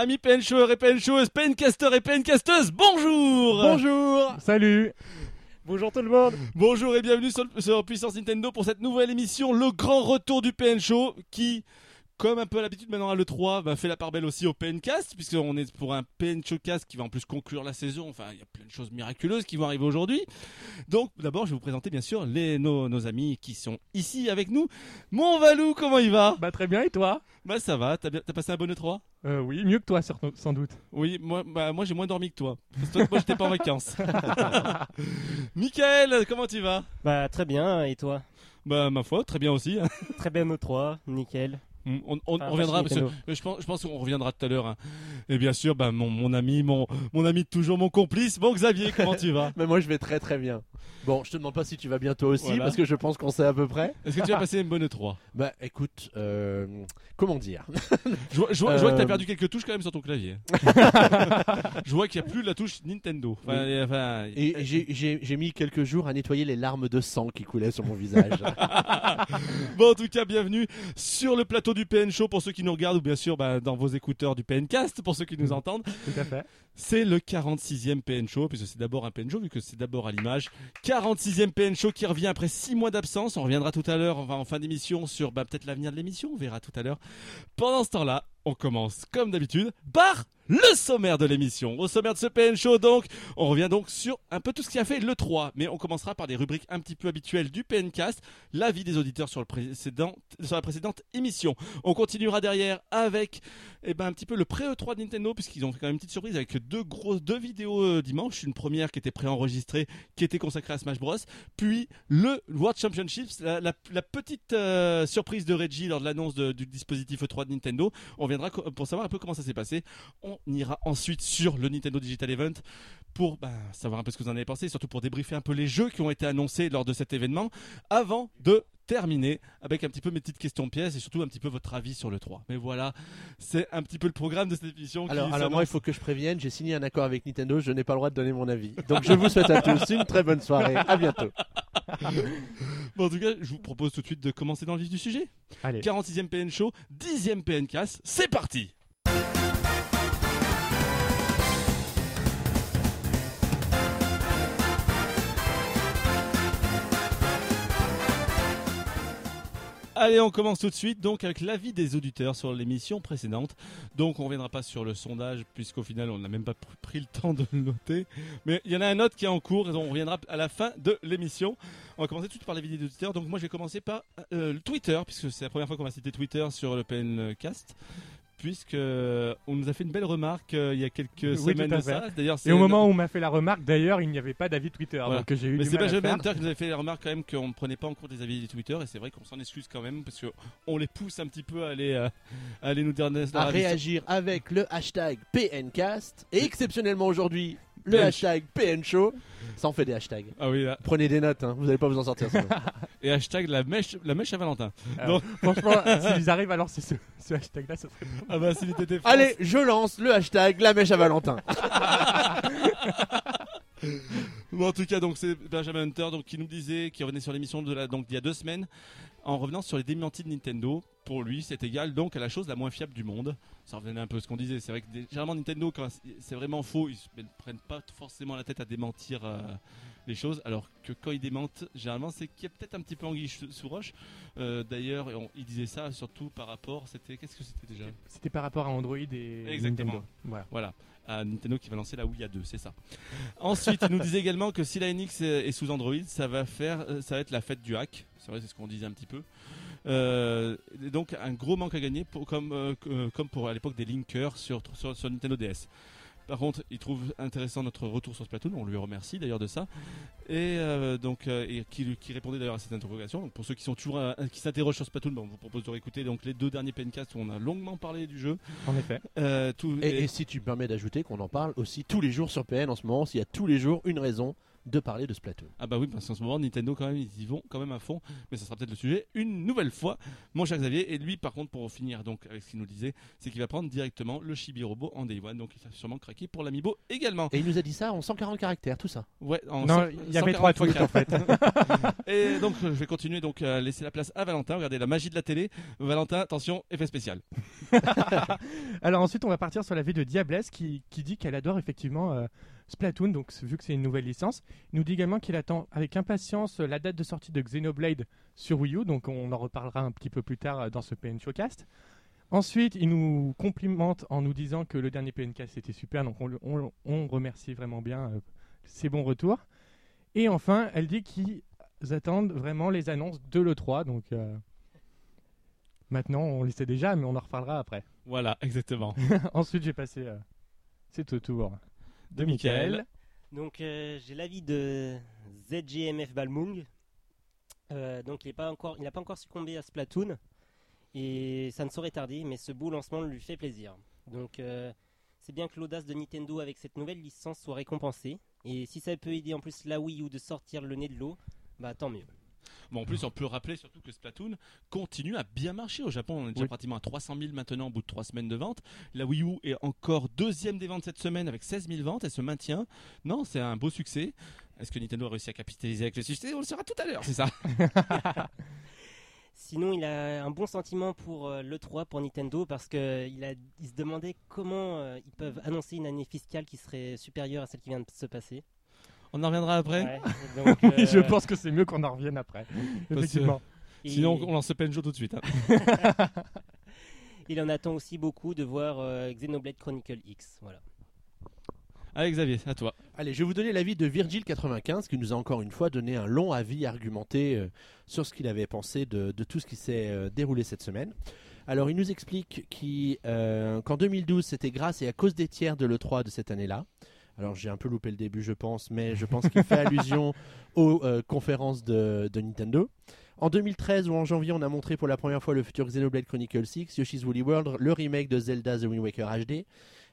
Amis pencheurs et pencheuses, pencasters et pencasteuses, bonjour. Bonjour. Salut. Bonjour tout le monde. Bonjour et bienvenue sur, sur Puissance Nintendo pour cette nouvelle émission, le grand retour du PN Show, qui, comme un peu à l'habitude maintenant à l'E3, bah, fait la part belle aussi au PNcast, puisqu'on est pour un PN Showcast qui va en plus conclure la saison, enfin il y a plein de choses miraculeuses qui vont arriver aujourd'hui. Donc d'abord je vais vous présenter bien sûr les, nos, nos amis qui sont ici avec nous. Mon Valou, comment il va? Bah très bien et toi? Bah ça va, t'as passé un bon E3 euh, Oui, mieux que toi sans doute. Oui, moi, bah, moi j'ai moins dormi que toi. Parce que toi, moi j'étais pas en vacances. Michael, comment tu vas? Bah très bien, et toi? Bah ma foi, très bien aussi. Très bien nos trois, nickel. On, on- on reviendra parce que je pense, je pense qu'on reviendra tout à l'heure. hein. Et bien sûr, bah, mon, mon ami, mon, mon ami de toujours, mon complice, bon Xavier, comment tu vas? Mais moi je vais très très bien. Bon, je te demande pas si tu vas bien toi aussi, Voilà. parce que je pense qu'on sait à peu près. Est-ce que tu as passé une bonne E3 Bah écoute, euh, comment dire? Je vois, je vois- je vois que tu as Euh. perdu quelques touches quand même sur ton clavier. je vois qu'il n'y a plus la touche Nintendo. Enfin, Oui. et- enfin, Et j'ai- mis quelques jours à nettoyer les larmes de sang qui coulaient sur mon visage. Bon, en tout cas, bienvenue sur le plateau du PN Show pour ceux qui nous regardent ou bien sûr bah, dans vos écouteurs du PNcast pour ceux qui nous entendent. Tout à fait. C'est le 46e PN Show, puisque c'est d'abord un PN Show, vu que c'est d'abord à l'image. 46e PN Show qui revient après 6 mois d'absence. On reviendra tout à l'heure, en fin d'émission, sur bah, peut-être l'avenir de l'émission. On verra tout à l'heure. Pendant ce temps-là, on commence, comme d'habitude, par le sommaire de l'émission. Au sommaire de ce PN Show, donc, on revient donc sur un peu tout ce qui a fait le 3. Mais on commencera par des rubriques un petit peu habituelles du PNcast, l'avis des auditeurs sur, la précédente émission. On continuera derrière avec eh ben, un petit peu le pré-E3 de Nintendo, puisqu'ils ont fait quand même une petite surprise avec deux grosses deux vidéos euh, dimanche. Une première qui était préenregistrée, qui était consacrée à Smash Bros. Puis le World Championships, la, petite euh, surprise de Reggie lors de l'annonce du dispositif E3 de Nintendo. Pour savoir un peu comment ça s'est passé. On ira ensuite sur le Nintendo Digital Event pour ben, savoir un peu ce que vous en avez pensé, surtout pour débriefer un peu les jeux qui ont été annoncés lors de cet événement, avant de terminer avec un petit peu mes petites questions pièces et surtout un petit peu votre avis sur le 3. Mais voilà, c'est un petit peu le programme de cette émission. qui alors, s'annonce. moi il faut que je prévienne, j'ai signé un accord avec Nintendo, je n'ai pas le droit de donner mon avis. Donc je vous souhaite à tous une très bonne soirée, à bientôt. Bon, en tout cas, je vous propose tout de suite de commencer dans le vif du sujet. Allez. 46e PN Show, 10e PN Cast, c'est parti Allez, on commence tout de suite donc avec l'avis des auditeurs sur l'émission précédente. Donc on reviendra pas sur le sondage puisqu'au final on n'a même pas pr- pris le temps de le noter. Mais il y en a un autre qui est en cours et on reviendra à la fin de l'émission. On va commencer tout de suite par les vidéos d'auditeurs. Donc moi je vais commencer par euh, Twitter puisque c'est la première fois qu'on va citer Twitter sur le PNcast. Puisque euh, on nous a fait une belle remarque euh, il y a quelques Oui, semaines tout à de ça. D'ailleurs, c'est Et au moment où on m'a fait la remarque, d'ailleurs, il n'y avait pas d'avis Twitter. Voilà. Donc j'ai eu mais c'est à Benjamin. Hunter qui nous avait fait la remarque quand même qu'on ne prenait pas en compte les avis des Twitter et c'est vrai qu'on s'en excuse quand même parce qu'on les pousse un petit peu à aller, euh, à aller nous dire À réagir avec le hashtag PNcast et exceptionnellement aujourd'hui le PN. hashtag PNShow. Ça en fait des hashtags. Ah oui, là. Prenez des notes, hein, vous n'allez pas vous en sortir. sinon. et hashtag la mèche, la mèche à Valentin. Alors, Franchement, s'ils arrivent alors c'est ce, ce hashtag-là, ça serait bon. Ah bah s'il était France. Allez, je lance le hashtag la mèche à Valentin. Bon, en tout cas, donc c'est Benjamin Hunter donc, qui nous disait, qui revenait sur l'émission de la, donc il y a deux semaines, en revenant sur les démentis de Nintendo. Pour lui, c'est égal donc à la chose la moins fiable du monde. Ça revenait un peu à ce qu'on disait. C'est vrai que généralement Nintendo, quand c'est vraiment faux, ils ne prennent pas forcément la tête à démentir euh, les choses. Alors que quand ils démentent, généralement, c'est qu'il y a peut-être un petit peu anguille sous roche. Euh, D'ailleurs, il disait ça surtout par rapport. C'était qu'est-ce que c'était déjà? C'était par rapport à Android et Exactement. Nintendo. Voilà. Voilà, à Nintendo qui va lancer la Wii A2, c'est ça. Ensuite, il nous disait également que si la NX est est sous Android, ça va faire, euh, ça va être la fête du hack. C'est vrai, c'est ce qu'on disait un petit peu. Euh, donc un gros manque à gagner, pour- comme, euh, euh, comme pour à l'époque des linkers sur, sur, sur Nintendo DS. Par contre, il trouve intéressant notre retour sur Splatoon, on lui remercie d'ailleurs de ça, et euh, donc euh, et qui, qui répondait d'ailleurs à cette interrogation. Donc pour ceux qui sont toujours qui s'interrogent sur Splatoon, ben, on vous propose de réécouter donc les deux derniers pencasts où on a longuement parlé du jeu. En effet. Euh, tout, Et, et si tu me permets d'ajouter qu'on en parle aussi tous les jours sur PN en ce moment, s'il y a tous les jours une raison de parler de Splatoon. Ah bah oui, parce qu'en ce moment, Nintendo, quand même, ils y vont quand même à fond. Mais ça sera peut-être le sujet une nouvelle fois, mon cher Xavier. Et lui, par contre, pour finir donc avec ce qu'il nous disait, c'est qu'il va prendre directement le Chibi Robot en Day One. Donc il va sûrement craquer pour l'Amiibo également. Et il nous a dit ça en 140 caractères, tout ça. Ouais, en Non, il y avait trois 140 fois tweets en fait. Et donc, je vais continuer donc à laisser la place à Valentin. Regardez la magie de la télé. Valentin, attention, effet spécial. Alors ensuite, on va partir sur la vie de Diablesse qui, qui dit qu'elle adore effectivement euh, Splatoon, donc vu que c'est une nouvelle licence. Il nous dit également qu'il attend avec impatience la date de sortie de Xenoblade sur Wii U, donc on en reparlera un petit peu plus tard euh, dans ce PN Showcast. Ensuite, il nous complimente en nous disant que le dernier PNcast était super, donc on, le- on- on remercie vraiment bien euh, ses bons retours. Et enfin, elle dit qu'ils attendent vraiment les annonces de l'E3, donc euh, maintenant on le sait déjà, mais on en reparlera après. Voilà, exactement. Ensuite, j'ai passé. euh, c'est au tour De Michael. Donc euh, j'ai l'avis de ZGMF Balmung. Euh, donc il n'a pas encore, pas encore succombé à Splatoon et ça ne saurait tarder, mais ce beau lancement lui fait plaisir. Donc euh, c'est bien que l'audace de Nintendo avec cette nouvelle licence soit récompensée et si ça peut aider en plus la Wii U de sortir le nez de l'eau, bah tant mieux. Bon, en plus, on peut rappeler surtout que Splatoon continue à bien marcher au Japon. On est déjà Oui. pratiquement à 300 000 maintenant au bout de 3 semaines de vente. La Wii U est encore deuxième des ventes cette semaine avec 16 000 ventes. Elle se maintient. Non, c'est un beau succès. Est-ce que Nintendo a réussi à capitaliser avec le succès On le saura tout à l'heure, c'est ça Sinon, il a un bon sentiment pour l'E3 pour Nintendo parce qu'il il se demandait comment euh, ils peuvent annoncer une année fiscale qui serait supérieure à celle qui vient de se passer. On en reviendra après. Ouais, donc, Oui, je euh, pense que c'est mieux qu'on en revienne après. Effectivement. et- Sinon, on lance Penjo tout de suite. hein. Il en attend aussi beaucoup de voir euh, Xenoblade Chronicle X. Voilà. Allez, Xavier, à toi. Allez, je vais vous donner l'avis de Virgile95 qui nous a encore une fois donné un long avis argumenté euh, sur ce qu'il avait pensé de, de tout ce qui s'est euh, déroulé cette semaine. Alors, il nous explique euh, qu'en 2012, c'était grâce et à cause des tiers de l'E3 de cette année-là. Alors, j'ai un peu loupé le début, je pense, mais je pense qu'il fait allusion aux euh, conférences de, de Nintendo. En 2013 ou en janvier, on a montré pour la première fois le futur Xenoblade Chronicle 6, Yoshi's Woolly World, le remake de Zelda The Wind Waker HD,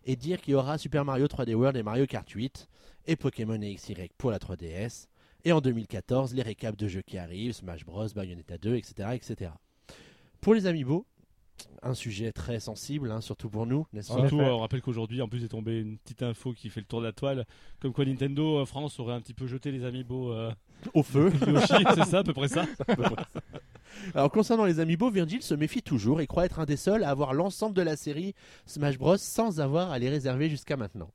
et dire qu'il y aura Super Mario 3D World et Mario Kart 8 et Pokémon et XY pour la 3DS. Et en 2014, les récaps de jeux qui arrivent, Smash Bros, Bayonetta 2, etc. etc. Pour les amiibo, un sujet très sensible, hein, surtout pour nous, n'est-ce pas Surtout, on rappelle qu'aujourd'hui, en plus, est tombée une petite info qui fait le tour de la toile. Comme quoi, Nintendo euh, France aurait un petit peu jeté les amiibo euh, Au feu. Yoshi, c'est ça, à peu près ça Alors concernant les amiibo, Virgil se méfie toujours et croit être un des seuls à avoir l'ensemble de la série Smash Bros sans avoir à les réserver jusqu'à maintenant.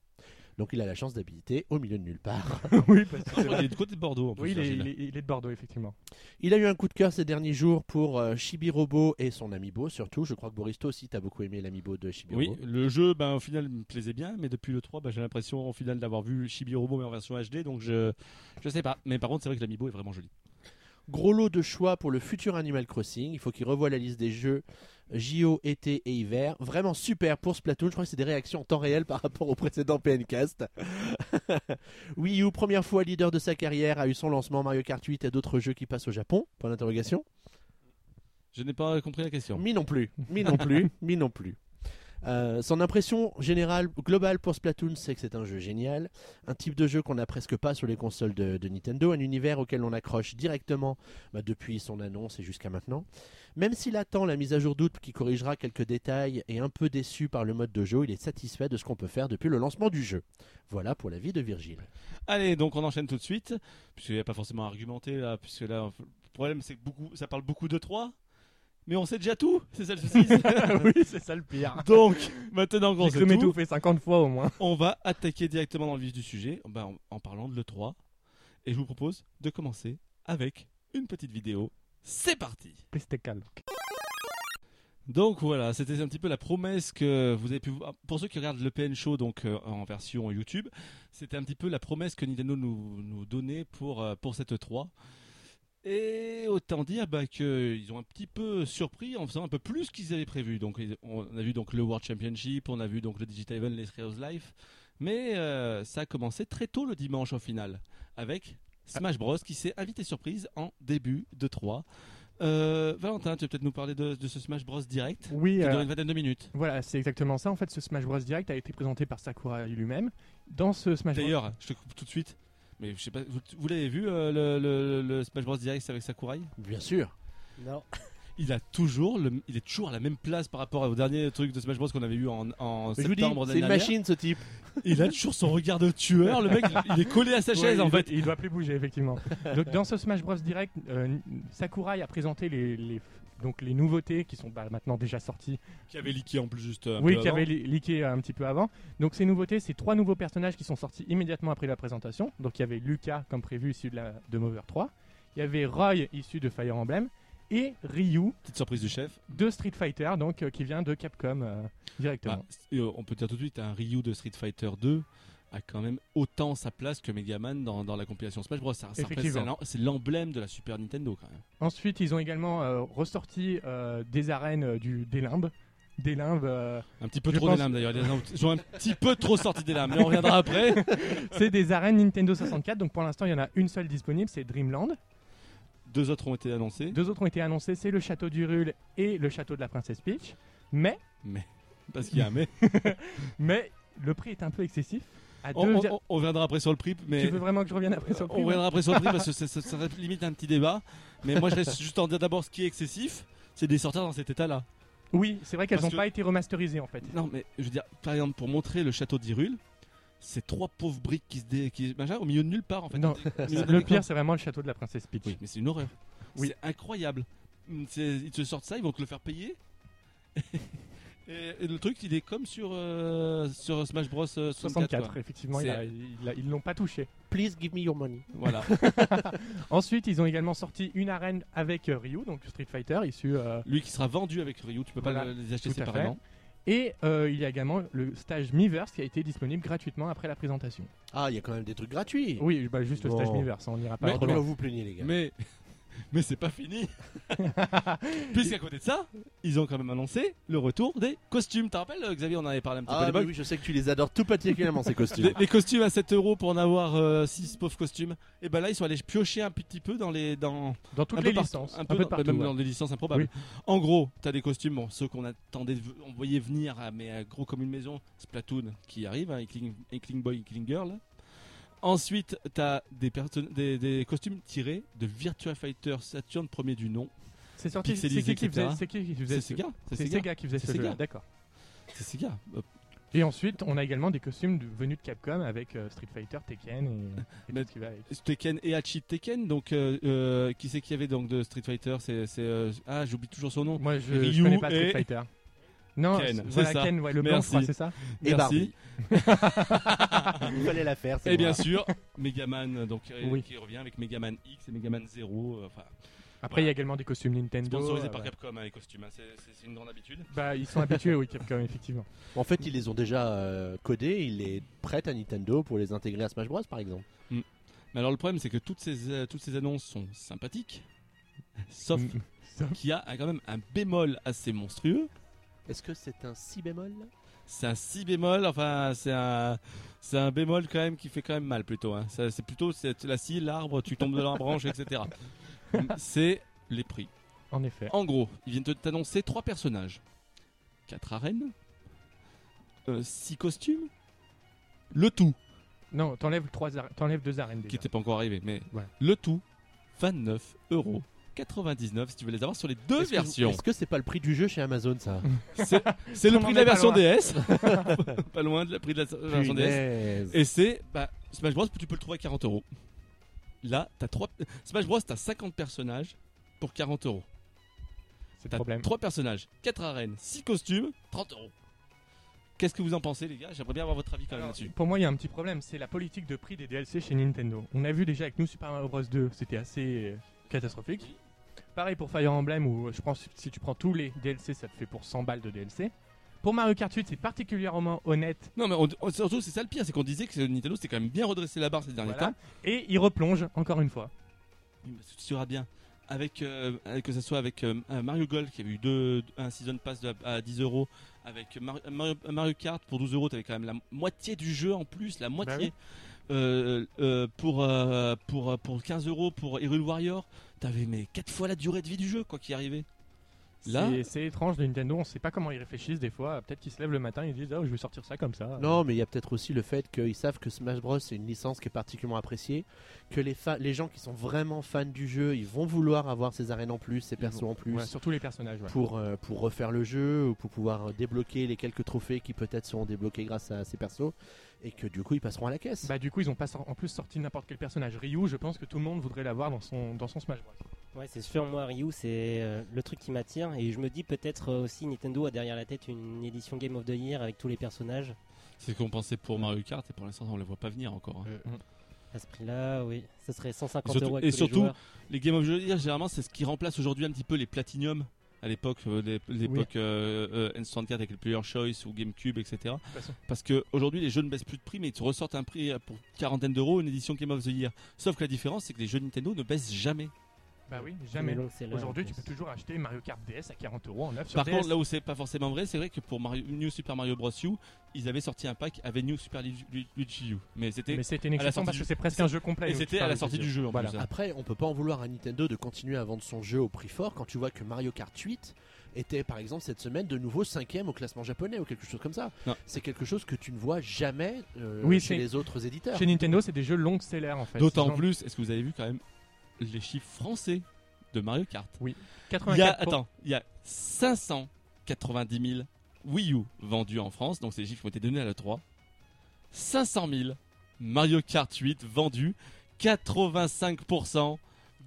Donc il a la chance d'habiter au milieu de nulle part. oui, parce que Il est du côté de Bordeaux, en plus. Oui, il est, Virgile. il est- il est de Bordeaux, effectivement. Il a eu un coup de cœur ces derniers jours pour euh, Chibi Robo et son amiibo surtout. Je crois que Boris, toi aussi, t'as beaucoup aimé l'amiibo de Chibi Oui, le jeu, ben, au final, me plaisait bien, mais depuis le 3, ben, j'ai l'impression, au final, d'avoir vu Chibi Robo, mais en version HD, donc je, je sais pas. Mais par contre, c'est vrai que l'amiibo est vraiment joli. Gros lot de choix pour le futur Animal Crossing. Il faut qu'il revoie la liste des jeux JO, été et hiver. Vraiment super pour Splatoon. Je crois que c'est des réactions en temps réel par rapport au précédent PNcast. Wii U, première fois leader de sa carrière, a eu son lancement Mario Kart 8 et d'autres jeux qui passent au Japon. Point d'interrogation. Je n'ai pas compris la question. Mi non plus. Mi non plus. Mi non plus. Euh, son impression générale, globale pour Splatoon, c'est que c'est un jeu génial, un type de jeu qu'on n'a presque pas sur les consoles de, Nintendo, un univers auquel on accroche directement bah, depuis son annonce et jusqu'à maintenant. Même s'il attend la mise à jour d'août qui corrigera quelques détails et un peu déçu par le mode de jeu, il est satisfait de ce qu'on peut faire depuis le lancement du jeu. Voilà pour l'avis de Virgile. Allez, donc on enchaîne tout de suite, puisqu'il n'y a pas forcément à argumenter là, puisque là, le problème c'est que ça parle beaucoup de 3, mais on sait déjà tout, c'est ça le souci. oui, c'est ça le pire. donc, maintenant qu'on sait tout, m'étouffer 50 fois au moins. on va attaquer directement dans le vif du sujet, ben, en, en parlant de l'E3, et je vous propose de commencer avec une petite vidéo. C'est parti Pestecale. Donc voilà, c'était un petit peu la promesse que vous avez pu voir. Pour ceux qui regardent le PN Show donc euh, en version YouTube, c'était un petit peu la promesse que Nintendo nous, nous donnait pour, euh, pour cette 3. Et autant dire bah, qu'ils ont un petit peu surpris en faisant un peu plus qu'ils avaient prévu. Donc on a vu donc le World Championship, on a vu donc le Digital Event, les Heroes Life, mais euh, ça a commencé très tôt le dimanche au final avec Smash Bros qui s'est invité surprise en début de 3. Euh, Valentin, tu vas peut-être nous parler de, de ce Smash Bros direct Oui, qui euh, dure une vingtaine de minutes. voilà, c'est exactement ça. En fait, ce Smash Bros Direct a été présenté par Sakurai lui-même. Dans ce Smash Bros. D'ailleurs, je te coupe tout de suite. Mais je sais pas, vous, vous l'avez vu euh, le, le- le Smash Bros Direct avec Sakurai? Bien sûr. Non. Il a toujours, le, il est toujours à la même place par rapport au dernier truc de Smash Bros qu'on avait eu en, en Je septembre c'est une machine ce type. Il a toujours son regard de tueur. Le mec, il est collé à sa chaise en doit- fait. Il doit plus bouger, effectivement. Donc, dans ce Smash Bros Direct, euh, Sakurai a présenté les, les- donc, les nouveautés qui sont bah, maintenant déjà sorties. Qui avait leaké en plus juste. Un oui, peu qui avant. avaient leaké un petit peu avant. Donc, ces nouveautés, c'est trois nouveaux personnages qui sont sortis immédiatement après la présentation. Donc, il y avait Lucas, comme prévu, issu de, la, de Mover 3. Il y avait Roy, issu de Fire Emblem. Et Ryu, Petite surprise du chef. de Street Fighter, donc, euh, qui vient de Capcom euh, directement. Bah, euh, on peut dire tout de suite, un Ryu de Street Fighter 2 a quand même autant sa place que Megaman dans, dans la compilation Smash Bros. Ça, ça c'est l'em- c'est l'emblème de la Super Nintendo quand même. Ensuite, ils ont également euh, ressorti euh, des arènes euh, du, des limbes. Des limbes, euh, Un petit peu trop pense- des lames d'ailleurs. Ils ont un petit peu trop sorti des lames, mais on reviendra après. c'est des arènes Nintendo 64. Donc pour l'instant, il y en a une seule disponible, c'est Dreamland. Deux autres ont été annoncés, Deux autres ont été annoncés, c'est le château d'Hyrule et le château de la princesse Peach. Mais, mais parce qu'il y a un mais. mais le prix est un peu excessif. À On, on- vir- on- on reviendra après sur le prix, mais Tu veux vraiment que je revienne après sur le prix on reviendra après sur le prix parce que ça, ça- ça limite un petit débat. Mais moi, je reste juste en dire d'abord ce qui est excessif, c'est de les sortir dans cet état-là. Oui, c'est vrai qu'elles n'ont que- pas été remasterisées en fait. Non, mais je veux dire, par exemple, pour montrer le château d'Hyrule, c'est trois pauvres briques qui se dé... qui... machin, au milieu de nulle part en fait. Non, le pire, c'est vraiment le château de la princesse Peach. Oui, mais c'est une horreur. Oui. C'est incroyable. Ils te sortent ça, ils vont te le faire payer. Et, et le truc, il est comme sur, euh, sur Smash Bros. euh, 64. 64, quoi. effectivement, il a- il a- ils l'ont pas touché. Please give me your money. Voilà. Ensuite, ils ont également sorti une arène avec euh, Ryu, donc Street Fighter, issu. euh, Lui qui sera vendu avec Ryu, tu peux pas le- les acheter séparément. Et euh, il y a également le stage Miiverse qui a été disponible gratuitement après la présentation. Ah, il y a quand même des trucs gratuits. Oui, bah, juste le stage. Miiverse, on n'ira pas Mais- trop loin. vous plaignez, les gars Mais, mais c'est pas fini. Puisqu'à côté de ça, ils ont quand même annoncé le retour des costumes. T'as rappelles, euh, Xavier, on en avait parlé un petit peu Ah, l'époque. mais oui, je sais que tu les adores tout particulièrement, ces costumes. Les, les costumes à 7 euros pour en avoir 6 pauvres costumes. Et ben là, ils sont allés piocher un petit peu dans les. Dans, Dans toutes un les peu licences, un un peu, peu dans- partout. même ouais. dans des licences improbables. En gros, t'as des costumes, bon, ceux qu'on attendait, de- on voyait venir, ah, mais euh, gros comme une maison, Splatoon qui arrive, hein, Inkling, Inkling Boy, Inkling Girl. Ensuite, t'as des, des, des costumes tirés de Virtua Fighter Saturn premier du nom. C'est sorti. C'est qui qui faisait, c'est qui qui faisait C'est ce- Sega. C'est Sega. Qui faisait ce Sega. jeu. D'accord. C'est Sega. Et ensuite, on a également des costumes de- venus de Capcom avec euh, Street Fighter, Tekken et, et Mais- tout ce qui va avec. Tekken et Hachi Tekken. Donc, euh, euh, qui c'est qu'il y avait donc de Street Fighter C'est euh, ah, j'oublie toujours son nom. Moi, je, je connais pas Street et- Fighter. Non, Ken, voilà ça. Ken, ouais, le blanc, Merci. c'est ça. Et Merci. Barbie. Il fallait la faire, c'est Et bien moi. sûr, Megaman, donc euh, Oui. qui revient avec Megaman X et Megaman 0. euh, Enfin, Après, il y a également des costumes Nintendo. sponsorisé euh, par ouais. Capcom hein, les costumes. hein, c'est- c'est c'est une grande habitude. Bah, ils sont habitués, oui, Capcom, effectivement. En fait, ils les ont déjà euh, codés, ils les prêtent à Nintendo pour les intégrer à Smash Bros, par exemple. Mais alors le problème, c'est que toutes ces euh, toutes ces annonces sont sympathiques, sauf Mm. Sauf- qu'il y a quand même un bémol assez monstrueux. Est-ce que c'est un si bémol? C'est un si bémol, enfin c'est un c'est un bémol quand même qui fait quand même mal plutôt. hein. Ça, C'est plutôt c'est la scie, l'arbre, tu tombes de la branche, etc. c'est les prix. En effet. En gros, ils viennent de t'annoncer trois personnages, quatre arènes, euh, six costumes, le tout Non, t'enlèves trois, t'enlèves deux arènes qui n'était pas encore arrivé, mais Ouais. le tout 29 euros. 99 si tu veux les avoir sur les deux Est-ce que- versions. Est-ce que c'est pas le prix du jeu chez Amazon, ça C'est c'est le prix de la version loin. DS, pas loin de la prix de la version DS. Et c'est bah, Smash Bros, tu peux le trouver à 40 euros. Là, t'as trois Smash Bros, t'as 50 personnages pour 40 euros. C'est le T'as problème. 3 personnages, 4 arènes, 6 costumes, 30 euros. Qu'est-ce que vous en pensez, les gars? J'aimerais bien avoir votre avis quand même Alors, là-dessus. pour moi, il y a un petit problème, c'est la politique de prix des DLC chez Nintendo. On a vu déjà avec nous Super Mario Bros 2, c'était assez euh, catastrophique. Pareil pour Fire Emblem, où je pense que si tu prends tous les DLC, ça te fait pour 100 balles de DLC. Pour Mario Kart 8, c'est particulièrement honnête. Non, mais on- surtout, c'est ça le pire, c'est qu'on disait que Nintendo s'était quand même bien redressé la barre ces derniers Voilà. temps. Et il replonge, encore une fois. Oui, mais tu seras bien. Avec, euh, que ce soit avec euh, un Mario Golf qui avait eu deux, un season pass de- à 10 euros, avec Mario, Mario- Mario Kart pour 12 euros, t'avais quand même la moitié du jeu en plus, la moitié. Bah oui. Euh, euh, pour, euh, pour, pour 15 euros pour Hyrule Warrior, t'avais mais 4 fois la durée de vie du jeu quoi qui arrivait. Là- C'est- c'est étrange de Nintendo, on sait pas comment ils réfléchissent des fois. Peut-être qu'ils se lèvent le matin et ils disent Ah, je vais sortir ça comme ça. Non, mais il y a peut-être aussi le fait qu'ils savent que Smash Bros c'est une licence qui est particulièrement appréciée, que les, fa- les gens qui sont vraiment fans du jeu, ils vont vouloir avoir ces arènes en plus, ces persos en plus. Ouais, surtout les personnages. ouais. Pour, euh, pour refaire le jeu ou pour pouvoir débloquer les quelques trophées qui peut-être seront débloqués grâce à ces persos et que du coup ils passeront à la caisse. Bah, du coup, ils ont pas en plus sorti n'importe quel personnage. Ryu, je pense que tout le monde voudrait l'avoir dans son, dans son Smash Bros. Ouais, c'est sûr, moi, Ryu, c'est euh, le truc qui m'attire. Et je me dis peut-être euh, aussi Nintendo a derrière la tête une édition Game of the Year avec tous les personnages. C'est ce qu'on pensait pour Mario Kart et pour l'instant on ne le voit pas venir encore. hein. À ce prix-là, oui, ça serait 150 Et surtout- euros. avec et tous les surtout, joueurs. Les Game of the Year, généralement, c'est ce qui remplace aujourd'hui un petit peu les Platinum à l'époque, euh, l'é- l'époque euh, euh, N64 avec le Player Choice ou GameCube, etc. Parce que aujourd'hui, les jeux ne baissent plus de prix, mais ils te ressortent un prix pour quarantaine d'euros, une édition Game of the Year. Sauf que la différence, c'est que les jeux Nintendo ne baissent jamais. Bah oui, jamais. Aujourd'hui, tu peux toujours acheter Mario Kart DS à 40 euros en neuf sur Par DS. contre, là où c'est pas forcément vrai, c'est vrai que pour Mario, New Super Mario Bros. U, ils avaient sorti un pack avec New Super Lu- Lu- Luigi U. Mais c'était une à la exception sortie parce que c'est presque un jeu complet. et c'était à la sortie du jeu en Voilà. plus. hein. Après, on peut pas en vouloir à Nintendo de continuer à vendre son jeu au prix fort quand tu vois que Mario Kart 8 était par exemple cette semaine de nouveau cinquième au classement japonais ou quelque chose comme ça. C'est quelque chose que tu ne vois jamais euh, Oui, chez les autres éditeurs. Chez Nintendo, c'est des jeux longs sellers en fait. D'autant plus, est-ce que vous avez vu quand même les chiffres français de Mario Kart 84 Il y a, attends, il y a 590 000 Wii U vendus en France, donc c'est les chiffres qui ont été donnés à l'E3. 500 000 Mario Kart 8 vendus, 85%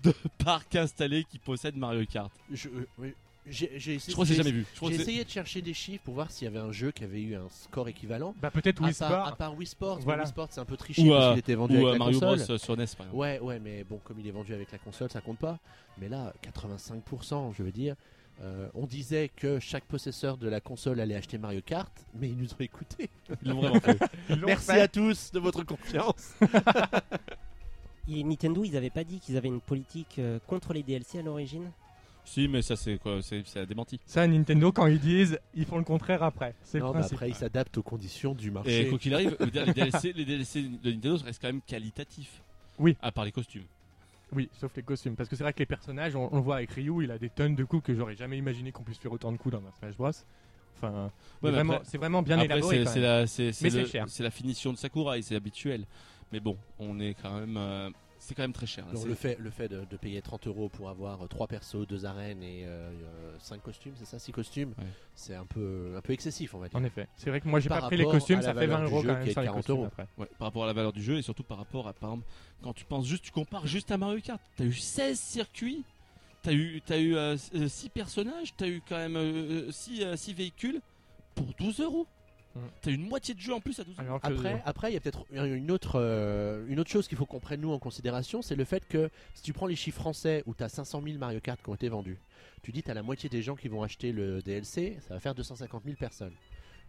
de parcs installés qui possèdent Mario Kart. Je, euh, oui, j'ai essayé, Je crois que j'ai jamais vu. J'ai essayé de chercher des chiffres pour voir s'il y avait un jeu qui avait eu un score équivalent. Bah peut-être Wii part, Sport. à part Wii Sports, Voilà. Wii Sports c'est un peu triché Ou, parce qu'il était vendu ou avec la Mario console. Bros euh, sur NES par exemple. Ouais, ouais, mais bon, comme il est vendu avec la console, ça compte pas. Mais là, 85%, je veux dire. euh, on disait que chaque possesseur de la console allait acheter Mario Kart, mais ils nous ont écoutés. Ils l'ont vraiment fait. Merci fait. à tous de votre confiance. Et Nintendo, ils avaient pas dit qu'ils avaient une politique euh, contre les DLC à l'origine? Si, mais ça c'est quoi C'est démenti. Ça, Nintendo, quand ils disent, ils font le contraire après. C'est le principe. après, ils s'adaptent aux conditions du Et marché. quoi qu'il arrive, les DLC, les DLC de Nintendo restent quand même qualitatifs. Oui. À part les costumes. Oui, sauf les costumes. Parce que c'est vrai que les personnages, on, on le voit avec Ryu, il a des tonnes de coups que j'aurais jamais imaginé qu'on puisse faire autant de coups dans un Smash Bros. Enfin, Ouais, vraiment, c'est vraiment bien Après, élaboré. c'est la, c'est- c'est Mais c'est le- cher. c'est la finition de Sakurai, c'est habituel. Mais bon, on est quand même, euh, c'est quand même très cher. là. Le fait, le fait de, de payer 30 euros pour avoir 3 persos, 2 arènes et 5 costumes, c'est ça 6 costumes Ouais. C'est un peu, un peu excessif, on va dire. En effet. C'est vrai que moi, j'ai pas pris les costumes, ça fait valeur 20 du euros quand qui même est sur les 40 costumes euros. après. Ouais, par rapport à la valeur du jeu et surtout par rapport à, par exemple, quand tu penses juste, tu compares juste à Mario Kart. T'as eu 16 circuits, t'as eu, t'as eu 6 personnages, t'as eu quand même 6 véhicules pour 12 euros. Mm. T'as une moitié de jeu en plus à 12 euros. Alors que- Après, après, il y a peut-être une autre, euh, une autre chose qu'il faut qu'on prenne nous en considération, c'est le fait que si tu prends les chiffres français où tu as 500 000 Mario Kart qui ont été vendus, tu dis tu as la moitié des gens qui vont acheter le DLC, ça va faire 250 000 personnes.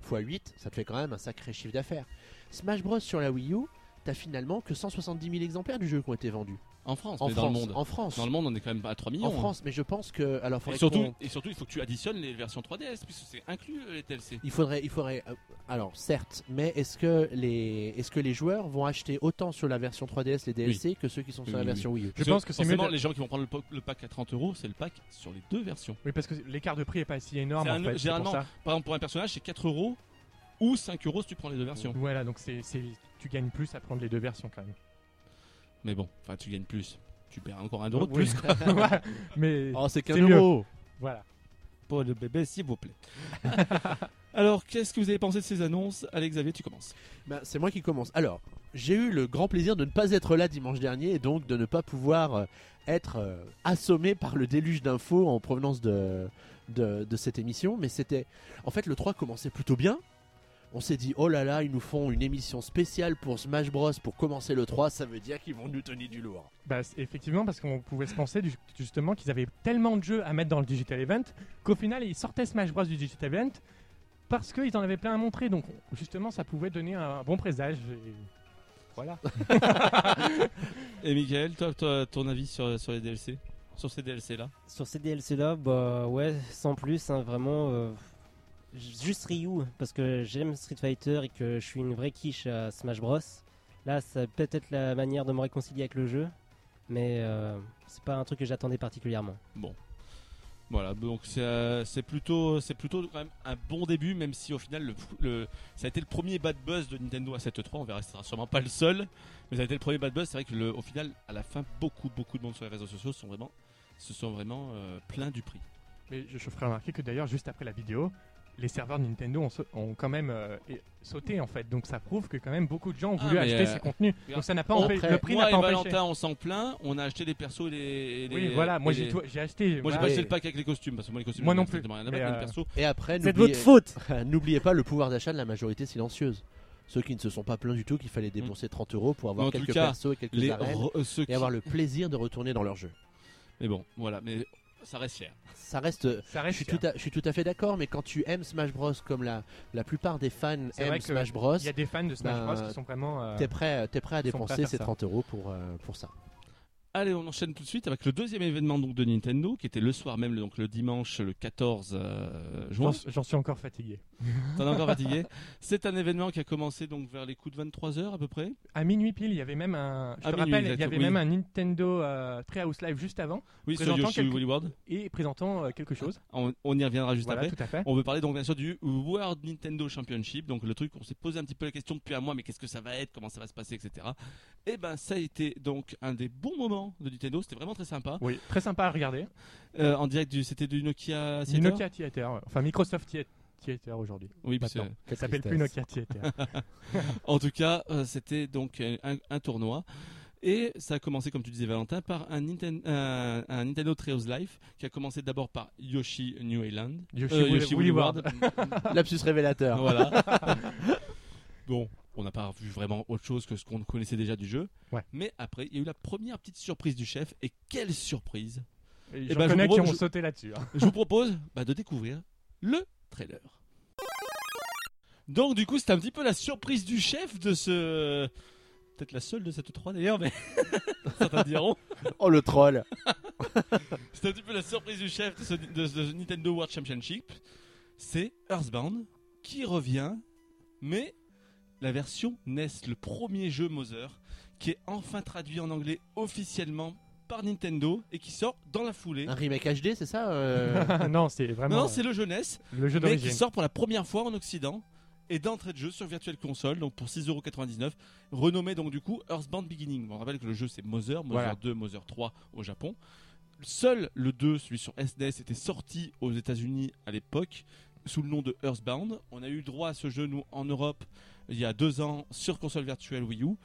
x 8, ça te fait quand même un sacré chiffre d'affaires. Smash Bros sur la Wii U, t'as finalement que 170 000 exemplaires du jeu qui ont été vendus. En France, En mais France, dans le monde. en France. Dans le monde, on est quand même à 3 millions. En hein. France, mais je pense que alors Et surtout, et surtout, il faut que tu additionnes les versions 3DS puisque c'est inclus euh, les DLC. il faudrait, il faudrait. euh, alors certes, mais est-ce que les, est-ce que les joueurs vont acheter autant sur la version 3DS les DLC que ceux qui sont sur Oui, la oui, version Wii U? Je pense que c'est mieux. forcément de- les gens qui vont prendre le, pack à 30 euros, c'est le pack sur les deux versions. Oui, parce que l'écart de prix est pas si énorme en fait. généralement, ça. Par exemple, pour un personnage, c'est 4 euros ou 5 euros si tu prends les deux versions. Voilà, donc c'est, c'est- tu gagnes plus à prendre les deux versions quand même. Mais bon, enfin, tu gagnes plus. Tu perds encore un euro de Oui. plus. quoi. Ouais, Mais Oh, c'est qu'un C'est mieux. euro. voilà. Pour le bébé, s'il vous plaît. Alors, qu'est-ce que vous avez pensé de ces annonces? Alex Xavier, tu commences. Ben, c'est moi qui commence. Alors, j'ai eu le grand plaisir de ne pas être là dimanche dernier et donc de ne pas pouvoir euh, être euh, assommé par le déluge d'infos en provenance de, de, de cette émission. Mais c'était. En fait, le 3 commençait plutôt bien. On s'est dit, oh là là, ils nous font une émission spéciale pour Smash Bros. pour commencer le 3, ça veut dire qu'ils vont nous tenir du lourd. Bah, effectivement, parce qu'on pouvait se penser du- justement qu'ils avaient tellement de jeux à mettre dans le Digital Event qu'au final, ils sortaient Smash Bros du Digital Event parce qu'ils en avaient plein à montrer. Donc, justement, ça pouvait donner un bon présage. et Voilà. Et Michael, toi, toi, ton avis sur, sur les DLC Sur ces DLC-là? Sur ces DLC là, bah ouais, sans plus, hein, vraiment. euh, juste Ryu, parce que j'aime Street Fighter et que je suis une vraie quiche à Smash Bros. Là, ça peut être la manière de me réconcilier avec le jeu, mais euh, c'est pas un truc que j'attendais particulièrement. Bon. Voilà, donc c'est euh, c'est plutôt, c'est plutôt quand même un bon début, même si au final, le, le- ça a été le premier bad buzz de Nintendo à 7.3. On verra, ce sera sûrement pas le seul, mais ça a été le premier bad buzz. C'est vrai que le, au final, à la fin, beaucoup, beaucoup de monde sur les réseaux sociaux sont vraiment, se sont vraiment euh, pleins du prix. Mais je, je ferai remarquer que d'ailleurs, juste après la vidéo, les serveurs Nintendo ont, quand même euh, sauté en fait. Donc ça prouve que quand même beaucoup de gens ont Ah, voulu acheter euh, ces contenus. Donc ça n'a pas empêché. Le prix Moi n'a et pas empêché. Valentin, on s'en plaint. On a acheté les persos et les. les- Oui, voilà. Moi j'ai les- acheté. Moi, j'ai pas acheté Et- le pack avec les costumes parce que moi, les costumes, Moi non plus. rien Mais, euh, le perso. Et après, C'est de votre faute. n'oubliez pas le pouvoir d'achat de la majorité silencieuse. Ceux qui ne se sont pas plaints du tout qu'il fallait débourser 30 euros pour avoir quelques cas, persos et quelques arènes et qui- avoir le plaisir de retourner dans leur jeu. Mais bon, voilà, mais ça reste cher. Ça reste. Ça Je suis, cher. tout à, je suis tout à fait d'accord, mais quand tu aimes Smash Bros comme la, la plupart des fans aiment vrai que Smash Bros, Il y a des fans de Smash Bah, Bros qui sont vraiment. euh, t'es prêt, t'es prêt à dépenser ces ça. 30 euros pour, euh, pour ça. Allez, on enchaîne tout de suite avec le deuxième événement donc de Nintendo, qui était le soir même, le- donc le dimanche, le 14 euh, juin. J'en suis encore fatigué. T'en es encore fatigué? C'est un événement qui a commencé donc vers les coups de 23 h à peu près? À minuit pile, il y avait même un. Je À te minuit, rappelle, il y avait oui. même un Nintendo euh, Treehouse Live juste avant Oui, sur Yoshi World. et présentant euh, quelque chose. On, on y reviendra juste voilà, après. tout à fait. On veut parler donc bien sûr du World Nintendo Championship, donc le truc on s'est posé un petit peu la question depuis un mois, mais qu'est-ce que ça va être, comment ça va se passer, etc. Et ben ça a été donc un des bons moments de Nintendo, c'était vraiment très sympa. Oui, très sympa à regarder. Euh, en direct, du, c'était du Nokia Du Theater Nokia Theater, ouais. enfin Microsoft Thea- Theater aujourd'hui. Oui, parce que- s'appelle plus Nokia Theater. en tout cas, euh, c'était donc un, un tournoi. Et ça a commencé, comme tu disais Valentin, par un, Ninten- un- un Nintendo Treehouse Live qui a commencé d'abord par Yoshi New Island. Yoshi Euh, Woolly- Woolly World. Lapsus révélateur. voilà. bon, on n'a pas vu vraiment autre chose que ce qu'on connaissait déjà du jeu. Ouais. Mais après, il y a eu la première petite surprise du chef. Et quelle surprise Et Eh J'en ben, je connais vous qui ont je- sauté là-dessus. hein. Je vous propose bah, de découvrir le trailer. Donc du coup, c'est un petit peu la surprise du chef de ce... Peut-être la seule de cette 3 d'ailleurs, mais certains diront. Oh le troll. C'est un petit peu la surprise du chef de ce, de ce Nintendo World Championship. C'est Earthbound qui revient, mais la version NES, le premier jeu Mother, qui est enfin traduit en anglais officiellement par Nintendo et qui sort dans la foulée. Un remake HD, c'est ça euh non, c'est vraiment Non, non, c'est le jeunesse, le jeu mais qui sort pour la première fois en Occident et d'entrée de jeu sur Virtual Console, donc pour 6,99€, renommé donc du coup Earthbound Beginning. On rappelle que le jeu c'est Mother, Mother Voilà. 2, Mother 3 au Japon. Seul le 2, celui sur SNES, était sorti aux États-Unis à l'époque sous le nom de Earthbound. On a eu droit à ce jeu nous en Europe il y a deux ans sur console virtuelle Wii U.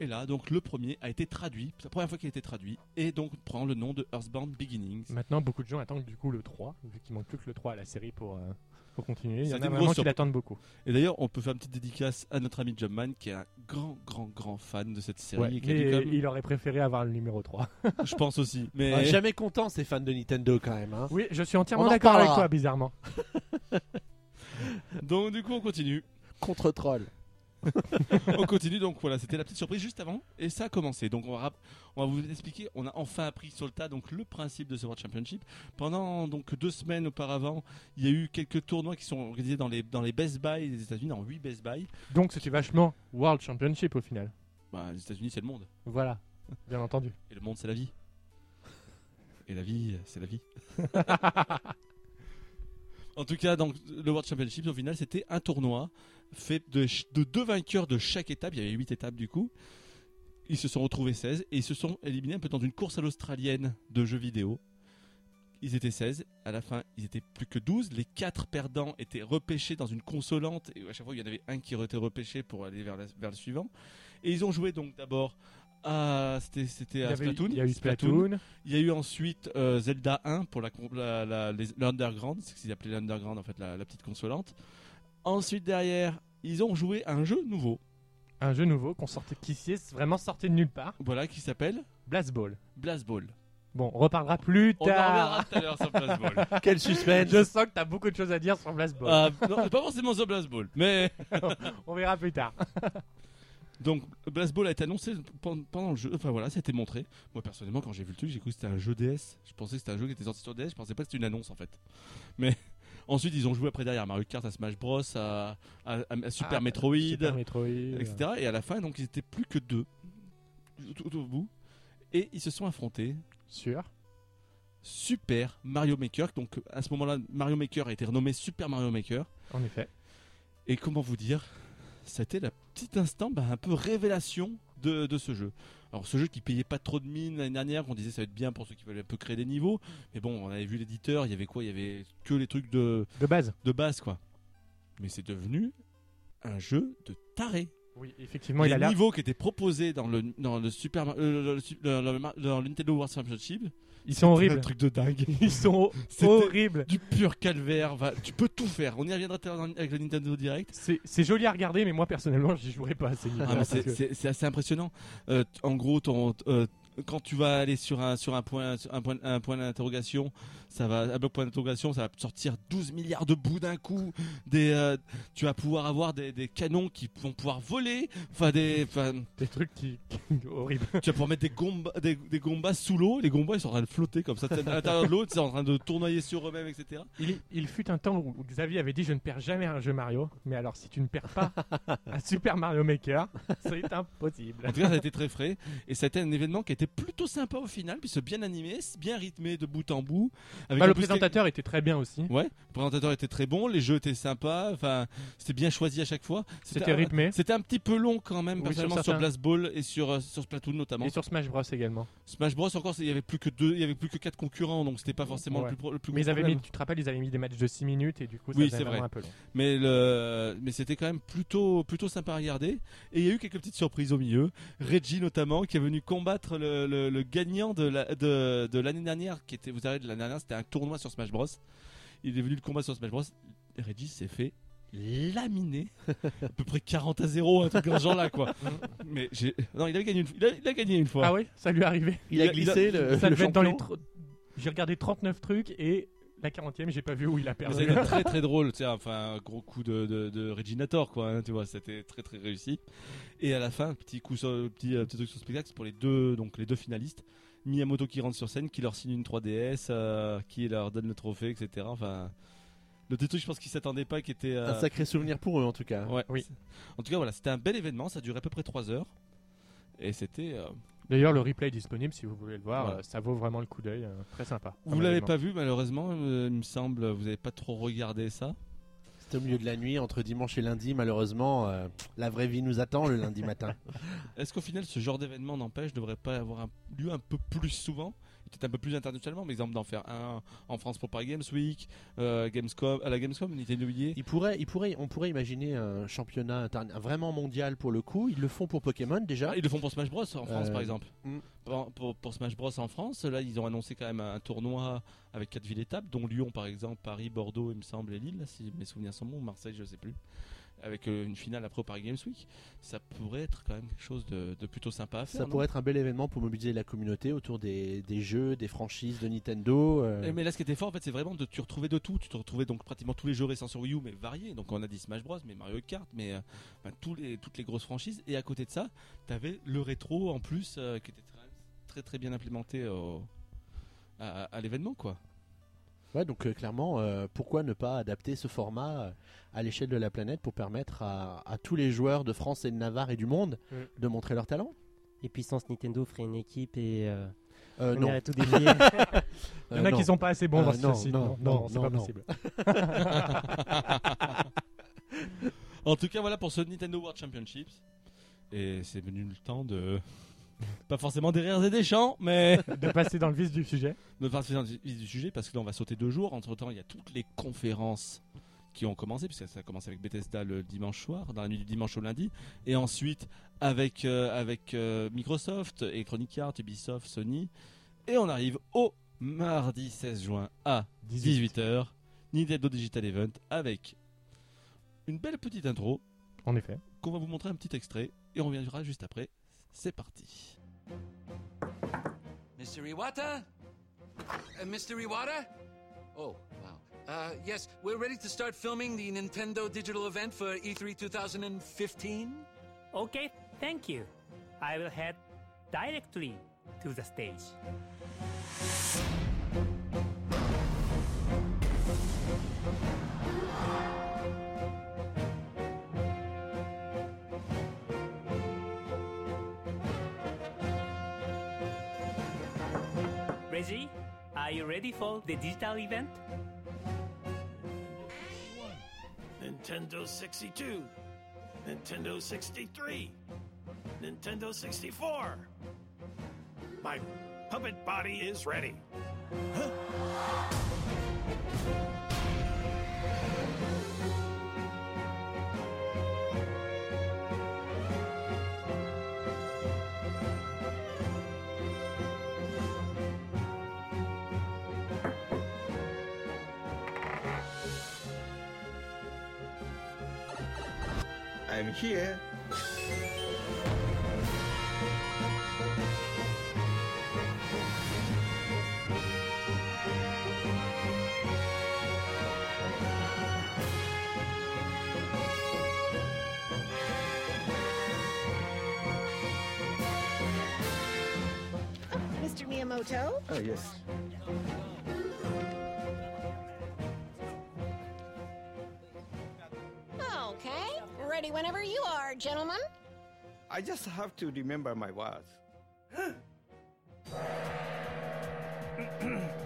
Et là, donc le premier a été traduit, c'est la première fois qu'il a été traduit, et donc prend le nom de Earthbound Beginnings. Maintenant, beaucoup de gens attendent du coup le 3, vu qu'il manque plus que le 3 à la série pour, euh, pour continuer. Il y Ça en a vraiment qui l'attendent beaucoup. Et d'ailleurs, on peut faire une petite dédicace à notre ami Jumpman, qui est un grand, grand, grand fan de cette série. Ouais, et qui mais il aurait préféré avoir le numéro 3. Je pense aussi. Mais Ah, Jamais content ces fans de Nintendo quand même. Hein. Oui, je suis entièrement d'accord avec toi, bizarrement. donc du coup, on continue. Contre troll. On continue. Donc voilà, c'était la petite surprise juste avant, et ça a commencé. Donc on va, on va vous expliquer. On a enfin appris sur le tas donc le principe de ce World Championship. Pendant donc deux semaines auparavant, il y a eu quelques tournois qui sont organisés dans les dans les Best Buy des États-Unis, dans 8 Best Buy. Donc c'était vachement World Championship au final. Bah, les États-Unis, c'est le monde, Voilà, bien entendu. et le monde, c'est la vie. Et la vie, c'est la vie. En tout cas, donc, le World Championship, au final, c'était un tournoi fait de, deux vainqueurs de chaque étape. Il y avait 8 étapes du coup. Ils se sont retrouvés 16 et ils se sont éliminés un peu dans une course à l'australienne de jeux vidéo. Ils étaient 16. À la fin, ils étaient plus que 12. Les 4 perdants étaient repêchés dans une consolante. Et à chaque fois, il y en avait un qui était repêché pour aller vers, la- vers le suivant. Et ils ont joué donc d'abord à. C'était à Splatoon. il y a eu Splatoon. Il y a eu ensuite euh, Zelda 1 pour la, la, la- les- l'Underground, c'est ce qu'ils appelaient l'Underground en fait, la, la petite consolante. Ensuite derrière, ils ont joué à un jeu nouveau, Un jeu nouveau qu'on sortait, qui est vraiment sorti de nulle part. voilà, qui s'appelle Blast Ball. Blast Ball. Bon, on reparlera plus On en reviendra tard. tout à l'heure sur Blast Ball. Quel suspense. Je sens que t'as beaucoup de choses à dire sur Blast Ball. Ah, non, c'est pas forcément sur Blast Ball, mais On verra plus tard. donc Blast Ball a été annoncé pen- pendant le jeu, enfin voilà, ça a été montré. Moi personnellement, quand j'ai vu le truc, j'ai cru que c'était un jeu DS. Je pensais que c'était un jeu qui était sorti sur DS, je pensais pas que c'était une annonce en fait. Mais ensuite, ils ont joué après derrière Mario Kart, à Smash Bros, à, à- à Super Ah, Metroid. Super Metroid. etc. Et à la fin, donc ils étaient plus que deux, tout, au bout, et ils se sont affrontés Sûr. Super Mario Maker. Donc à ce moment-là, Mario Maker a été renommé Super Mario Maker. En effet. Et comment vous dire, c'était la petite instant bah, un peu révélation de, de ce jeu. Alors ce jeu qui payait pas trop de mine l'année dernière, qu'on disait ça va être bien pour ceux qui veulent un peu créer des niveaux. Mais bon, on avait vu l'éditeur, il y avait quoi? Il y avait que les trucs de, De base. de base quoi. Mais c'est devenu un jeu de taré. Oui, effectivement, il les a l'air. niveaux qui étaient proposés dans le dans le Super Mar- euh, dans le dans dans le Nintendo World Championship, Ils sont horribles. Un truc de dingue. Ils sont horribles. du pur calvaire. Va- tu peux tout faire. On y reviendra avec le Nintendo Direct. C'est joli à regarder, mais moi personnellement, j'y jouerai pas. Ah, c'est- c'est assez impressionnant. Euh, en gros, ton, euh, quand tu vas aller sur un sur un point un point un point d'interrogation, ça va un bloc point d'interrogation, ça va sortir 12 milliards de bouts d'un coup. Des, euh, tu vas pouvoir avoir des, des canons qui vont pouvoir voler. Enfin des, enfin, des trucs qui horribles. tu vas pouvoir mettre des gombas des, des gombas sous l'eau. Les gombas ils sont en train de flotter comme ça à l'intérieur de l'eau, ils sont en train de tournoyer sur eux-mêmes, etc. Il, il fut un temps où Xavier avait dit je ne perds jamais un jeu Mario, mais alors si tu ne perds pas un Super Mario Maker, c'est impossible. En tout cas, ça a été très frais et été un événement qui a été plutôt sympa au final, puisque bien animé, bien rythmé de bout en bout. Avec Bah, le présentateur était très bien aussi. Ouais, le présentateur était très bon, les jeux étaient sympas, enfin, c'était bien choisi à chaque fois. C'était rythmé. C'était un petit peu long quand même, Oui, personnellement, sur sur. Blast Ball et sur, euh, sur Splatoon notamment. Et sur Smash Bros également. Smash Bros encore, il y avait plus que deux, il y avait plus que quatre concurrents, donc c'était pas forcément Ouais. le plus, le plus Mais ils avaient mis, tu te rappelles, ils avaient mis des matchs de 6 minutes et du coup ça Oui, c'est vrai. un peu long. Mais le, mais c'était quand même plutôt, plutôt sympa à regarder. Et il y a eu quelques petites surprises au milieu. Reggie notamment, qui est venu combattre le, le- le gagnant de la- de, de l'année dernière, qui était, vous savez, de l'année dernière, c'était un tournoi sur Smash Bros. Il est venu le combattre sur Smash Bros. Reggie s'est fait laminer à peu près 40 à 0 un truc dans ce genre là quoi mais j'ai non il a gagné une, il a, il a gagné une fois Ah oui, ça lui est arrivé. Il a Il a- il a- glissé le, ça le devait être dans les. tr- J'ai regardé 39 trucs et la 40e, j'ai pas vu où il a perdu. C'était très très drôle, tu sais, enfin un gros coup de, de, de Reginator quoi, hein, tu vois, c'était très très réussi. Et à la fin, petit coup sur, petit, euh, petit truc sur le spectacle c'est pour les deux donc les deux finalistes. Miyamoto qui rentre sur scène, qui leur signe une 3DS, euh, qui leur donne le trophée, etc. Enfin, le petit truc, je pense qu'ils s'attendaient pas, qui était. euh, Un sacré souvenir pour eux en tout cas. ouais. Oui. En tout cas, voilà, c'était un bel événement, ça durait à peu près 3 heures. Et c'était. euh, D'ailleurs, le replay est disponible si vous voulez le voir. Euh, ça vaut vraiment le coup d'œil. euh, très sympa. Vous l'avez pas vu malheureusement, euh, il me semble, vous avez pas trop regardé ça. C'était au milieu de la nuit, entre dimanche et lundi. Malheureusement, euh, la vraie vie nous attend le lundi matin. Est-ce qu'au final, ce genre d'événement n'empêche, devrait pas avoir un- lieu un peu plus souvent? Peut-être un peu plus internationalement, mais exemple d'en faire un en France pour Paris Games Week, euh, Gamescom, à la Gamescom, Nintendo y est. Il pourrait, il pourrait, on pourrait imaginer un championnat vraiment mondial pour le coup. Ils le font pour Pokémon déjà. Ah, ils le font pour Smash Bros en France Euh, par exemple. mm. Pour, pour- pour Smash Bros en France, là ils ont annoncé quand même un tournoi avec quatre villes étapes, dont Lyon par exemple, Paris, Bordeaux, il me semble, et Lille, là, si mes souvenirs sont bons, Marseille, je sais plus. Avec euh, une finale après au Paris Games Week, ça pourrait être quand même quelque chose de, de plutôt sympa à faire. Ça pourrait être un bel événement pour mobiliser la communauté autour des, des jeux, des franchises de Nintendo. euh. Eh, Mais là, ce qui était fort, en fait, c'est vraiment de tu retrouvais de tout. Tu te retrouvais donc pratiquement tous les jeux récents sur Wii U, mais variés. Donc, on a dit Smash Bros, mais Mario Kart, mais euh, enfin, tous les, toutes les grosses franchises. Et à côté de ça, tu avais le rétro en plus, euh, qui était très, très très bien implémenté au- à, à l'événement, quoi. Ouais, donc euh, clairement, euh, pourquoi ne pas adapter ce format euh, à l'échelle de la planète pour permettre à, à tous les joueurs de France et de Navarre et du monde Mm. de montrer leur talent? Et Puissance Nintendo ferait une équipe et euh, Euh, on Non, irait tout défier. Il y en a qui sont pas assez bons Euh, dans ce non, site. non, Non, non, c'est non, pas non. possible. En tout cas, voilà pour ce Nintendo World Championships. Et c'est venu le temps de. Pas forcément des rires et des chants, mais. de passer dans le vif du sujet. de partir dans le vif du sujet parce que là on va sauter deux jours. Entre temps, il y a toutes les conférences qui ont commencé, puisque ça a commencé avec Bethesda le dimanche soir, dans la nuit du dimanche au lundi, et ensuite avec, euh, avec euh, Microsoft, Electronic Arts, Ubisoft, Sony, et on arrive au mardi 16 juin à 18h, Nintendo Digital Event avec une belle petite intro En effet. qu'on va vous montrer un petit extrait et on reviendra juste après. C'est parti. Mr. Iwata? Uh, Mr. Iwata? Oh, wow. Uh, yes, we're ready to start filming the Nintendo digital event for E E3 2015. Okay, thank you. I will head directly to the stage. Reggie, Are you ready for the digital event? Nintendo 62, Nintendo 63, Nintendo 64. My puppet body is ready. I'm here. Mr. Miyamoto? Oh, yes. Ready whenever you are, gentlemen. I just have to remember my words.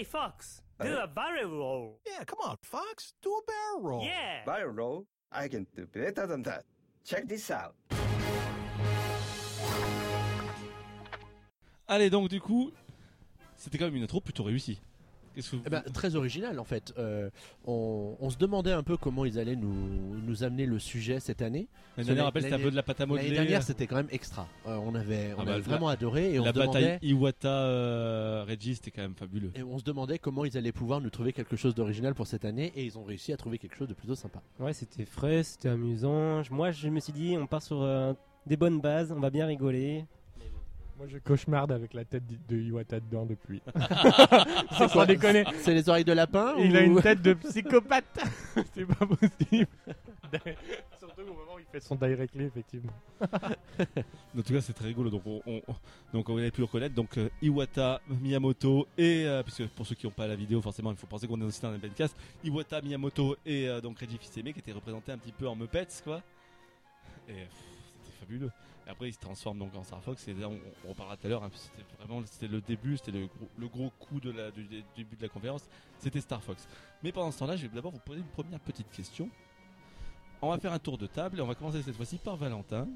Hey, Fox, do a barrel roll. Yeah, come on, Fox. Do a barrel roll. Yeah. Barrel roll? I can do better than that. Check this out. Allez, donc du coup, c'était quand même une intro plutôt réussie. Qu'est-ce que vous... Eh ben, très original en fait. Euh, on, on se demandait un peu comment ils allaient nous, nous amener le sujet cette année. L'année dernière, rappelle, c'était un peu de la pâte à modeler. L'année dernière, c'était quand même extra. Euh, on avait, on Ah bah, avait la- vraiment adoré et on, la se demandait, bataille Iwata euh, Reggie, c'était quand même fabuleux. et on se demandait comment ils allaient pouvoir nous trouver quelque chose d'original pour cette année et ils ont réussi à trouver quelque chose de plutôt sympa. Ouais, c'était frais, c'était amusant. Moi, je me suis dit, on part sur euh, des bonnes bases, on va bien rigoler. Moi, je cauchemarde avec la tête de Iwata dedans depuis. C'est sans déconner. C'est les oreilles de lapin Il ou- a une tête de psychopathe. C'est pas possible. Surtout au moment où il fait son directly, effectivement. En tout cas, c'est très rigolo. Donc, on, on- donc, on avait pu le reconnaître. Donc, euh, Iwata, Miyamoto et euh, puisque pour ceux qui n'ont pas la vidéo, forcément, il faut penser qu'on est aussi dans un podcast. Iwata, Miyamoto et euh, donc Reggie Fils-Aimé qui étaient représentés un petit peu en Muppets, quoi. Et c'était fabuleux. Et après, il se transforme donc en Star Fox. Et là, on, on reparlera tout à l'heure. hein, c'était vraiment, c'était le début, c'était le gros, le gros coup de la, du, du début de la conférence. C'était Star Fox. Mais pendant ce temps-là, je vais d'abord vous poser une première petite question. On va faire un tour de table et on va commencer cette fois-ci par Valentin.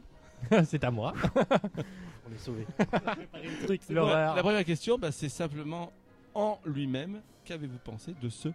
C'est à moi. On est sauvés. L'horreur. La première question, bah, c'est simplement en lui-même, qu'avez-vous pensé de ce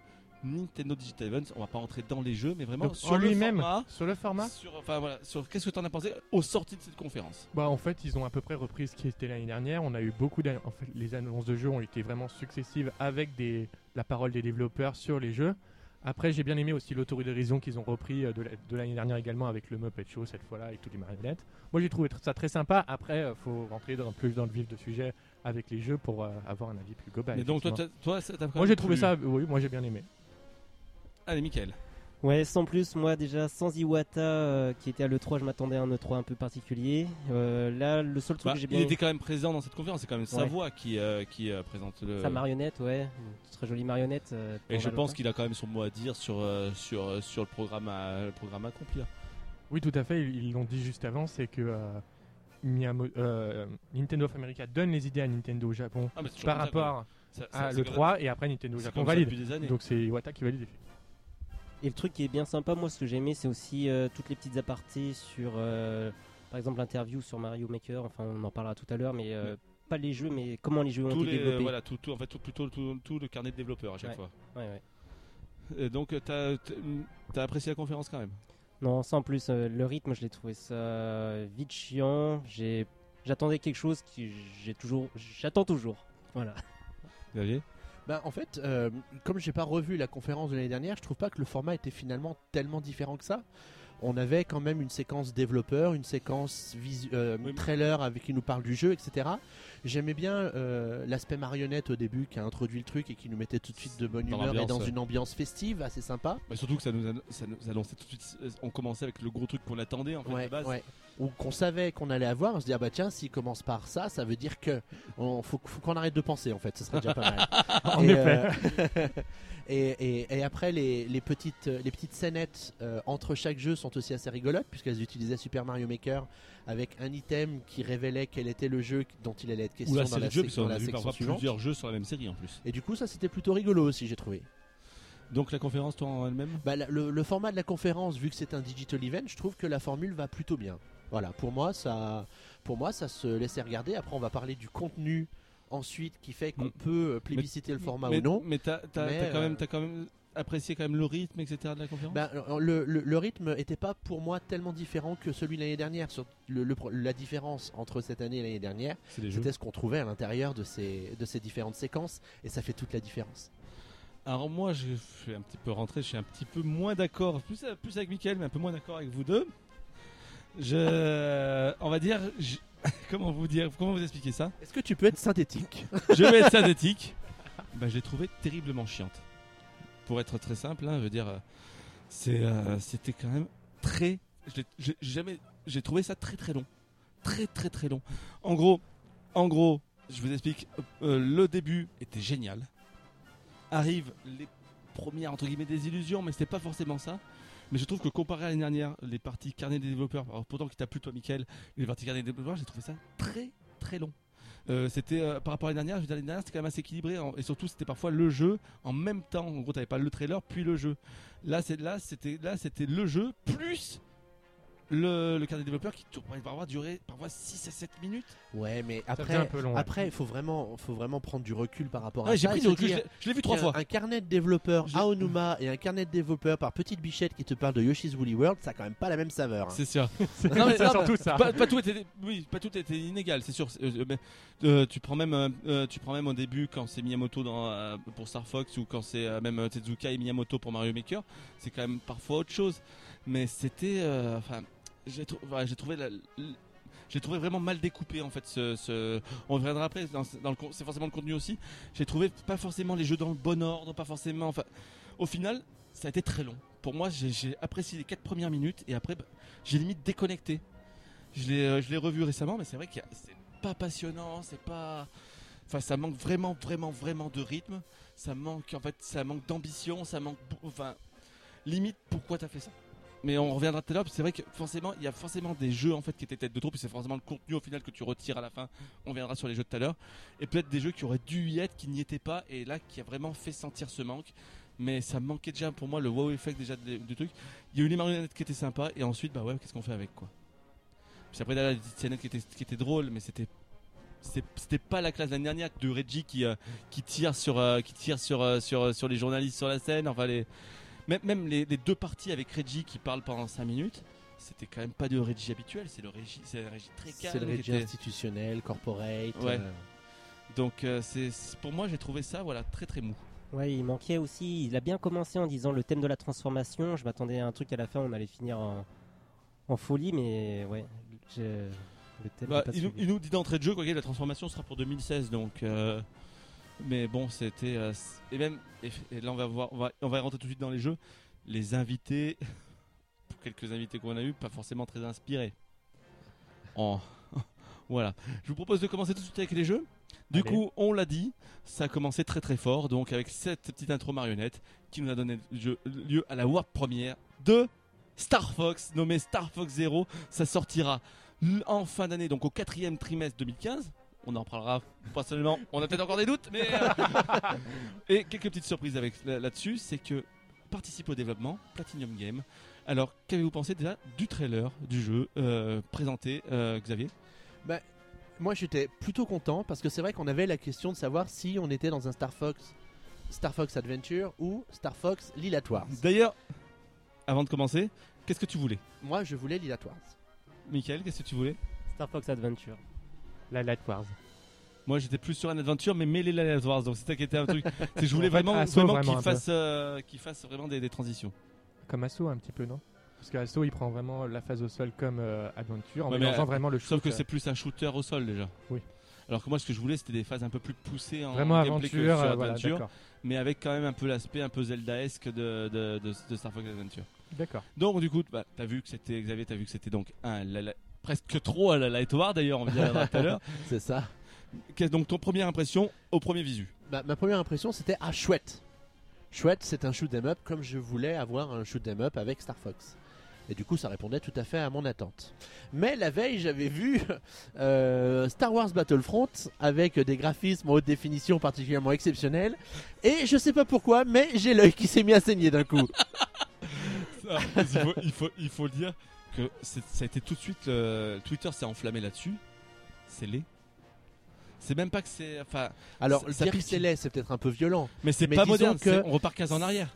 Nintendo Digital Events On va pas rentrer dans les jeux, mais vraiment Donc, sur lui-même, sur le format, sur, enfin voilà, sur qu'est-ce que tu en as pensé aux sorties de cette conférence? Bah en fait ils ont à peu près repris ce qui était l'année dernière. On a eu beaucoup d'ann- en fait les annonces de jeux ont été vraiment successives avec des la parole des développeurs sur les jeux. Après j'ai bien aimé aussi l'autorisation qu'ils ont repris euh, de la- de l'année dernière également avec le Muppet Show cette fois-là avec toutes les marionnettes. Moi j'ai trouvé tr- ça très sympa. Après euh, faut rentrer dans, plus dans le vif de sujet avec les jeux pour euh, avoir un avis plus global. Mais donc toi, toi, ça moi j'ai trouvé ça oui moi j'ai bien aimé. Allez, Michael. Ouais, sans plus, moi déjà, sans Iwata euh, qui était à l'E3, je m'attendais à un E3 un peu particulier. Euh, là, le seul truc Bah, que j'ai il bien était quand même présent dans cette conférence. C'est quand même sa Ouais. voix qui euh, qui euh, présente le. Sa marionnette, ouais, une très jolie marionnette. euh, Et je pense qu'il a quand même son mot à dire sur euh, sur euh, sur le programme à le programme à accomplir. Oui, tout à fait. Ils l'ont dit juste avant, c'est que euh, Miyamo- euh, Nintendo of America donne les idées à Nintendo au Japon Ah, par rapport Ça- ça- à c'est le comme- 3 et après Nintendo au Japon valide. des. Donc c'est Iwata qui valide. Et le truc qui est bien sympa, moi, ce que j'ai aimé, c'est aussi euh, toutes les petites apartés sur, euh, par exemple, l'interview sur Mario Maker. Enfin, on en parlera tout à l'heure, mais euh, pas les jeux, mais comment les jeux ont Tous été les, développés. voilà, tout, tout, en fait, tout, plutôt tout, tout le carnet de développeurs à chaque Ouais. fois. Ouais, ouais. Et donc, t'as as apprécié la conférence quand même? Non, sans plus, le rythme, je l'ai trouvé ça vite chiant. J'ai, j'attendais quelque chose qui, j'ai toujours, j'attends toujours. Voilà. Xavier? Bah, en fait, euh, comme j'ai pas revu la conférence de l'année dernière, je trouve pas que le format était finalement tellement différent que ça. On avait quand même une séquence développeur, une séquence euh, Oui, trailer avec qui nous parle du jeu, etc. J'aimais bien euh, l'aspect marionnette au début qui a introduit le truc et qui nous mettait tout de suite de bonne Dans humeur et dans une ambiance festive assez sympa. Bah, Surtout que ça nous, ça nous annonçait tout de suite. euh, On commençait avec le gros truc qu'on attendait en fait Ouais, de base. ouais. Ou qu'on savait qu'on allait avoir, on se dit ah bah tiens s'il commence par ça, ça veut dire que on, faut, faut qu'on arrête de penser en fait, ce serait déjà pas mal. En et, effet. euh, et, et- et après les, les petites les petites scénettes euh, entre chaque jeu sont aussi assez rigolotes puisqu'elles utilisaient Super Mario Maker avec un item qui révélait quel était le jeu dont il allait être question Ou la dans la, puisqu'on dans a la vu section suivante. plusieurs jeux sur la même série en plus. Et du coup ça c'était plutôt rigolo aussi j'ai trouvé. Donc la conférence, toi en elle-même? Bah, le format de la conférence, vu que c'est un digital event, je trouve que la formule va plutôt bien. Voilà, pour moi, ça, pour moi, ça se laissait regarder. Après, on va parler du contenu ensuite qui fait qu'on peut euh, plébisciter le format mais, ou non. Mais t'as t'as- Mais, t'as quand, même- euh, t'as quand même apprécié quand même le rythme, etc. de la conférence? Ben, le, le- le rythme était pas pour moi tellement différent que celui de l'année dernière. Sur le- le pro- la différence entre cette année et l'année dernière, c'était ce qu'on trouvait à l'intérieur de ces, de ces différentes séquences, et ça fait toute la différence. Alors moi, je suis un petit peu rentré, je suis un petit peu moins d'accord, plus, plus avec Mickaël, mais un peu moins d'accord avec vous deux. Je, on va dire, je- comment vous dire, comment vous expliquer ça? Est-ce que tu peux être synthétique? Je vais être synthétique. Bah, je l'ai trouvé terriblement chiante. Pour être très simple, hein, je veux dire, euh, c'est, euh, c'était quand même très, j'ai jamais, j'ai trouvé ça très très long, très très très long. En gros, en gros, je vous explique, euh, le début était génial. Arrivent les premières entre guillemets désillusions, mais c'était pas forcément ça. Mais je trouve que comparé à l'année dernière, les parties carnet des développeurs, alors pourtant qui t'a plu toi, Michael, les parties carnet des développeurs, j'ai trouvé ça très très long. Euh, c'était euh, par rapport à l'année dernière, je l'année dernière c'était quand même assez équilibré et surtout c'était parfois le jeu en même temps. En gros, t'avais pas le trailer puis le jeu. Là, c'est là, c'était là, c'était le jeu plus le, le carnet des développeurs qui tourne- pourrait parfois durer parfois 6 à 7 minutes. Ouais, mais après, un peu long, ouais. après, il faut vraiment, faut vraiment prendre du recul par rapport à Ouais, j'ai ça. pris du recul, je dire l'ai- je l'ai vu trois fois. Un carnet de développeur à Onuma et un carnet de développeur par Petite Bichette qui te parle de Yoshi's Woolly World, ça a quand même pas la même saveur. hein. C'est sûr. C'est Non, mais- surtout ça. Pas, pas tout était, oui, pas tout était inégal, c'est sûr. Euh, mais, euh, tu prends même, euh, euh, tu prends même au début quand c'est Miyamoto dans, euh, pour Star Fox ou quand c'est euh, même euh, Tezuka et Miyamoto pour Mario Maker, c'est quand même parfois autre chose. Mais c'était, euh, enfin, j'ai trouvé j'ai trouvé vraiment mal découpé en fait ce, on reviendra après dans, le c'est forcément le contenu aussi. J'ai trouvé pas forcément les jeux dans le bon ordre pas forcément enfin au final ça a été très long. Pour moi j'ai- apprécié les quatre premières minutes et après bah, j'ai limite déconnecté. Je l'ai euh, je l'ai revu récemment mais c'est vrai que c'est pas passionnant c'est pas enfin ça manque vraiment vraiment vraiment de rythme. Ça manque en fait ça manque d'ambition ça manque enfin limite pourquoi t'as fait ça? Mais on reviendra tout à l'heure c'est vrai que forcément il y a forcément des jeux en fait qui étaient tête de trop puis c'est forcément le contenu au final que tu retires à la fin. On viendra sur les jeux tout à l'heure. Et peut-être des jeux qui auraient dû y être qui n'y étaient pas et là qui a vraiment fait sentir ce manque. Mais ça manquait déjà pour moi le wow effect déjà du truc. Il y a eu les marionnettes qui étaient sympas et ensuite bah ouais qu'est-ce qu'on fait avec quoi? Puis après les petites scénettes qui étaient, qui étaient drôles mais c'était c'était pas la classe l'année dernière de Reggie qui, euh, qui tire sur euh, qui tire sur, euh, sur sur les journalistes sur la scène enfin les même, même les, les deux parties avec Reggie qui parle pendant 5 minutes c'était quand même pas de Reggie habituel c'est le Reggie c'est un Reggie très calme C'est le Reggie était- institutionnel, corporate. Ouais. euh, donc euh, c'est c'est- pour moi j'ai trouvé ça voilà très très mou Ouais, il manquait aussi. Il a bien commencé en disant le thème de la transformation. Je m'attendais à un truc à la fin, on allait finir en, en folie, mais ouais. j'ai- Le thème Bah, il, nous, suivi. il nous dit d'entrée de jeu quoi ait, la transformation sera pour 2016 donc euh, mais bon c'était euh, et même et, et là on va voir on va, on va rentrer tout de suite dans les jeux. Les invités pour quelques invités qu'on a eu pas forcément très inspirés. En voilà. Je vous propose de commencer tout de suite avec les jeux. Du Allez. coup on l'a dit ça a commencé très très fort. Donc avec cette petite intro marionnette qui nous a donné lieu à la world première de Star Fox nommé Star Fox Zero. Ça sortira en fin d'année, donc au quatrième trimestre 2015. On en parlera personnellement. On a peut-être encore des doutes, mais euh, et quelques petites surprises avec là- là-dessus, c'est que participe au développement Platinum Game. Alors, qu'avez-vous pensé déjà du trailer du jeu euh, présenté, euh, Xavier? Moi, j'étais plutôt content parce que c'est vrai qu'on avait la question de savoir si on était dans un Star Fox, Star Fox Adventure ou Star Fox Lilat Wars. D'ailleurs, avant de commencer, qu'est-ce que tu voulais? Moi, je voulais Lilat Wars. Michael, qu'est-ce que tu voulais? Star Fox Adventure. La Light Wars. Moi, j'étais plus sur un adventure, mais mêler la Light Wars. Donc, ça qui était un truc. C'est que je voulais En fait, vraiment, Assaut, vraiment, vraiment qu'il un fasse, euh, qu'il fasse vraiment des, des transitions. Comme Assaut un petit peu, non? Parce qu'Assaut il prend vraiment la phase au sol comme euh, Adventure en Ouais, mais, mélangeant euh, vraiment le shoot. Sauf que euh, c'est plus un shooter au sol déjà. Oui. Alors que moi, ce que je voulais, c'était des phases un peu plus poussées en vraiment gameplay que aventure, sur euh, voilà, Adventure, d'accord. mais avec quand même un peu l'aspect un peu Zelda-esque de, de, de- de Star Fox Adventure. D'accord. Donc, du coup, bah, t'as vu que c'était Xavier, t'as vu que c'était donc un la- la- presque trop à la Light War d'ailleurs, on y reviendra tout à l'heure. C'est ça. Qu'est- Donc, ton première impression au premier visu? Bah, ma première impression, c'était ah chouette. Chouette, c'est un shoot 'em up comme je voulais avoir un shoot 'em up avec Star Fox. Et du coup, ça répondait tout à fait à mon attente. Mais la veille, j'avais vu euh, Star Wars Battlefront avec des graphismes en haute définition particulièrement exceptionnels. Et je sais pas pourquoi, mais j'ai l'œil qui s'est mis à saigner d'un coup. Il, faut, il, faut, il faut le dire que c'est- ça a été tout de suite. le- Twitter s'est enflammé là-dessus. C'est laid. C'est même pas que c'est. Enfin, Alors, Ça- dire c'est laid, c'est peut-être un peu violent. mais c'est pas moderne. que- On repart 15 ans en arrière.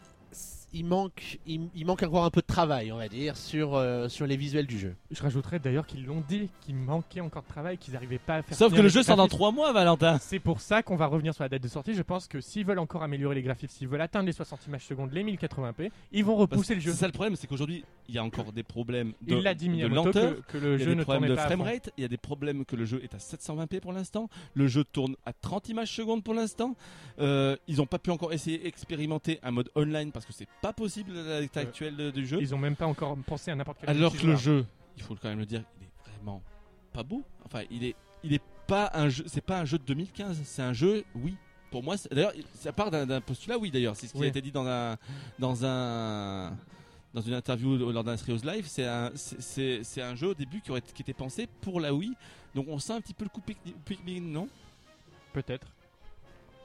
Il manque, il, il manque encore un peu de travail, on va dire, sur, euh, sur les visuels du jeu. Je rajouterais d'ailleurs qu'ils l'ont dit, qu'il manquait encore de travail, qu'ils n'arrivaient pas à faire. Sauf que le jeu sort dans graphismes. 3 mois, Valentin. C'est pour ça qu'on va revenir sur la date de sortie. Je pense que s'ils veulent encore améliorer les graphismes, s'ils veulent atteindre les 60 images secondes, les 1080p, ils vont repousser le jeu. C'est ça le problème, c'est qu'aujourd'hui, il y a encore des problèmes de, Il dit de lenteur. que, que le Il y a jeu des problèmes de framerate, il y a des problèmes que le jeu est à 720p pour l'instant, le jeu tourne à 30 images secondes pour l'instant. Euh, ils n'ont pas pu encore essayer expérimenter un mode online parce que c'est pas possible à l'état Ouais. actuel du jeu. Ils ont même pas encore pensé à n'importe quel Alors que le jeu, il faut quand même le dire, il est vraiment pas beau. Enfin, il est, il est pas un jeu, c'est pas un jeu de 2015, c'est un jeu, oui. Pour moi, d'ailleurs, ça part d'un postulat, oui, d'ailleurs, c'est ce qui Oui. a été dit dans un, dans un, dans une interview lors d'un Trios Live. C'est un, c'est- un jeu au début qui, aurait, qui était pensé pour la Wii. Donc on sent un petit peu le coup Pikmin, non? Peut-être.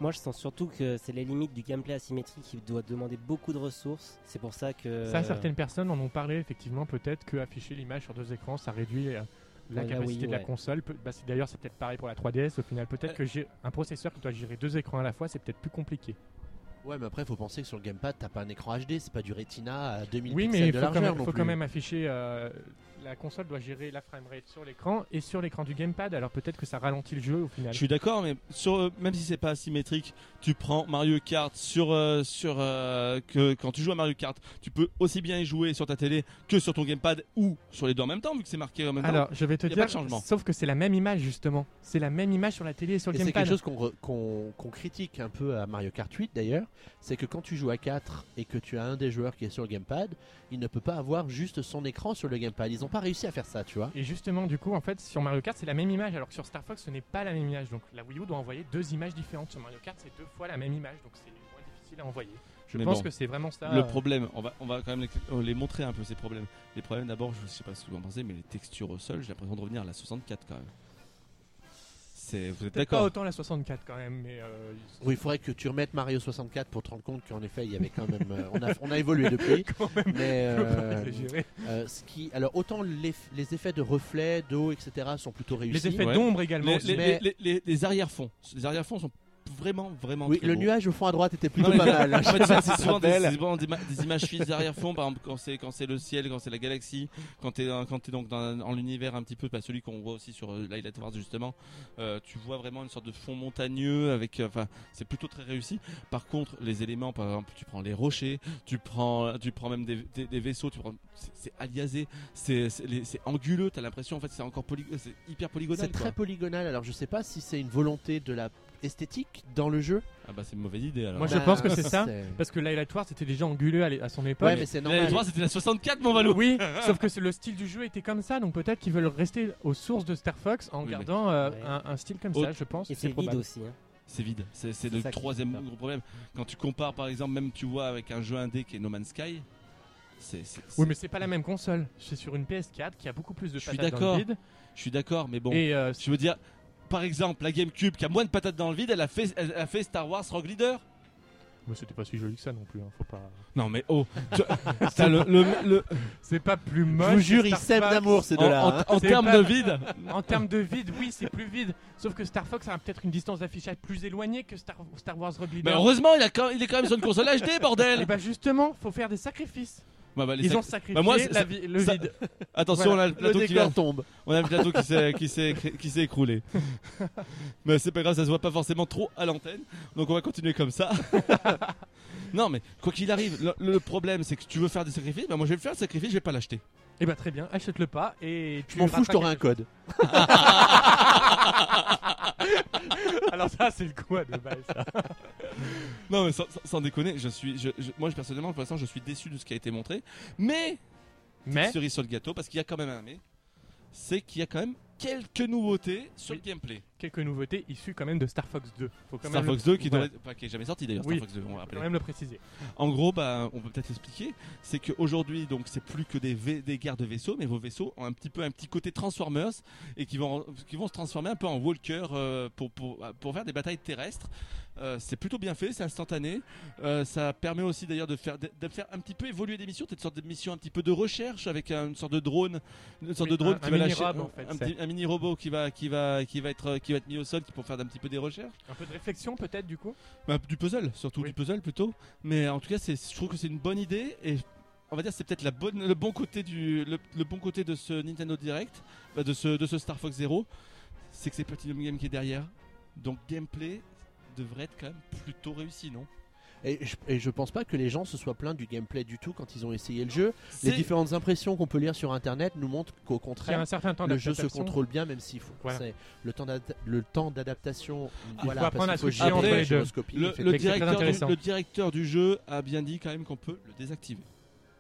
Moi, je sens surtout que c'est les limites du gameplay asymétrique qui doit demander beaucoup de ressources. C'est pour ça que. Ça, certaines personnes en ont parlé effectivement. Peut-être que afficher l'image sur deux écrans, ça réduit euh, la Ouais, la capacité Wii, de la ouais. console. Bah, c'est- D'ailleurs, c'est peut-être pareil pour la 3DS. Au final, peut-être Euh. que j'ai un processeur qui doit gérer deux écrans à la fois, c'est peut-être plus compliqué. Ouais, mais après, faut penser que sur le gamepad, t'as pas un écran HD, c'est pas du Retina à 2000 Oui, pixels mais il de faut, quand largeur même, non faut plus. quand même afficher. euh, la console doit gérer la framerate sur l'écran et sur l'écran du gamepad. Alors peut-être que ça ralentit le jeu au final. Je suis d'accord, mais sur, euh, même si c'est pas asymétrique, tu prends Mario Kart sur euh, sur euh, que quand tu joues à Mario Kart, tu peux aussi bien y jouer sur ta télé que sur ton gamepad ou sur les deux en même temps, vu que c'est marqué en même temps. Alors, je vais te dire, pas de changement. sauf que c'est la même image justement. C'est la même image sur la télé et sur le Et c'est gamepad. quelque chose qu'on critique un peu à Mario Kart 8 d'ailleurs, c'est que quand tu joues à 4 et que tu as un des joueurs qui est sur le gamepad, il ne peut pas avoir juste son écran sur le gamepad. Ils pas réussi à faire ça, tu vois. Et justement, du coup, en fait, sur Mario Kart, c'est la même image, alors que sur Star Fox, ce n'est pas la même image. Donc la Wii U doit envoyer deux images différentes. Sur Mario Kart, c'est deux fois la même image, donc c'est moins difficile à envoyer. Je Mais pense bon, que c'est vraiment ça. Le euh, problème, on va, on va quand même les, les montrer un peu ces problèmes. Les problèmes d'abord, je sais pas ce que vous en pensez, mais les textures au sol, j'ai l'impression de revenir à la 64 quand même. C'est, vous êtes peut-être pas d'accord autant la 64 quand même, mais euh, Oui, il faudrait que tu remettes Mario 64 pour te rendre compte qu'en effet, il y avait quand même. euh, on, a, on a évolué depuis. quand même. Mais euh, euh, ce qui, alors autant les, les effets de reflets, d'eau, etc. sont plutôt réussis. Les effets Ouais. d'ombre également. les, mais- les- les- les arrière-fonds, les arrière-fonds sont vraiment, vraiment. Oui, très le nuage au fond à droite était plutôt Non, pas mal. En fait, c'est si souvent des, des, des images fixes d'arrière-fond, par exemple quand c'est quand c'est le ciel, quand c'est la galaxie, quand t'es quand t'es donc dans, dans l'univers un petit peu, pas celui qu'on voit aussi sur euh, Light Wars justement, euh, tu vois vraiment une sorte de fond montagneux avec, euh, enfin, c'est plutôt très réussi. Par contre, les éléments, par exemple, tu prends les rochers, tu prends, tu prends même des, des- des vaisseaux, tu prends, c'est, aliasé, c'est, c'est, anguleux, t'as l'impression en fait c'est encore poly- c'est hyper polygonal. C'est très polygonal. Alors je sais pas si c'est une volonté de la esthétique dans le jeu. Ah bah c'est une mauvaise idée alors. Moi, je Bah, pense que c'est ça. c'est- Parce que Light Wars c'était déjà anguleux à l'é- à son époque. Ouais, mais c'est normal. C'était la 64 mon Valou. Oui, sauf que c'est- le style du jeu était comme ça, donc peut-être qu'ils veulent rester aux sources de Star Fox en Oui, mais- gardant euh, Ouais. un, un style comme Autre- ça, je pense. Et c'est vide probable. aussi. hein. C'est vide. C'est, le ça qui troisième peur. gros problème. Quand tu compares par exemple, même tu vois avec un jeu indé qui est No Man's Sky, c'est. c'est- Oui, mais c'est pas la même console. C'est sur une PS4 qui a beaucoup plus de Je suis patates dans d'accord. le vide. Je suis d'accord, mais bon. Et euh, Je veux dire, par exemple, la GameCube qui a moins de patates dans le vide, elle a fait, elle a fait Star Wars Rogue Leader. Mais c'était pas si joli que ça non plus. hein, Faut pas. Non mais oh, tu- t'as le, le, le- C'est pas plus moche. Je vous que jure, ils Star s'aiment Fox. d'amour ces en, deux-là. en- hein. en C'est termes pas- de vide. En termes de vide, oui, c'est plus vide. Sauf que Star Fox a peut-être une distance d'affichage plus éloignée que Star, Star Wars Rebellion. Mais heureusement, il, a quand- il est quand même sur une console HD, Et bordel. bah justement, faut faire des sacrifices. Bah, bah, les Ils sac- ont sacrifié Bah, moi, c'est- la ça- vi- le ça- vide. Attention, Voilà. on a le Le plateau qui vient. tombe. On a un plateau qui s'est qui s'est qui s'est écroulé. mais c'est pas grave, ça se voit pas forcément trop à l'antenne. Donc on va continuer comme ça. non mais quoi qu'il arrive, le, le problème c'est que tu veux faire des sacrifices, bah moi je vais le faire le sacrifice, je vais pas l'acheter. Et bah très bien, achète-le pas et tu Je m'en fous, je t'aurai un code. Alors ça, c'est le quoi de base ça? Non mais sans, sans- déconner, je suis, je- je- moi je- personnellement pour l'instant je suis déçu de ce qui a été montré. Mais Mais cerise sur le gâteau parce qu'il y a quand même un mais, c'est qu'il y a quand même quelques nouveautés sur Oui. le gameplay. Quelques nouveautés issues quand même de Star Fox 2. Faut quand Star même Fox le... 2 qui, voilà. devrait- enfin, qui est jamais sorti d'ailleurs. Oui. Star Fox 2, on va quand même le préciser. En gros, bah, on peut peut-être expliquer, c'est qu'aujourd'hui, donc, c'est plus que des, guerres de vaisseaux, mais vos vaisseaux ont un petit peu un petit côté Transformers et qui vont, qui vont se transformer un peu en walker euh, pour, pour, pour faire des batailles terrestres. Euh, c'est plutôt bien fait, c'est instantané. Euh, ça permet aussi d'ailleurs de faire, de, de faire un petit peu évoluer des missions, peut-être une sorte de mission un petit peu de recherche avec une sorte de drone, une sorte Oui, de drone un- qui un va mini lâcher en fait, un, c'est. petit- un mini robot qui va, qui va, qui va être, qui va être mis au sol, qui pour faire un petit peu des recherches. Un peu de réflexion peut-être du coup. Bah, du puzzle, surtout Oui. du puzzle plutôt. Mais en tout cas, je trouve que c'est une bonne idée et on va dire c'est peut-être la bonne, le bon côté du, le, le bon côté de ce Nintendo Direct, bah, de ce, de ce Star Fox Zero, c'est que c'est Platinum Game qui est derrière. Donc gameplay devrait être quand même plutôt réussi, non? Et je, et je pense pas que les gens se soient plaints du gameplay du tout quand ils ont essayé le jeu. Les différentes impressions qu'on peut lire sur internet nous montrent qu'au Il contraire, un certain temps le jeu se contrôle bien, même s'il faut. Voilà. Le temps d'adaptation. Il voilà, faut apprendre parce à switcher gérer Le, il directeur du, intéressant. le directeur du jeu a bien dit quand même qu'on peut le désactiver.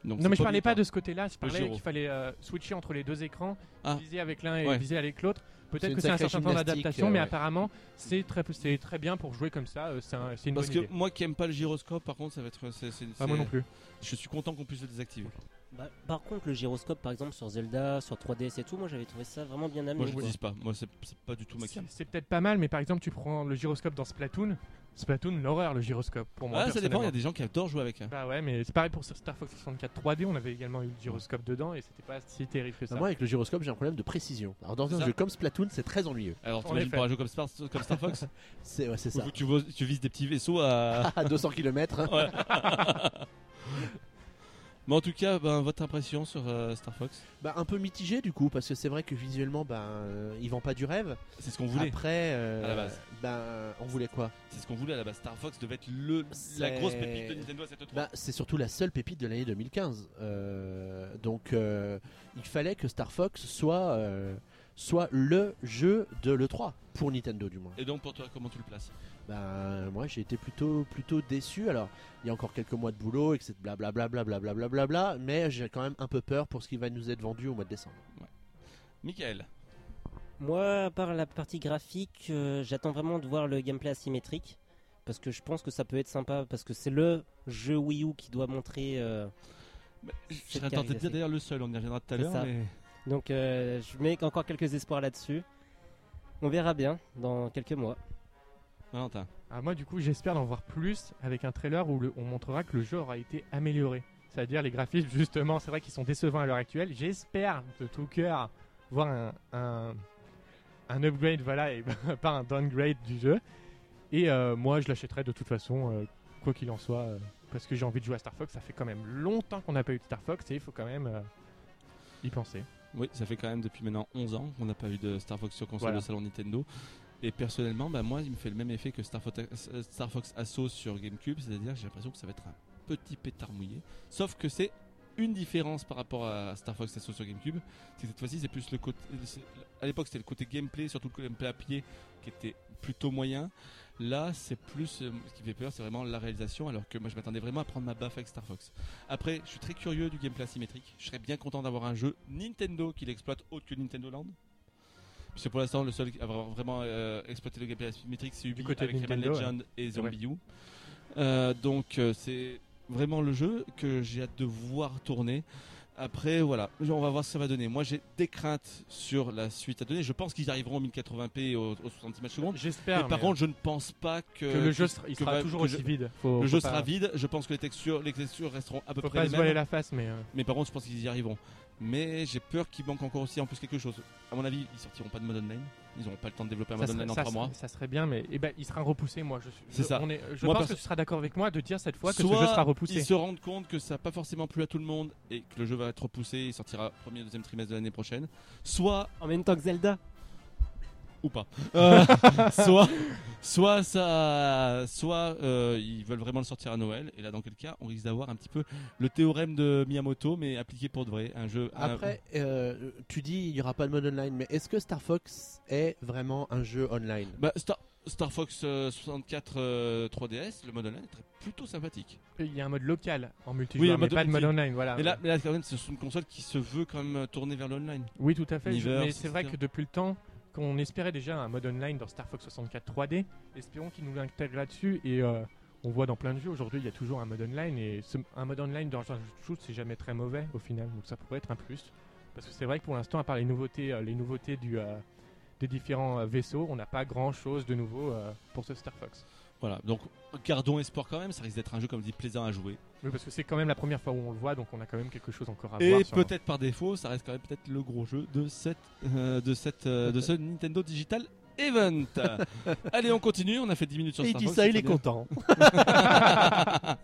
Donc, Non mais je parlais pas de ce côté-là, je parlais qu'il fallait euh, switcher entre les deux écrans, Ah. viser avec l'un et Ouais. viser avec l'autre. Peut-être que c'est un certain temps d'adaptation, euh, mais ouais. apparemment c'est très, c'est très bien pour jouer comme ça. euh, C'est un- c'est une Parce bonne que idée. moi qui aime pas le gyroscope, par contre, ça va être. c'est- Pas moi non plus. Je suis content qu'on puisse le désactiver. Bah, par contre, le gyroscope, par exemple, sur Zelda, sur 3DS et tout, moi j'avais trouvé ça vraiment bien amené. Moi je quoi. ne dis pas. Moi c'est c'est pas du tout ma C'est c'est peut-être pas mal, mais par exemple tu prends le gyroscope dans Splatoon. Splatoon, l'horreur le gyroscope pour moi. Ah, ça dépend. Il y a personnellement. des gens qui adorent jouer avec. hein. Bah ouais, mais c'est pareil pour Star Fox 64 3D, on avait également eu le gyroscope dedans et c'était pas si terrible que ça. Moi, avec le gyroscope, j'ai un problème de précision. Alors, dans C'est un ça jeu comme Splatoon, c'est très ennuyeux. Alors, En t'imagines effet. pour un jeu comme Star, comme Star Fox C'est ouais, c'est ça. où tu, tu vises des petits vaisseaux à. À 200 km. Mais en tout cas, ben, votre impression sur euh, Star Fox? Bah, un peu mitigé du coup, parce que c'est vrai que visuellement, ben, euh, il vend pas du rêve. C'est ce qu'on voulait. Après, euh, à la base. ben, on voulait quoi? C'est ce qu'on voulait à la base. Star Fox devait être le, la grosse pépite de Nintendo à cette 3 Bah, c'est surtout la seule pépite de l'année 2015. Euh, donc, euh, il fallait que Star Fox soit, euh, soit le jeu de l'E3, pour Nintendo du moins. Et donc pour toi, comment tu le places? Bah, moi j'ai été plutôt, plutôt déçu. Alors, il y a encore quelques mois de boulot, etc. Blablabla, blablabla, blablabla, mais j'ai quand même un peu peur pour ce qui va nous être vendu au mois de décembre. Michael Moi, à part la partie graphique, euh, j'attends vraiment de voir le gameplay asymétrique. Parce que je pense que ça peut être sympa. Parce que c'est le jeu Wii U qui doit montrer. euh, Je serais tenté de dire d'ailleurs le seul, on y reviendra tout à C'est l'heure. Mais... Donc, euh, je mets encore quelques espoirs là-dessus. On verra bien dans quelques mois. Valentin. Ah, moi, du coup, j'espère d'en voir plus avec un trailer où le- on montrera que le jeu aura été amélioré. C'est-à-dire les graphismes, justement, c'est vrai qu'ils sont décevants à l'heure actuelle. J'espère de tout cœur voir un, un, un upgrade, voilà, et pas un downgrade du jeu. Et euh, moi, je l'achèterai de toute façon, euh, quoi qu'il en soit, euh, parce que j'ai envie de jouer à Star Fox. Ça fait quand même longtemps qu'on n'a pas eu de Star Fox et il faut quand même euh, y penser. Oui, ça fait quand même depuis maintenant 11 ans qu'on n'a pas eu de Star Fox sur console Voilà. de salon Nintendo. Et personnellement, bah, moi, il me fait le même effet que Star, Fox- Star Fox Assault sur GameCube, c'est-à-dire que j'ai l'impression que ça va être un petit pétard mouillé. Sauf que c'est une différence par rapport à Star Fox Assault sur GameCube, c'est que cette fois-ci, c'est plus le côté. À l'époque, c'était le côté gameplay, surtout le gameplay à pied, qui était plutôt moyen. Là, c'est plus. euh, ce qui fait peur, c'est vraiment la réalisation, alors que moi, je m'attendais vraiment à prendre ma baffe avec Star Fox. Après, je suis très curieux du gameplay asymétrique. Je serais bien content d'avoir un jeu Nintendo qui l'exploite autre que Nintendo Land. Puisque pour l'instant, le seul à avoir vraiment euh, exploité le gameplay asymétrique, c'est Ubi côté avec Rayman Nintendo, Legend et. Zombie U. Euh, donc, c'est vraiment le jeu que j'ai hâte de voir tourner. Après, voilà, on va voir ce que ça va donner. Moi, j'ai des craintes sur la suite à donner. Je pense qu'ils arriveront au 1080p au, au 60 images secondes. J'espère. Mais par mais, contre, je ne pense pas que, que le jeu sera, il toujours que aussi je- vide. Faut, le jeu pas- sera vide. Je pense que les textures, les textures resteront à peu Faut près pas les se voiler mêmes. la face, mais. euh, Mais par contre, je pense qu'ils y arriveront. Mais j'ai peur qu'il manque encore aussi en plus quelque chose. À mon avis, ils sortiront pas de mode online. Ils n'auront pas le temps de développer un ça, mode serait, online en ça 3 serait- mois. ça serait bien, mais eh ben, il sera repoussé. Moi, je, suis- C'est je- ça. on est- je Moi, pense que tu seras d'accord avec moi de dire cette fois que Soit ce jeu sera repoussé. Ils se rendent compte que ça n'a pas forcément plu à tout le monde et que le jeu va être repoussé. Il sortira premier, deuxième trimestre de l'année prochaine. Soit En même temps que Zelda. Ou pas. Euh, soit, soit ça, soit euh, ils veulent vraiment le sortir à Noël. Et là, dans quel cas, on risque d'avoir un petit peu le théorème de Miyamoto, mais appliqué pour de vrai. Un jeu. un- Après, euh, tu dis il n'y aura pas de mode online, mais est-ce que Star Fox est vraiment un jeu online? Bah, Star, Star Fox euh, 64 euh, 3DS, le mode online est très- plutôt sympathique. Il y a un mode local en Oui, multijoueur, le mais mode pas de mode online. Voilà. Mais là, mais là, quand même, c'est une console qui se veut quand même tourner vers l'online. Oui, tout à fait. Universe, mais c'est vrai que depuis le temps qu'on espérait déjà un mode online dans Star Fox 64 3D, espérons qu'ils nous l'intègrent là-dessus. Et euh, on voit dans plein de jeux aujourd'hui, il y a toujours un mode online. Et ce- un mode online dans un shoot, c'est jamais très mauvais au final. Donc ça pourrait être un plus. Parce que c'est vrai que pour l'instant, à part les nouveautés, euh, les nouveautés du, euh, des différents vaisseaux, on n'a pas grand-chose de nouveau pour ce Star Fox. Voilà, donc gardons espoir quand même. Ça risque d'être un jeu, comme dit, plaisant à jouer. Oui, parce que c'est quand même la première fois où on le voit, donc on a quand même quelque chose encore à Et voir. sûrement. peut-être par défaut, ça reste quand même peut-être le gros jeu de cette, euh, de cette, euh, de ce Nintendo Digital Event. Allez, on continue. On a fait 10 minutes sur Et il Star dit Fox, ça, il est content.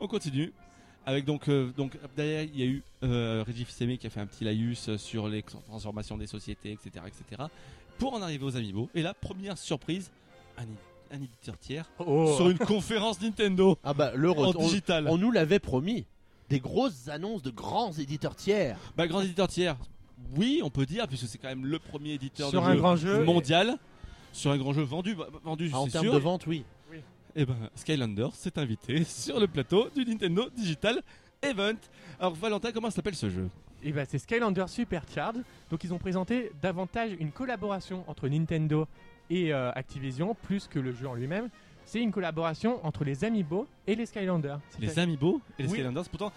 on continue. Avec donc, euh, donc derrière, il y a eu euh, Reggie qui a fait un petit laïus sur les transformations des sociétés, etc., etc. Pour en arriver aux Amiibo. Et là, première surprise, un, un éditeur tiers Oh. sur une conférence Nintendo Ah bah le en retour. digital. On nous l'avait promis. Des grosses annonces de grands éditeurs tiers. Bah, grand éditeur tiers, oui, on peut dire, puisque c'est quand même le premier éditeur Sur de un jeu grand jeu. mondial. Sur un grand jeu vendu, bah, vendu Ah, en termes sûr. de vente, oui. Et ben, Skylanders s'est invité sur le plateau du Nintendo Digital Event. Alors, Valentin, comment s'appelle ce jeu? Et bah c'est Skylander Supercharged. Donc ils ont présenté davantage une collaboration entre Nintendo et euh, Activision plus que le jeu en lui-même. C'est une collaboration entre les Amiibo et les Skylanders. Les Amiibo et les Oui. Skylanders. Pourtant,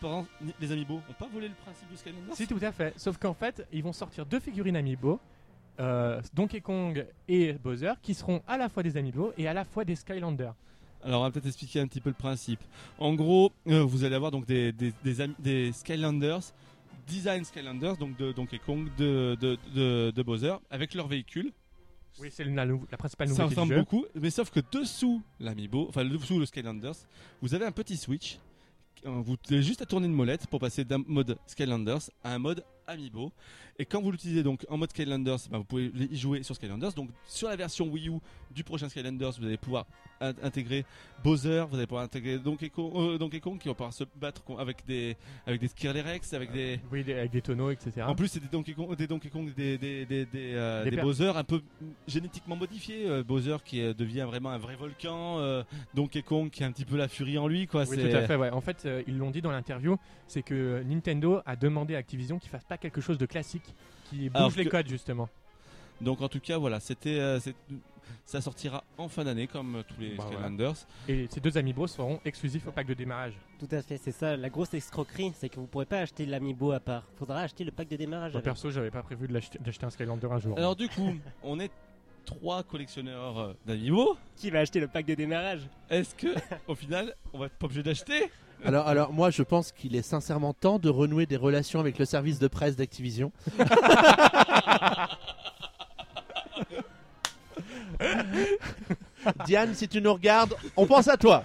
pourtant, les Amiibo n'ont pas volé le principe du Skylanders. Si tout à fait. Sauf qu'en fait ils vont sortir deux figurines Amiibo. euh, Donkey Kong et Bowser qui seront à la fois des Amiibo et à la fois des Skylanders. Alors, on va peut-être expliquer un petit peu le principe. En gros, euh, vous allez avoir donc des, des, des, Skylanders, design Skylanders, donc de Donkey Kong, de, de, de, de Bowser, avec leur véhicule. Oui, c'est la, principale Ça nouveauté du ressemble jeu. beaucoup, mais sauf que dessous l'Amiibo, enfin dessous le Skylanders, vous avez un petit switch. Euh, Vous avez juste à tourner une molette pour passer d'un mode Skylanders à un mode Amiibo. Et quand vous l'utilisez donc en mode Skylanders, ben, vous pouvez y jouer sur Skylanders. Donc sur la version Wii U du prochain Skylanders, vous allez pouvoir in- intégrer Bowser, vous allez pouvoir intégrer Donkey Kong, euh, Donkey Kong qui va pouvoir se battre avec des avec des Skrillex, avec des Oui, des- avec des tonneaux, etc. en plus, c'est des Donkey Kong, des, Donkey Kong, des, des, des, des, euh, Des Bowser un peu génétiquement modifiés. Euh, Bowser qui euh, devient vraiment un vrai volcan. euh, Donkey Kong qui a un petit peu la furie en lui. Quoi. Oui, tout à fait. Ouais. En fait, euh, ils l'ont dit dans l'interview, c'est que Nintendo a demandé à Activision qu'il fasse pas quelque chose de classique, qui bouge Alors les que- codes justement. Donc en tout cas, voilà, c'était, euh, ça sortira en fin d'année comme tous les Bah. Et ces deux amiibo seront exclusifs au pack de démarrage. Tout à fait, c'est ça. La grosse escroquerie, c'est que vous pourrez pas acheter l'amiibo à part. Faudra acheter le pack de démarrage. Moi, avec. perso, j'avais pas prévu d'acheter un Skylander un jour. Alors du coup, on est trois collectionneurs euh, d'Amiibo. Qui va acheter le pack de démarrage? Est-ce que au final, on va pas obligé d'acheter? Alors, alors moi, je pense qu'il est sincèrement temps de renouer des relations avec le service de presse d'Activision. Diane, si tu nous regardes, on pense à toi.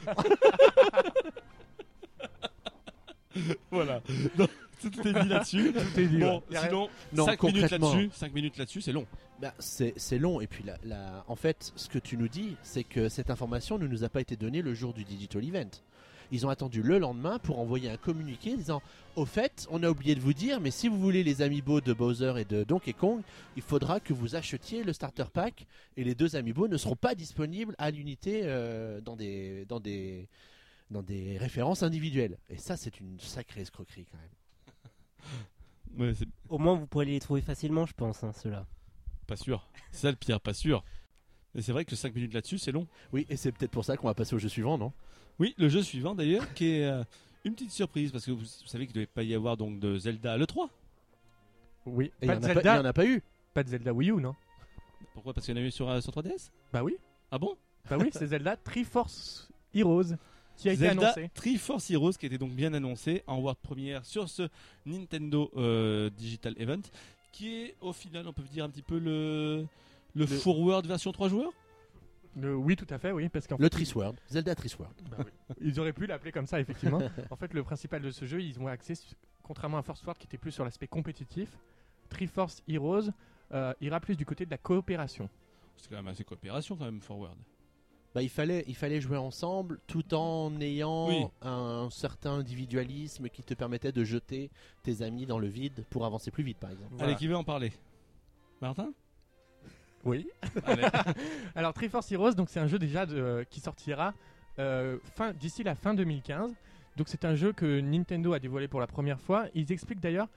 Voilà. Donc, tout est dit là-dessus. Tout est dit. Bon, ouais. sinon, Non, 5 minutes là-dessus. 5 minutes là-dessus, c'est long. Bah, c'est c'est long et puis la, la- en fait ce que tu nous dis c'est que cette information ne nous a pas été donnée le jour du digital event. Ils ont attendu le lendemain pour envoyer un communiqué disant au fait on a oublié de vous dire mais si vous voulez les amiibo de Bowser et de Donkey Kong il faudra que vous achetiez le starter pack et les deux amiibo ne seront pas disponibles à l'unité euh, dans des dans des dans des références individuelles et ça c'est une sacrée escroquerie quand même. Ouais, Au moins, vous pourrez les trouver facilement, je pense, hein, ceux-là. pas sûr. C'est ça le pire, pas sûr. Mais c'est vrai que 5 minutes là-dessus, c'est long. Oui et c'est peut-être pour ça qu'on va passer au jeu suivant non? Oui, le jeu suivant d'ailleurs, qui est euh, Une petite surprise parce que vous, vous savez qu'il ne devait pas y avoir donc de Zelda le 3. Oui, Et il pas y de en a pas- Zelda. il y en a pas eu. Pas de Zelda Wii U, non Pourquoi? Parce qu'il y en a eu sur, euh, sur 3DS Bah oui. Ah bon? Bah oui, c'est Zelda Triforce Heroes qui a été Zelda annoncé. Triforce Heroes qui était donc bien annoncé en world première sur ce Nintendo euh, Digital Event qui est au final on peut dire un petit peu le le, forward version 3 joueurs? Le- oui, tout à fait, oui, parce qu'en Le Trisword. Zelda Trisword. Bah oui. Ils auraient pu l'appeler comme ça, effectivement. en fait, le principal de ce jeu, ils ont accès, su- contrairement à Force Word qui était plus sur l'aspect compétitif, Triforce Heroes euh, ira plus du côté de la coopération. c'est quand même assez coopération quand même forward Bah, il, fallait, il fallait jouer ensemble tout en ayant Oui. un certain individualisme qui te permettait de jeter tes amis dans le vide pour avancer plus vite, par exemple. Voilà. allez qui veut en parler? Martin? Oui. Alors Triforce Heroes, donc c'est un jeu déjà de- qui sortira euh, d'ici la fin 2015. Donc c'est un jeu que Nintendo a dévoilé pour la première fois. Ils expliquent d'ailleurs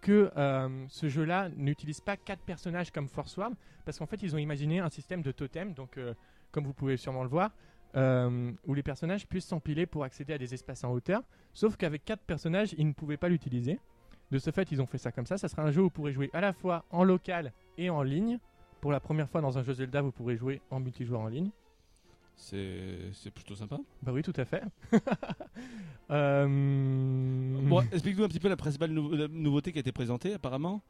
que euh, ce jeu-là n'utilise pas quatre personnages comme Force Word, parce qu'en fait ils ont imaginé un système de totem, donc euh, comme vous pouvez sûrement le voir, euh, où les personnages puissent s'empiler pour accéder à des espaces en hauteur. Sauf qu'avec quatre personnages, ils ne pouvaient pas l'utiliser. De ce fait, ils ont fait ça comme ça. Ça sera un jeu où vous pourrez jouer à la fois en local et en ligne. Pour la première fois dans un jeu Zelda, vous pourrez jouer en multijoueur en ligne. c'est c'est plutôt sympa Bah oui, tout à fait. Euh, bon explique-nous un petit peu la principale nou- la nouveauté qui a été présentée apparemment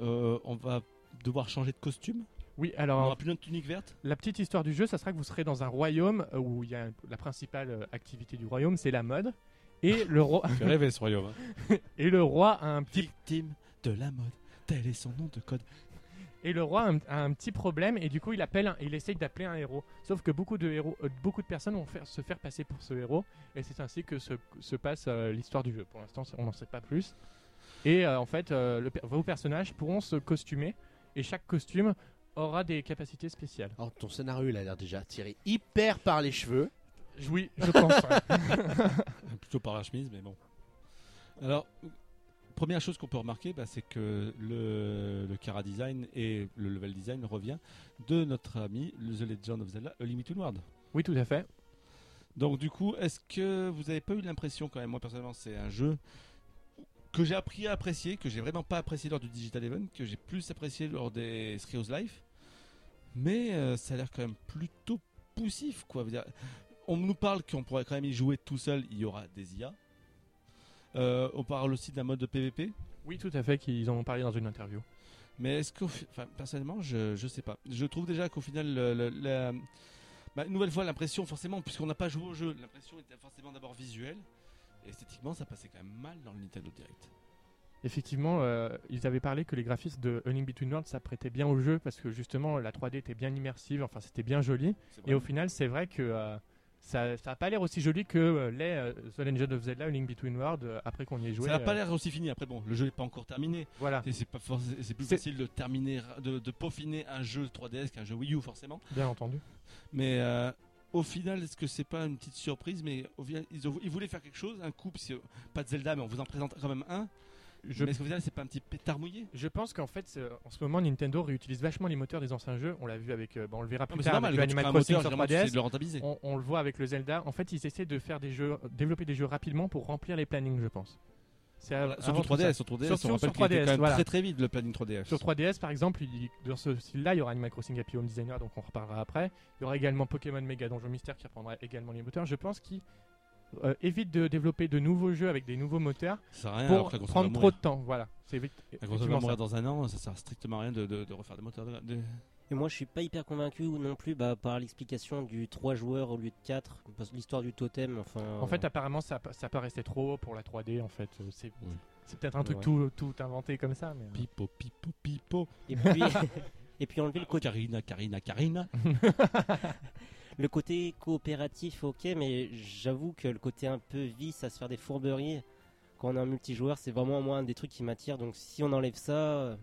Euh, on va devoir changer de costume Oui, on alors aura plus notre tunique verte la petite histoire du jeu, ça sera que vous serez dans un royaume euh, où il y a la principale activité du royaume, c'est la mode. Et le roi, rêver ce royaume hein. et le roi a un petit victime de la mode tel est son nom de code Et le roi a un, a un petit problème et du coup il appelle, un- il essaye d'appeler un héros. Sauf que beaucoup de héros, euh, beaucoup de personnes vont faire, se faire passer pour ce héros et c'est ainsi que se, se passe euh, l'histoire du jeu. Pour l'instant, on n'en sait pas plus. Et euh, en fait, euh, le vos personnages pourront se costumer et chaque costume aura des capacités spéciales. Alors, ton scénario, il a l'air déjà tiré hyper par les cheveux. Oui, je pense. ouais. plutôt par la chemise, mais bon. Alors, première chose qu'on peut remarquer, bah, c'est que le, le Cara Design et le level design revient de notre ami The Legend of Zelda A Limited World. oui, tout à fait. Donc du coup, est-ce que vous n'avez pas eu l'impression quand même, moi personnellement, c'est un jeu que j'ai appris à apprécier, que j'ai vraiment pas apprécié lors du Digital Event, que j'ai plus apprécié lors des Skrios Life, mais euh, ça a l'air quand même plutôt poussif, quoi. On nous parle qu'on pourrait quand même y jouer tout seul, il y aura des IA. Euh, on parle aussi d'un mode de PVP, Oui, tout à fait, qu'ils en ont parlé dans une interview. mais est-ce fi- enfin, personnellement, je, je sais pas. Je trouve déjà qu'au final, le- le- la- bah, une nouvelle fois, l'impression, forcément, puisqu'on n'a pas joué au jeu, l'impression était forcément d'abord visuelle. Et esthétiquement, ça passait quand même mal dans le Nintendo Direct. Effectivement, euh, ils avaient parlé que les graphismes de A Link Between Worlds s'apprêtaient bien au jeu parce que justement la 3D était bien immersive, enfin c'était bien joli. Et au final, c'est vrai que euh, ça n'a pas l'air aussi joli que euh, les euh, The Legend of Zelda Link Between Worlds euh, après qu'on y ait joué. ça n'a pas l'air aussi fini. Après, bon, le jeu n'est pas encore terminé. Voilà, Et c'est plus facile de terminer, de, de peaufiner un jeu 3DS qu'un jeu Wii U, forcément. bien entendu. Mais au final, est-ce que c'est pas une petite surprise Mais au final, ils, ont- ils voulaient faire quelque chose, un coup, pas de Zelda, mais on vous en présente quand même un. Je, Mais est-ce final, c'est pas un petit pétard mouillé je pense qu'en fait, en ce moment, Nintendo réutilise vachement les moteurs des anciens jeux. On l'a vu avec, euh, bon, on le verra Non, plus c'est tard normal, avec Animal Crossing moteur, sur généralement, tu essaies 3DS. de le rentabiliser. On, on le voit avec le Zelda. En fait, ils essaient de faire des jeux, développer des jeux rapidement pour remplir les plannings, je pense. Voilà, ça. 3DS, sur 3DS, Surtout on sur qu'il était 3DS, quand même voilà. très très vite le planning 3DS. Sur 3DS, par exemple, il- dans ce style-là, il y aura Animal Crossing Happy Home Designer, donc on reparlera après. Il y aura également Pokémon Mega Donjon Mystère qui reprendra également les moteurs. Je pense qu'ils euh, évitent de développer de nouveaux jeux avec des nouveaux moteurs Ça sert à rien, pour prendre trop mourir. de temps. Voilà, c'est vite- Quand on va mourir ça. dans un an, ça sert strictement à rien de, de- de refaire des moteurs. de- de- Et moi, je suis pas hyper convaincu non plus bah, par l'explication du 3 joueurs au lieu de 4, parce que l'histoire du totem, enfin. En fait, apparemment, ça, ça peut rester trop haut pour la 3D. En fait, Euh, c'est Oui. c'est peut-être un truc Ouais. tout, tout inventé comme ça. Mais... euh, Pipo, pipo, pipo. et puis, et puis enlever le côté, Karina, Karina, Karina. le côté coopératif, ok, mais j'avoue que le côté un peu vice à se faire des fourberies quand on est un multijoueur, c'est vraiment moi un des trucs qui m'attire. Donc si on enlève ça,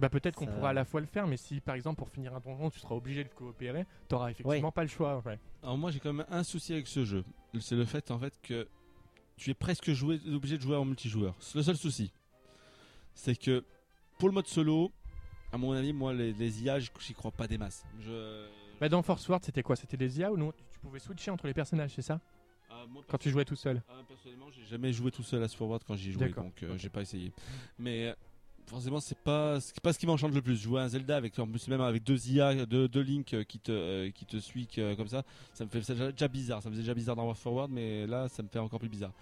Bah peut-être qu'on pourra à la fois le faire, mais si par exemple pour finir un donjon tu seras obligé de coopérer, t'auras effectivement pas le choix. ouais. Alors moi j'ai quand même un souci avec ce jeu. C'est le fait en fait que tu es presque joué, obligé de jouer en multijoueur. C'est le seul souci. C'est que pour le mode solo, à mon avis, moi les, les IA, je- j'y crois pas des masses. Je... Bah dans Force Word c'était quoi? C'était des IA ou non? Tu, pouvais switcher entre les personnages, c'est ça? Moi, quand tu jouais tout seul. Ah, personnellement, j'ai jamais joué tout seul à Sword quand j'y D'accord. donc euh, j'ai pas essayé. Mais euh, forcément, c'est pas pas ce qui m'enchante le plus. Jouer à un Zelda avec en plus même avec deux IA, deux, deux Link euh, qui te euh, qui te suit euh, comme ça, ça me fait déjà bizarre. Ça me faisait déjà bizarre dans War Forward, mais là, ça me fait encore plus bizarre.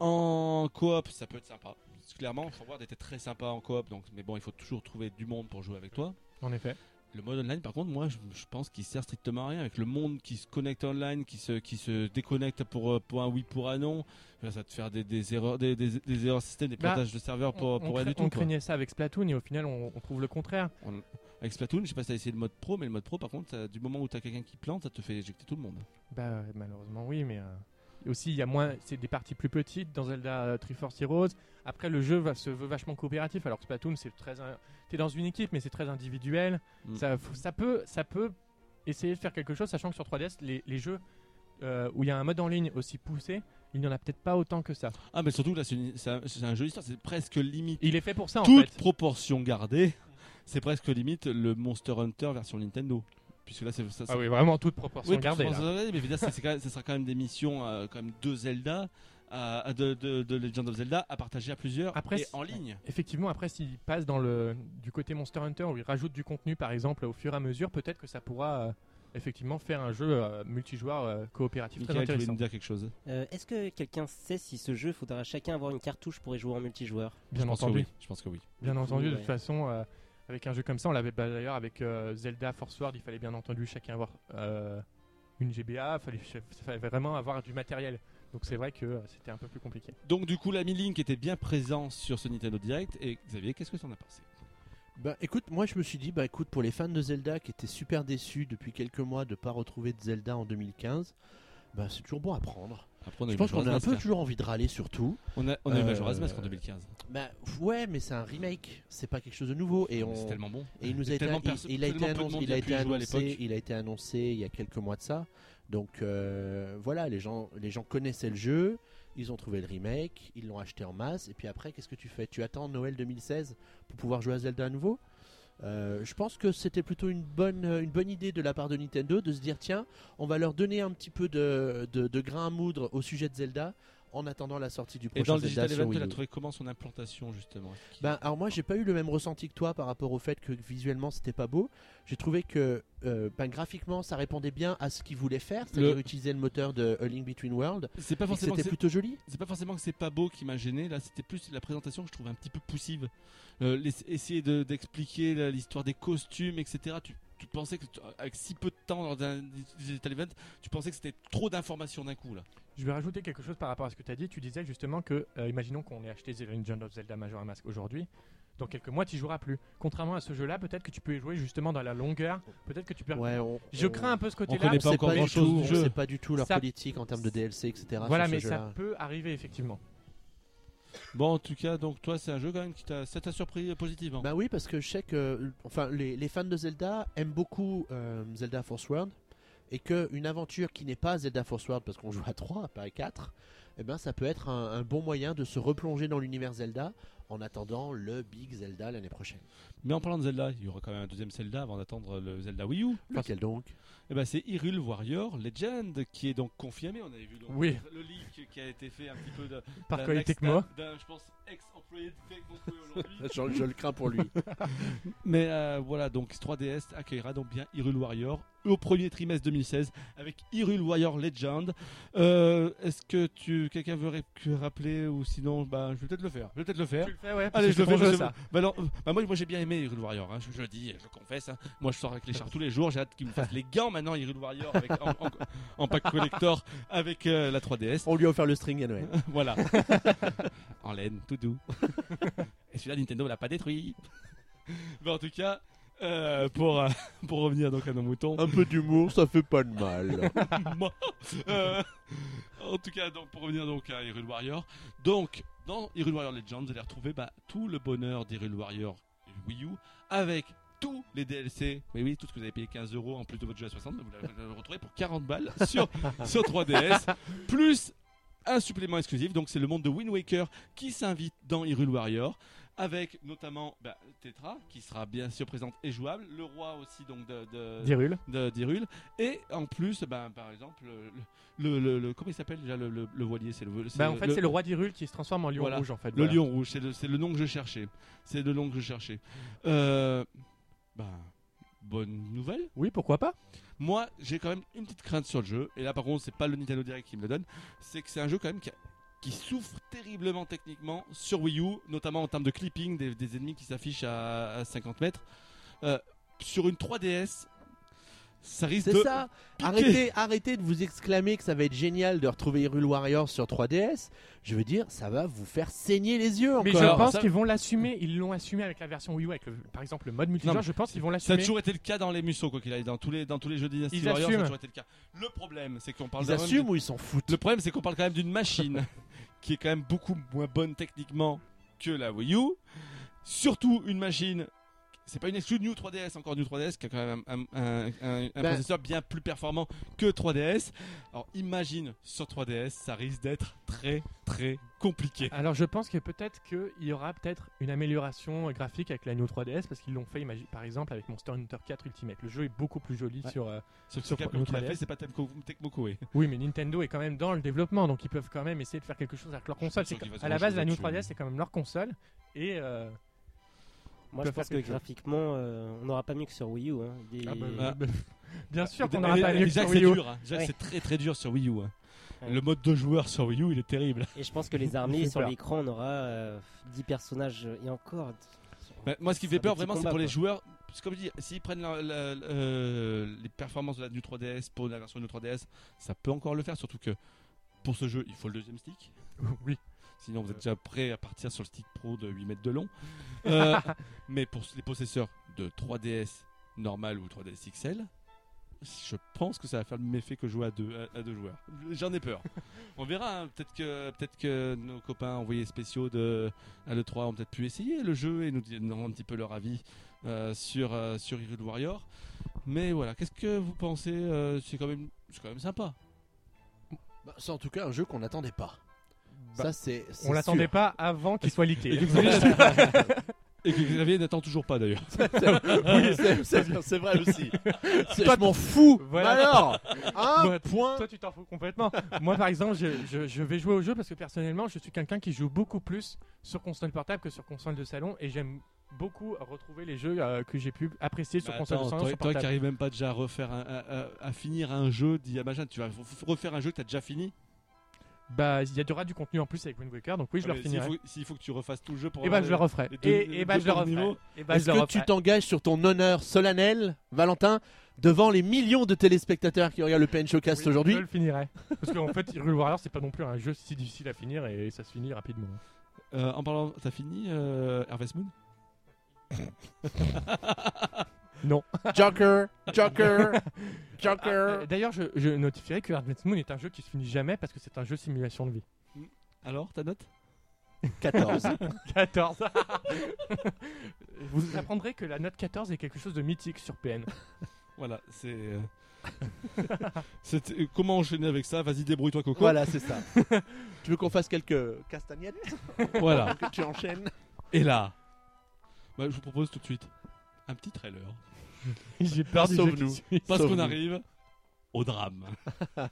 En coop, ça peut être sympa. Clairement, Forward était très sympa en coop, donc mais bon, il faut toujours trouver du monde pour jouer avec toi. En effet. Le mode online, par contre, moi, je, je pense qu'il sert strictement à rien. Avec le monde qui se connecte online, qui se, qui se déconnecte pour, euh, pour un oui, pour un non, ça va te faire des, des erreurs, des, des, des erreurs système, des Bah, plantages de serveurs pour, pour rien du tout. on quoi. craignait ça avec Splatoon et au final on, on trouve le contraire. On- Avec Splatoon, je sais pas si t'as essayé le mode pro, mais le mode pro, par contre, ça- du moment où t'as quelqu'un qui plante, ça te fait éjecter tout le monde. Bah malheureusement oui, mais euh, aussi il y a moins, c'est des parties plus petites dans Zelda euh, Triforce Heroes. Après le jeu va, se veut vachement coopératif, alors que Splatoon c'est très, un- t'es dans une équipe mais c'est très individuel. Mm. Ça, ça peut, ça peut essayer de faire quelque chose, sachant que sur 3DS les, les jeux euh, où il y a un mode en ligne aussi poussé, il n'y en a peut-être pas autant que ça. Ah, mais surtout là, c'est un, jeu d'histoire, c'est presque limite. Il est fait pour ça en Toute fait. proportion gardée, c'est presque limite le Monster Hunter version Nintendo. Puisque là, c'est ça. Ah oui, vraiment toute proportion Oui, gardée. là. gardée, mais ce sera quand même des missions, euh, quand même deux Zelda, à- à de, de, de Legend of Zelda à partager à plusieurs Après, et en ligne. Effectivement, après, s'il passe dans le du côté Monster Hunter où il rajoute du contenu, par exemple, au fur et à mesure, peut-être que ça pourra euh, effectivement faire un jeu euh, multijoueur euh, coopératif très Michael, tu voulais intéressant. me dire quelque chose Euh, Est-ce que quelqu'un sait si ce jeu faudra chacun avoir une cartouche pour y jouer en multijoueur? Bien Je entendu, oui. Je pense que oui. bien entendu. De toute façon, euh, avec un jeu comme ça, on l'avait bah, d'ailleurs avec euh, Zelda Force Ward, il fallait bien entendu chacun avoir euh, une GBA, fallait, fallait vraiment avoir du matériel. Donc c'est vrai que euh, c'était un peu plus compliqué. Donc du coup, l'ami Link était bien présent sur ce Nintendo Direct. Et Xavier, qu'est-ce que tu en as pensé? Bah écoute, moi je me suis dit, bah écoute, pour les fans de Zelda qui étaient super déçus depuis quelques mois de pas retrouver de Zelda en 2015, bah c'est toujours bon à prendre. Après, Je pense qu'on a un peu Mask, toujours envie de râler sur tout. hein. On a, on a eu Euh, Majora's Mask en 2015. Bah ouais, mais c'est un remake, c'est pas quelque chose de nouveau et on C'est tellement bon. et il nous a été, a été annoncé, a été annoncé, il a été annoncé il y a quelques mois de ça. Donc euh, voilà, les gens, les gens connaissaient le jeu, ils ont trouvé le remake, ils l'ont acheté en masse et puis après qu'est-ce que tu fais? Tu attends Noël 2016 pour pouvoir jouer à Zelda à nouveau? Euh, je pense que c'était plutôt une bonne, idée de la part de Nintendo de se dire tiens, on va leur donner un petit peu de, de grain à moudre au sujet de Zelda en attendant la sortie du Et prochain dans le Digital Event, tu as trouvé comment son implantation justement Ben, alors moi j'ai pas eu le même ressenti que toi par rapport au fait que visuellement c'était pas beau. J'ai trouvé que euh, ben, graphiquement ça répondait bien à ce qu'ils voulaient faire, c'est-à-dire Le- utiliser le moteur de A Link Between Worlds. C'est pas et forcément C'était plutôt joli. c'est pas forcément que c'est pas beau qui m'a gêné là c'était plus la présentation que je trouvais un petit peu poussive Euh, essayer de- d'expliquer l'histoire des costumes etc tu, tu pensais que avec si peu de temps dans un digital event tu pensais que c'était trop d'informations d'un coup là Je vais rajouter quelque chose par rapport à ce que tu as dit. Tu disais justement que, euh, imaginons qu'on ait acheté The Legend of Zelda Majora's Mask aujourd'hui. Dans quelques mois, tu joueras plus. Contrairement à ce jeu-là, peut-être que tu peux y jouer justement dans la longueur. Peut-être que tu peux. Ouais, on, Je on- crains un peu ce côté-là. connaît on pas encore pas du grand-chose pas du tout leur Ça- politique en termes de DLC, etc. Voilà, sur mais ce ça peut arriver effectivement. Bon en tout cas donc toi c'est un jeu quand même qui t'a ça t'a surpris positivement Bah oui, parce que je sais que enfin, les, les fans de Zelda aiment beaucoup euh, Zelda Force World et qu'une aventure qui n'est pas Zelda Force World, parce qu'on joue à 3, pas à 4, eh ben, ça peut être un, un bon moyen de se replonger dans l'univers Zelda en attendant le Big Zelda l'année prochaine. mais en parlant de Zelda il y aura quand même un deuxième Zelda avant d'attendre le Zelda Wii U. Lequel donc? Eh ben, c'est Hyrule Warrior Legend qui est donc confirmé. On avait vu donc Oui. le leak qui a été fait un petit peu de, Par Koei Tecmo. je pense, ex-employé de aujourd'hui. je, je le crains pour lui. Mais euh, voilà, donc 3DS accueillera donc bien Hyrule Warrior au premier trimestre 2016 avec Hyrule Warrior Legend. Euh, Est-ce que tu quelqu'un veut rappeler ou sinon bah, je vais peut-être le faire. Je vais peut-être le faire. Tu le fais, ouais. Allez, je le fais. je ça. Bah, non, euh, bah, moi, moi j'ai bien aimé Hyrule Warrior. hein, je, je le dis, je le confesse. hein. Moi, je sors avec les chars tous les jours. J'ai hâte qu'ils me fassent les gants maintenant Hyrule Warrior avec, en, en- en pack collector avec euh, la 3DS. On lui a offert le string à Noël. voilà. en laine, tout doux. Et celui-là, Nintendo l'a pas détruit. Mais en tout cas, euh, pour, euh, pour revenir donc à nos moutons. Un peu d'humour, ça fait pas de mal. Euh, en tout cas, donc, pour revenir donc à Hyrule Warrior. Donc, dans Hyrule Warrior Legends, vous allez retrouver bah, tout le bonheur d'Hyrule Warrior Wii U avec tous les DLC. Mais oui, tout ce que vous avez payé 15 euros en plus de votre jeu à 60, vous le retrouvez pour 40 balles sur, sur 3DS. Plus un supplément exclusif. Donc, c'est le monde de Wind Waker qui s'invite dans Hyrule Warrior avec notamment bah, Tetra qui sera bien sûr présente et jouable, le roi aussi donc de, D'Hyrule. de d'Hyrule. et en plus bah, par exemple le, le, comment il s'appelle déjà le, le, le voilier c'est le, Bah, en fait, c'est le roi d'Hyrule qui se transforme en lion Voilà. rouge en fait. le voilà. lion rouge, c'est le, c'est le nom que je cherchais. C'est le nom que je cherchais. Euh, bah, bonne nouvelle. Oui, pourquoi pas Moi, j'ai quand même une petite crainte sur le jeu. Et là, par contre, c'est pas le Nintendo Direct qui me le donne. C'est que c'est un jeu quand même qui, a- qui souffre terriblement techniquement sur Wii U, notamment en termes de clipping des, des ennemis qui s'affichent à, à 50 mètres. Euh, sur une 3DS, ça risque C'est de. ça. piquer. Arrêtez, arrêtez de vous exclamer que ça va être génial de retrouver Hyrule Warriors sur 3DS. Je veux dire, ça va vous faire saigner les yeux Mais je Alors, pense ça- qu'ils vont l'assumer. Ils l'ont assumé avec la version Wii U, avec le- par exemple le mode multijoueur. mais Je pense qu'ils vont Ça a l'assumer. toujours été le cas dans les Musso, quoi qu'il aille. Dans tous les, dans tous les jeux Dynasty Ils Warriors, ça a assument. toujours été le cas. Le problème, c'est qu'on parle Ils d'un- assument ou ils s'en foutent? Le problème, c'est qu'on parle quand même d'une machine qui est quand même beaucoup moins bonne techniquement que la Wii U. Surtout une machine. C'est pas une exclue de New 3DS, encore New 3DS qui a quand même un, un- un- un- un Ben- processeur bien plus performant que 3DS. Alors imagine sur 3DS, ça risque d'être très très compliqué. Alors je pense que peut-être qu'il y aura peut-être une amélioration graphique avec la New 3DS parce qu'ils l'ont fait par exemple avec Monster Hunter 4 Ultimate. Le jeu est beaucoup plus joli Ouais. sur. euh, Sur que Capcom New qui l'a 3DS. fait, c'est pas Tecmo Koei. Oui, mais Nintendo est quand même dans le développement, donc ils peuvent quand même essayer de faire quelque chose avec leur console. à la base, la New chose là-dessus. 3DS c'est quand même leur console et. euh, Moi, je pense que graphiquement, euh, on n'aura pas mieux que sur Wii U. hein. Des- ah bah, Ah. bah, bien sûr qu'on n'aura pas mieux que déjà sur que c'est Wii U. dur, hein. Déjà Ouais. c'est très très dur sur Wii U. hein. Ouais. Le mode de joueur sur Wii U, il est terrible. Et je pense que les armées, sur l'écran, on aura euh, 10 personnages euh, et encore. Bah, moi, ce qui fait peur vraiment, c'est pour les joueurs. Parce que comme je dis, s'ils prennent la- la- la- euh, les performances de la New 3DS pour la version New 3DS, ça peut encore le faire. Surtout que pour ce jeu, il faut le deuxième stick. Oui. Sinon, vous êtes déjà prêt à partir sur le stick pro de 8 mètres de long. Euh, mais pour les possesseurs de 3DS normal ou 3DS XL, je pense que ça va faire le même effet que jouer à deux, à, à deux joueurs. J'en ai peur. On verra. hein. Peut-être que, peut que nos copains envoyés spéciaux de à l'E3 ont peut-être pu essayer le jeu et nous donneront un petit peu leur avis euh, sur, euh, sur Hyrule Warrior. Mais voilà, qu'est-ce que vous pensez euh, C'est quand, même- c'est quand même sympa. Bah, c'est en tout cas un jeu qu'on n'attendait pas. Bah, ça, c'est. On l'attendait pas avant qu'il soit leaké. Et que Xavier, n'attend toujours pas d'ailleurs. oui, c'est- vrai aussi. C'est- Toi, je m'en fous. Voilà. Alors, un point. Toi, tu t'en fous complètement. Moi, par exemple, je, je- je vais jouer au jeu parce que personnellement, je suis quelqu'un qui joue beaucoup plus sur console portable que sur console de salon et j'aime beaucoup retrouver les jeux euh, que j'ai pu apprécier sur Bah, console de salon toi, sur toi qui arrives même pas déjà à refaire un- à, à- à finir un jeu, dis à machin, tu vas refaire un jeu que t'as déjà fini? Bah, il y aura du contenu en plus avec Wind Waker, donc oui, je Ah, le mais s'il faut, que tu refasses tout le jeu pour. Et bah, je le referai. deux- Et, et bah, je le referai. niveaux. Et bah, je Est-ce que referai. tu t'engages sur ton honneur solennel, Valentin, devant les millions de téléspectateurs qui regardent le PN Showcast Oui, aujourd'hui Je le finirai. Parce qu'en fait, Hyrule Warrior, c'est pas non plus un jeu si difficile à finir et ça se finit rapidement. Euh, en parlant, t'as fini euh, Harvest Moon Non. Joker, Joker, Joker. Ah, D'ailleurs, je, je notifierai que Harvest Moon est un jeu qui se finit jamais parce que c'est un jeu simulation de vie. Alors, ta note 14. 14. Vous apprendrez que la note 14 est quelque chose de mythique sur PN. Voilà, c'est. euh, c'est- euh, comment enchaîner avec ça? Vas-y, débrouille-toi, Coco. Voilà, c'est ça. tu veux qu'on fasse quelques castagnettes Voilà. que tu enchaînes? Et là, bah, je vous propose tout de suite un petit trailer. J'ai peur Sauve-nous. Parce qu'on arrive au drame.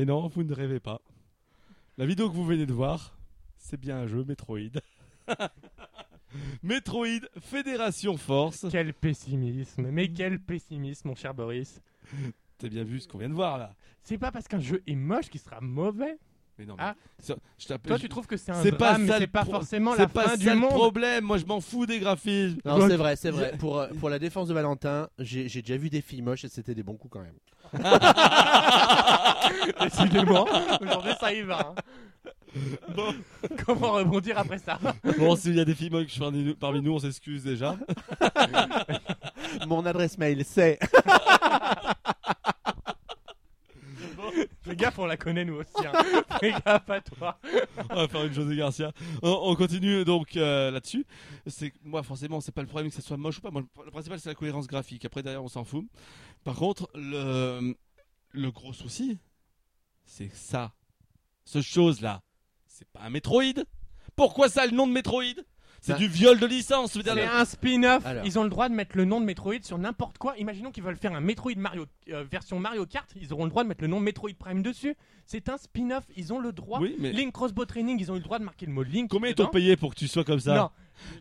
Et non, vous ne rêvez pas. La vidéo que vous venez de voir, c'est bien un jeu Metroid. Metroid Fédération Force. Quel pessimisme, mais quel pessimisme, mon cher Boris. T'as bien vu ce qu'on vient de voir là. C'est pas parce qu'un jeu est moche qu'il sera mauvais. Mais non, mais Ah. ça- je Toi, tu trouves que c'est un C'est pas drame, mais c'est le pas forcément la pas fin du monde. problème. Moi, je m'en fous des graphismes. Non, c'est vrai, c'est vrai. Pour, euh, pour la défense de Valentin, j'ai j'ai déjà vu des filles moches et c'était des bons coups quand même. Décidément, aujourd'hui ça y va. hein. Bon. Comment rebondir après ça? Bon, s'il y a des filles moches parmi nous, parmi nous, on s'excuse déjà. Mon adresse mail, c'est. Gaffe, on la connaît nous aussi. hein. Fais gaffe à toi. on va faire une José Garcia. On, on continue donc euh, là-dessus. C'est moi forcément, c'est pas le problème que ça soit moche ou pas. Moi, le principal c'est la cohérence graphique. Après derrière, on s'en fout. Par contre, le le gros souci, c'est ça, ce chose là. C'est pas un Metroid. Pourquoi ça le nom de Metroid? C'est Bah, du viol de licence. C'est un spin-off. Ils ont le droit de mettre le nom de Metroid sur n'importe quoi. Imaginons qu'ils veulent faire un Metroid Mario euh, version Mario Kart. Ils auront le droit de mettre le nom Metroid Prime dessus. C'est un spin-off. Ils ont le droit. Oui, mais Link Crossbow Training, ils ont eu le droit de marquer le mot Link. combien ils t'ont payé pour que tu sois comme ça Non.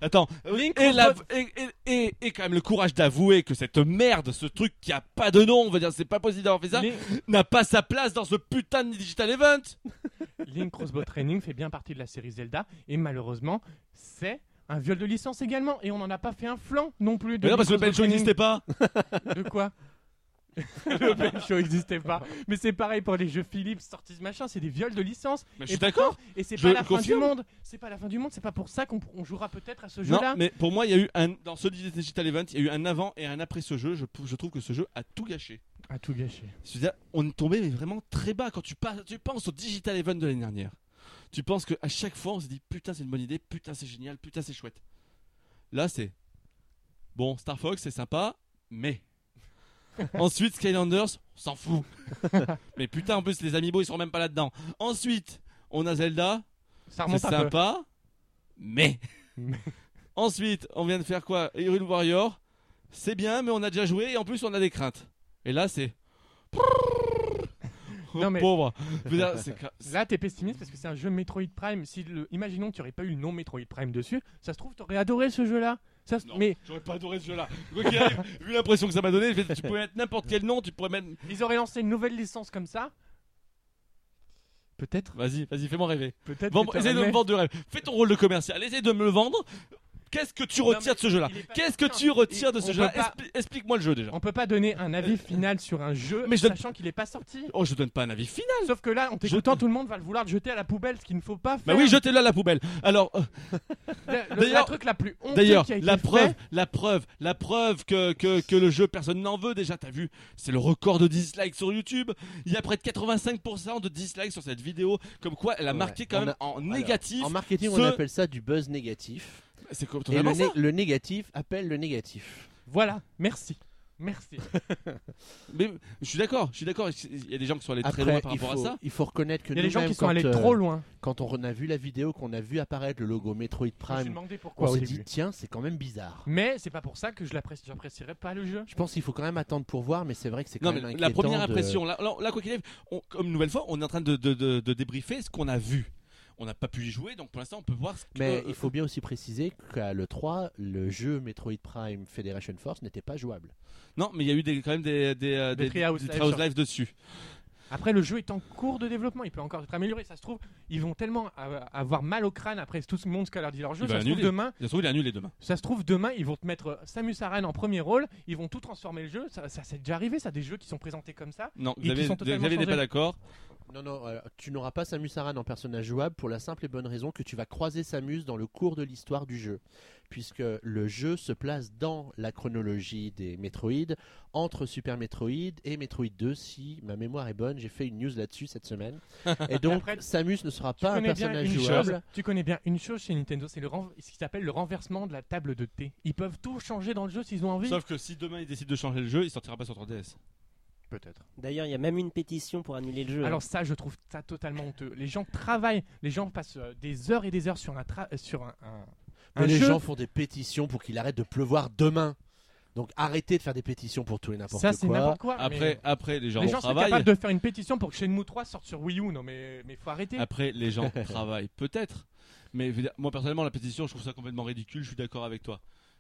Attends, Link et, la- Crossbow- et, et, et- et quand même le courage d'avouer que cette merde, ce truc qui a pas de nom, on va dire, c'est pas possible d'avoir fait ça, Link, n'a pas sa place dans ce putain de digital event. Link Crossbow Training fait bien partie de la série Zelda. Et malheureusement, c'est un viol de licence également. Et on n'en a pas fait un flanc non plus. De Mais non, parce que le Crossbow n'existait pas. De quoi le Ben Show n'existait pas. Mais c'est pareil pour les jeux Philips, sortis machin, c'est des viols de licence. Mais je suis d'accord. Et c'est Je pas la fin du monde. C'est pas la fin du monde. C'est pas pour ça qu'on on jouera peut-être à ce Non, jeu-là. mais pour moi, il y a eu un dans ce digital event, il y a eu un avant et un après ce jeu. Je, je trouve que ce jeu a tout gâché. À tout gâcher. C'est-à-dire, on est tombé mais vraiment très bas quand tu, pas- tu penses au digital event de l'année dernière. Tu penses que à chaque fois, on se dit putain, c'est une bonne idée, putain, c'est génial, putain, c'est chouette. Là, c'est bon, Star Fox, c'est sympa, mais ensuite Skylanders, on s'en fout. mais putain, en plus, les amiibo, ils sont même pas là-dedans. Ensuite, on a Zelda, Ça remonte un sympa, mais Mais- ensuite, on vient de faire quoi? Hyrule Warrior, c'est bien, mais on a déjà joué et en plus, on a des craintes. Et là, c'est Non, mais- pauvre. Dire, Là, t'es pessimiste parce que c'est un jeu Metroid Prime. Si le... Imaginons que tu aurais pas eu le nom Metroid Prime dessus, ça se trouve, t'aurais adoré ce jeu-là. Ça se- Non. Mais J'aurais pas adoré ce jeu-là. Vu l'impression que ça m'a donné, tu peux mettre n'importe quel nom, tu pourrais mettre. ils auraient lancé une nouvelle licence comme ça. Peut-être. Vas-y, vas-y, fais-moi rêver. Peut-être. Essaye de me vendre du rêve. Fais ton rôle de commercial, essaye de me le vendre. Qu'est-ce que tu retires de ce jeu-là Qu'est-ce que tu retires de ce jeu-là Explique-moi le jeu déjà. On peut pas donner un avis final sur un jeu, Mais je donne- sachant qu'il est pas sorti. Oh, je donne pas un avis final. Sauf que là, en t'écoutant, tout le monde va le vouloir le jeter à la poubelle, ce qu'il ne faut pas Bah faire. oui, jetez-le à la poubelle. Alors, euh, Le- le- D'ailleurs- la truc la plus honteux D'ailleurs, la fait- preuve, la preuve, la preuve que, que, que le jeu, personne n'en veut déjà, t'as vu C'est le record de dislikes sur YouTube. Il y a près de 85% de dislikes sur cette vidéo, comme quoi elle a Ouais. marqué quand même a- en Alors, négatif. En marketing, ce- on appelle ça du buzz négatif. C'est Et le, né- négatif appelle le négatif. Voilà, merci. Merci. Mais je suis d'accord, je suis d'accord. Il y a des gens qui sont allés très loin par il rapport faut, à ça. il faut reconnaître que Il y a des gens nous-mêmes, qui sont quand, allés euh, trop loin. Quand on a vu la vidéo, qu'on a vu apparaître le logo Metroid Je me suis Prime, demandé on pourquoi au s'est début. dit tiens, c'est quand même bizarre. Mais c'est pas pour ça que je l'apprécie- j'apprécierais pas le jeu. Je pense qu'il faut quand même attendre pour voir, mais c'est vrai que c'est Non, quand mais même la inquiétant première de- impression, là, là, là, quoi qu'il arrive, on- comme une nouvelle fois, on est en train de, de, de, de débriefer ce qu'on a vu. On n'a pas pu y jouer, donc pour l'instant, on peut voir ce que. Mais il faut bien aussi préciser qu'à l'E3, le jeu Metroid Prime Federation Force n'était pas jouable. Non, mais il y a eu des, quand même des, des, euh, Des des Live dessus. Après, le jeu est en cours de développement, il peut encore être amélioré. Ça se trouve, ils vont tellement euh, avoir mal au crâne après tout ce monde ce qu'a leur dit leur jeu. Ça se trouve demain, Ça se trouve, il est annulé demain. ça se trouve demain, ils vont te mettre euh, Samus Aran en premier rôle, ils vont tout transformer le jeu. Ça, ça c'est déjà arrivé, ça, des jeux qui sont présentés comme ça. Non, Xavier n'est changés. pas d'accord. Non, non, euh, tu n'auras pas Samus Aran en personnage jouable pour la simple et bonne raison que tu vas croiser Samus dans le cours de l'histoire du jeu. Puisque le jeu se place dans la chronologie des Metroid, entre Super Metroid et Metroid 2, si ma mémoire est bonne. J'ai fait une news là-dessus cette semaine. Et donc, Après, Samus ne sera pas un connais, bien personnage une jouable. chose, tu connais bien une chose chez Nintendo, c'est ce qui s'appelle le renversement de la table de thé. Ils peuvent tout changer dans le jeu s'ils ont envie. Sauf que si demain il décide de changer le jeu, il sortira pas sur 3DS. Peut-être. D'ailleurs, il y a même une pétition pour annuler le jeu. hein. Alors ça, je trouve ça totalement honteux. Les gens travaillent, les gens passent euh, des heures et des heures sur un, tra- euh, sur un, un- Mais un les jeu. gens font des pétitions pour qu'il arrête de pleuvoir demain. Donc arrêtez de faire des pétitions pour tout et n'importe Ça, quoi. c'est n'importe quoi. Après, mais après les gens, les gens sont travaillent. capables de faire une pétition pour que Shenmue 3 sorte sur Wii U. Non, mais mais faut arrêter. Après, les gens travaillent peut-être. Mais je veux dire, moi personnellement, la pétition, je trouve ça complètement ridicule. Je suis d'accord avec toi.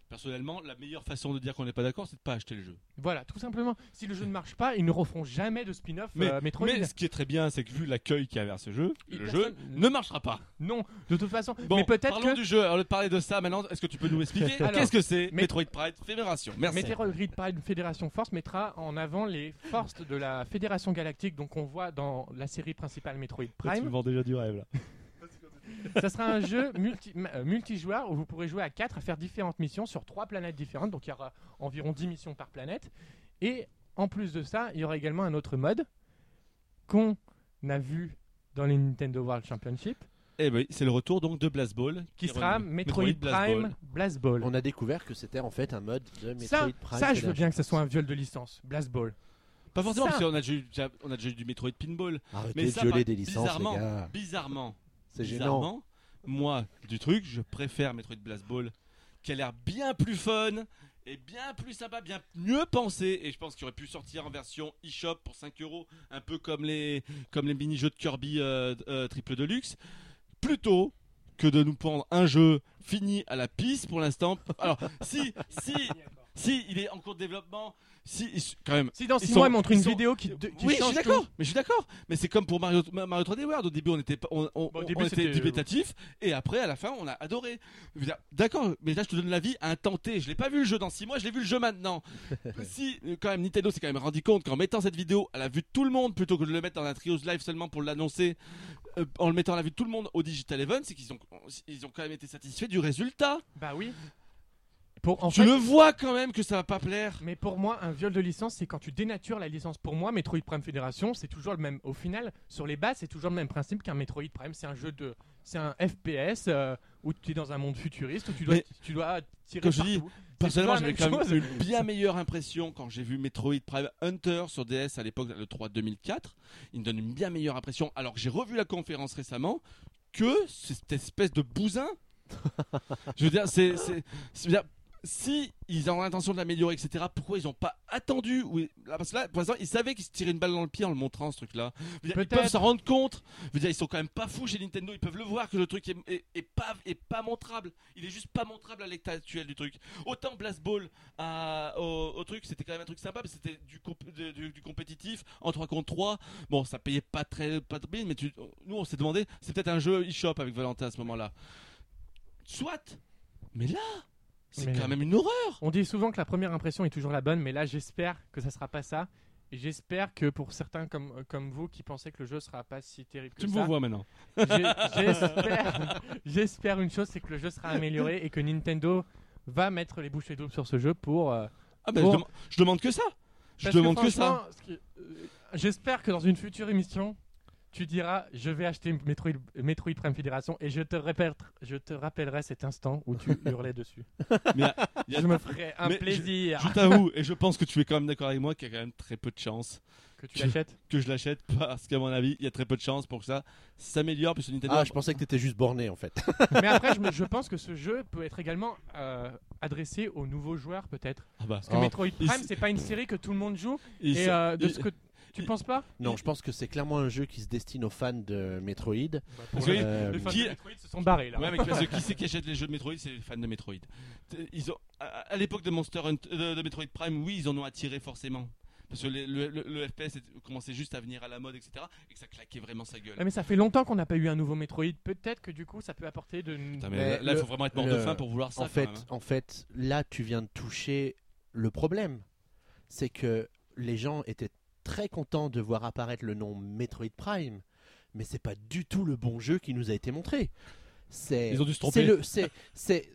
Personnellement, la meilleure façon de dire qu'on n'est pas d'accord, c'est de pas acheter le jeu. Voilà, tout simplement. Si le jeu ne marche pas, ils ne referont jamais de spin-off Mais, euh, Metroid. mais ce qui est très bien, c'est que vu l'accueil qu'il y a vers ce jeu, Et le personne- jeu ne marchera pas. Non, de toute façon. Bon, mais peut-être parlons que du jeu. Alors, de parler de ça maintenant, est-ce que tu peux nous expliquer Alors, Qu'est-ce que c'est Metroid Pride Fédération? Merci. Metroid Prime Fédération Force mettra en avant les forces de la Fédération Galactique, donc on voit dans la série principale Metroid Prime. vends déjà du rêve là. Ça sera un jeu multi- euh, multijoueur où vous pourrez jouer à 4 à faire différentes missions sur 3 planètes différentes. Donc il y aura environ 10 missions par planète. Et en plus de ça, il y aura également un autre mode qu'on a vu dans les Nintendo World Championship Eh ben, c'est le retour donc de Blast Ball, qui sera. Metroid, Blast Prime Ball. Blast Ball. On a découvert que c'était en fait un mode de Ça, Metroid Prime. ça, je veux bien que ce soit un viol de licence. Blast Ball. Pas forcément, Ça. parce qu'on a déjà eu, on a déjà eu du Metroid Pinball. Arrêtez Mais de ça, violer par- des licences, les bizarrement, gars. bizarrement, C'est gênant. moi, du truc, je préfère Metroid Blast Ball, qui a l'air bien plus fun et bien plus sympa, bien mieux pensé. Et je pense qu'il aurait pu sortir en version eShop pour 5 euros, un peu comme les, comme les mini-jeux de Kirby euh, euh, triple deluxe, plutôt que de nous prendre un jeu fini à la piste pour l'instant. Alors, si, si, si il est en cours de développement, si, quand même. Si dans Ils 6 sont- mois, ils montrent une vidéo qui, oui, je suis d'accord. Mais je suis d'accord. Mais c'est comme pour Mario, Mario 3D World. Au début, on était, on, était c'était- dubitatif, et après, à la fin, on a adoré. D'accord, mais là, je te donne l'avis à un tenté. Je l'ai pas vu le jeu dans 6 mois, je l'ai vu le jeu maintenant. si, euh, quand même, Nintendo s'est quand même rendu compte qu'en mettant cette vidéo à la vue de tout le monde, plutôt que de le mettre dans un Trios Live seulement pour l'annoncer, euh, en le mettant à la vue de tout le monde au Digital Event, c'est qu'ils ont, ils ont quand même été satisfaits du résultat. Bah oui. Pour, en tu fait- le vois quand même que ça va pas plaire. Mais pour moi, un viol de licence, c'est quand tu dénatures la licence. Pour moi, Metroid Prime Fédération, c'est toujours le même. Au final, sur les bases, c'est toujours le même principe qu'un Metroid Prime. C'est un jeu de, c'est un FPS euh, où tu es dans un monde futuriste où tu dois, Mais- tu dois tirer Comme je dis, partout. Personnellement, j'avais quand même une bien meilleure impression quand j'ai vu Metroid Prime Hunter sur DS à l'époque, le 3 2004. Il me donne une bien meilleure impression, alors que j'ai revu la conférence récemment, que cette espèce de bousin. je veux dire, c'est. Si ils ont l'intention de l'améliorer, etc., pourquoi ils n'ont pas attendu Parce que là, pour l'instant, ils savaient qu'ils se tiraient une balle dans le pied en le montrant, ce truc-là. Ils peuvent s'en rendre compte. Je veux dire, ils sont quand même pas fous chez Nintendo. Ils peuvent le voir que le truc est, est- est pas, est pas montrable. Il est juste pas montrable à l'état actuel du truc. Autant Blast Ball à- au, au truc, c'était quand même un truc sympa, mais c'était du, comp- de- du, du compétitif en 3 contre 3. Bon, ça payait pas très, pas très bien, mais tu- nous, on s'est demandé, c'est peut-être un jeu eShop avec Valentin à ce moment-là. Soit, mais là, c'est quand même une horreur. On dit souvent que la première impression est toujours la bonne, mais là, j'espère que ça sera pas ça. Et j'espère que pour certains comme, comme vous qui pensaient que le jeu sera pas si terrible que Tu me vois maintenant. j'espère, une chose, c'est que le jeu sera amélioré et que Nintendo va mettre les bouchées doubles sur ce jeu pour. euh, Ah ben, pour- je, demande- je demande que ça. Je Parce demande que, ça. euh, J'espère que dans une future émission, tu diras je vais acheter Metroid, Metroid Prime Fédération et je te, répète, je te rappellerai cet instant où tu hurlais dessus. Mais il y a- il y a- Je me ferai un Mais je- plaisir Je t'avoue, et je pense que tu es quand même d'accord avec moi qu'il y a quand même très peu de chances que tu l'achètes. que je l'achète parce qu'à mon avis, il y a très peu de chances pour que ça s'améliore puisque Nintendo. Ah, je pensais que t'étais juste borné en fait. Mais après, je, me- je pense que ce jeu peut être également euh, adressé aux nouveaux joueurs, peut-être. Ah bah, Parce que Oh. Metroid Prime, c'est pas une série que tout le monde joue. il et euh, de il- ce que tu penses pas Non, je pense que c'est clairement un jeu qui se destine aux fans de Metroid. Parce que- Euh, Les fans qui- de Metroid se sont barrés là. Ouais, mais parce que qui c'est qui achète les jeux de Metroid? C'est les fans de Metroid. T- Ils ont, à, l'époque de Monster Hunt- de, Metroid Prime, oui, ils en ont attiré forcément. Parce que le, le- le FPS commençait juste à venir à la mode, etc. Et que ça claquait vraiment sa gueule. Mais ça fait longtemps qu'on n'a pas eu un nouveau Metroid. Peut-être que du coup, ça peut apporter de. Putain, mais Mais là, il le- faut vraiment être mort de faim pour vouloir ça. en quand fait, même, hein. en fait, là, tu viens de toucher le problème. C'est que les gens étaient très contents de voir apparaître le nom Metroid Prime, mais c'est pas du tout le bon jeu qui nous a été montré. C'est Ils ont dû se tromper. le- c'est- c'est-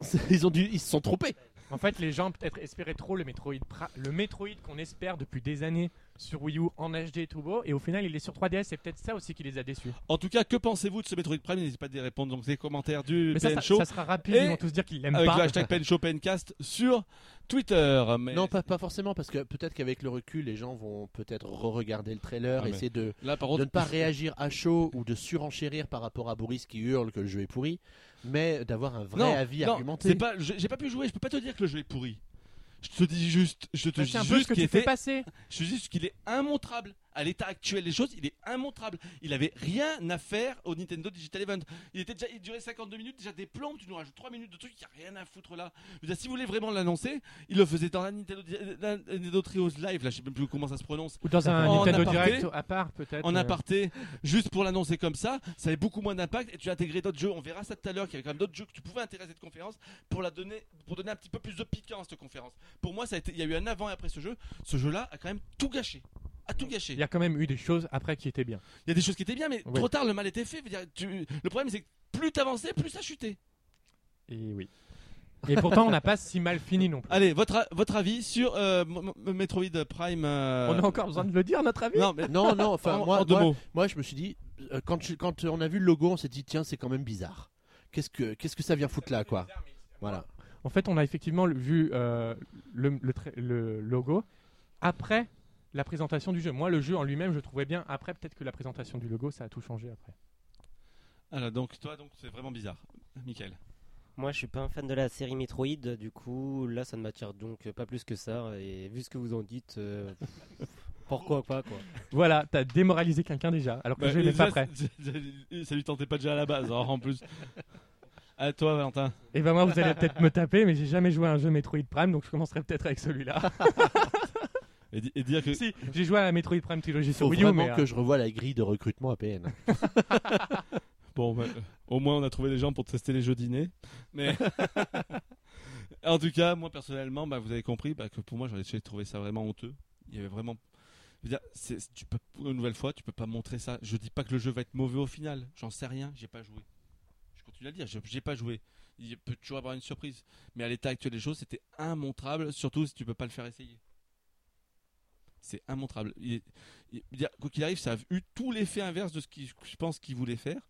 c'est- ils ont dû ils se sont trompés. En fait, les gens peut-être espéraient trop le Metroid, le Metroid qu'on espère depuis des années sur Wii U en HD Turbo, et au final, il est sur 3DS. C'est peut-être ça aussi qui les a déçus. En tout cas, que pensez-vous de ce Metroid Prime? N'hésitez pas à y répondre dans les commentaires du Mais ça, PN Show ça sera rapide. Et Ils vont tous dire qu'ils l'aiment avec pas. le hashtag PN Show PNcast sur Twitter. Mais Non, pas, pas forcément, parce que peut-être qu'avec le recul, les gens vont peut-être re-regarder le trailer, Ah, essayer de, là, par de ne pas réagir à chaud ou de surenchérir par rapport à Boris qui hurle que le jeu est pourri, mais d'avoir un vrai non, avis non, argumenté. c'est pas, j'ai pas pu jouer. Je peux pas te dire que le jeu est pourri. Je te dis juste, je te Bah, dis juste qu'il tu fais était passer. Je dis juste qu'il est immontrable. À l'état actuel des choses, il est immontrable. Il avait rien à faire au Nintendo Digital Event. Il était déjà, il durait 52 minutes, déjà des plombs, tu nous rajoutes 3 minutes de trucs, il n'y a rien à foutre là. Dire, si vous voulez vraiment l'annoncer, il le faisait dans la Nintendo, la Nintendo Trios Live, là, je sais même plus comment ça se prononce. Ou dans un En Nintendo aparté. Direct à part, peut-être. En euh, aparté, juste pour l'annoncer comme ça, ça avait beaucoup moins d'impact et tu as intégré d'autres jeux. On verra ça tout à l'heure, qu'il y avait quand même d'autres jeux que tu pouvais intégrer à cette conférence pour la donner, pour donner un petit peu plus de piquant à cette conférence. Pour moi, ça a été, il y a eu un avant et après ce jeu. Ce jeu-là a quand même tout gâché. A tout gâché. Il y a quand même eu des choses après qui étaient bien. Il y a des choses qui étaient bien, mais Oui. trop tard, le mal était fait. Dire, tu- Le problème, c'est que plus t'avançais, plus ça chutait. Et oui. Et pourtant, on n'a pas si mal fini non plus. Allez, votre, votre avis sur euh, Metroid Prime euh, On a encore besoin de le dire, notre avis? Non, mais Non, non, enfin, en, moi, en deux moi, mots. moi, je me suis dit, euh, quand, je- quand on a vu le logo, on s'est dit, tiens, c'est quand même bizarre. Qu'est-ce que, qu'est-ce que ça vient foutre là, quoi? Voilà. En fait, on a effectivement vu euh, le, le tra- le logo après la présentation du jeu. Moi, le jeu en lui-même, je le trouvais bien. Après, peut-être que la présentation du logo, ça a tout changé après. Alors, donc, toi, donc, c'est vraiment bizarre. Michael. Moi, je suis pas un fan de la série Metroid, du coup, là, ça ne m'attire donc pas plus que ça. Et vu ce que vous en dites, euh, pourquoi pas, quoi. Voilà, t'as démoralisé quelqu'un déjà, alors que Bah, le jeu n'est déjà, pas prêt. c'est- Ça lui tentait pas déjà à la base, hein, en plus. À toi, Valentin. Et ben moi, vous allez peut-être me taper, mais j'ai jamais joué à un jeu Metroid Prime, donc je commencerai peut-être avec celui-là. Et, di- et dire que. si, j'ai joué à la Metroid Prime Trilogy Il sur faut Wii U, vraiment mais, euh, que je revoie la grille de recrutement APN. Bon, bah, euh, au moins, on a trouvé les gens pour tester les jeux dîner. Mais. en tout cas, moi, personnellement, bah, vous avez compris bah, que pour moi, j'aurais j'ai trouvé ça vraiment honteux. Il y avait vraiment. Je veux dire, c'est- c'est- tu peux, une nouvelle fois, tu peux pas montrer ça. Je dis pas que le jeu va être mauvais au final. J'en sais rien, j'ai pas joué. Je continue à le dire, je- j'ai pas joué. Il peut toujours avoir une surprise. Mais à l'état actuel des choses, c'était immontrable, surtout si tu peux pas le faire essayer. C'est immontrable. Il quoi qu'il arrive, ça a eu tout l'effet inverse de ce que je pense qu'il voulait faire.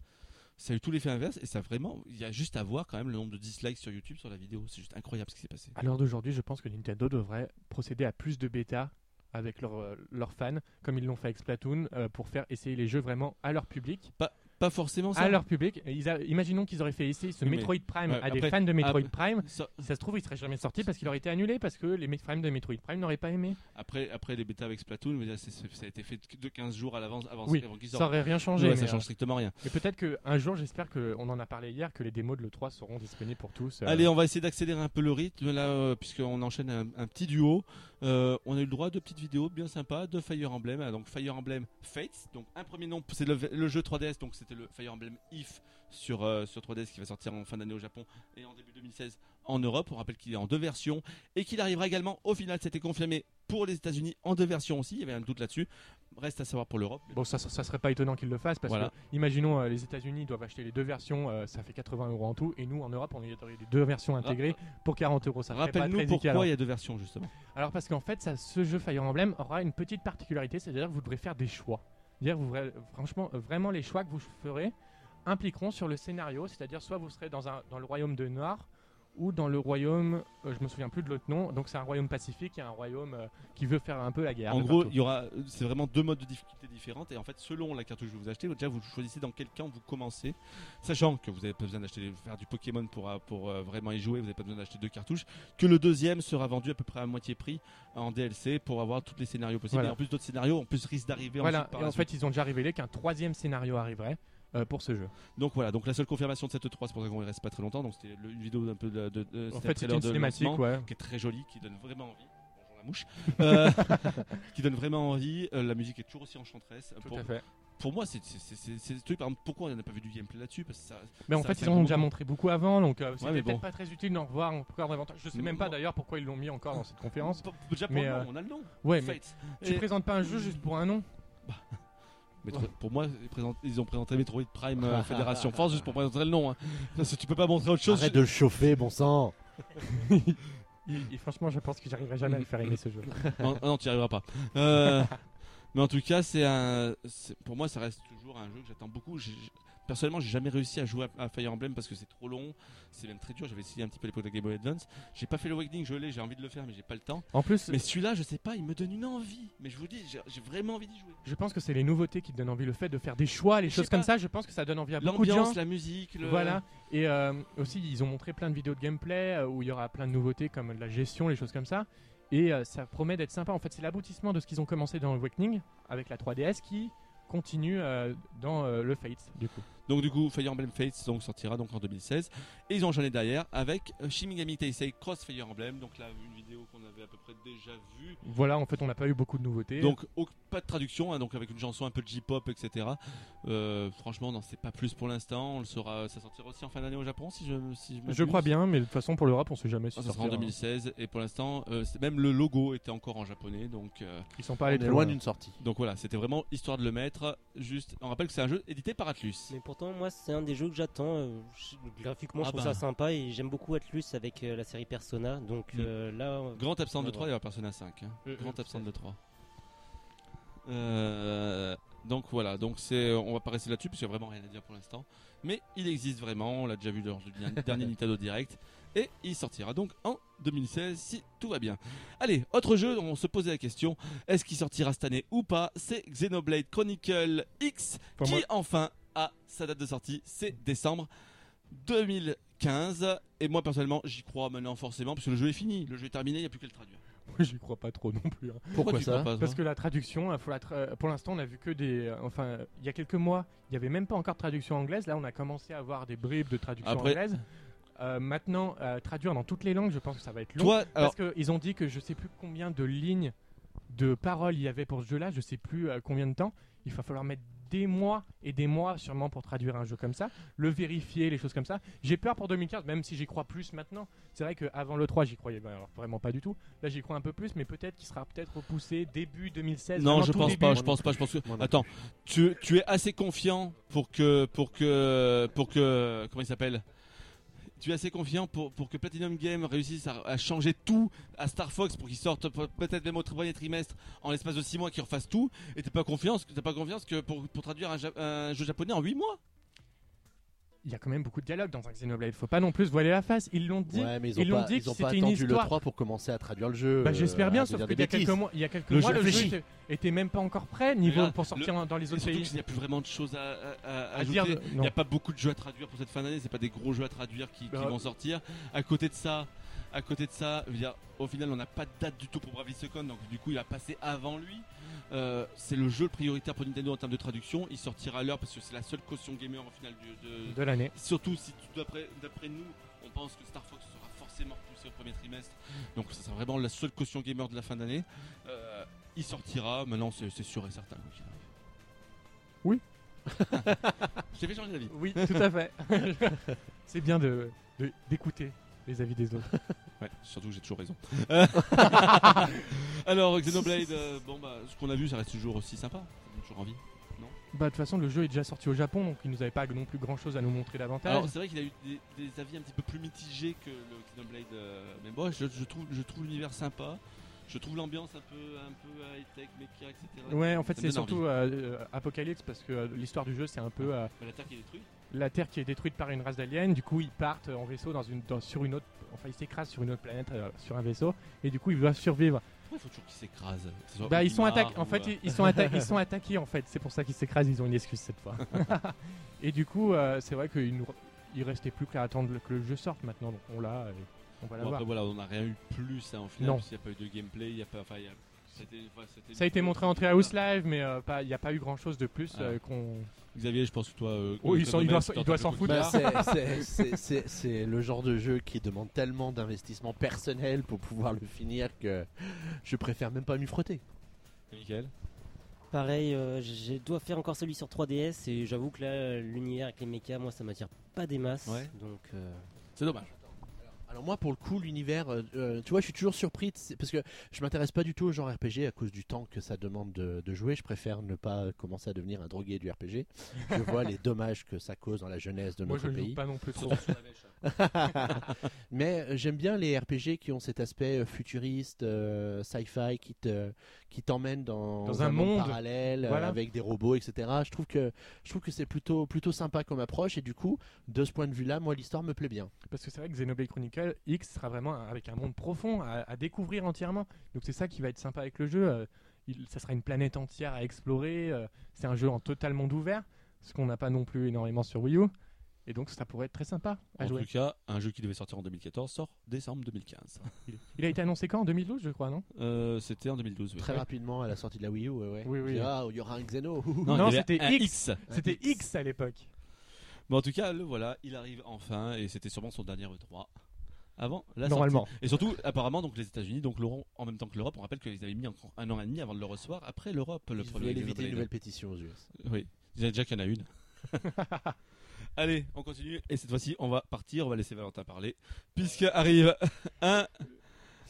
Ça a eu tout l'effet inverse et ça vraiment, il y a juste à voir quand même le nombre de dislikes sur YouTube sur la vidéo. C'est juste incroyable ce qui s'est passé. à l'heure d'aujourd'hui, je pense que Nintendo devrait procéder à plus de bêta avec leurs euh, leurs fans, comme ils l'ont fait avec Splatoon, euh, pour faire essayer les jeux vraiment à leur public. Pas forcément ça. À leur public. Et ils a- Imaginons qu'ils auraient fait essayer ce Oui, mais- Metroid Prime Ouais, à des fans de Metroid après- Prime. Ça- Si ça se trouve, il serait jamais sorti parce qu'il aurait été annulé parce que les fans de Metroid Prime n'auraient pas aimé. après, après les bêtas avec Splatoon, ça a été fait de 15 jours à l'avance avant, Oui, avant qu'ils ça aurait rien changé. Ouais, mais, ça euh, change strictement rien. Et peut-être qu'un jour, j'espère qu'on en a parlé hier, que les démos de l'E3 seront disponibles pour tous. euh, Allez, on va essayer d'accélérer un peu le rythme là, euh, puisqu'on enchaîne un, un petit duo. Euh, on a eu le droit à deux petites vidéos bien sympas de Fire Emblem. Ah, Donc Fire Emblem Fates. Donc un premier nom, c'est le, jeu 3DS. Donc c'était le Fire Emblem If sur euh, sur 3DS qui va sortir en fin d'année au Japon et en début 2016 en Europe. On rappelle qu'il est en deux versions et qu'il arrivera également au final. C'était confirmé pour les États-Unis en deux versions aussi. Il y avait un doute là-dessus. Reste à savoir pour l'Europe. Bon, ça, ça serait pas étonnant qu'ils le fassent parce Voilà. que, imaginons, euh, les États-Unis doivent acheter les deux versions, euh, ça fait 80 euros en tout, et nous en Europe, on aurait les deux versions intégrées pour 40 euros. Rappelle-nous pourquoi il y a deux versions justement. Alors parce qu'en fait, ça, ce jeu Fire Emblem aura une petite particularité, c'est-à-dire que vous devrez faire des choix. Dire vous franchement, euh, vraiment les choix que vous ferez impliqueront sur le scénario, c'est-à-dire soit vous serez dans, un, dans le royaume de Noir ou dans le royaume, euh, je me souviens plus de l'autre nom, donc c'est un royaume pacifique et un royaume euh, qui veut faire un peu la guerre. En gros, il y aura, c'est vraiment deux modes de difficulté différentes et en fait, selon la cartouche que vous achetez, déjà vous choisissez dans quel camp vous commencez, sachant que vous n'avez pas besoin d'acheter, faire du Pokémon pour euh, pour euh, vraiment y jouer, vous n'avez pas besoin d'acheter deux cartouches, que le deuxième sera vendu à peu près à moitié prix en DLC pour avoir tous les scénarios possibles. Voilà. Et en plus d'autres scénarios, en plus risquent d'arriver. Voilà, et en fait, ils ont déjà révélé qu'un troisième scénario arriverait euh, pour ce jeu. Donc voilà, donc la seule confirmation de cette 3 c'est pour ça qu'on reste pas très longtemps. Donc c'était une vidéo un peu de, de, de- En fait, c'est une cinématique, ouais. qui est très jolie, qui donne vraiment envie. Bonjour la mouche. Euh, qui donne vraiment envie. Euh, la musique est toujours aussi enchanteresse. Tout pour, à fait. pour moi, c'est c'est- c'est- c'est ce truc. Par exemple, pourquoi on n'a pas vu du gameplay là-dessus Parce que ça, Mais en ça fait, ils en ont déjà montré beaucoup avant, donc c'était mais peut-être bon. pas très utile d'en revoir encore davantage. Je sais même pas Non. d'ailleurs pourquoi ils l'ont mis encore dans cette conférence. Déjà pour Mais, le nom, on a le nom. Ouais, mais tu présentes pas un jeu juste pour un nom? Metro- Pour moi, ils, ont présenté Metroid Prime euh, Fédération Force juste pour présenter le nom. hein. Parce que tu peux pas montrer autre chose. Arrête de chauffer, bon sang. Et, et franchement, je pense que j'arriverai jamais à le faire aimer ce jeu. non, non, tu n'y arriveras pas. Euh, mais en tout cas, c'est un. Pour moi, ça reste toujours un jeu que j'attends beaucoup. Personnellement, j'ai jamais réussi à jouer à à Fire Emblem parce que c'est trop long, c'est même très dur. J'avais essayé un petit peu l'époque de Game Boy Advance. J'ai pas fait l'Awakening, je l'ai, j'ai envie de le faire, mais j'ai pas le temps. En plus, Mais celui-là, je sais pas, il me donne une envie. Mais je vous dis, j'ai vraiment envie d'y jouer. je pense que c'est les nouveautés qui te donnent envie, le fait de faire des choix, les Je choses comme pas. ça. Je pense que ça donne envie à beaucoup de gens. La musique, le... Voilà. Et euh, aussi, ils ont montré plein de vidéos de gameplay euh, où il y aura plein de nouveautés comme la gestion, les choses comme ça. Et euh, ça promet d'être sympa. En fait, c'est l'aboutissement de ce qu'ils ont commencé dans Awakening avec la 3DS qui continue euh, dans euh, le Fates du coup. Donc du coup, Fire Emblem Fates donc, sortira donc en 2016. Et ils ont enchaîné derrière avec euh, Shin Megami Tensei Cross Fire Emblem. Donc là, une vidéo qu'on avait à peu près déjà vue. Voilà, en fait, on n'a pas eu beaucoup de nouveautés. Donc au- pas de traduction, hein, donc avec une chanson un peu J-pop, etc. Euh, franchement, non, c'est pas plus pour l'instant. On le saura, ça sortira aussi en fin d'année au Japon, si je, si je, je crois bien, mais de toute façon pour l'Europe, on sait jamais si Ah, ça ça sera en sortira. 2016 et pour l'instant, euh, même le logo était encore en japonais, donc euh, Ils sont pas On allés loin d'une sortie. donc voilà, c'était vraiment histoire de le mettre. Juste, on rappelle que c'est un jeu édité par Atlus. Mais pourtant, moi, c'est un des jeux que j'attends. euh, je- graphiquement, je Ah trouve bah. ça sympa et j'aime beaucoup Atlus avec euh, la série Persona. Donc Mm. euh, là, Grand absent de Ouais, 3 ouais. et Persona 5. hein. Mm, Grand absent de 3. Euh, donc voilà, donc c'est, on va pas rester là-dessus parce qu'il n'y a vraiment rien à dire pour l'instant. Mais il existe vraiment, on l'a déjà vu lors du dernier Nintendo Direct. Et il sortira donc en 2016 si tout va bien. Allez, autre jeu, on se posait la question est-ce qu'il sortira cette année ou pas? C'est Xenoblade Chronicle X Pour qui moi- enfin sa date de sortie, c'est décembre 2015. Et moi personnellement, j'y crois maintenant forcément parce que le jeu est fini, le jeu est terminé, il n'y a plus qu'à le traduire. J'y crois pas trop non plus. hein. Pourquoi tu ça crois pas, toi Parce que la traduction, euh, faut la tra- euh, pour l'instant, on a vu que des. euh, Enfin, il y a quelques mois, il n'y avait même pas encore de traduction anglaise. Là, on a commencé à avoir des bribes de traduction Après- anglaise. Euh, maintenant, euh, traduire dans toutes les langues, je pense que ça va être long. Toi, alors, Parce qu'ils ont dit que je sais plus combien de lignes de paroles il y avait pour ce jeu-là, je sais plus euh, combien de temps. Il va falloir mettre des mois et des mois sûrement pour traduire un jeu comme ça, le vérifier, les choses comme ça. J'ai peur pour 2015, même si j'y crois plus maintenant. C'est vrai qu'avant le 3, j'y croyais ben, alors, vraiment pas du tout. Là, j'y crois un peu plus, mais peut-être qu'il sera peut-être repoussé début 2016. Non, je pense pas, je pense pas, je pense que. Attends, tu, tu es assez confiant pour que, pour que, pour que, comment il s'appelle? Tu es assez confiant pour, pour que Platinum Game réussisse à, changer tout à Star Fox pour qu'il sorte pe- peut-être même au premier trimestre en l'espace de 6 mois qu'il refasse tout. Et t'as pas confiance, t'as pas confiance que pour, pour traduire un, un jeu japonais en 8 mois? Il y a quand même beaucoup de dialogues dans un Xenoblade. Faut pas non plus voiler la face. Ils l'ont dit. Ouais, mais ils ils ont l'ont pas, dit ils que ont pas une attendu le histoire. 3 pour commencer à traduire le jeu. Bah, euh, j'espère bien, à sauf qu'il y a quelques mois, il y a quelques Le mois, jeu le jeu était, était même pas encore prêt niveau pour sortir le- dans les autres pays. qu'il n'y a plus vraiment de choses à, à- à À ajouter. dire, Il n'y a pas beaucoup de jeux à traduire pour cette fin d'année. C'est pas des gros jeux à traduire qui, qui Bah, vont sortir. À côté de ça, à côté de ça, au final, on n'a pas de date du tout pour Bravely Second. Donc du coup, il a passé avant lui. Euh, c'est le jeu prioritaire pour Nintendo en termes de traduction. Il sortira à l'heure parce que c'est la seule caution gamer au final du- de, de l'année. Surtout si d'après nous, on pense que Star Fox sera forcément repoussé au premier trimestre. Donc ça sera vraiment la seule caution gamer de la fin d'année. Euh, il sortira, maintenant c'est sûr et certain. quoi qu'il arrive. Oui. Je t'ai fait changer d'avis. Oui, tout à fait. C'est bien de de- d'écouter les avis des autres. Ouais, surtout que j'ai toujours raison. Alors Xenoblade, euh, bon bah ce qu'on a vu ça reste toujours aussi sympa. Ça donne toujours envie. Bah de toute façon, le jeu est déjà sorti au Japon, donc il nous avait pas non plus grand chose à nous montrer davantage. Alors c'est vrai qu'il a eu des, des avis un petit peu plus mitigés que le Xenoblade, euh, mais bon, je, je trouve, je trouve l'univers sympa. Je trouve l'ambiance un peu, un peu high tech, mecha, etc. ouais, en fait, c'est surtout euh, Apocalypse parce que l'histoire du jeu, c'est un peu la Terre qui est détruite. La Terre qui est détruite par une race d'aliens. Du coup, ils partent en vaisseau dans une, dans- sur une autre, enfin, ils s'écrasent sur une autre planète, euh, sur un vaisseau, et du coup, ils doivent survivre. Pourquoi il faut toujours qu'ils s'écrasent que ce soit Bah, ils sont Olimar attaqués. En ou, fait, euh, ils- ils sont, atta- ils sont attaqués. En fait, c'est pour ça qu'ils s'écrasent. Ils ont une excuse cette fois. et du coup, euh, c'est vrai qu'il nous, il restait plus qu'à attendre le- que le jeu sorte maintenant. Donc on l'a. et On va bon, l'avoir. après, voilà, on n'a rien eu de plus hein, en final. Non. qu'il n'y a pas eu de gameplay, il y a pas. Enfin, il y a- Ça a été montré en Treehouse Live, mais euh, pas- il n'y a pas eu grand chose de plus Ah. euh, qu'on. Xavier, je pense que toi. euh, Oh, il doit s'en- doit foutre. Bah, c'est- c'est- c'est- c'est c'est le genre de jeu qui demande tellement d'investissement personnel pour pouvoir le finir que je préfère même pas m'y frotter. Nickel. Pareil, euh, je dois faire encore celui sur 3DS et j'avoue que là, l'univers avec les mechas, moi ça m'attire pas des masses. Ouais. Donc, euh, C'est dommage. Alors moi pour le coup l'univers, euh, euh, tu vois je suis toujours surpris parce que je m'intéresse pas du tout au genre RPG à cause du temps que ça demande de, de jouer. Je préfère ne pas commencer à devenir un drogué du RPG. Je vois les dommages que ça cause dans la jeunesse de Moi, notre je ne pays. joue pas non plus trop. Mais euh, j'aime bien les RPG qui ont cet aspect futuriste, euh, sci-fi, qui te, qui t'emmène dans, Dans un monde. parallèle euh, Voilà. avec des robots, etc. Je trouve que je trouve que c'est plutôt plutôt sympa comme approche et du coup, de ce point de vue-là, moi l'histoire me plaît bien. Parce que c'est vrai que Xenoblade Chronicle X sera vraiment avec un monde profond à, à découvrir entièrement. Donc c'est ça qui va être sympa avec le jeu. euh, il- ça sera une planète entière à explorer. euh, c'est un jeu en total monde ouvert, ce qu'on n'a pas non plus énormément sur Wii U. Et donc ça pourrait être très sympa à En jouer. tout cas, un jeu qui devait sortir en 2014 sort décembre 2015. Il a été annoncé quand? En 2012, je crois, non? Euh, C'était en 2012. oui. Très rapidement à la sortie de la Wii U, ouais, ouais. Oui, oui. Ah, il y aura un Xeno. Non, Non, c'était X. C'était X à l'époque. Mais en tout cas, le voilà, il arrive enfin et c'était sûrement son dernier E3 avant la Normalement. sortie. Et surtout, apparemment, donc les États-Unis, donc l'auront en même temps que l'Europe. On rappelle qu'ils avaient mis encore un an et demi avant de le recevoir. Après l'Europe, le Ils premier éviter une nouvelle pétition aux US. Oui, déjà déjà qu'il y en a une. Allez, on continue et cette fois-ci, on va partir. On va laisser Valentin parler puisque arrive un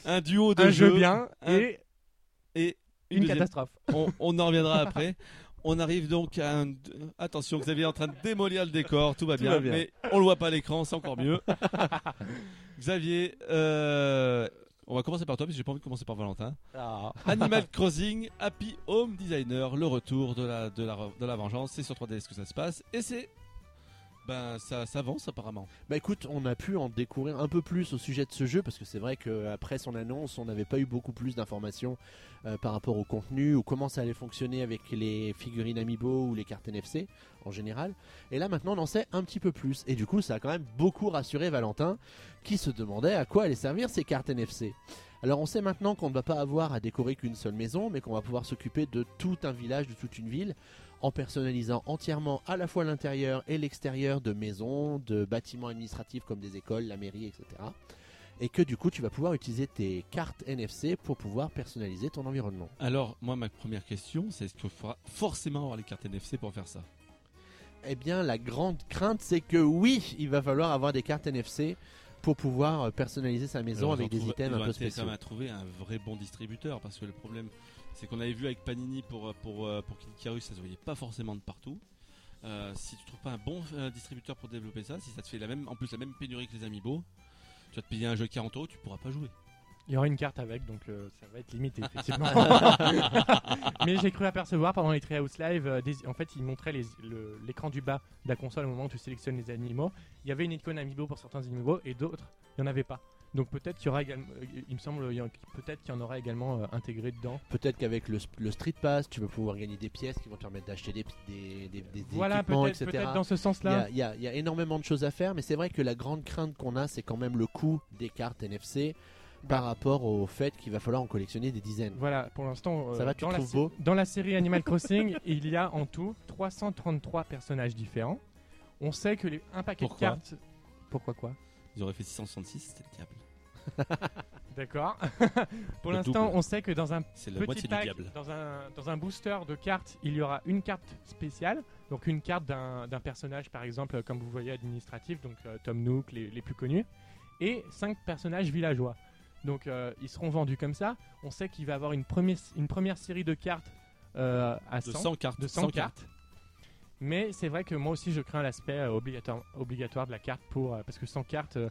un duo de Un jeu jeux, bien un- et et une catastrophe. on, on en reviendra après. On arrive donc à un... Attention, Xavier est en train de démolir le décor, tout va, Tout bien, va bien. mais on le voit pas à l'écran, c'est encore mieux. Xavier, euh, on va commencer par toi, parce que j'ai pas envie de commencer par Valentin. Ah. Animal Crossing, Happy Home Designer, le retour de la, de la, de la vengeance, c'est sur 3DS que ça se passe, et c'est... Ben, ça s'avance apparemment. Bah écoute, on a pu en découvrir un peu plus au sujet de ce jeu parce que c'est vrai qu'après son annonce, on n'avait pas eu beaucoup plus d'informations euh, par rapport au contenu ou comment ça allait fonctionner avec les figurines Amiibo ou les cartes NFC en général. Et là maintenant, on en sait un petit peu plus. Et du coup, ça a quand même beaucoup rassuré Valentin qui se demandait à quoi allaient servir ces cartes NFC. Alors on sait maintenant qu'on ne va pas avoir à décorer qu'une seule maison, mais qu'on va pouvoir s'occuper de tout un village, de toute une ville, en personnalisant entièrement à la fois l'intérieur et l'extérieur de maisons, de bâtiments administratifs comme des écoles, la mairie, etc. Et que du coup tu vas pouvoir utiliser tes cartes NFC pour pouvoir personnaliser ton environnement. Alors, moi, ma première question, c'est est-ce qu'il faudra forcément avoir les cartes NFC pour faire ça? Eh bien la grande crainte c'est que oui, il va falloir avoir des cartes NFC pour pouvoir euh, personnaliser sa maison Alors, avec des items un peu spéciaux. même à trouver un vrai bon distributeur parce que le problème c'est qu'on avait vu avec Panini pour pour euh, pour Kid Icarus ça se voyait pas forcément de partout. Euh, si tu trouves pas un bon euh, distributeur pour développer ça, si ça te fait la même en plus la même pénurie que les Amiibo, tu vas te payer un jeu 40 euros, tu pourras pas jouer. Il y aura une carte avec, donc euh, ça va être limité, effectivement. Mais j'ai cru apercevoir pendant les Treehouse Live, euh, des- en fait, ils montraient le- l'écran du bas de la console au moment où tu sélectionnes les animaux. Il y avait une icône Amiibo pour certains animaux et d'autres, il n'y en avait pas. Donc peut-être qu'il y aura également, il me semble, peut-être qu'il y en aura également euh, intégré dedans. Peut-être qu'avec le, le Street Pass, tu vas pouvoir gagner des pièces qui vont te permettre d'acheter des, des, des, des Voilà, équipements, peut-être etc. peut-être dans ce Il y, sens-là. a, il y a- il y a énormément de choses à faire, mais c'est vrai que la grande crainte qu'on a, c'est quand même le coût des cartes NFC par rapport au fait qu'il va falloir en collectionner des dizaines. Voilà, pour l'instant, euh, Ça va, tu dans, la trouves sé- beau? dans la série Animal Crossing, il y a en tout 333 personnages différents. On sait que les, un paquet Pourquoi? de cartes. Pourquoi quoi? Ils auraient fait 666, c'était le diable. D'accord. Pour Le l'instant, double. on sait que dans un C'est la petit moitié du pack, diable. dans un, dans un booster de cartes, il y aura une carte spéciale. Donc une carte d'un d'un personnage, par exemple, euh, comme vous voyez, administratif, donc euh, Tom Nook, les, les plus connus. Et cinq personnages villageois. Donc euh, ils seront vendus comme ça. On sait qu'il va y avoir une première, une première série de cartes euh, à De 100, 100 cartes. de 100 cartes. Mais c'est vrai que moi aussi je crains l'aspect euh, obligatoire, obligatoire de la carte pour euh, parce que 100 cartes euh,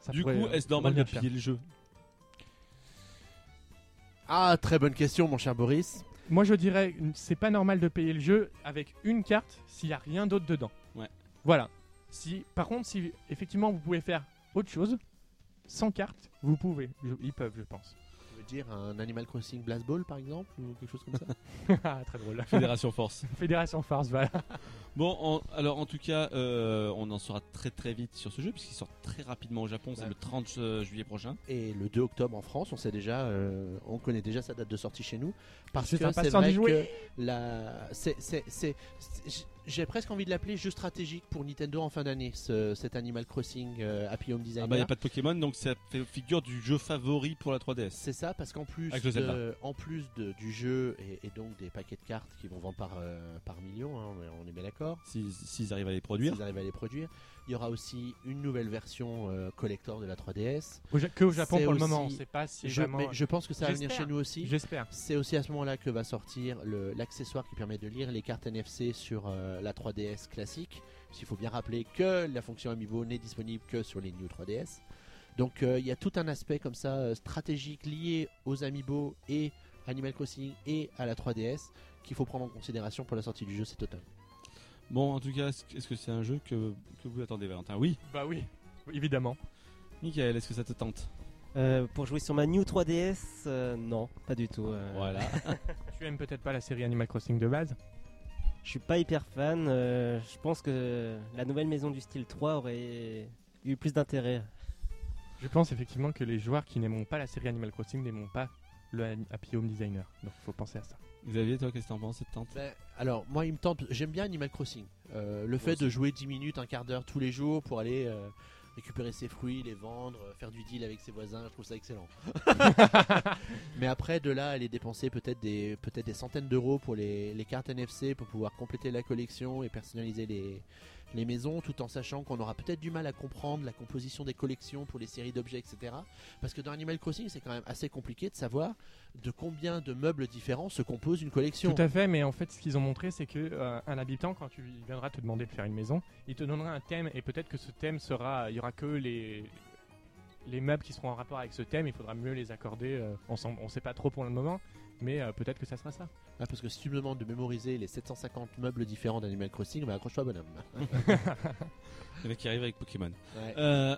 ça Du pourrait, coup, est-ce normal de payer le jeu Ah, très bonne question, mon cher Boris. Moi je dirais c'est pas normal de payer le jeu avec une carte s'il y a rien d'autre dedans. Ouais. Voilà. Si par contre si effectivement vous pouvez faire autre chose sans carte, vous pouvez. Je- ils peuvent je pense. Veux dire un Animal Crossing Blast Ball, par exemple, ou quelque chose comme ça Ah, Très drôle. Fédération Force. Fédération Force voilà. Bon, en- alors en tout cas, euh, on en saura très très vite sur ce jeu puisqu'il sort très rapidement au Japon, c'est Ouais. le 30 euh, juillet prochain. Et le 2 octobre en France, on sait déjà, euh, on connaît déjà sa date de sortie chez nous, parce que c'est vrai jouer. que la, c'est, c'est, c'est- c'est- j'ai presque envie de l'appeler jeu stratégique pour Nintendo en fin d'année, ce- cet Animal Crossing euh, Happy Home Designer. Ah bah, il n'y a pas de Pokémon, donc ça fait figure du jeu favori pour la 3DS. C'est ça, parce qu'en plus, de- en plus de- du jeu et, et donc des paquets de cartes qui vont vendre par, euh, par million, hein, on est- bien d'accord. S'ils s'ils arrivent à les produire. S'ils arrivent à les produire. Il y aura aussi une nouvelle version euh, collector de la 3DS. Au Ja- que au Japon pour le moment, on sait pas si Je, vraiment. mais je pense que ça va venir chez nous aussi. J'espère. C'est aussi à ce moment-là que va sortir l'accessoire qui permet de lire les cartes NFC sur euh, la 3DS classique. Il faut bien rappeler que la fonction Amiibo n'est disponible que sur les New 3DS. Donc euh, il y a tout un aspect comme ça stratégique lié aux Amiibo et Animal Crossing et à la 3DS qu'il faut prendre en considération pour la sortie du jeu, c'est total. Bon, en tout cas, est-ce que c'est un jeu que, que vous attendez, Valentin Oui. Bah oui, évidemment. Michael, est-ce que ça te tente Euh, pour jouer sur ma New 3DS, euh, non, pas du tout. euh. Voilà. Tu aimes peut-être pas la série Animal Crossing de base Je suis pas hyper fan. euh, je pense que la nouvelle maison du style 3 aurait eu plus d'intérêt. Je pense effectivement que les joueurs qui n'aimeront pas la série Animal Crossing n'aimeront pas le Happy Home Designer. Donc faut penser à ça. Xavier, toi, qu'est-ce que t'en penses cette tente? Ben, alors, moi, il me tente. J'aime bien Animal Crossing. Euh, le fait de jouer 10 minutes, un quart d'heure tous les jours pour aller euh, récupérer ses fruits, les vendre, euh, faire du deal avec ses voisins, je trouve ça excellent. Mais après, de là, aller dépenser peut-être des, peut des centaines d'euros pour les, les cartes NFC pour pouvoir compléter la collection et personnaliser les, les maisons, tout en sachant qu'on aura peut-être du mal à comprendre la composition des collections pour les séries d'objets, etc. Parce que dans Animal Crossing, c'est quand même assez compliqué de savoir de combien de meubles différents se compose une collection. Tout à fait, mais en fait, ce qu'ils ont montré, c'est que euh, un habitant, quand tu il viendra te demander de faire une maison, il te donnera un thème et peut-être que ce thème sera, il y aura que les les meubles qui seront en rapport avec ce thème. Il faudra mieux les accorder. euh, on on sait pas trop pour le moment, mais euh, peut-être que ça sera ça. Ah, parce que si tu me demandes de mémoriser les 750 meubles différents d'Animal Crossing, bah accroche-toi bonhomme. Le mec qui arrive avec Pokémon. Ouais. Euh,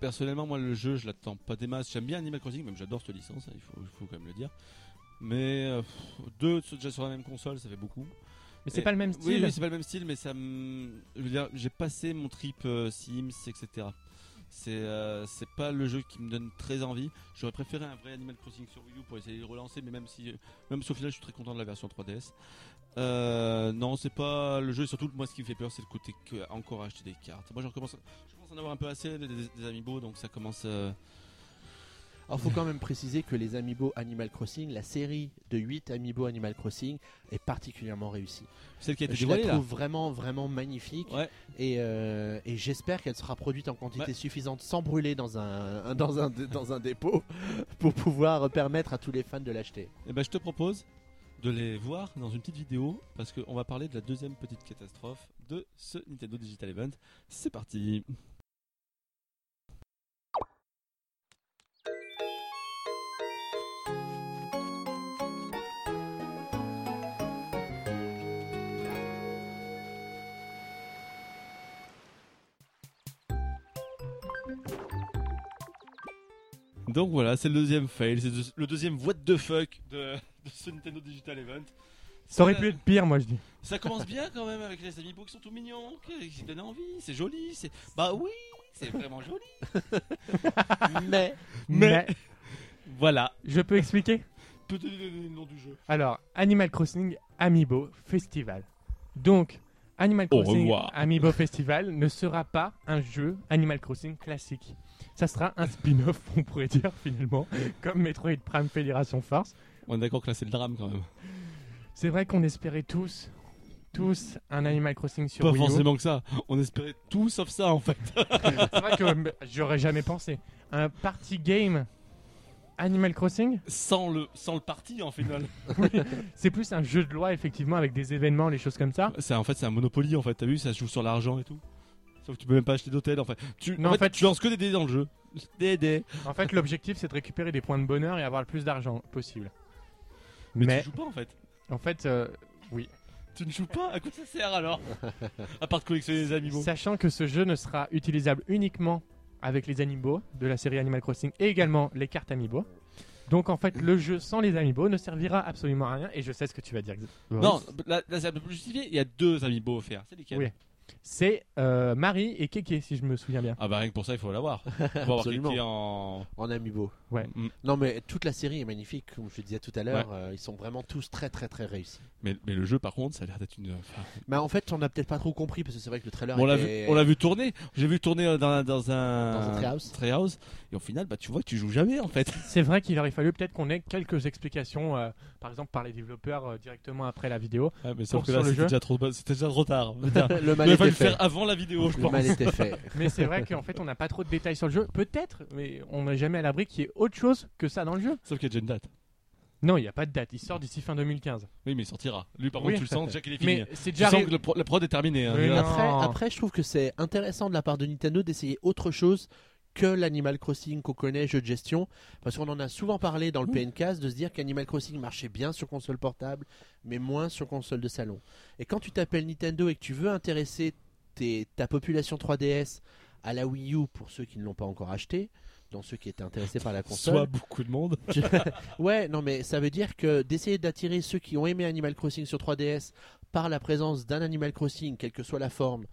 personnellement, moi, le jeu, je l'attends pas des masses. J'aime bien Animal Crossing, même j'adore cette licence, hein, il, faut, il faut quand même le dire. Mais euh, deux déjà sur la même console, ça fait beaucoup. Mais c'est pas le même Oui, style. oui, c'est pas le même style, mais ça me. Je veux dire, j'ai passé mon trip euh, Sims, etc. C'est euh, c'est pas le jeu qui me donne très envie. J'aurais préféré un vrai Animal Crossing sur Wii U pour essayer de relancer, mais même si, même si au final je suis très content de la version 3DS. Euh, non, c'est pas le jeu, et surtout moi ce qui me fait peur c'est le côté que encore acheter des cartes. Moi je recommence, je commence à en avoir un peu assez des, des, des amiibo, donc ça commence. euh, Alors faut quand même préciser que les Amiibo Animal Crossing, la série de 8 Amiibo Animal Crossing est particulièrement réussie. Celle qui a été Je la là. trouve vraiment vraiment magnifique Ouais. et, euh, et j'espère qu'elle sera produite en quantité Ouais. suffisante sans brûler dans un, un- dans, un, dans un dépôt pour pouvoir permettre à tous les fans de l'acheter. Et ben je te propose de les voir dans une petite vidéo parce qu'on va parler de la deuxième petite catastrophe de ce Nintendo Digital Event. C'est parti. Donc voilà, c'est le deuxième fail, c'est le deuxième what the fuck de, de ce Nintendo Digital Event. Ça aurait pu être pire, moi je dis. Ça commence bien quand même avec les amiibo qui sont tout mignons, qui donnent envie, c'est joli, c'est bah oui, c'est vraiment joli. Mais Mais voilà, Je peux expliquer? Peut te donner le nom du jeu. Alors, Animal Crossing Amiibo Festival. Donc, Animal Crossing. Amiibo Festival ne sera pas un jeu Animal Crossing classique. Ça sera un spin-off, on pourrait dire finalement, comme Metroid Prime Fédération Force. On est d'accord que là c'est le drame quand même. C'est vrai qu'on espérait tous, tous un Animal Crossing sur Pas Wii U. forcément que ça, on espérait tout sauf ça en fait. C'est vrai que euh, j'aurais jamais pensé. Un party game Animal Crossing, Sans le, sans le parti en final. c'est plus un jeu de loi effectivement avec des événements, les choses comme ça. C'est en fait c'est un Monopoly en fait, t'as vu, ça se joue sur l'argent et tout. Sauf que tu peux même pas acheter d'hôtel en fait. Tu, Non, en en fait, fait- tu lances que des dés dans le jeu. Des dés. En fait, l'objectif c'est de récupérer des points de bonheur et avoir le plus d'argent possible. Mais, Mais tu joues pas en fait. en fait, euh, Tu ne joues pas? À quoi ça sert alors? À part de collectionner les amiibo. Sachant que ce jeu ne sera utilisable uniquement avec les amiibo de la série Animal Crossing et également les cartes amiibo. Donc en fait, le jeu sans les amiibo ne servira absolument à rien et je sais ce que tu vas dire. Boris. Non, là, là c'est un peu plus justifié. Il y a deux amiibo offerts. C'est lesquels? Oui. C'est euh, Marie et Keke si je me souviens bien. Ah bah rien que pour ça, il faut l'avoir. Absolument. en. en Amiibo. Ouais. Mm. Non mais toute la série est magnifique, comme je le disais tout à l'heure. euh, ils sont vraiment tous très très très réussis. Mais, mais le jeu, par contre, ça a l'air d'être une. enfin, Mais en fait, on a peut-être pas trop compris parce que c'est vrai que le trailer on l'a vu, était- on l'a vu tourner. J'ai vu tourner euh, dans, dans un. Dans un treehouse. treehouse. Et au final, bah tu vois tu joues jamais en fait. C'est vrai qu'il aurait fallu peut-être qu'on ait quelques explications, euh, par exemple par les développeurs euh, directement après la vidéo. Ouais, mais Pour sauf que là, le c'était jeu. déjà trop, c'était déjà trop tard. Le Fallu le faire avant la vidéo, je Le pense. mal était fait. Mais c'est vrai qu'en fait, on n'a pas trop de détails sur le jeu. Peut-être, mais on n'est jamais à l'abri qu'il y ait autre chose que ça dans le jeu. Sauf qu'il y a déjà une date. Non, il n'y a pas de date. Il sort d'ici fin 2015. Oui, mais il sortira. Lui, par Oui. contre, tu le sens déjà qu'il est fini. Mais c'est Tu déjà sens arri- que le pro- la prod est terminée. hein. Oui, non. Après, après, je trouve que c'est intéressant de la part de Nintendo d'essayer autre chose que l'Animal Crossing qu'on connaît, jeu de gestion, parce qu'on en a souvent parlé dans le PNCast de se dire qu'Animal Crossing marchait bien sur console portable, mais moins sur console de salon. Et quand tu t'appelles Nintendo et que tu veux intéresser tes- ta population 3DS à la Wii U pour ceux qui ne l'ont pas encore acheté, dans ceux qui étaient intéressés par la console, Soit beaucoup de monde. Ouais, non, mais ça veut dire que d'essayer d'attirer ceux qui ont aimé Animal Crossing sur 3DS par la présence d'un Animal Crossing, quelle que soit la forme,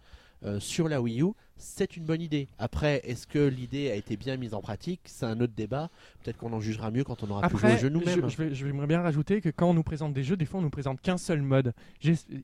euh, sur la Wii U, c'est une bonne idée. Après, est-ce que l'idée a été bien mise en pratique? C'est un autre débat. Peut-être qu'on en jugera mieux quand on aura pu jouer Après, au jeu nous-mêmes. je, je vais- bien rajouter que quand on nous présente des jeux, des fois on nous présente qu'un seul mode.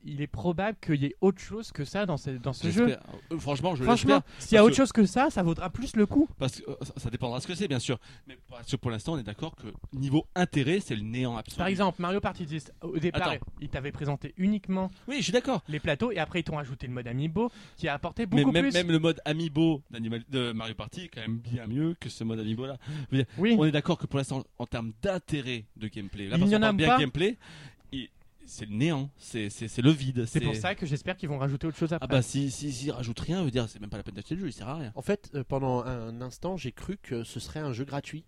Il est probable qu'il y ait autre chose que ça dans ce, dans ce jeu. Euh, Franchement, je Franchement, s'il y a autre chose que ça, ça vaudra plus le coup. Parce que euh, ça, dépendra de ce que c'est, bien sûr. Mais parce que pour l'instant, on est d'accord que niveau intérêt, c'est le néant absolu. Par exemple, Mario Party 10, au départ, Attends. ils t'avaient présenté uniquement Oui, je suis d'accord. les plateaux et après ils t'ont ajouté le mode Amiibo qui a apporté Mais beaucoup même, plus. même le mode Amiibo d'Animal- de Mario Party est quand même bien mieux que ce mode Amiibo là. Dire, Oui, On est d'accord que pour l'instant, en termes d'intérêt de gameplay, là, Il parce n'y en qu'on a parle bien pas. gameplay, c'est le néant, c'est c'est- c'est le vide. c'est pour ça que j'espère qu'ils vont rajouter autre chose après. Ah bah si si s'ils rajoutent rien, veut dire c'est même pas la peine d'acheter le jeu, il sert à rien. En fait, euh, pendant un instant, j'ai cru que ce serait un jeu gratuit.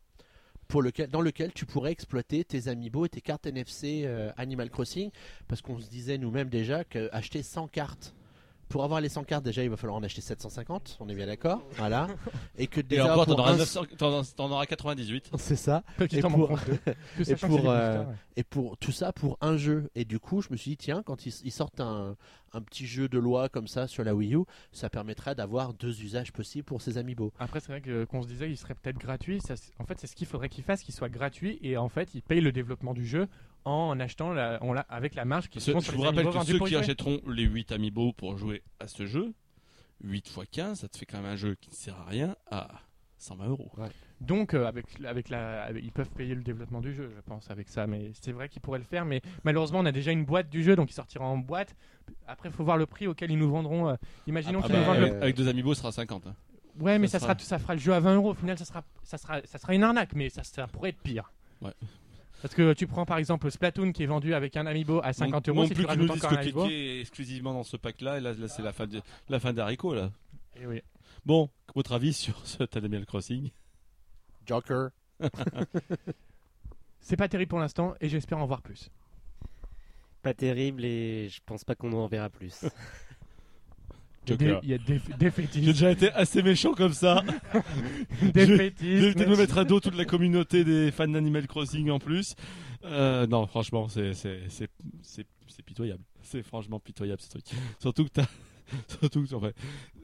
Pour lequel, dans lequel tu pourrais exploiter tes amiibo et tes cartes NFC euh, Animal Crossing, parce qu'on se disait nous-mêmes déjà qu'acheter 100 cartes, pour avoir les 100 cartes déjà il va falloir en acheter 750, on est bien d'accord, voilà, et que Et déjà encore, pour t'en auras, un- 900 t'en- t'en auras 98. c'est ça, et pour- et euh, et pour tout ça pour un jeu. Et du coup, je me suis dit, tiens, quand ils, ils sortent un, un petit jeu de loi comme ça sur la Wii U, ça permettrait d'avoir deux usages possibles pour ces amiibo. Après, c'est vrai que, qu'on se disait il serait peut-être gratuit. Ça, en fait, c'est ce qu'il faudrait qu'il fasse, qu'il soit gratuit et en fait, il paye le développement du jeu en achetant la, en la- avec la marge qui sont je sur vous rappelle que ceux qui jouer. achèteront les 8 amiibo pour jouer à ce jeu, 8 x 15, ça te fait quand même un jeu qui ne sert à rien à 120 euros. Donc, euh, avec, avec la, avec- ils peuvent payer le développement du jeu, je pense, avec ça. Mais c'est vrai qu'ils pourraient le faire. Mais malheureusement, on a déjà une boîte du jeu, donc il sortira en boîte. Après, il faut voir le prix auquel ils nous vendront. euh, imaginons Ah qu'ils bah, nous vendent avec, le. avec deux amiibo, ce sera 50. hein. Ouais, mais ça ça, sera... sera- ça fera le jeu à 20 euros. Au final, ça sera, ça sera, ça sera une arnaque, mais ça, ça pourrait être pire. Ouais. Parce que tu prends par exemple Splatoon qui est vendu avec un amiibo à 50 non, euros. non Si plus tu qu'ils nous disent encore que est exclusivement dans ce pack-là, et là, là, c'est la fin, de, la fin d'Haricot, là. Eh oui. Bon, votre avis sur ce Animal Crossing? Joker. C'est pas terrible pour l'instant et j'espère en voir plus. Pas terrible et je pense pas qu'on en verra plus. Joker. il y a des, des J'ai fétiches. déjà été assez méchant comme ça. des je- fétiches. J'ai évité de me mettre à dos toute la communauté des fans d'Animal Crossing en plus. Euh, non, franchement, c'est pitoyable. C'est franchement pitoyable ce truc. Surtout que t'as surtout que enfin,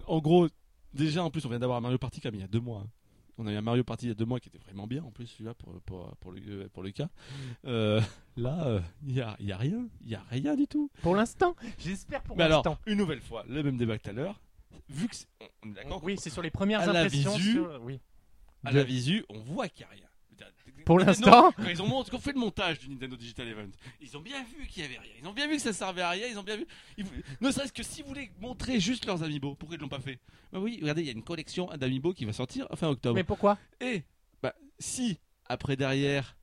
en gros déjà en plus on vient d'avoir un Mario Party comme il y a deux mois. hein. On a eu un Mario Party il y a deux mois qui était vraiment bien en plus celui-là pour pour pour le pour le cas. Euh, là euh, il y a il y a rien, il y a rien du tout. Pour l'instant, j'espère pour Mais alors l'instant. une nouvelle fois le même débat que tout à l'heure. Vu que c'est- on- on est d'accord Oui, c'est sur les premières à la impressions. visu, sur- Oui. à de- la visu, on voit qu'il n'y a rien. Pour l'instant. ils ont quand on fait le montage du Nintendo Digital Event, ils ont bien vu qu'il y avait rien. Ils ont bien vu que ça servait à rien. Ils ont bien vu. ils Ne serait-ce que si vous voulez montrer juste leurs amiibo, pourquoi ils l'ont pas fait? Bah oui, regardez, il y a une collection d'amiibo qui va sortir fin octobre. Mais pourquoi? Et bah si après derrière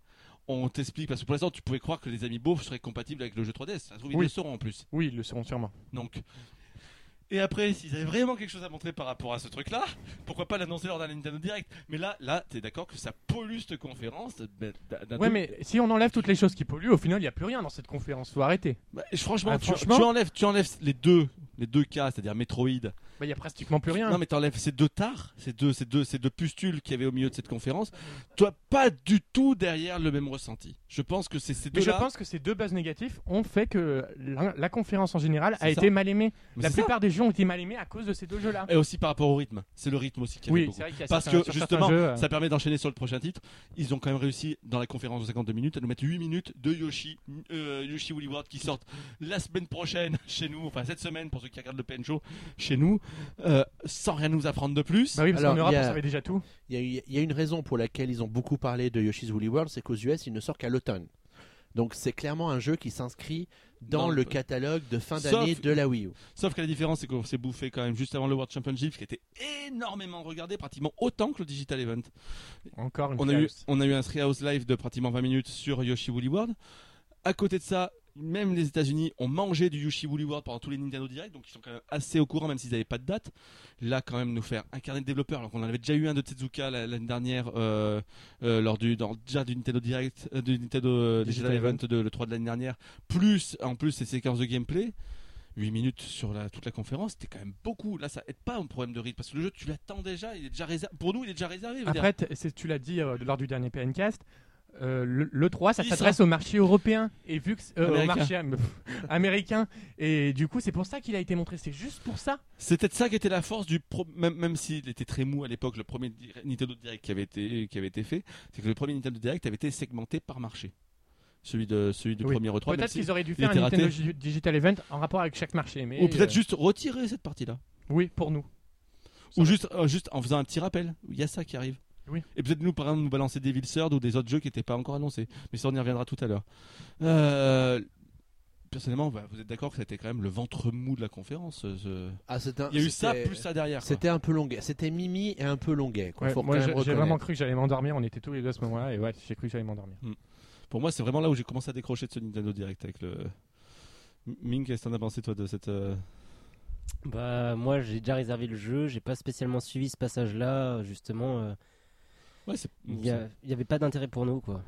on t'explique parce que pour l'instant tu pouvais croire que les amiibo seraient compatibles avec le jeu 3DS. Ça se trouve ils Oui. le seront en plus. Oui, ils le seront sûrement. Donc. Et après, s'ils avaient vraiment quelque chose à montrer par rapport à ce truc-là, pourquoi pas l'annoncer lors d'un Nintendo Direct Mais là, là, t'es d'accord que ça pollue cette conférence d'un- Ouais, truc- mais si on enlève toutes les choses qui polluent, au final, il n'y a plus rien dans cette conférence. Faut arrêter. Bah, franchement, Ah, tu, franchement tu enlèves, tu enlèves les deux, les deux cas, c'est-à-dire Metroid. Bah, il y a pratiquement plus rien. Non, mais t'enlèves ces deux tares, ces deux, ces deux, ces deux pustules qu'il y avait au milieu de cette conférence. Toi, pas du tout derrière le même ressenti. Je pense que c'est ces Mais je pense que ces deux buzz négatifs ont fait que la, la conférence en général a ça. été mal aimée. Mais La ça. plupart des jeux ont été mal aimés à cause de ces deux jeux-là. Et aussi par rapport au rythme. C'est le rythme aussi qui avait Oui, beaucoup. vrai y a Parce certains- que justement, jeux, euh, ça permet d'enchaîner sur le prochain titre. Ils ont quand même réussi dans la conférence de 52 minutes à nous mettre 8 minutes de Yoshi, euh, Yoshi Woolly World qui sortent la semaine prochaine chez nous, enfin cette semaine pour ceux qui regardent le PN Show chez nous, euh, sans rien nous apprendre de plus. Bah oui, parce qu'en Europe, il y a- on savait déjà tout. Il y, a, y une raison pour laquelle ils ont beaucoup parlé de Yoshi's Woolly World, c'est qu'aux US, il ne sort qu'à l'automne. Donc c'est clairement un jeu qui s'inscrit dans, Dans le catalogue de fin d'année de la Wii U. Sauf que la différence, c'est qu'on s'est bouffé quand même juste avant le World Championship, qui était énormément regardé, pratiquement autant que le Digital Event. Encore une On a, eu, on a eu un Treehouse Live de pratiquement 20 minutes sur Yoshi Woolly World. À côté de ça, même les États-Unis ont mangé du Yoshi Woolly World pendant tous les Nintendo Direct, donc ils sont quand même assez au courant, même s'ils n'avaient pas de date. Là, quand même, nous faire un carnet de développeurs, alors qu'on en avait déjà eu un de Tezuka la- l'année dernière, euh, euh, lors du, dans, déjà du Nintendo Direct, euh, du Nintendo Digital, Event de le 3 de l'année dernière, plus en plus ces séquences de gameplay. 8 minutes sur la, toute la conférence, c'était quand même beaucoup. Là, ça aide pas un problème de rythme parce que le jeu, tu l'attends déjà, il est déjà réservé. Pour nous, il est déjà réservé. Après, tu l'as dit euh, lors du dernier PNcast, Euh, le, le 3, ça s'adresse au marché européen et vu que euh, au marché am- américain et du coup c'est pour ça qu'il a été montré. C'est juste pour ça. C'est peut-être ça qui était la force du pro... même même s'il était très mou à l'époque, le premier Nintendo Direct qui avait été qui avait été fait, c'est que le premier Nintendo Direct avait été segmenté par marché. Celui de celui du Oui. premier E3. même Peut-être si- qu'ils auraient dû faire un Nintendo raté. Digital Event en rapport avec chaque marché, mais Ou peut-être euh, juste retirer cette partie-là. oui pour nous. Ou juste, euh, juste en faisant un petit rappel. Il y a ça qui arrive. Oui. Et peut-être nous, par exemple, nous balancer des Third ou des autres jeux qui n'étaient pas encore annoncés. Mais ça, on y reviendra tout à l'heure. Euh, Personnellement, bah, vous êtes d'accord que c'était quand même le ventre mou de la conférence. euh, ce- Ah, un- Il y a eu ça plus ça derrière. C'était un peu longuet. C'était Mimi et un peu longuet. Ouais, moi j'ai vraiment cru que j'allais m'endormir. On était tous les deux à ce moment-là et ouais j'ai cru que j'allais m'endormir. Pour moi, c'est vraiment là où j'ai commencé à décrocher de ce Nintendo Direct avec le. Ming, qu'est-ce que t'en as pensé toi de cette. euh, Bah moi j'ai déjà réservé le jeu, j'ai pas spécialement suivi ce passage-là, justement. euh, Ouais. Il y, a- il y avait pas d'intérêt pour nous quoi.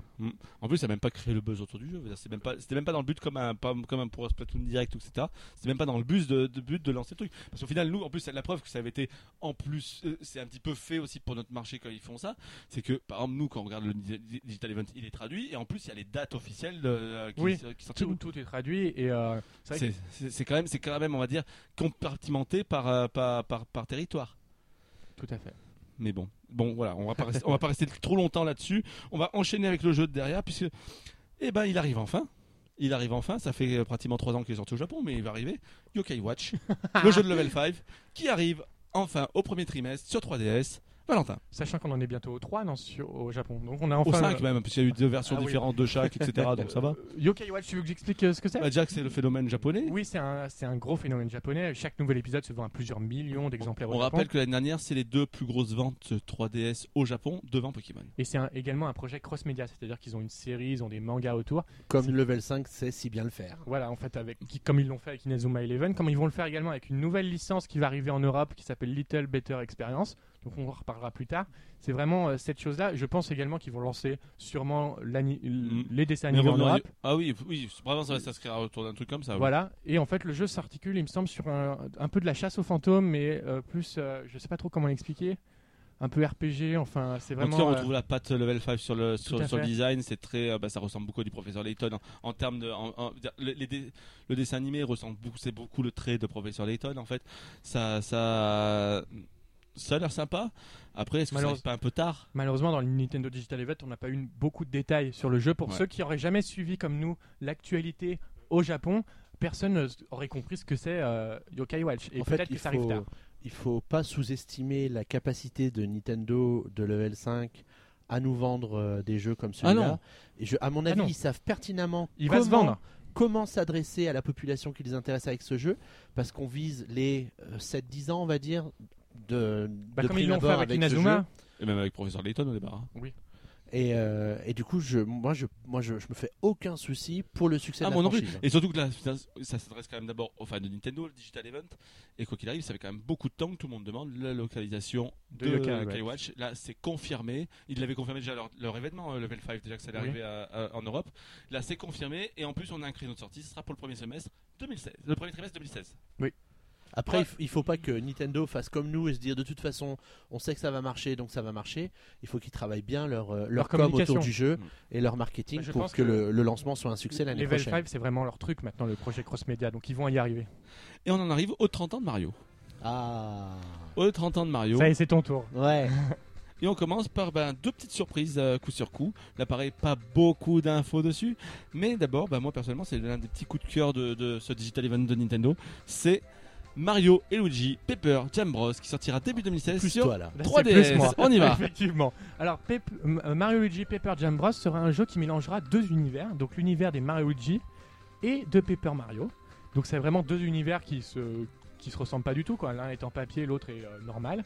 En plus, ça n'a même pas créé le buzz autour du jeu. Même pas, c'était même pas dans le but comme un, pas- comme un pour Splatoon direct, etc. C'était même pas dans le but de, de but de lancer le truc. Parce qu'au final, nous, en plus, c'est la preuve que ça avait été en plus, euh, c'est un petit peu fait aussi pour notre marché quand ils font ça. C'est que, par exemple, nous, quand on regarde le Di- Digital Event, il est traduit et en plus, il y a les dates officielles euh, qui, Oui, qui sortent Tout, tout est traduit et euh, c'est quand même, c'est quand même, on va dire, compartimenté par, euh, par, par, par territoire. tout à fait. Mais bon, bon voilà, on va pas rester, va pas rester trop longtemps là-dessus. On va enchaîner avec le jeu de derrière puisque, eh ben, il arrive enfin. Il arrive enfin. Ça fait euh, pratiquement 3 ans qu'il est sorti au Japon, mais il va arriver. Yokai Watch, le jeu de level 5, qui arrive enfin au premier trimestre sur 3DS. Valentin, Sachant qu'on en est bientôt au 3 non, sur- au Japon. Donc on a au enfin 5 même, puisqu'il y a eu deux versions Ah oui. différentes de chaque, etc. Donc ça va. Euh, Yokai Watch, tu veux que j'explique euh, ce que c'est? Bah, déjà que c'est le phénomène japonais. Oui, c'est un, c'est un gros phénomène japonais. Chaque nouvel épisode se vend à plusieurs millions d'exemplaires au On Japon. rappelle que l'année dernière, c'est les deux plus grosses ventes 3DS au Japon devant Pokémon. Et c'est un- également un projet cross-média, c'est-à-dire qu'ils ont une série, ils ont des mangas autour. Comme Level 5 sait si bien le faire. Voilà, en fait, avec, qui- comme ils l'ont fait avec Inazuma Eleven, comme ils vont le faire également avec une nouvelle licence qui va arriver en Europe qui s'appelle Little Better Experience. Donc on en reparlera plus tard. C'est vraiment euh, cette chose-là. Je pense également qu'ils vont lancer sûrement Mhm. les dessins animés en Europe. Ah oui, oui, vraiment ça va s'inscrire autour d'un truc comme ça. oui. Voilà, et en fait le jeu s'articule, il me semble, sur un, un peu de la chasse aux fantômes, mais euh, plus, euh, je sais pas trop comment l'expliquer, un peu RPG, enfin c'est En vraiment... cas, on euh, retrouve la patte level 5 sur le, sur, le design. C'est très, euh, bah, ça ressemble beaucoup à du professeur Layton en, en termes de, en- en- le, les dé- le dessin animé ressemble beaucoup, c'est beaucoup le trait de professeur Layton en fait. Ça, ça, ça a l'air sympa. Après, est-ce que arrive pas un peu tard? Malheureusement, dans le Nintendo Digital Event, on n'a pas eu beaucoup de détails sur le jeu. Pour Ouais. ceux qui auraient jamais suivi comme nous l'actualité au Japon, personne euh, aurait compris ce que c'est euh, Yokai Watch. Et en fait, peut-être que il ça arrive faut, tard. il faut pas sous-estimer la capacité de Nintendo de Level 5 à nous vendre euh, des jeux comme Ah celui-là. non. Et je, à mon Ah avis, ils savent pertinemment Il va se comment- vendre. comment s'adresser à la population qui les intéresse avec ce jeu, parce qu'on vise les euh, 7-10 ans, on va dire, de, Bah, de comme ils l'ont fait avec, Inazuma. Et même avec professeur Layton au départ. hein. Et, euh, et du coup, je, moi, je, moi je, je me fais aucun souci pour le succès Ah, de la plus. franchise. Et surtout que là, ça, ça s'adresse quand même d'abord aux fans de Nintendo, le Digital Event. Et quoi qu'il arrive, ça fait quand même beaucoup de temps que tout le monde demande la localisation De de, Yokai Watch. Là, c'est confirmé. Ils l'avaient confirmé déjà leur, leur événement, euh, Level 5, déjà que ça allait Oui. arriver à- à- en Europe. Là, c'est confirmé. Et en plus, on a un créneau de sortie. Ce sera pour le premier semestre 2016. Le premier trimestre 2016. Après, Ouais. il faut pas que Nintendo fasse comme nous et se dire de toute façon, on sait que ça va marcher, donc ça va marcher. Il faut qu'ils travaillent bien leur, euh, leur, com communication. autour du jeu Mm. et leur marketing Bah, je pour pense que, que le, le lancement soit un succès l'année Level prochaine. 5, c'est vraiment leur truc maintenant, le projet cross-média. Donc ils vont y arriver. Et on en arrive aux 30 ans de Mario. Ah, Aux 30 ans de Mario. Ça y est, c'est ton tour. ouais. Et on commence par ben, deux petites surprises euh, coup sur coup. Là, pareil, pas beaucoup d'infos dessus. Mais d'abord, ben, moi personnellement, c'est l'un des petits coups de cœur de, de ce Digital Event de Nintendo. C'est Mario et Luigi Paper Jam Bros qui sortira début 2016 Plus sur toi là. Là, 3DS. c'est plus moi. On y va. Effectivement. Alors, Pep- euh, Mario Luigi Paper Jam Bros sera un jeu qui mélangera deux univers, donc l'univers des Mario Luigi et de Paper Mario. Donc c'est vraiment deux univers qui se qui se ressemblent pas du tout quoi. L'un est en papier, l'autre est euh, normal.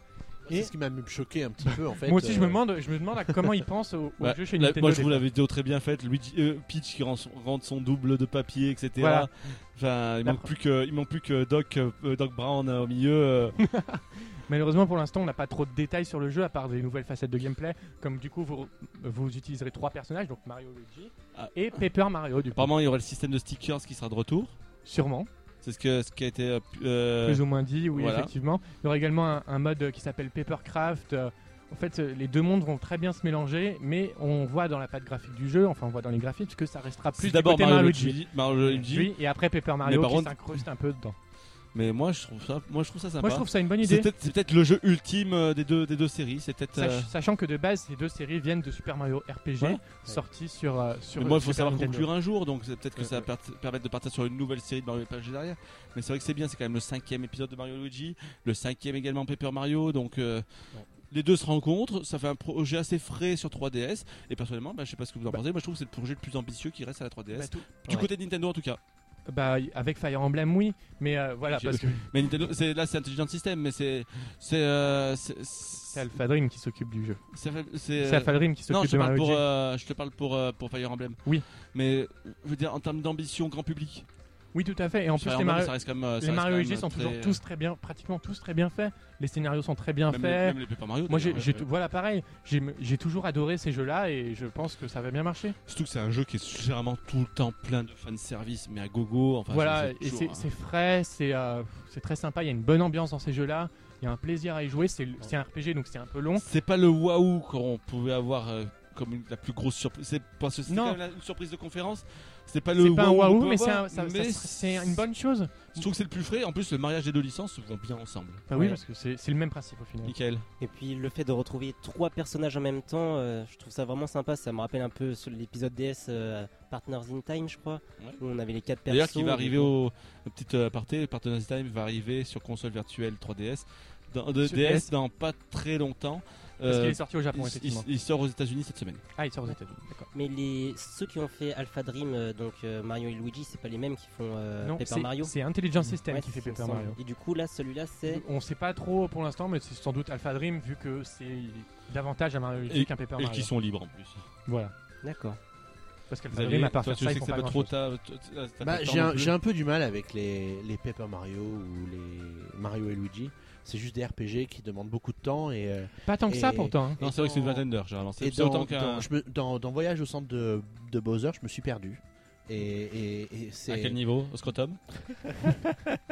C'est ce qui m'a même choqué un petit peu en fait. Moi aussi je euh, me demande, je me demande à comment ils pensent au, au Bah, jeu chez Nintendo. moi, je vous la vidéo très bien faite. Luigi, euh, Peach qui rend son, rend son double de papier, etc. Voilà. Enfin, il manque plus que, il manque plus que Doc, euh, Doc Brown euh, au milieu. euh. Malheureusement pour l'instant on n'a pas trop de détails sur le jeu à part des nouvelles facettes de gameplay. Comme du coup vous, vous utiliserez trois personnages, donc Mario Luigi Ah. et Paper Mario du coup. Apparemment, il y aura le système de stickers qui sera de retour. Sûrement. C'est ce, que, ce qui a été. euh, plus ou moins dit, oui, voilà. effectivement. Il y aura également un, un mode qui s'appelle Papercraft, euh, En fait, euh, les deux mondes vont très bien se mélanger, mais on voit dans la patte graphique du jeu, enfin on voit dans les graphiques que ça restera plus d'abord Mario Luigi. Luigi, Mario Luigi. Oui, et après Paper Mario qui contre- s'incruste un peu dedans. Mais moi je trouve ça, moi je trouve ça sympa. Moi je trouve ça une bonne idée. c'est peut-être le jeu ultime euh, des deux, des deux séries. C'est peut-être. Sach- euh, Sachant que de base, ces deux séries viennent de Super Mario RPG, Ouais. sorti sur, euh, sur Mais moi, il faut savoir Nintendo. conclure un jour, donc c'est peut-être que Ouais, ça va per- permettre de partir sur une nouvelle série de Mario RPG derrière. Mais c'est vrai que c'est bien, c'est quand même le cinquième épisode de Mario Luigi, le cinquième également Paper Mario, donc euh, les deux se rencontrent, ça fait un projet assez frais sur 3DS. Et personnellement, bah, je sais pas ce que vous en Bah. pensez, moi je trouve que c'est le projet le plus ambitieux qui reste à la 3DS. Bah, tout- du Ouais. côté de Nintendo en tout cas. Bah, avec Fire Emblem, oui, mais euh, voilà, Je- parce que Mais Nintendo, c'est, là c'est Intelligent System, mais c'est. C'est. euh, c'est, c'est Alpha Dream qui s'occupe du jeu. c'est- c'est- C'est Alpha Dream qui Non, s'occupe je te de Mario pour, euh, je te parle pour, euh, pour Fire Emblem. Oui. Mais je veux dire, en termes d'ambition grand public, Oui, tout à fait. Et en plus, les Mario, ça reste quand même. euh, ça les reste Mario quand Luigi même sont très- toujours tous très bien, pratiquement tous très bien faits. Les scénarios sont très bien Même les, faits. même les Paper Mario. Moi, j'ai, voilà, pareil. J'ai, j'ai toujours adoré ces jeux-là et je pense que ça va bien marcher. Surtout que c'est un jeu qui est généralement tout le temps plein de fanservice, mais à gogo. Enfin, voilà, c'est- et c'est frais, c'est, euh, c'est très sympa. Il y a une bonne ambiance dans ces jeux-là. Il y a un plaisir à y jouer. C'est, c'est un RPG, donc c'est un peu long. C'est pas le waouh qu'on pouvait avoir euh, comme une- la plus grosse surprise. C'est parce que c'est Non. quand même la- une surprise de conférence. C'est pas le pas un waouh, mais c'est, un- ça- ça- mais c'est une bonne chose. Je trouve que c'est le plus frais. En plus, le mariage des deux licences vont bien ensemble. Bah oui, Ouais. parce que c'est, c'est le même principe au final. Nickel. Et puis le fait de retrouver trois personnages en même temps, euh, je trouve ça vraiment sympa. Ça me rappelle un peu sur l'épisode DS euh, Partners in Time, je crois, Ouais. où on avait les quatre persos. D'ailleurs, qui va arriver au, au petit euh, aparté, Partners Time va arriver sur console virtuelle 3DS, dans, de Sur DS DS. dans pas très longtemps. Parce Euh, qu'il est sorti au Japon, il- effectivement. il, il sort aux États-Unis cette semaine. Ah, il sort aux États-Unis, d'accord. Mais les ceux qui ont fait Alpha Dream, euh, donc euh, Mario et Luigi, c'est pas les mêmes qui font euh, non, Paper c'est, Mario. c'est Intelligent System Ouais, qui fait Paper Mario. Et du coup là, celui-là, c'est On sait pas trop pour l'instant, mais c'est sans doute Alpha Dream vu que c'est davantage un Mario Luigi Et, qu'un Paper et Mario. qui sont libres en plus. Voilà. d'accord. Parce qu'Alpha Xavier, Dream, à part toi, faire tu ça, c'est pas pas trop grand-chose. ta. ta- ta- Bah, un, j'ai un peu du mal avec les, les Paper Mario ou les Mario et Luigi. C'est juste des RPG qui demandent beaucoup de temps et, euh, Pas tant que ça pourtant. hein. Non, c'est vrai que c'est une dans- vingtaine d'heures. C'est dans, autant qu'un. dans- je me- dans- dans Voyage au centre de, de Bowser, je me suis perdu. Et, et- et c'est. À quel niveau Au scrotum?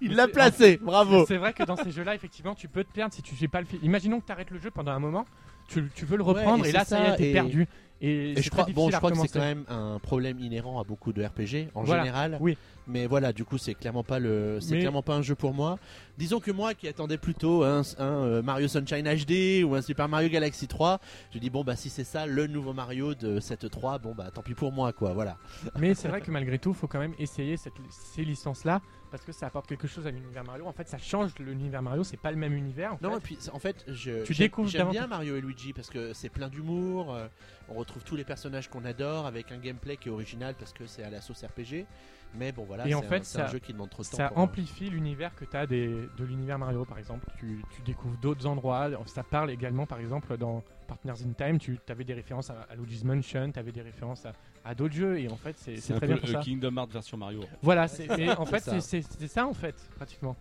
Il l'a placé, bravo. C'est vrai que dans ces jeux-là, effectivement, tu peux te perdre si tu sais pas le fil. Imaginons que tu arrêtes le jeu pendant un moment, tu, tu veux le reprendre et et, là, c'est ça y est, t'es et- perdu. Et, je crois, bon, je crois que c'est quand même un problème inhérent à beaucoup de RPG en Voilà, général. oui. Mais voilà, du coup, c'est clairement pas le, c'est Mais- clairement pas un jeu pour moi. Disons que moi, qui attendais plutôt un, un, euh, Mario Sunshine HD ou un Super Mario Galaxy 3, je dis bon bah si c'est ça le nouveau Mario de cette 3, bon bah tant pis pour moi quoi. Voilà. Mais c'est vrai que malgré tout, faut quand même essayer cette- ces licences-là parce que ça apporte quelque chose à l'univers Mario. En fait, ça change l'univers Mario, c'est pas le même univers. En Non, fait. et puis en fait, je, Tu découvres j'aime bien. Mario et Luigi parce que c'est plein d'humour. euh, on retrouve tous les personnages qu'on adore avec un gameplay qui est original parce que c'est à la sauce RPG. Mais bon voilà, Et c'est en un, fait, un ça- jeu qui demande trop de temps. Ça moi. amplifie l'univers que tu as des, de l'univers Mario, par exemple. Tu, tu découvres d'autres endroits. Ça parle également, par exemple, dans Partners in Time, tu avais des références à, à Luigi's Mansion, tu avais des références à, à d'autres jeux. Et en fait, c'est C'est c'est un très peu bien pour le ça. Kingdom Hearts version Mario. Voilà, c'est- mais en fait, ça. c'est- c'est c'est ça, en fait, pratiquement.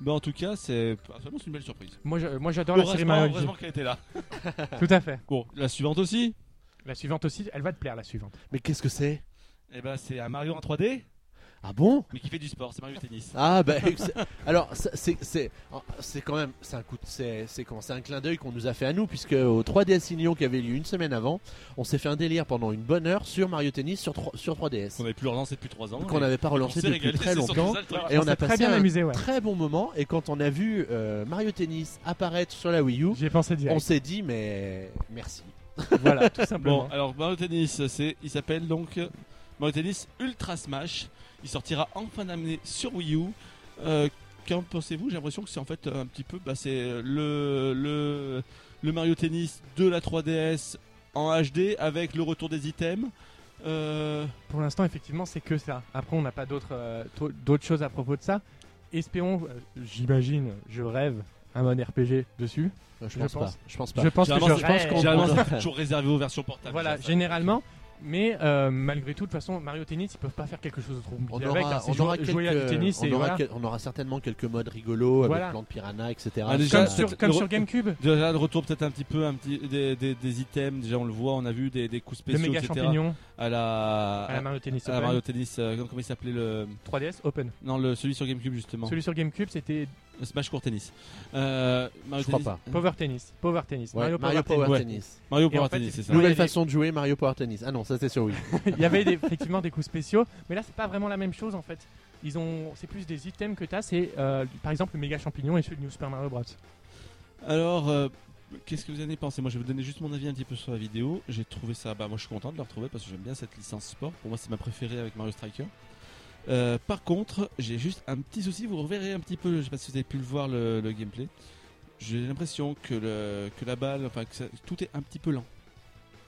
Mais en tout cas, c'est personnellement, c'est une belle surprise. Moi, je- moi j'adore la série Heureusement, Mario heureusement qu'elle était là. Tout à fait. Bon, la suivante aussi. La suivante aussi, elle va te plaire, la suivante. Mais qu'est-ce que c'est? Eh ben, c'est un Mario en 3D, Ah bon? Mais qui fait du sport. C'est Mario Tennis. Ah bah c'est- alors c'est c'est c'est quand même c'est un coup de- c'est c'est comment c'est un clin d'œil qu'on nous a fait à nous puisque au 3DS Union qui avait lieu une semaine avant, on s'est fait un délire pendant une bonne heure sur Mario Tennis sur 3, sur 3DS Qu'on avait plus relancé depuis 3 ans. qu'on n'avait pas relancé depuis régalé, très longtemps ça, et on, s'est a très passé bien un amusé, ouais. très bon moment et quand on a vu euh, Mario Tennis apparaître sur la Wii U, pensé on s'est dit mais merci. voilà, tout Bon, simplement. alors Mario Tennis, c'est, il s'appelle donc Mario Tennis Ultra Smash. Il sortira en fin d'année sur Wii U. Euh, Qu'en pensez-vous? J'ai l'impression que c'est en fait un petit peu, bah, c'est le, le le Mario Tennis de la 3DS en HD avec le retour des items. Euh, Pour l'instant, effectivement, c'est que ça. Après, on n'a pas d'autres euh, choses à propos de ça. Espérons, euh, j'imagine, je rêve, un mode RPG dessus. Euh, Je Je pense pense. pas. Je pense pas. Je pense que je toujours réservé aux versions portables. Voilà, généralement. Mais euh, malgré tout, de toute façon, Mario Tennis, ils peuvent pas faire quelque chose de trop On compliqué aura, avec. hein. On, aura jouer à du quelques- tennis on et aura voilà. quel- on aura certainement quelques modes rigolos Voilà. avec plan de piranha, etc. Ah, déjà, Comme sur, comme le- sur GameCube, Déjà de retour peut-être un petit peu un petit, des, des, des items. Déjà on le voit, on a vu des, des coups le spéciaux, méga etc. champignon À la, à la Mario Tennis à la. Mario Tennis. euh, comment il s'appelait le 3DS Open. non le celui sur GameCube justement. Celui sur GameCube, c'était Smash Court Tennis. Euh, Mario Je crois Tennis- pas. Power Tennis. Power Tennis. Ouais, Mario, Power Power Tennis. Tennis. Mario Power en fait, Tennis, c'est ça. Ouais, Nouvelle façon de jouer Mario Power Tennis. Ah non, ça c'est sur Wii. il y avait des- effectivement des coups spéciaux, mais là c'est pas vraiment la même chose en fait. Ils ont, c'est plus des items que tu as, c'est euh, par exemple le méga champignon et celui de New Super Mario Bros. Alors, euh, qu'est-ce que vous en avez pensé? Moi, je vais vous donner juste mon avis un petit peu sur la vidéo. J'ai trouvé ça. Bah, moi, je suis content de le retrouver parce que j'aime bien cette licence sport. Pour moi, c'est ma préférée avec Mario Striker. Euh, par contre, j'ai juste un petit souci. Vous reverrez un petit peu. Je sais pas si vous avez pu le voir le, gameplay. J'ai l'impression que, la balle, enfin, que tout est un petit peu lent.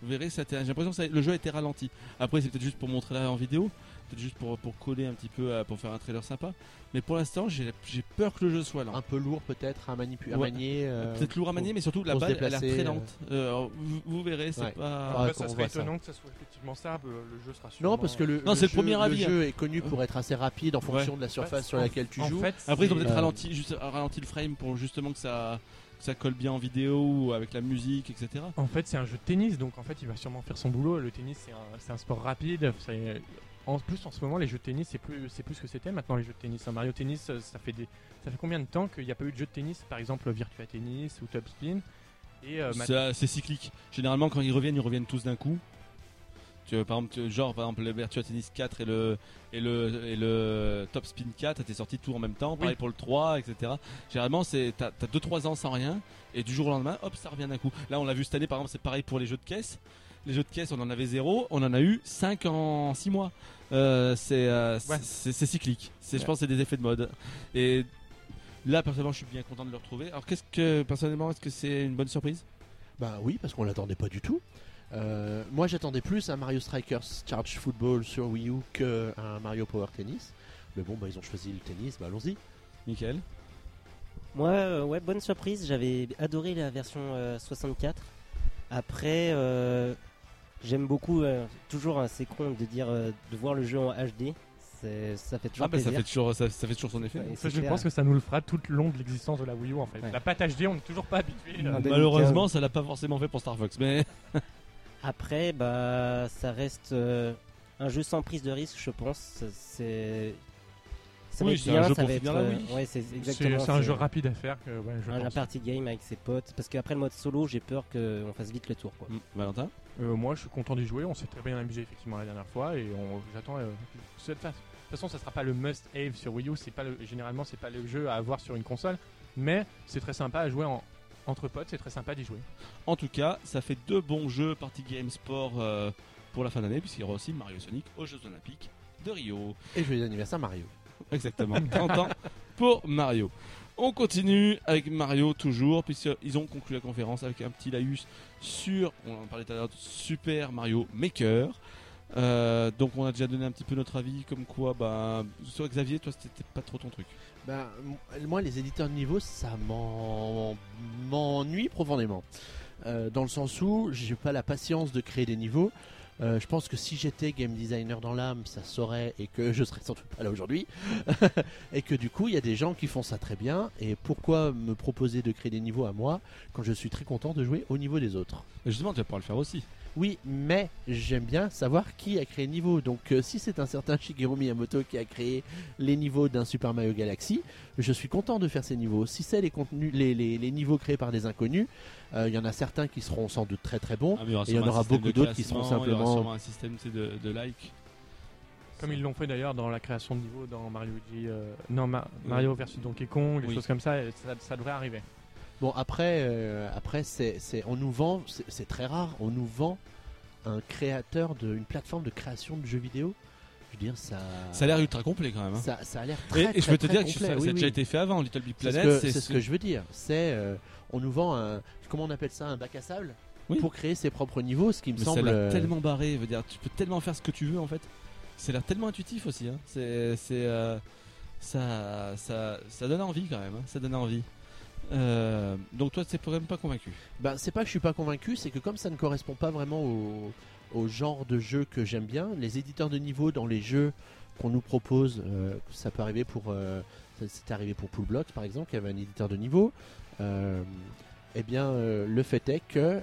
Vous verrez, j'ai l'impression que le jeu a été ralenti. Après, c'est peut-être juste pour montrer là en vidéo, peut-être juste pour, pour coller un petit peu, à- pour faire un trailer sympa. Mais pour l'instant, j'ai j'ai peur que le jeu soit lent. Un peu lourd peut-être à, manipu- à Ouais. manier. euh, Peut-être lourd à manier, mais surtout la balle elle a l'air déplacer, très euh. lente. Euh, alors, vous, vous verrez, c'est Ouais. pas. Après, ça serait ça. étonnant que ça soit effectivement ça, le, jeu sera sûrement... Non, parce que le, Non, le c'est le jeu- premier avis, Le jeu est connu pour être assez rapide en fonction Ouais. de la surface sur laquelle tu en joues. fait, Après, ils ont peut-être Euh, ralenti, juste ralenti le frame pour justement que ça, que ça colle bien en vidéo ou avec la musique, etc. En fait, c'est un jeu de tennis, donc en fait, il va sûrement faire son boulot. Le tennis, c'est un, c'est un sport rapide. En plus, en ce moment, les jeux de tennis, c'est plus, c'est plus ce que c'était maintenant les jeux de tennis. Un Mario Tennis, euh, ça fait des, ça fait combien de temps qu'il n'y a pas eu de jeu de tennis, par exemple Virtua Tennis ou Top Spin Et euh, C'est euh, c'est cyclique. Généralement, quand ils reviennent, ils reviennent tous d'un coup. Tu vois, par exemple, tu- genre par exemple le Virtua Tennis 4 et le et le et le Top Spin 4 étaient sortis tout en même temps. Pareil pour le 3, etc. Généralement, c'est t'as 2-3 ans sans rien et du jour au lendemain, hop, ça revient d'un coup. Là, on l'a vu cette année, par exemple, c'est pareil pour les jeux de caisse. Les jeux de caisse, on en avait zéro, on en a eu 5 en 6 mois. Euh, c'est euh, Ouais. c'est cyclique. C'est je pense que c'est des effets de mode. Et là, personnellement, je suis bien content de le retrouver. Alors, qu'est-ce que personnellement, est-ce que c'est une bonne surprise? Bah oui, parce qu'on l'attendait pas du tout. Euh, moi, j'attendais plus un Mario Strikers Charge Football sur Wii U qu'un Mario Power Tennis. Mais bon, bah ils ont choisi le tennis, bah allons-y. Nickel. Moi, euh, ouais, bonne surprise. J'avais adoré la version euh, 64. Après, euh, j'aime beaucoup. euh, toujours, hein, c'est con de dire euh, de voir le jeu en HD. C'est- Ça fait toujours Ah bah ça plaisir. fait toujours ça, ça fait toujours son effet. Ouais, ça, c'est je clair. pense que ça nous le fera tout le long de l'existence de la Wii U en fait. Ouais. La pâte HD, on n'est toujours pas habitué. En. 2015. Malheureusement, ça l'a pas forcément fait pour Star Fox, mais Après, bah, ça reste euh, un jeu sans prise de risque, je pense. C'est. Ça va Oui, être c'est un bien, jeu ça pour va être. finir la euh, Wii. ouais, c'est C'est exactement. c'est un jeu rapide à faire. Que, ouais, je un, un pense. party game avec ses potes. Parce qu'après le mode solo, j'ai peur qu'on fasse vite le tour. Quoi. Mm, Valentin? Euh, moi, je suis content d'y jouer. On s'est très bien amusé effectivement la dernière fois et on, j'attends. euh, de toute fa- de toute façon, ça sera pas le must-have sur Wii U. C'est pas le, généralement, c'est pas le jeu à avoir sur une console, mais c'est très sympa à jouer en, entre potes. C'est très sympa d'y jouer. En tout cas, ça fait deux bons jeux Party Game Sport euh, pour la fin d'année, puisqu'il y aura aussi Mario Sonic aux Jeux Olympiques de Rio. Et joyeux anniversaire Mario. Exactement, 30 ans pour Mario. On continue avec Mario toujours, puisqu'ils ont conclu la conférence avec un petit laïus sur, on en parlait tout à l'heure, Super Mario Maker. Euh, donc on a déjà donné un petit peu notre avis, comme quoi, bah, sur Xavier, toi c'était pas trop ton truc. Bah, moi, les éditeurs de niveau, ça m'en- m'ennuie profondément. Euh, dans le sens où j'ai pas la patience de créer des niveaux. Euh, je pense que si j'étais game designer dans l'âme, ça saurait et que je serais sans doute pas là aujourd'hui. et que du coup, il y a des gens qui font ça très bien. Et pourquoi me proposer de créer des niveaux à moi quand je suis très content de jouer au niveau des autres? Et justement, tu vas pouvoir le faire aussi. Oui, mais j'aime bien savoir qui a créé le niveau. Donc, euh, si c'est un certain Shigeru Miyamoto qui a créé les niveaux d'un Super Mario Galaxy, je suis content de faire ces niveaux. Si c'est les, contenus, les, les- les niveaux créés par des inconnus, euh, il y en a certains qui seront sans doute très très bons. Ah, il y aura Et il y en aura beaucoup d'autres qui seront classement, Il y aura simplement- sûrement un système de, de like. Comme ils l'ont fait d'ailleurs dans la création de niveau dans Mario Luigi, euh, non Ma- Mario versus Donkey Kong, des Oui. choses comme ça, ça devrait arriver. Bon, après, euh, après c'est, on nous vend, c'est, très rare, on nous vend un créateur d'une plateforme de création de jeux vidéo. Je veux dire, ça. Ça a l'air ultra complet quand même. hein. ça, ça a l'air Et, très, et je très, peux te dire que complet. ça, ça Oui, a déjà oui. été fait avant, Little Big Planet. c'est ce que je veux dire. C'est, euh, on nous vend un, comment on appelle ça, un bac à sable Oui. pour créer ses propres niveaux, ce qui me Mais ça a semble. euh, tellement barré, veut dire, tu peux tellement faire ce que tu veux en fait. C'est l'air tellement intuitif aussi. Hein. C'est, c'est, euh, ça, ça, ça donne envie quand même. hein. Ça donne envie. Euh, donc toi, t'es quand même pas convaincu. Ben, c'est pas que je suis pas convaincu, c'est que comme ça ne correspond pas vraiment au, au genre de jeu que j'aime bien, les éditeurs de niveau dans les jeux qu'on nous propose, euh, ça peut arriver pour, euh, c'était arrivé pour Pool Blocks par exemple, qui avait un éditeur de niveau. Euh, Eh bien, le fait est que.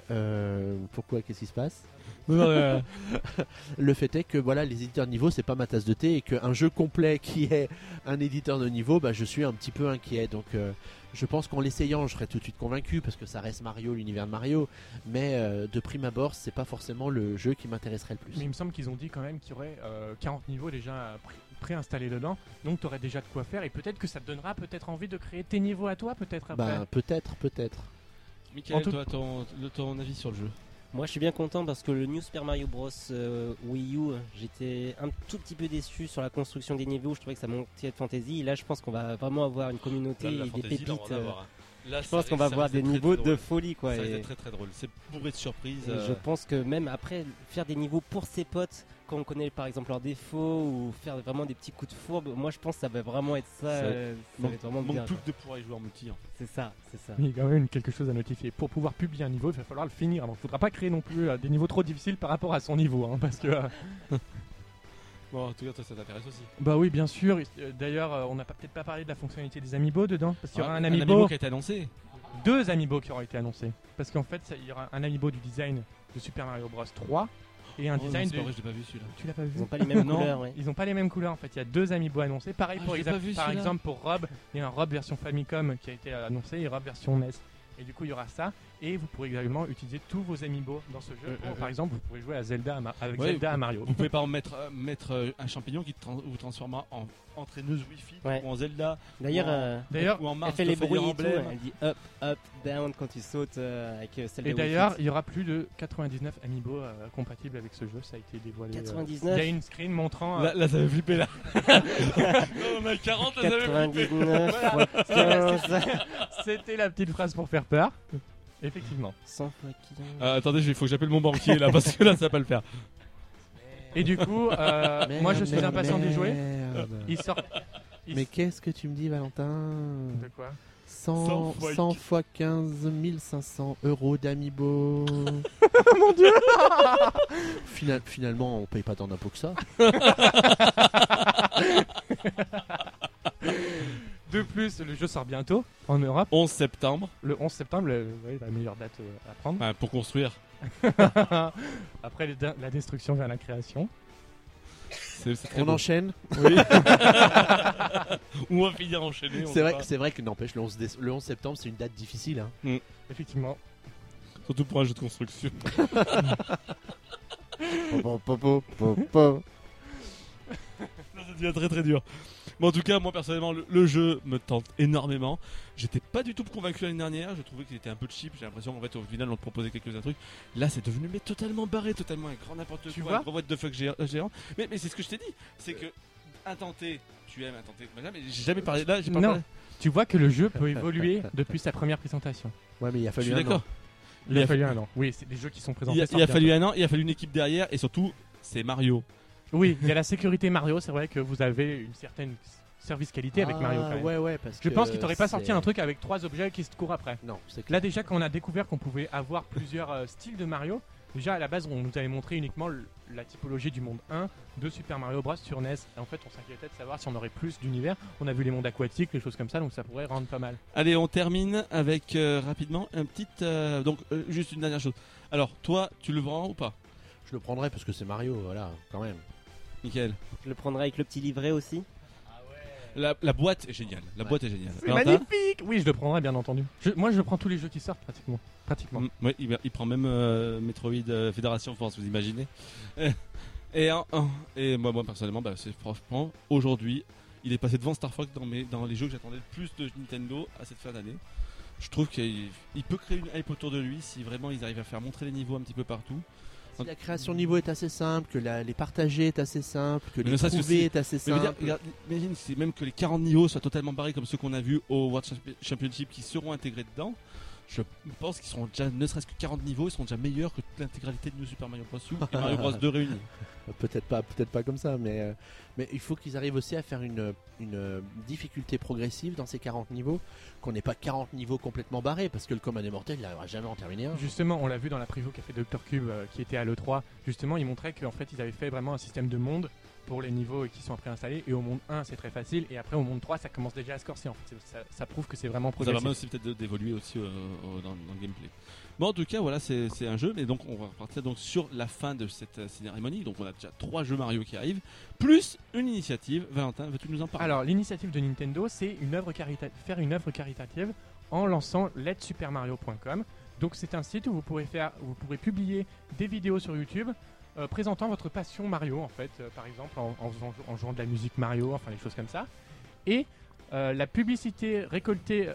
pourquoi Qu'est-ce qui se passe Le fait est que voilà, les éditeurs de niveau, c'est pas ma tasse de thé et qu'un jeu complet qui est un éditeur de niveau, bah, je suis un petit peu inquiet. Donc, euh, je pense qu'en l'essayant, je serais tout de suite convaincu parce que ça reste Mario, l'univers de Mario. Mais euh, de prime abord, c'est pas forcément le jeu qui m'intéresserait le plus. Mais il me semble qu'ils ont dit quand même qu'il y aurait euh, 40 niveaux déjà pré- préinstallés dedans. Donc tu aurais déjà de quoi faire et peut-être que ça te donnera peut-être envie de créer tes niveaux à toi, peut-être après. Bah, peut-être, peut-être. Michael, tout- toi, ton avis sur le jeu? Moi, je suis bien content parce que le New Super Mario Bros. euh, Wii U, j'étais un tout petit peu déçu sur la construction des niveaux. Je trouvais que ça manquait de fantaisie. Là, je pense qu'on va vraiment avoir une communauté Là, la et des fantaisie, là, on pépites. va euh, avoir, hein. Là, je pense qu'on va avoir des niveaux de folie, quoi. Ça et- d'être très très drôle. C'est bourré de surprises. et euh, Je pense que même après, faire des niveaux pour ses potes, quand on connaît par exemple leurs défauts ou faire vraiment des petits coups de fourbe, moi je pense que ça va vraiment être ça. Ça- euh, ça va être vraiment manque bien. plus que de pouvoir y jouer en multi. en fait. C'est ça, c'est ça. Il y a quand même quelque chose à notifier. Pour pouvoir publier un niveau, il va falloir le finir. Donc il faudra pas créer non plus euh, des niveaux trop difficiles par rapport à son niveau. hein, parce que. euh, Bon, en tout cas, toi, ça t'intéresse aussi. Bah oui, bien sûr. D'ailleurs, on n'a pas- peut-être pas parlé de la fonctionnalité des amiibo dedans. Parce qu'il y aura Ah, un amiibo, amiibo qui a été annoncé. deux amiibo qui auront été annoncés. Parce qu'en fait, ça- il y aura un amiibo du design de Super Mario Bros 3 et un Oh, design de. pas vrai, je l'ai pas vu celui-là. Tu l'as pas vu Ils ont pas les mêmes Non, couleurs, ouais. Ils ont pas les mêmes couleurs en fait. Il y a deux amiibo annoncés. Pareil Ah, pour exa- vu, par exemple pour Rob, il y a un Rob version Famicom qui a été annoncé et Rob version NES. Et du coup, il y aura ça. Et vous pourrez également utiliser tous vos amiibo dans ce jeu. Euh, Pour, euh, par exemple, vous pourrez jouer à Zelda à avec Ouais, Zelda à Mario. Vous pouvez pas en mettre, euh, mettre un champignon qui vous transformera en entraîneuse Wi-Fi Ouais. ou en Zelda. D'ailleurs, ou en- euh, D'ailleurs, ou en elle fait les bruits et tout. Elle dit up, up, down quand tu sautes euh, avec celle de Et d'ailleurs, il y aura plus de 99 amiibo euh, compatibles avec ce jeu. Ça a été dévoilé. 99 Il y a une screen montrant. euh, Là, là, ça va flipper là. Non, on a 40, là, ça va flipper. 99 Voilà. fois 15, C'était la petite phrase pour faire peur. Effectivement. 100 fois 15. Euh, attendez, il faut que j'appelle mon banquier là parce que là, ça va pas le faire. Et du coup, euh, Merde, moi je suis merde, impatient d'y jouer. merde. Il sort. il- Mais qu'est-ce que tu me dis, Valentin De quoi 100, 100 fois 100 fois 15 500 euros d'amibo. Mon dieu Final- finalement, on paye pas tant d'impôts que ça. De plus, le jeu sort bientôt en Europe. 11 septembre Le 11 septembre, le- ouais, la meilleure date euh, à prendre. Enfin, pour construire. Après la destruction vers la création. C'est c'est très On beau. enchaîne. Oui. Ou on va finir enchaîné. on C'est sait vrai, pas. c'est vrai que n'empêche, le 11, dé- le 11 septembre, c'est une date difficile. hein. Effectivement. Surtout pour un jeu de construction. Po, po, po, po, po. Ça devient très très dur. Mais en tout cas, moi personnellement, le, le jeu me tente énormément. J'étais pas du tout convaincu l'année dernière. Je trouvais qu'il était un peu cheap. J'ai l'impression qu'en fait, au final, on te proposait quelques trucs. Là, c'est devenu mais totalement barré, totalement un grand n'importe Tu quoi, vois un the fuck géant. géant. Mais, mais c'est ce que je t'ai dit. C'est que intenté, tu aimes intenté. machin, Mais j'ai jamais parlé là. J'ai pas Non. parlé. Tu vois que le jeu peut évoluer depuis sa première présentation. Ouais, mais il a Je fallu suis un d'accord. an. Il, a, a fallu un an. Oui, c'est des jeux qui sont présentés. Il a, il fallu un an. Il a fallu une équipe derrière et surtout, c'est Mario. Oui, il y a la sécurité Mario. C'est vrai que vous avez une certaine service qualité avec Ah, Mario. Quand même. Ouais, ouais, parce Je que pense qu'il t'aurait pas sorti c'est- un truc avec trois objets qui se courent après. Non, c'est clair. Là déjà quand on a découvert qu'on pouvait avoir plusieurs euh, styles de Mario, déjà à la base on nous avait montré uniquement la typologie du monde 1 de Super Mario Bros sur NES. Et en fait on s'inquiétait de savoir si on aurait plus d'univers. On a vu les mondes aquatiques, les choses comme ça, donc ça pourrait rendre pas mal. Allez, on termine avec euh, rapidement un petit. euh, donc, euh, juste une dernière chose. Alors, toi, tu le vends ou pas? Je le prendrais parce que c'est Mario, voilà, quand même. Nickel. Je le prendrai avec le petit livret aussi. La, la boîte est géniale. La Ouais. boîte est géniale. C'est magnifique Oui je le prendrais bien entendu. Je- moi je prends tous les jeux qui sortent pratiquement. pratiquement. Mm, ouais, il, il prend même euh, Metroid euh, Fédération Force, vous imaginez Euh, et, en- en- et moi, moi, personnellement, bah, c'est franchement, aujourd'hui, il est passé devant Star Fox dans, mes, dans les jeux que j'attendais le plus de Nintendo à cette fin d'année. Je trouve qu'il il peut créer une hype autour de lui si vraiment ils arrivent à faire montrer les niveaux un petit peu partout. Si la création de niveau est assez simple, que la- les partager est assez simple, que Mais les trouver est assez Mais simple. dire, regarde, imagine si même que les 40 niveaux soient totalement barrés comme ceux qu'on a vus au World Champi- Championship qui seront intégrés dedans. Je pense qu'ils seront déjà, ne serait-ce que 40 niveaux, ils seront déjà meilleurs que toute l'intégralité de New Super Mario Bros. U et Mario Bros 2 réunis. Peut-être pas, peut-être pas comme ça, mais, euh, mais il faut qu'ils arrivent aussi à faire une, une euh, difficulté progressive dans ces 40 niveaux, qu'on n'ait pas 40 niveaux complètement barrés, parce que le commun des mortels, il n'arrivera jamais à en terminer un. Justement, on l'a vu dans la preview qu'a fait Dr Cube euh, qui était à l'E3. Justement, il montrait qu'en fait ils avaient fait vraiment un système de monde pour les niveaux qui sont préinstallés. Et au monde 1, c'est très facile. Et après, au monde 3, ça commence déjà à se corser. En fait, ça, ça prouve que c'est vraiment Ça progressif. permet aussi peut-être d'évoluer aussi euh, euh, dans, dans le gameplay. Bon, en tout cas, voilà, c'est un jeu, mais donc on va repartir donc sur la fin de cette euh, cérémonie. Donc on a déjà trois jeux Mario qui arrivent, plus une initiative. Valentin, veux-tu nous en parler? Alors, l'initiative de Nintendo, c'est une œuvre faire une œuvre caritative en lançant letsupermario.com. Donc, c'est un site où vous pourrez faire, où vous pourrez publier des vidéos sur YouTube euh, présentant votre passion Mario, en fait, euh, par exemple en, en faisant- en jouant de la musique Mario, enfin des choses comme ça. Et euh, la publicité récoltée,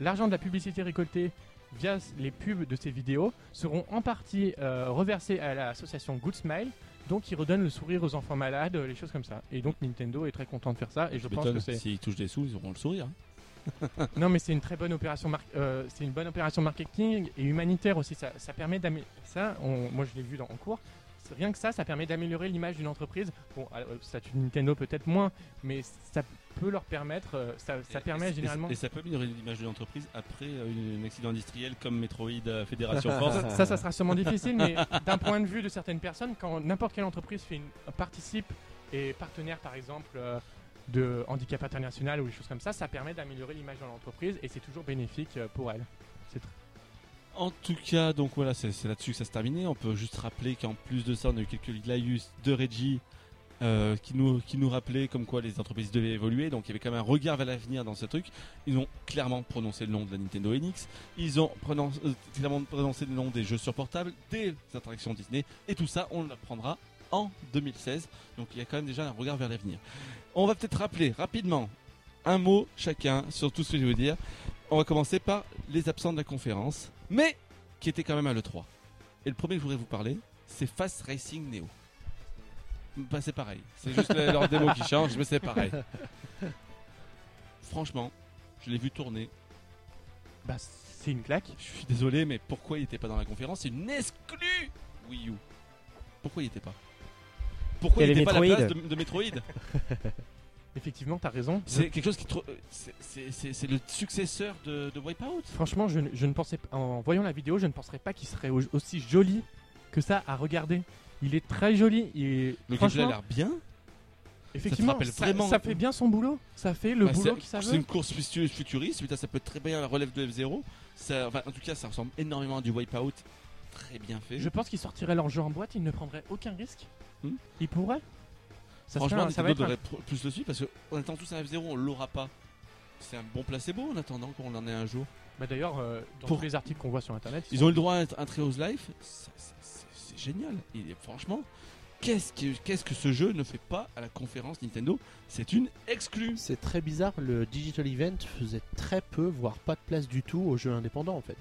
l'argent de la publicité récoltée via les pubs de ces vidéos seront en partie reversés à l'association Good Smile, donc qui redonne le sourire aux enfants malades, les choses comme ça. Et donc Nintendo est très content de faire ça, et je pense que c'est S'ils touchent des sous, ils auront le sourire. hein. non mais c'est une très bonne opération mar- euh, c'est une bonne opération marketing et humanitaire aussi ça, ça permet d'améliorer ça on- moi je l'ai vu dans, en cours rien que ça ça permet d'améliorer l'image d'une entreprise bon euh, statut Nintendo peut-être moins mais ça peut leur permettre euh, ça, ça Et- permet et- généralement Et ça peut améliorer l'image de l'entreprise après euh, un accident industriel comme Metroid Fédération Force. ça, ça, sera sûrement difficile, mais d'un point de vue de certaines personnes, quand n'importe quelle entreprise fait une, participe et partenaire, par exemple, de Handicap International ou des choses comme ça, ça permet d'améliorer l'image de l'entreprise et c'est toujours bénéfique pour elle. C'est En tout cas, donc voilà, c'est là-dessus que ça se terminait. On peut juste rappeler qu'en plus de ça, on a eu quelques Glaius de Reggie euh, qui, nous, qui nous rappelaient comme quoi les entreprises devaient évoluer. Donc il y avait quand même un regard vers l'avenir dans ce truc. Ils ont clairement prononcé le nom de la Nintendo NX. Ils ont euh, clairement prononcé le nom des jeux sur portable, des attractions Disney. Et tout ça, on l'apprendra en 2016. Donc il y a quand même déjà un regard vers l'avenir. On va peut-être rappeler rapidement un mot chacun sur tout ce que je vais vous dire. On va commencer par les absents de la conférence, mais qui étaient quand même à l'E3. Et le premier que je voudrais vous parler, c'est Fast Racing Neo. Bah, c'est pareil. C'est juste leur démo qui change, mais c'est pareil. Franchement, je l'ai vu tourner. Bah, c'est une claque. Je suis désolé, mais pourquoi il était pas dans la conférence? C'est une exclue Wii U. Pourquoi il était pas? Pourquoi Il y il avait était pas à la place de, de Metroid? Effectivement, t'as raison. C'est quelque chose qui c'est- le successeur de, de Wipeout. Franchement, je, ne- je ne pensais en voyant la vidéo, je ne penserais pas qu'il serait au- aussi joli que ça à regarder. Il est très joli. Et Le gameplay a l'air bien. effectivement, ça, vraiment- ça fait bien son boulot. Ça fait le Bah, boulot c'est- qu'il ça C'est une course futu- futuriste, putain, ça peut être très bien la relève de F0. Ça, enfin, en tout cas, ça ressemble énormément à du Wipeout. Très bien fait. Je pense qu'ils sortiraient leur jeu en boîte, ils ne prendraient aucun risque. Hmm. Ils pourraient. Ça Franchement, un- ça va Nintendo être un- devrait plus le suivre parce qu'on attend tous un F0, on l'aura pas. C'est un bon placebo en attendant qu'on en ait un jour. Bah D'ailleurs, euh, dans Pour- tous les articles qu'on voit sur internet, Ils ont eu le droit à un, Treehouse Life. C'est génial. Il est- franchement, qu'est-ce que, qu'est-ce que ce jeu ne fait pas à la conférence Nintendo? C'est une exclue. C'est très bizarre, le Digital Event faisait très peu, voire pas de place du tout aux jeux indépendants en fait.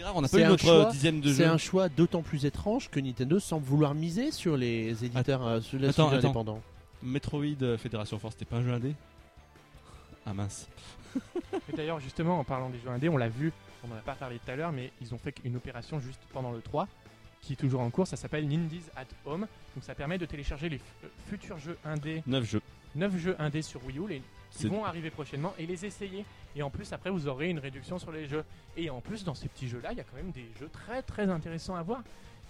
C'est rare, on n'a pas C'est eu un notre choix- dixième de C'est jeu. un choix d'autant plus étrange que Nintendo semble vouloir miser sur les éditeurs, euh, sur les Attends, studios attends. indépendants. Metroid euh, Fédération Force, c'était pas un jeu indé Ah mince. Et d'ailleurs, justement, en parlant des jeux indés, on l'a vu, on n'en a pas parlé tout à l'heure, mais ils ont fait une opération juste pendant le 3 qui est toujours en cours. Ça s'appelle Nindies at Home. Donc ça permet de télécharger les euh, futurs jeux indés, 9 jeux. 9 jeux indés sur Wii U, les, qui vont arriver prochainement et les essayer. Et en plus, après, vous aurez une réduction sur les jeux. Et en plus, dans ces petits jeux-là, il y a quand même des jeux très très intéressants à voir.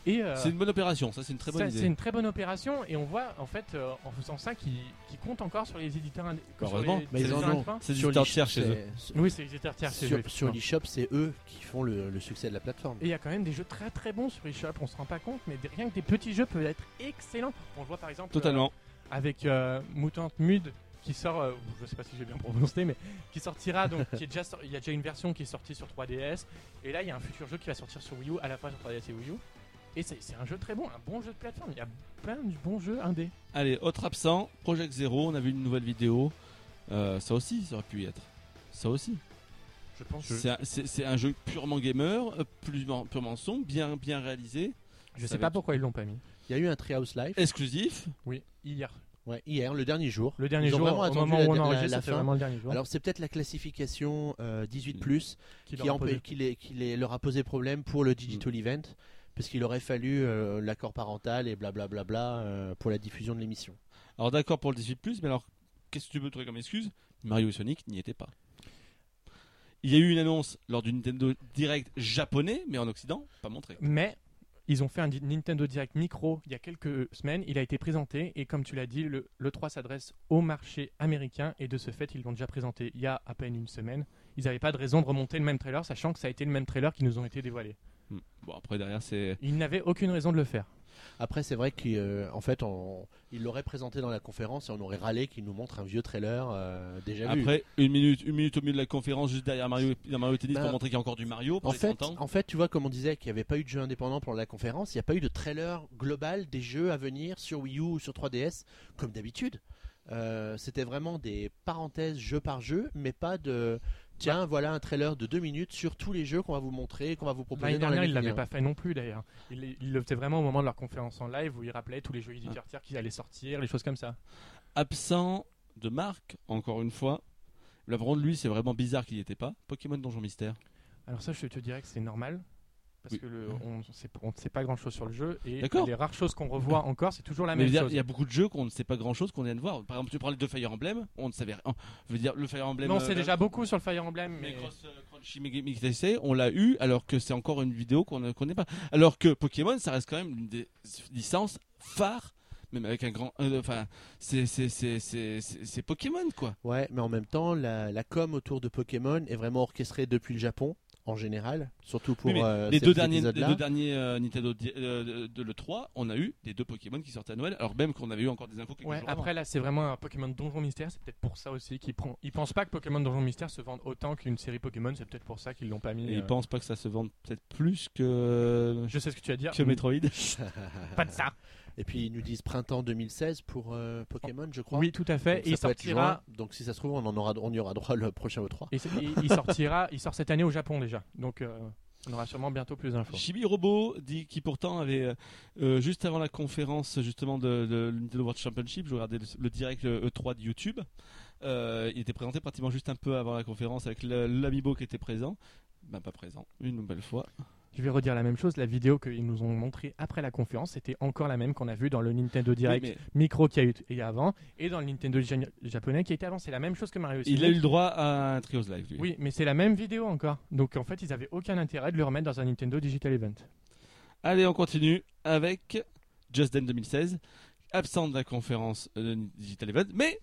Et euh, C'est une bonne opération, ça c'est une très bonne ça, idée. C'est une très bonne opération et on voit en fait euh, en faisant ça qu'ils qu'ils comptent encore sur les éditeurs Heureusement, les- Mais ils les en éditeurs ont. C'est du Sur éditeur l'eShop, tiers chez eux. Oui, c'est les éditeurs tiers chez eux, Sur, l'eShop, c'est eux qui font le, le succès de la plateforme. Et il y a quand même des jeux très très bons sur eShop, on se rend pas compte, mais des- rien que des petits jeux peuvent être excellents. On le voit par exemple euh, Totalement. avec euh, Mutant Mud qui sort, euh, je sais pas si j'ai bien prononcé, mais qui sortira donc, qui est déjà sor- il y a déjà une version qui est sortie sur 3DS, et là il y a un futur jeu qui va sortir sur Wii U à la fois sur 3DS et Wii U. Et c'est c'est un jeu très bon, un bon jeu de plateforme. Il y a plein de bons jeux indés. Allez, autre absent, Project Zero, on a vu une nouvelle vidéo. Euh, ça aussi, ça aurait pu y être. Ça aussi. Je pense. C'est un, c'est- c'est un jeu purement gamer, euh, plus, purement son, bien, bien réalisé, Je Ça sais va pas être- pourquoi ils l'ont pas mis. Il y a eu un Treehouse Live exclusif. Oui, hier. Ouais, hier, le dernier jour. Le dernier Ils jour, au moment la- où on enregistre, fin. vraiment le dernier jour. Alors c'est peut-être la classification euh, 18+, Qui qui, leur a empê- posé. qui les- qui les- leur a posé problème pour le Digital Event, parce qu'il aurait fallu euh, l'accord parental et blablabla euh, pour la diffusion de l'émission. Alors d'accord pour le 18+, mais alors, qu'est-ce que tu veux trouver comme excuse? Mario et Sonic n'y étaient pas. Il y a eu une annonce lors du Nintendo Direct japonais, mais en Occident, pas montré. Mais Ils ont fait un Nintendo Direct Micro il y a quelques semaines. Il a été présenté et comme tu l'as dit, le, le 3 s'adresse au marché américain et de ce fait, ils l'ont déjà présenté il y a à peine une semaine. Ils n'avaient pas de raison de remonter le même trailer, sachant que ça a été le même trailer qui nous ont été dévoilés. Hmm. Bon, après, derrière, c'est. Ils n'avaient aucune raison de le faire. Après, c'est vrai qu'en fait, on- il l'aurait présenté dans la conférence et on aurait râlé qu'il nous montre un vieux trailer euh, déjà vu. Après, une minute, une minute au milieu de la conférence, juste derrière Mario, Mario Tennis Bah, pour montrer qu'il y a encore du Mario. Pour En les fait, 30 ans. en fait, tu vois, comme on disait qu'il n'y avait pas eu de jeu indépendant pour la conférence, il n'y a pas eu de trailer global des jeux à venir sur Wii U ou sur 3DS, comme d'habitude. Euh, C'était vraiment des parenthèses jeu par jeu, mais pas de tiens, voilà un trailer de deux minutes sur tous les jeux qu'on va vous montrer, qu'on va vous proposer L'année dans dernière, ils qui l'avaient pas fait non plus d'ailleurs. Ils, ils le faisaient vraiment au moment de leur conférence en live où ils rappelaient tous les jeux éditeurs tiers qu'ils allaient sortir, les choses comme ça. Absent de marque, encore une fois. La de lui, c'est vraiment bizarre qu'il n'y était pas. Pokémon Donjon Mystère. Alors ça, je te dirais que c'est normal. Parce Oui. que le, on sait, on ne sait pas grand chose sur le jeu et les rares choses qu'on revoit encore, c'est toujours la Mais même chose. il y a beaucoup de jeux qu'on ne sait pas grand chose qu'on vient de voir. Par exemple, tu prends les deux Fire Emblem, on ne savait rien. Je veux dire, le Fire Emblem. Non, euh, c'est déjà beaucoup sur le Fire Emblem, Mais mais Cross, euh, on l'a eu alors que c'est encore une vidéo qu'on ne connaît pas. Alors que Pokémon, ça reste quand même une des licences phares, même avec un grand. euh, Enfin, c'est Pokémon quoi. Ouais, mais en même temps, la, la com autour de Pokémon est vraiment orchestrée depuis le Japon, en général, surtout pour Oui, euh, les, deux derniers, les deux derniers euh, Nintendo euh, de, de l'E3, on a eu des deux Pokémon qui sortaient à Noël, alors même qu'on avait eu encore des infos Ouais, avant. après là, c'est vraiment un Pokémon Donjon Mystère. C'est peut-être pour ça aussi qu'ils prend... ils pensent pas que Pokémon Donjon Mystère se vende autant qu'une série Pokémon. C'est peut-être pour ça qu'ils l'ont pas mis. Et ils euh, pensent pas que ça se vende peut-être plus que, Je sais ce que tu vas dire. que Metroid. Pas de ça. Et puis ils nous disent printemps 2016 pour euh, Pokémon, je crois. Oui, tout à fait. Donc, Et il sortira. juin. Donc si ça se trouve, on en aura, on y aura droit le prochain E3. Et c'est- il, il sortira. Il sort cette année au Japon déjà. Donc euh, on aura sûrement bientôt plus d'infos. Chibi Robo dit qui pourtant avait euh, juste avant la conférence justement de, de Nintendo World Championship, je regardais le, le direct le E3 de YouTube. Euh, il était présenté pratiquement juste un peu avant la conférence avec l'amiibo qui était présent. Ben pas présent, une nouvelle fois. Je vais redire la même chose. La vidéo qu'ils nous ont montrée après la conférence, c'était encore la même qu'on a vue dans le Nintendo Direct Oui, micro qui a eu et avant et dans le Nintendo ja- japonais qui était avant. C'est la même chose que Mario. Il a eu le droit à un Trios Live. Lui. Oui, mais c'est la même vidéo encore. Donc en fait, ils avaient aucun intérêt de le remettre dans un Nintendo Digital Event. Allez, on continue avec Just Dance 2016, absent de la conférence euh, de Digital Event, mais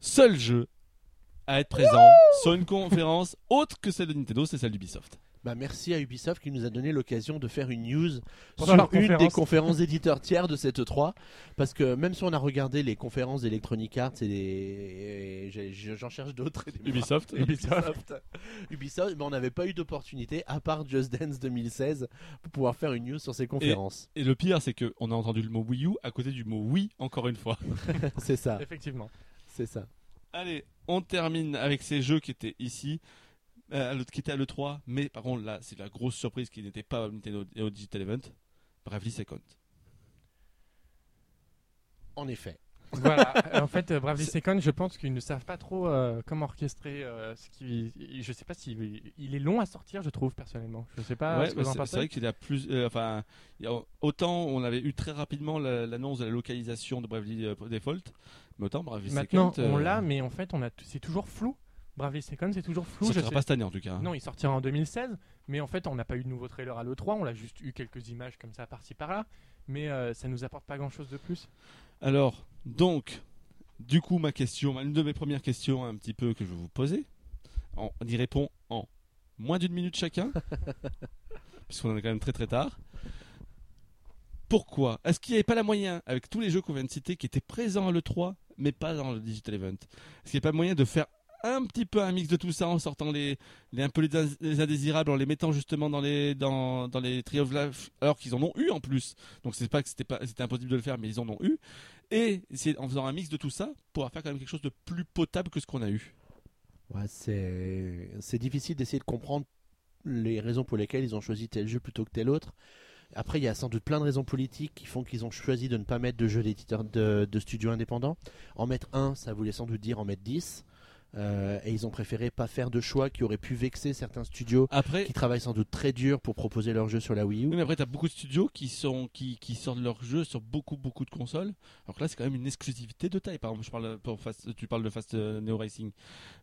seul jeu à être présent sur une conférence autre que celle de Nintendo, c'est celle d'Ubisoft. Bah, merci à Ubisoft qui nous a donné l'occasion de faire une news sur une des conférence. conférences éditeurs tiers de cette E3. Parce que même si on a regardé les conférences d'Electronic Arts et des. et J'en cherche d'autres. Ubisoft. Ubisoft. Ubisoft, mais on n'avait pas eu d'opportunité, à part Just Dance 2016, pour pouvoir faire une news sur ces conférences. Et le pire, c'est qu'on a entendu le mot Wii U à côté du mot oui, encore une fois. C'est ça, Effectivement. c'est ça. Allez, on termine avec ces jeux qui étaient ici, euh, qui étaient à l'E3, mais par contre, là, c'est la grosse surprise qui n'était pas au Nintendo au Digital Event. Bravely Second. En effet. voilà. en fait, euh, Bravely Second, je pense qu'ils ne savent pas trop euh, comment orchestrer euh, ce qui. Je sais pas s'il il est long à sortir, je trouve personnellement. Je sais pas Ouais, ce que bah, vous en c'est- pensez. c'est vrai qu'il y a plus. euh, enfin, il y a- autant on avait eu très rapidement la- l'annonce de la localisation de Bravely euh, Default, mais autant Bravely Maintenant, Second. on euh, l'a, mais en fait, on a t- c'est toujours flou. Bravely Second, c'est toujours flou. Sera sais- pas cette année en tout cas. Non, il sortira en 2016, mais en fait, on n'a pas eu de nouveau trailer à l'E3, on a juste eu quelques images comme ça par-ci par-là, mais euh, ça nous apporte pas grand-chose de plus. Alors, donc, du coup, ma question, une de mes premières questions un petit peu que je vais vous poser, on, y répond en moins d'une minute chacun, puisqu'on en est quand même très très tard. Pourquoi? Est-ce qu'il n'y avait pas la moyen, avec tous les jeux qu'on vient de citer, qui étaient présents à l'E3, mais pas dans le Digital Event? Est-ce qu'il n'y a pas moyen de faire un petit peu un mix de tout ça en sortant les, un peu les, indésirables, en les mettant justement dans les dans, les of Life, alors qu'ils en ont eu en plus. Donc c'est pas que c'était pas c'était impossible de le faire, mais ils en ont eu. Et c'est en faisant un mix de tout ça, pour faire quand même quelque chose de plus potable que ce qu'on a eu. Ouais, c'est c'est difficile d'essayer de comprendre les raisons pour lesquelles ils ont choisi tel jeu plutôt que tel autre. Après, il y a sans doute plein de raisons politiques qui font qu'ils ont choisi de ne pas mettre de jeux d'éditeurs de, de studios indépendants. En mettre un, ça voulait sans doute dire en mettre 10. Euh, et ils ont préféré pas faire de choix qui auraient pu vexer certains studios Après, qui travaillent sans doute très dur pour proposer leurs jeux sur la Wii U. oui, mais après t'as beaucoup de studios qui sont qui, qui sortent leurs jeux sur beaucoup beaucoup de consoles. Alors que là c'est quand même une exclusivité de taille. Par exemple, je parle pour Fast- tu parles de Fast euh, Neo Racing.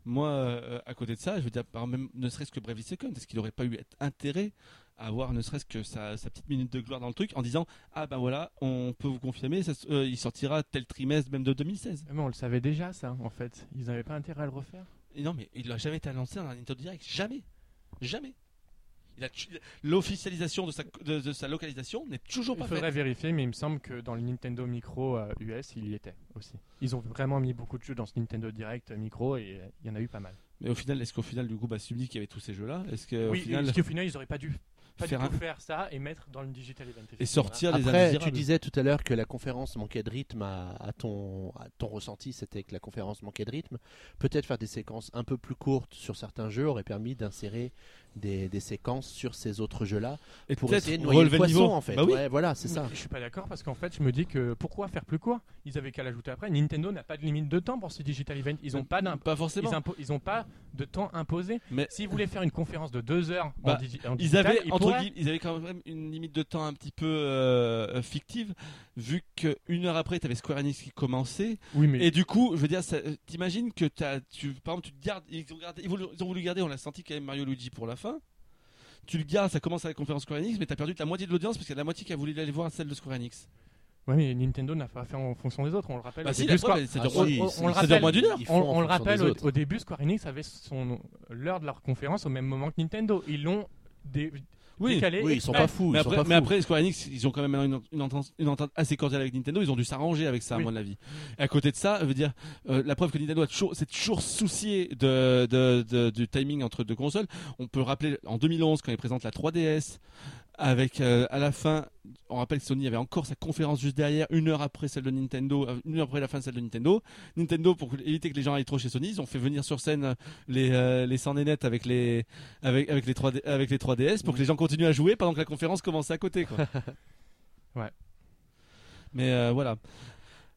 Moi, euh, à côté de ça, je veux dire, par même ne serait-ce que Bravely Second, est-ce qu'il n'aurait pas eu intérêt avoir ne serait-ce que sa, sa petite minute de gloire dans le truc en disant ah ben voilà on peut vous confirmer ça, euh, il sortira tel trimestre même de 2016 Mais on le savait déjà, ça, en fait. Ils n'avaient pas intérêt à le refaire. Et non mais il n'a jamais été annoncé dans un Nintendo Direct jamais jamais Il l'officialisation de sa, de, de sa localisation n'est toujours Il pas faudrait faite vérifier, mais il me semble que dans le Nintendo Micro euh, US, il y était aussi. Ils ont vraiment mis beaucoup de jeux dans ce Nintendo Direct euh, Micro et euh, il y en a eu pas mal. mais au final est-ce qu'au final du coup bah Subni qui avait tous ces jeux là est-ce que au final parce qu'au final, ils auraient pas dû pas Faire du un- tout faire ça et mettre dans le Digital Event. et sortir les Après, tu disais tout à l'heure que la conférence manquait de rythme à, à ton, à ton ressenti, c'était que la conférence manquait de rythme. Peut-être faire des séquences un peu plus courtes sur certains jeux aurait permis d'insérer des, des séquences sur ces autres jeux-là et pour essayer de noyer le relever le poisson niveau en fait. bah oui Ouais, voilà, c'est ça. Je suis pas d'accord parce qu'en fait, je me dis que pourquoi faire plus court? Ils avaient qu'à l'ajouter après. Nintendo n'a pas de limite de temps pour ces Digital Events. Ils ont pas d'un pas forcément ils, ils ont pas de temps imposé. Mais- S'ils voulaient faire une conférence de deux heures Bah, en, digi- en Ils avaient, ils entre ils avaient quand même une limite de temps un petit peu euh, fictive, vu qu'une heure après, tu avais Square Enix qui commençait. Oui, mais Et du coup, je veux dire, euh, t'imagines que t'as, tu, par exemple, tu te gardes, ils ont, gardé- ils voulu- ils ont voulu garder, on l'a senti quand même Mario Luigi pour la fin. Tu le gardes, ça commence à la conférence Square Enix, mais t'as perdu la moitié de l'audience parce qu'il y a la moitié qui a voulu aller voir celle de Square Enix. Ouais, mais Nintendo n'a pas fait en fonction des autres. On le rappelle. Bah au si, début, Square- ça Ah, si, moins- on- le rappelle- moins d'une heure. On, le rappelle, au, début, Square Enix avait son l'heure de leur conférence au même moment que Nintendo. Ils l'ont dé- Oui. décalé. Oui, ils sont pas fous. Mais après, mais fous. après, Square Enix, ils ont quand même une, une entente, une entente assez cordiale avec Nintendo. Ils ont dû s'arranger avec ça, Oui. à mon avis. Et à côté de ça, je veux dire, euh, la preuve que Nintendo s'est toujours soucié de, de- de- du timing entre deux consoles. On peut rappeler en 2011 quand ils présentent la 3DS, avec euh, à la fin, on rappelle que Sony avait encore sa conférence juste derrière, une heure après celle de Nintendo, euh, une heure après la fin de celle de Nintendo. Nintendo, pour éviter que les gens aillent trop chez Sony, ils ont fait venir sur scène euh, les euh, les 100 nénettes avec les avec avec les 3D, avec les 3DS pour que les gens continuent à jouer pendant que la conférence commençait à côté, quoi. Ouais. Mais euh, voilà.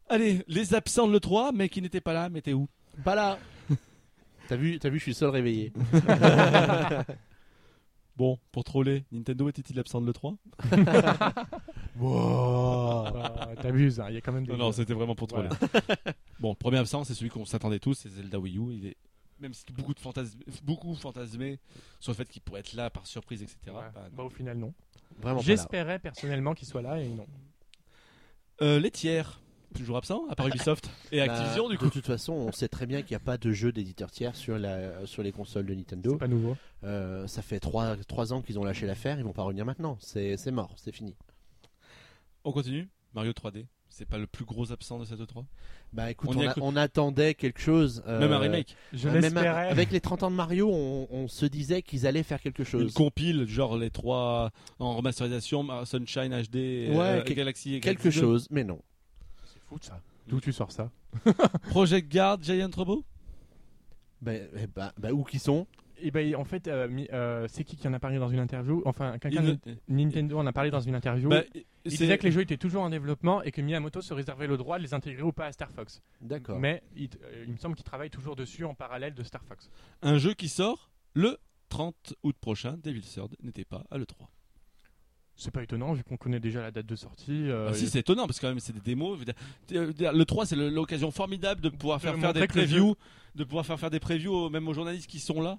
Allez, les absents de l'E3, mais qui n'étaient pas là, mais t'es où? Pas là. T'as vu, t'as vu, je suis seul réveillé. Bon, pour troller, Nintendo était-il absent de l'E3 Oh, T'abuses, hein, il y a quand même des. Non, non, c'était vraiment pour troller. Voilà. bon, premier absent, c'est celui qu'on s'attendait tous, c'est Zelda Wii U. Il est... Même si beaucoup de fantasmes, beaucoup fantasmé sur le fait qu'il pourrait être là par surprise, etc. Ouais. Bah, non. Bah, au final, non. Vraiment pas là. J'espérais personnellement qu'il soit là et non. Euh, les tiers, toujours absents, à part Ubisoft et Bah, Activision, du De coup. toute façon, on sait très bien qu'il n'y a pas de jeu d'éditeur tiers sur, la, sur les consoles de Nintendo. C'est pas nouveau. Euh, ça fait 3, ans qu'ils ont lâché l'affaire, ils vont pas revenir maintenant. C'est c'est mort, c'est fini. On continue Mario 3D, c'est pas le plus gros absent de cette E3 Bah écoute, On on, y a a- cru. on attendait quelque chose. euh, Même un remake, Je euh, même l'espérais. avec les 30 ans de Mario, on, on se disait qu'ils allaient faire quelque une chose. compile, genre les trois en remasterisation, Sunshine HD, Ouais, euh, Galaxy et Quelque Galaxy 2. chose, mais non. Ça. D'où tu sors ça Project Guard, Giant Robot Bah, eh bah, bah, où qu'ils sont Et ben en fait, euh, mi- euh, c'est qui qui en a parlé dans une interview Enfin, quelqu'un de Nintendo en a parlé dans une interview. Bah, il disait que les jeux étaient toujours en développement et que Miyamoto se réservait le droit de les intégrer ou pas à Star Fox. D'accord. Mais il, euh, il me semble qu'il travaille toujours dessus en parallèle de Star Fox. un jeu qui sort le 30 août prochain, Devil's Third n'était pas à l'E3. C'est pas étonnant vu qu'on connaît déjà la date de sortie. euh, Ah si, c'est étonnant parce que quand même c'est des démos. Euh, Le 3 c'est l'occasion formidable de pouvoir faire faire des previews, de pouvoir faire faire des previews même aux journalistes qui sont là.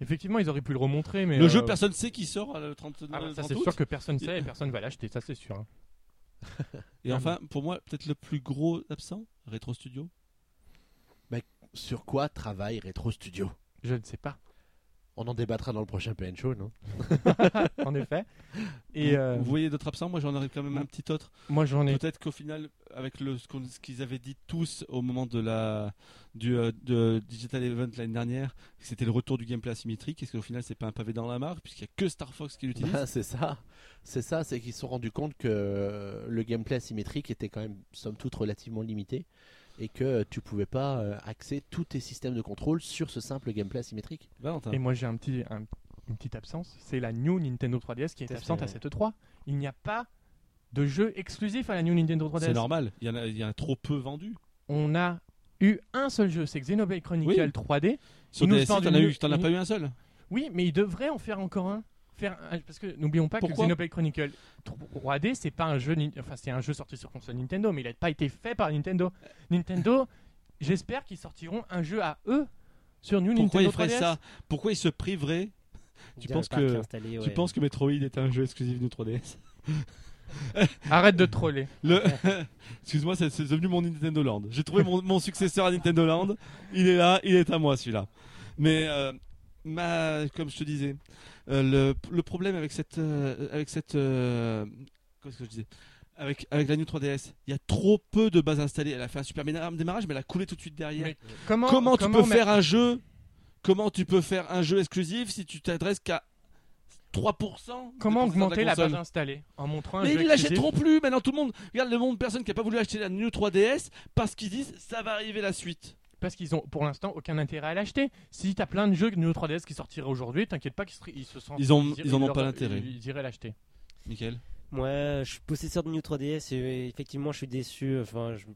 Effectivement, ils auraient pu le remontrer, mais le euh, jeu, personne sait qui sort euh, le 30, ah, bah, ça 30 c'est sûr que personne sait et personne va l'acheter, ça c'est sûr. hein. Et enfin, pour moi, peut-être le plus gros absent, Retro Studio? Sur quoi travaille Retro Studio? Je ne sais pas, On en débattra dans le prochain PN Show, non en effet. Et vous, euh, vous voyez d'autres absents? Moi, j'en aurais quand même un petit autre. moi j'en ai. Peut-être qu'au final, avec le, ce qu'ils avaient dit tous au moment de la du euh, de Digital Event l'année dernière, c'était le retour du gameplay asymétrique. Est-ce qu'au final, c'est pas un pavé dans la mare puisqu'il y a que Star Fox qui l'utilise? Bah, C'est ça. C'est ça, c'est qu'ils se sont rendus compte que le gameplay asymétrique était quand même, somme toute, relativement limité et que tu pouvais pas euh, axer tous tes systèmes de contrôle sur ce simple gameplay asymétrique. Valentin. Et moi j'ai un petit, un- une petite absence, c'est la New Nintendo 3DS qui est absente fait, à cette E3. Il n'y a pas de jeu exclusif à la New Nintendo 3DS. C'est normal. Il y en a, il y en a trop peu vendus. On a eu un seul jeu, c'est Xenoblade Chronicle Oui. 3D. Sur Ils nous DSi, vendent t'en as eu, as pas eu un seul. Oui, mais il devrait en faire encore un. Faire un- parce que n'oublions pas que Pourquoi Xenoblade Chronicle 3D, c'est pas un jeu, enfin c'est un jeu sorti sur console Nintendo, mais il n'a pas été fait par Nintendo. Nintendo, j'espère qu'ils sortiront un jeu à eux sur New Pourquoi Nintendo ils feraient 3DS. ça? Pourquoi ils se priveraient? Tu penses que tu penses que Metroid est un jeu exclusif de 3DS Arrête de troller. Le... Excuse-moi, c'est c'est devenu mon Nintendo Land. J'ai trouvé mon, mon successeur à Nintendo Land. Il est là, il est à moi celui-là. Mais euh, ma, comme je te disais, euh, le, le problème avec cette, euh, avec cette, euh, qu'est-ce que je disais, avec avec la New 3DS, il y a trop peu de bases installées. Elle a fait un super démarrage, mais elle a coulé tout de suite derrière. Mais comment, comment tu comment peux faire un jeu Comment tu peux faire un jeu exclusif si tu t'adresses qu'à 3% de Comment augmenter la base installée en montrant un mais jeu ils l'achèteront plus. Maintenant tout le monde regarde le monde de personnes qui a pas voulu acheter la New 3DS parce qu'ils disent ça va arriver la suite Parce qu'ils ont pour l'instant aucun intérêt à l'acheter. Si t'as plein de jeux Neo 3DS qui sortiraient aujourd'hui, t'inquiète pas qu'ils ils se sentent. Ils ont- ir- ils en ont leur- pas l'intérêt. Ils, ils iraient l'acheter. Nickel Moi, je suis possesseur de New 3DS et euh, effectivement, je suis déçu. Enfin, je-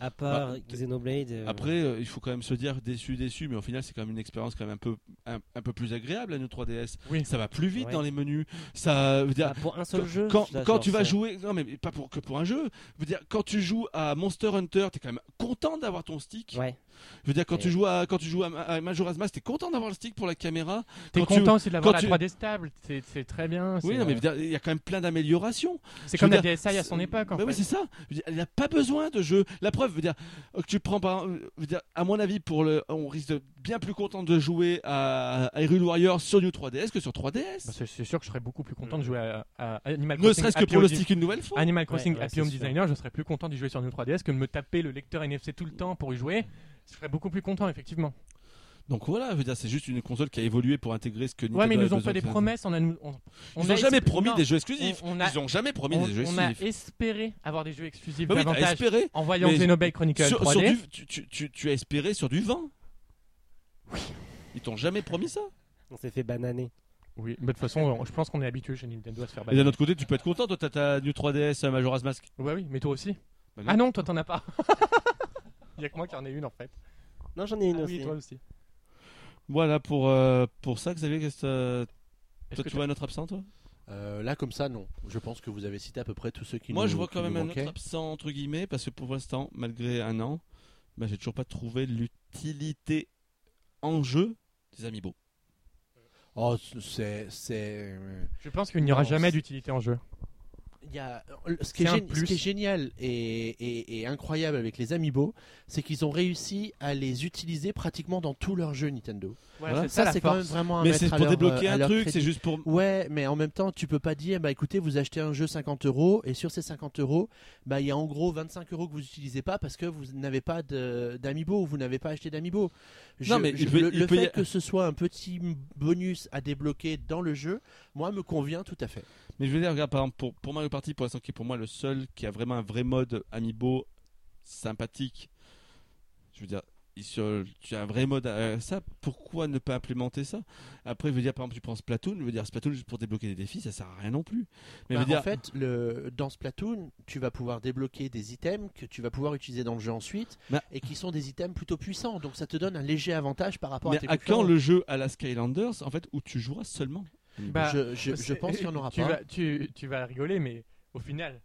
à part Bah, Xenoblade. euh, après euh, il faut quand même se dire déçu déçu mais au final c'est quand même une expérience quand même un peu un, un peu plus agréable la New 3DS Oui. ça va plus vite Ouais. dans les menus ça veut dire ah, pour un seul quand, jeu. quand, ça, quand tu vas jouer non mais pas pour que pour un jeu dire quand tu joues à Monster Hunter t'es quand même content d'avoir ton stick Ouais. Je veux dire quand Ouais. tu joues à quand tu joues à, à Majora's Mask t'es content d'avoir le stick pour la caméra T'es Quand tu- content aussi d'avoir la tu- 3D stable. C'est très bien. oui non mais il y a quand même plein d'améliorations c'est comme la dire, DSi à son époque. En Bah oui, c'est ça. Dire, elle n'a pas besoin de jeu. La preuve, je veux dire, que tu prends par, euh, je veux dire, à mon avis, pour le, on risque de bien plus content de jouer à, Hyrule Warrior sur New 3DS que sur 3DS. Bah, c'est sûr que je serais beaucoup plus content de jouer à, à Animal ne Crossing. serait-ce que pour le stick une nouvelle fois. Animal Crossing Ouais, ouais, Happy Home sûr. Designer, je serais plus content d'y jouer sur New 3DS que de me taper le lecteur NFC tout le temps pour y jouer. Je serais beaucoup plus content, effectivement. Donc voilà, je veux dire, c'est juste une console qui a évolué pour intégrer ce que Nintendo Ouais, mais ils nous ont fait des promesses. On a, on, on Ils a ont jamais promis non, des jeux exclusifs. on- on a- Ils ont jamais promis on, des jeux on a exclusifs. espéré avoir des jeux exclusifs Bah oui, davantage espéré. en voyant Xenoblade Chronicle Sur, sur 3D. du, tu, tu, tu, tu as espéré sur du vin. Ils t'ont jamais promis ça? On s'est fait bananer. Oui, mais de toute façon, je pense qu'on est habitué chez Nintendo à se faire Et balader. d'un autre côté, tu peux être content. Toi, t'as ta New 3DS euh, Majora's Mask. Ouais, oui, mais toi aussi. Bah non. ah non, toi t'en as pas. Il y a que moi qui en ai une en fait. Non, j'en ai une Ah aussi. oui, toi aussi. Voilà pour euh, pour ça, Xavier. Qu'est-ce que Est-ce toi, que tu vois un autre absent, toi? Euh, là, comme ça, non. Je pense que vous avez cité à peu près tous ceux qui Moi, nous je vois quand même un manquaient. autre absent entre guillemets parce que pour l'instant, malgré un an, bah, j'ai toujours pas trouvé l'utilité en jeu des amiibo. Oh, c'est. c'est... Je pense qu'il n'y aura Non, jamais d'utilité en jeu. Il y a... ce, qui est ce qui génial et, et- et incroyable avec les amiibo, c'est qu'ils ont réussi à les utiliser pratiquement dans tous leurs jeux Nintendo. Voilà. Ça, c'est quand même vraiment un Mais c'est pour débloquer un truc, c'est juste pour. Ouais, mais en même temps, tu peux pas dire, bah écoutez, vous achetez un jeu 50 euros et sur ces 50 euros, bah il y a en gros 25 euros que vous utilisez pas parce que vous n'avez pas d'amiibo ou vous n'avez pas acheté d'amiibo. Non, mais je- il peut- le, il le peut y fait a- que ce soit un petit bonus à débloquer dans le jeu, moi me convient tout à fait. Mais je veux dire, regarde, par exemple, pour, pour Mario Party, pour l'instant, qui est pour moi le seul qui a vraiment un vrai mode amiibo sympathique. Je veux dire, se- tu as un vrai mode à ça. Pourquoi ne pas implémenter ça? Après, je veux dire, par exemple, tu prends Splatoon. Je veux dire, Splatoon juste pour débloquer des défis, ça sert à rien non plus. Mais Bah, dire, En fait, le, dans Splatoon, tu vas pouvoir débloquer des items que tu vas pouvoir utiliser dans le jeu ensuite Bah- et qui sont des items plutôt puissants. Donc ça te donne un léger avantage par rapport mais à tes à quand le jeu à la Skylanders, en fait, où tu joueras seulement? Bah, je, je- je pense qu'il n'y en aura tu pas. Vas, tu, tu vas rigoler, mais au final,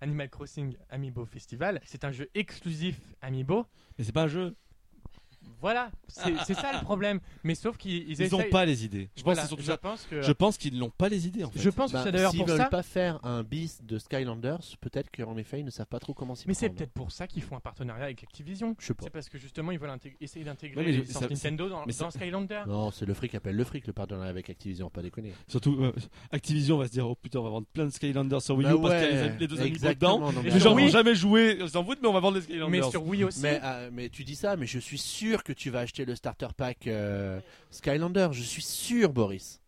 Animal Crossing Amiibo Festival, c'est un jeu exclusif Amiibo. Mais c'est pas un jeu. Voilà, c'est ça le problème. Mais sauf qu'ils Ils n'ont pas les idées. Je pense, Voilà, que c'est surtout je ça. pense que. Je pense qu'ils n'ont pas les idées, en fait. je pense que Bah, c'est d'ailleurs S'ils pour veulent ça. pas faire un bis de Skylanders, peut-être qu'en effet ils ne savent pas trop comment s'y Mais c'est prendre. peut-être pour ça qu'ils font un partenariat avec Activision. Je sais pas. C'est parce que justement ils veulent essayer d'intégrer Ouais, les Nintendo dans, mais dans Skylander. Non, c'est le fric appelle le fric, le partenariat avec Activision, pas déconner. Surtout, euh, Activision va se dire Oh putain, on va vendre plein de Skylanders sur Wii Bah U parce qu'il y a les, ouais, deux amis exactement, dedans. Les gens n'ont jamais joué, ils s'en foutent, mais on va vendre les Skylanders. Mais sur Wii aussi. Euh, mais tu dis ça, mais je suis sûr que tu vas acheter le starter pack euh, Skylander. Je suis sûr, Boris.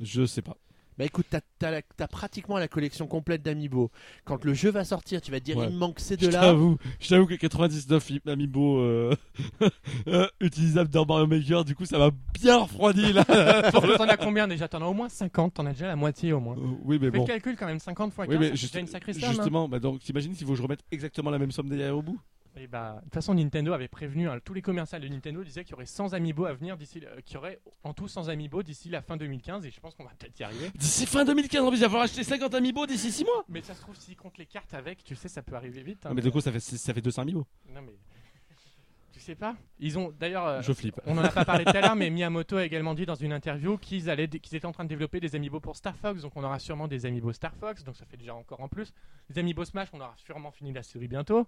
Je sais pas. Bah écoute, t'as as, la- t'as pratiquement la collection complète d'Amiibo. Quand le jeu va sortir, tu vas te dire Ouais. il me manque ces Je deux-là. t'avoue, je t'avoue que 99 i- Amiibo euh, euh, utilisables dans Mario Maker, du coup, ça m'a bien refroidi là. T'en as combien déjà? T'en as au moins 50, t'en as déjà la moitié au moins. Euh, oui, mais Fais bon. le calcul quand même, 50 fois 15, Oui, mais juste- déjà une sacrée somme. hein. justement, bah donc, t'imagines s'il faut que je remette exactement la même somme derrière au bout? Et bah, de toute façon, Nintendo avait prévenu, hein, tous les commerciaux de Nintendo disaient qu'il y aurait 100 amiibo à venir d'ici, euh, qu'il y aurait en tout 100 amiibo d'ici la fin 2015, et je pense qu'on va peut-être y arriver. D'ici fin 2015, en plus, il va falloir acheter 50 Amiibo d'ici 6 mois. Mais ça se trouve, s'ils comptent les cartes avec, tu sais, ça peut arriver vite. hein. Ah, mais du coup, ça fait, ça fait 200 Amiibo. Non, mais. Tu sais pas Ils ont d'ailleurs. euh, Je flippe. On en a pas parlé tout à l'heure, mais Miyamoto a également dit dans une interview qu'ils allaient, qu'ils étaient en train de développer des amiibo pour Star Fox, donc on aura sûrement des amiibo Star Fox, donc ça fait déjà encore en plus. Les amiibo Smash, on aura sûrement fini la série bientôt.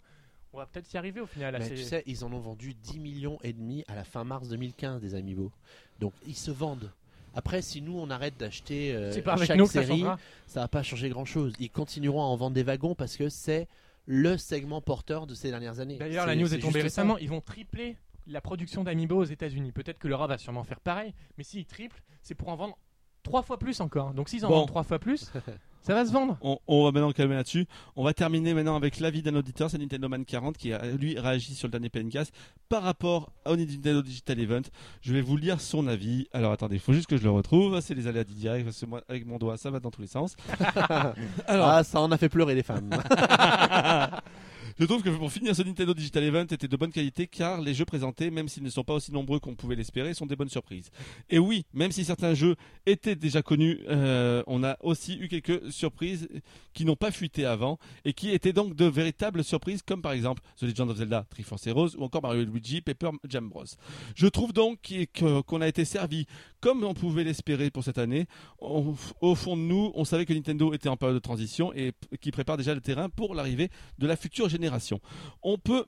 On va peut-être y arriver au final. Mais tu sais, ils en ont vendu 10 millions et demi à la fin mars 2015 des Amiibo. Donc ils se vendent. Après, si nous on arrête d'acheter euh, C'est pas avec chaque nous que ça série, changera. ça va pas changer grand chose. Ils continueront à en vendre des wagons parce que c'est le segment porteur de ces dernières années. D'ailleurs, C'est- la news c'est est tombée juste récemment. Ils vont tripler la production d'amiibo aux États-Unis. Peut-être que l'Europe va sûrement faire pareil, mais s'ils triplent, c'est pour en vendre trois fois plus encore. Donc s'ils en Bon. vendent trois fois plus, ça va se vendre? On, on va maintenant calmer là-dessus. On va terminer maintenant avec l'avis d'un auditeur, c'est Nintendo Man 40 qui a lui réagi sur le dernier PNcast par rapport au Nintendo Digital Event. Je vais vous lire son avis. Alors attendez, il faut juste que je le retrouve. C'est les aléas du direct parce que moi avec mon doigt ça va dans tous les sens. Alors, Ah, ça en a fait pleurer les femmes. Je trouve que pour finir, ce Nintendo Digital Event était de bonne qualité car les jeux présentés, même s'ils ne sont pas aussi nombreux qu'on pouvait l'espérer, sont des bonnes surprises. Et oui, même si certains jeux étaient déjà connus, euh, on a aussi eu quelques surprises qui n'ont pas fuité avant et qui étaient donc de véritables surprises, comme par exemple The Legend of Zelda, Triforce Heroes ou encore Mario Luigi Paper Jam Bros. Je trouve donc qu'on a été servi comme on pouvait l'espérer pour cette année. Au fond de nous, on savait que Nintendo était en période de transition et qui prépare déjà le terrain pour l'arrivée de la future génération. On peut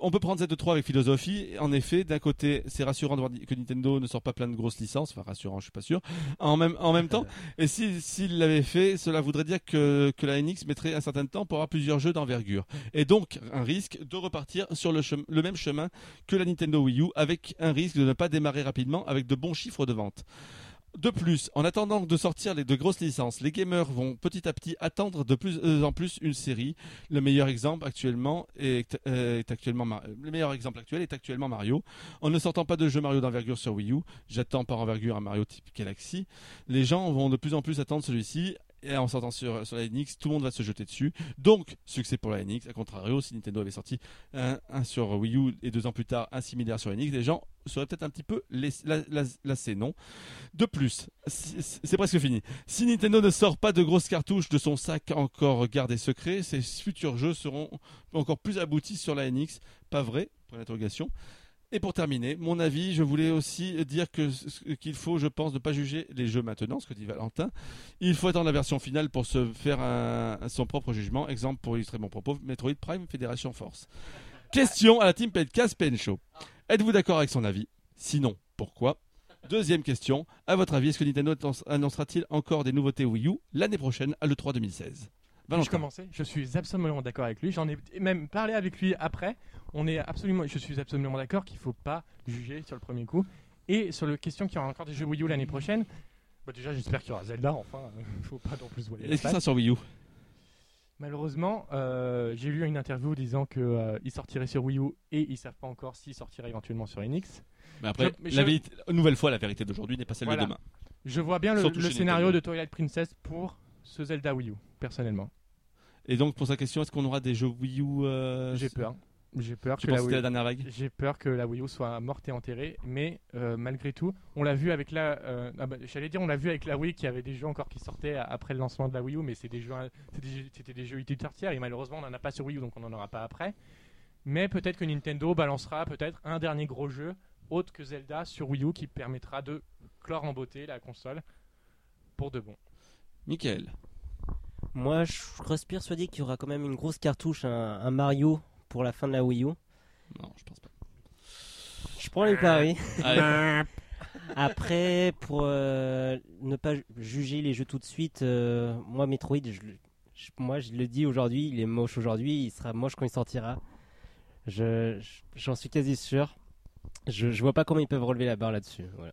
on peut prendre Z3 avec philosophie. En effet, d'un côté, c'est rassurant de voir que Nintendo ne sort pas plein de grosses licences. Enfin, rassurant, je suis pas sûr. En même, en même temps, et si- s'il l'avait fait, cela voudrait dire que, que la NX mettrait un certain temps pour avoir plusieurs jeux d'envergure. Et donc, un risque de repartir sur le, chem- le même chemin que la Nintendo Wii U, avec un risque de ne pas démarrer rapidement avec de bons chiffres de vente. De plus, en attendant de sortir les de grosses licences, les gamers vont petit à petit attendre de plus euh, en plus une série. Le meilleur exemple actuellement est, euh, actuel est actuellement Mario. En ne sortant pas de jeu Mario d'envergure sur Wii U, j'attends par envergure un Mario type Galaxy. Les gens vont de plus en plus attendre celui-ci. Et en sortant sur, la NX, tout le monde va se jeter dessus. Donc, succès pour la NX. A contrario, si Nintendo avait sorti un, sur Wii U et deux ans plus tard un similaire sur NX, les gens seraient peut-être un petit peu lassés, non? De plus, c'est presque fini. Si Nintendo ne sort pas de grosses cartouches de son sac encore gardé secret, ses futurs jeux seront encore plus aboutis sur la NX. Pas vrai? Point d'interrogation. Et pour terminer, mon avis, je voulais aussi dire qu'il faut, je pense, ne pas juger les jeux maintenant, ce que dit Valentin. Il faut attendre la version finale pour se faire son propre jugement. Exemple pour illustrer mon propos, Metroid Prime Fédération Force. Question à la team Pedcast PN Show. Êtes-vous d'accord avec son avis? Sinon, pourquoi? Deuxième question. À votre avis, est-ce que Nintendo annonce- annoncera-t-il encore des nouveautés Wii U l'année prochaine à l'E3 2016 Je commençais. Je suis absolument d'accord avec lui. J'en ai même parlé avec lui après. On est absolument, je suis absolument d'accord qu'il faut pas juger sur le premier coup. Et sur la question qu'il y aura encore des jeux Wii U l'année prochaine, bah déjà j'espère qu'il y aura Zelda. Enfin, il faut pas non plus voiler Est-ce que ça sur Wii U? Malheureusement, euh, j'ai lu une interview disant que euh, sortirait sur Wii U et ils savent pas encore s'il sortirait éventuellement sur NX. Mais après, Je- mais la je- vérité- une nouvelle fois, la vérité d'aujourd'hui n'est pas celle Voilà. de demain. Je vois bien le, Surtout le chez scénario Nintendo. de Twilight Princess pour ce Zelda Wii U, personnellement. Et donc, pour sa question, est-ce qu'on aura des jeux Wii U euh, J'ai peur. J'ai peur Tu que la Wii la dernière vague J'ai peur que la Wii U soit morte et enterrée, mais euh, malgré tout, on l'a vu avec la. euh, ah bah, J'allais dire, on l'a vu avec la Wii, qu'il y avait des jeux encore qui sortaient après le lancement de la Wii U, mais c'était des, jeux- c'était des jeux utilitaires tiers, et malheureusement, on n'en a pas sur Wii U, donc on n'en aura pas après. Mais peut-être que Nintendo balancera peut-être un dernier gros jeu autre que Zelda sur Wii U qui permettra de clore en beauté la console pour de bon. Michael. Moi, je reste persuadé qu'il y aura quand même une grosse cartouche, un, un Mario pour la fin de la Wii U. Non, je pense pas. Je prends les paris. Après, pour euh, ne pas ju- juger les jeux tout de suite, euh, moi, Metroid, je, moi, je le dis aujourd'hui, il est moche aujourd'hui, il sera moche quand il sortira. Je, je- j'en suis quasi sûr. Je, vois pas comment ils peuvent relever la barre là-dessus. Voilà.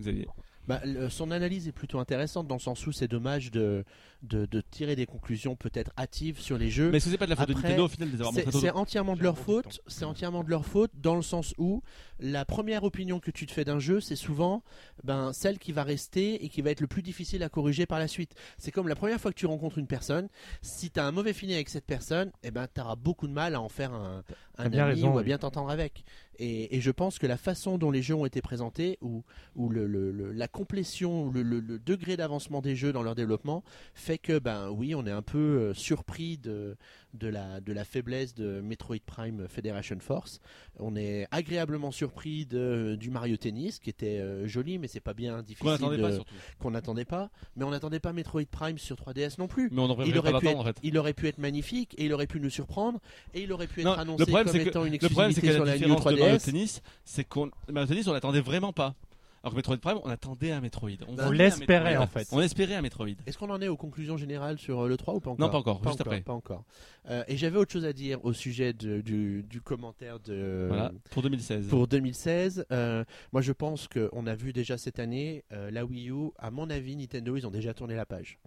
Xavier. Bah, son analyse est plutôt intéressante dans le sens où c'est dommage de, de, de tirer des conclusions peut-être hâtives sur les jeux. Mais que c'est pas de la faute de Nintendo au final de les avoir C'est montrés c'est tôt entièrement de leur faute. C'est entièrement de leur faute dans le sens où la première opinion que tu te fais d'un jeu, c'est souvent ben celle qui va rester et qui va être le plus difficile à corriger par la suite. C'est comme la première fois que tu rencontres une personne. Si tu as un mauvais feeling avec cette personne, eh ben tu auras beaucoup de mal à en faire un, un bien ami raison, ou à oui. bien t'entendre avec. Et, et je pense que la façon dont les jeux ont été présentés, ou, ou le, le- le- la complétion, le, le- le degré d'avancement des jeux dans leur développement, fait que, ben oui, on est un peu euh, surpris de, de, la, de la faiblesse de Metroid Prime Federation Force. On est agréablement surpris de, du Mario Tennis, qui était euh, joli, mais c'est pas bien difficile. Qu'on n'attendait pas de- surtout. qu'on n'attendait pas, mais on n'attendait pas Metroid Prime sur 3DS non plus. Mais on Il pas aurait, pu en être, fait. il aurait pu être magnifique et il aurait pu nous surprendre et il aurait pu être Non, annoncé le comme que- étant une Le problème, c'est exclusivité que sur la la New différence de Mario 3DS. Tennis, c'est qu'on Mario Tennis, on l'attendait vraiment pas. Alors que Metroid Prime, on attendait un Metroid. On un l'espérait, en fait. On espérait un Metroid. Est-ce qu'on en est aux conclusions générales sur euh, le 3 ou pas encore Non, pas encore, juste après. Pas encore. Euh, et j'avais autre chose à dire au sujet de- du, du commentaire de Voilà, pour 2016. pour 2016. Euh, moi, je pense qu'on a vu déjà cette année euh, la Wii U. À mon avis, Nintendo, ils ont déjà tourné la page.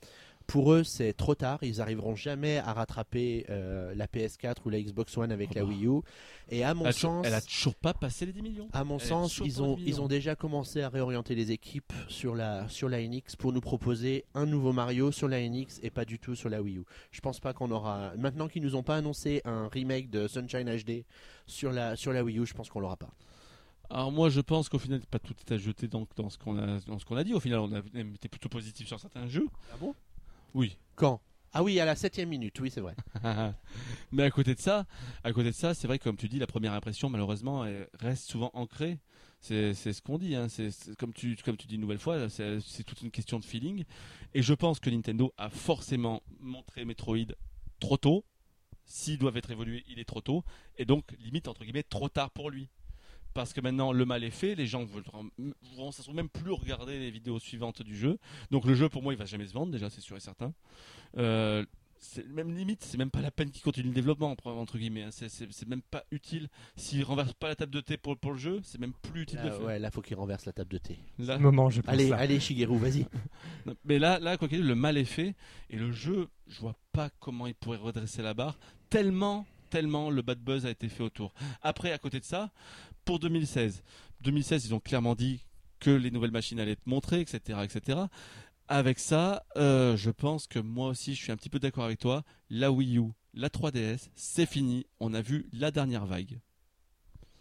Pour eux, c'est trop tard. Ils arriveront jamais à rattraper euh, la PS4 ou la Xbox One avec Oh la bah. Wii U. Et à mon Elle sens, elle a toujours pas passé les 10 millions. à mon Elle sens, ils ont, aux 10 ils ont déjà commencé à réorienter les équipes sur la, sur la NX pour nous proposer un nouveau Mario sur la NX et pas du tout sur la Wii U. Je pense pas qu'on aura. Maintenant qu'ils nous ont pas annoncé un remake de Sunshine HD sur la, sur la Wii U, je pense qu'on l'aura pas. Alors moi, je pense qu'au final, pas tout est à jeter donc dans ce qu'on a, dans ce qu'on a dit. Au final, on a même été plutôt positif sur certains jeux. Ah bon? Oui. Quand Ah oui, à la septième minute, oui, c'est vrai. Mais à côté de ça, à côté de ça, c'est vrai que comme tu dis, la première impression, malheureusement, elle reste souvent ancrée. C'est ce qu'on dit. Hein. C'est comme tu comme tu dis une nouvelle fois, c'est c'est toute une question de feeling. Et je pense que Nintendo a forcément montré Metroid trop tôt. S'ils doivent être évolués, il est trop tôt. Et donc limite entre guillemets trop tard pour lui. Parce que maintenant le mal est fait, les gens veulent, vont ça même plus regarder les vidéos suivantes du jeu. Donc le jeu pour moi il va jamais se vendre déjà c'est sûr et certain. Euh, c'est même limite, c'est même pas la peine qu'il continue le développement entre guillemets. hein. C'est- C'est c'est même pas utile. S'il renverse pas la table de thé pour, pour le jeu, c'est même plus utile de le Là, faire. ouais, là, faut qu'il renverse la table de thé. Là- moment, je pense. Allez, ça. allez, Shigeru, vas-y. Non, Mais là, là, quoi qu'il arrive, le mal est fait et le jeu, je vois pas comment il pourrait redresser la barre. Tellement, tellement le bad buzz a été fait autour. Après, à côté de ça, pour 2016, 2016, ils ont clairement dit que les nouvelles machines allaient être montrées, etc., etc. Avec ça, euh, je pense que moi aussi, je suis un petit peu d'accord avec toi. La Wii U, la 3DS, c'est fini. On a vu la dernière vague.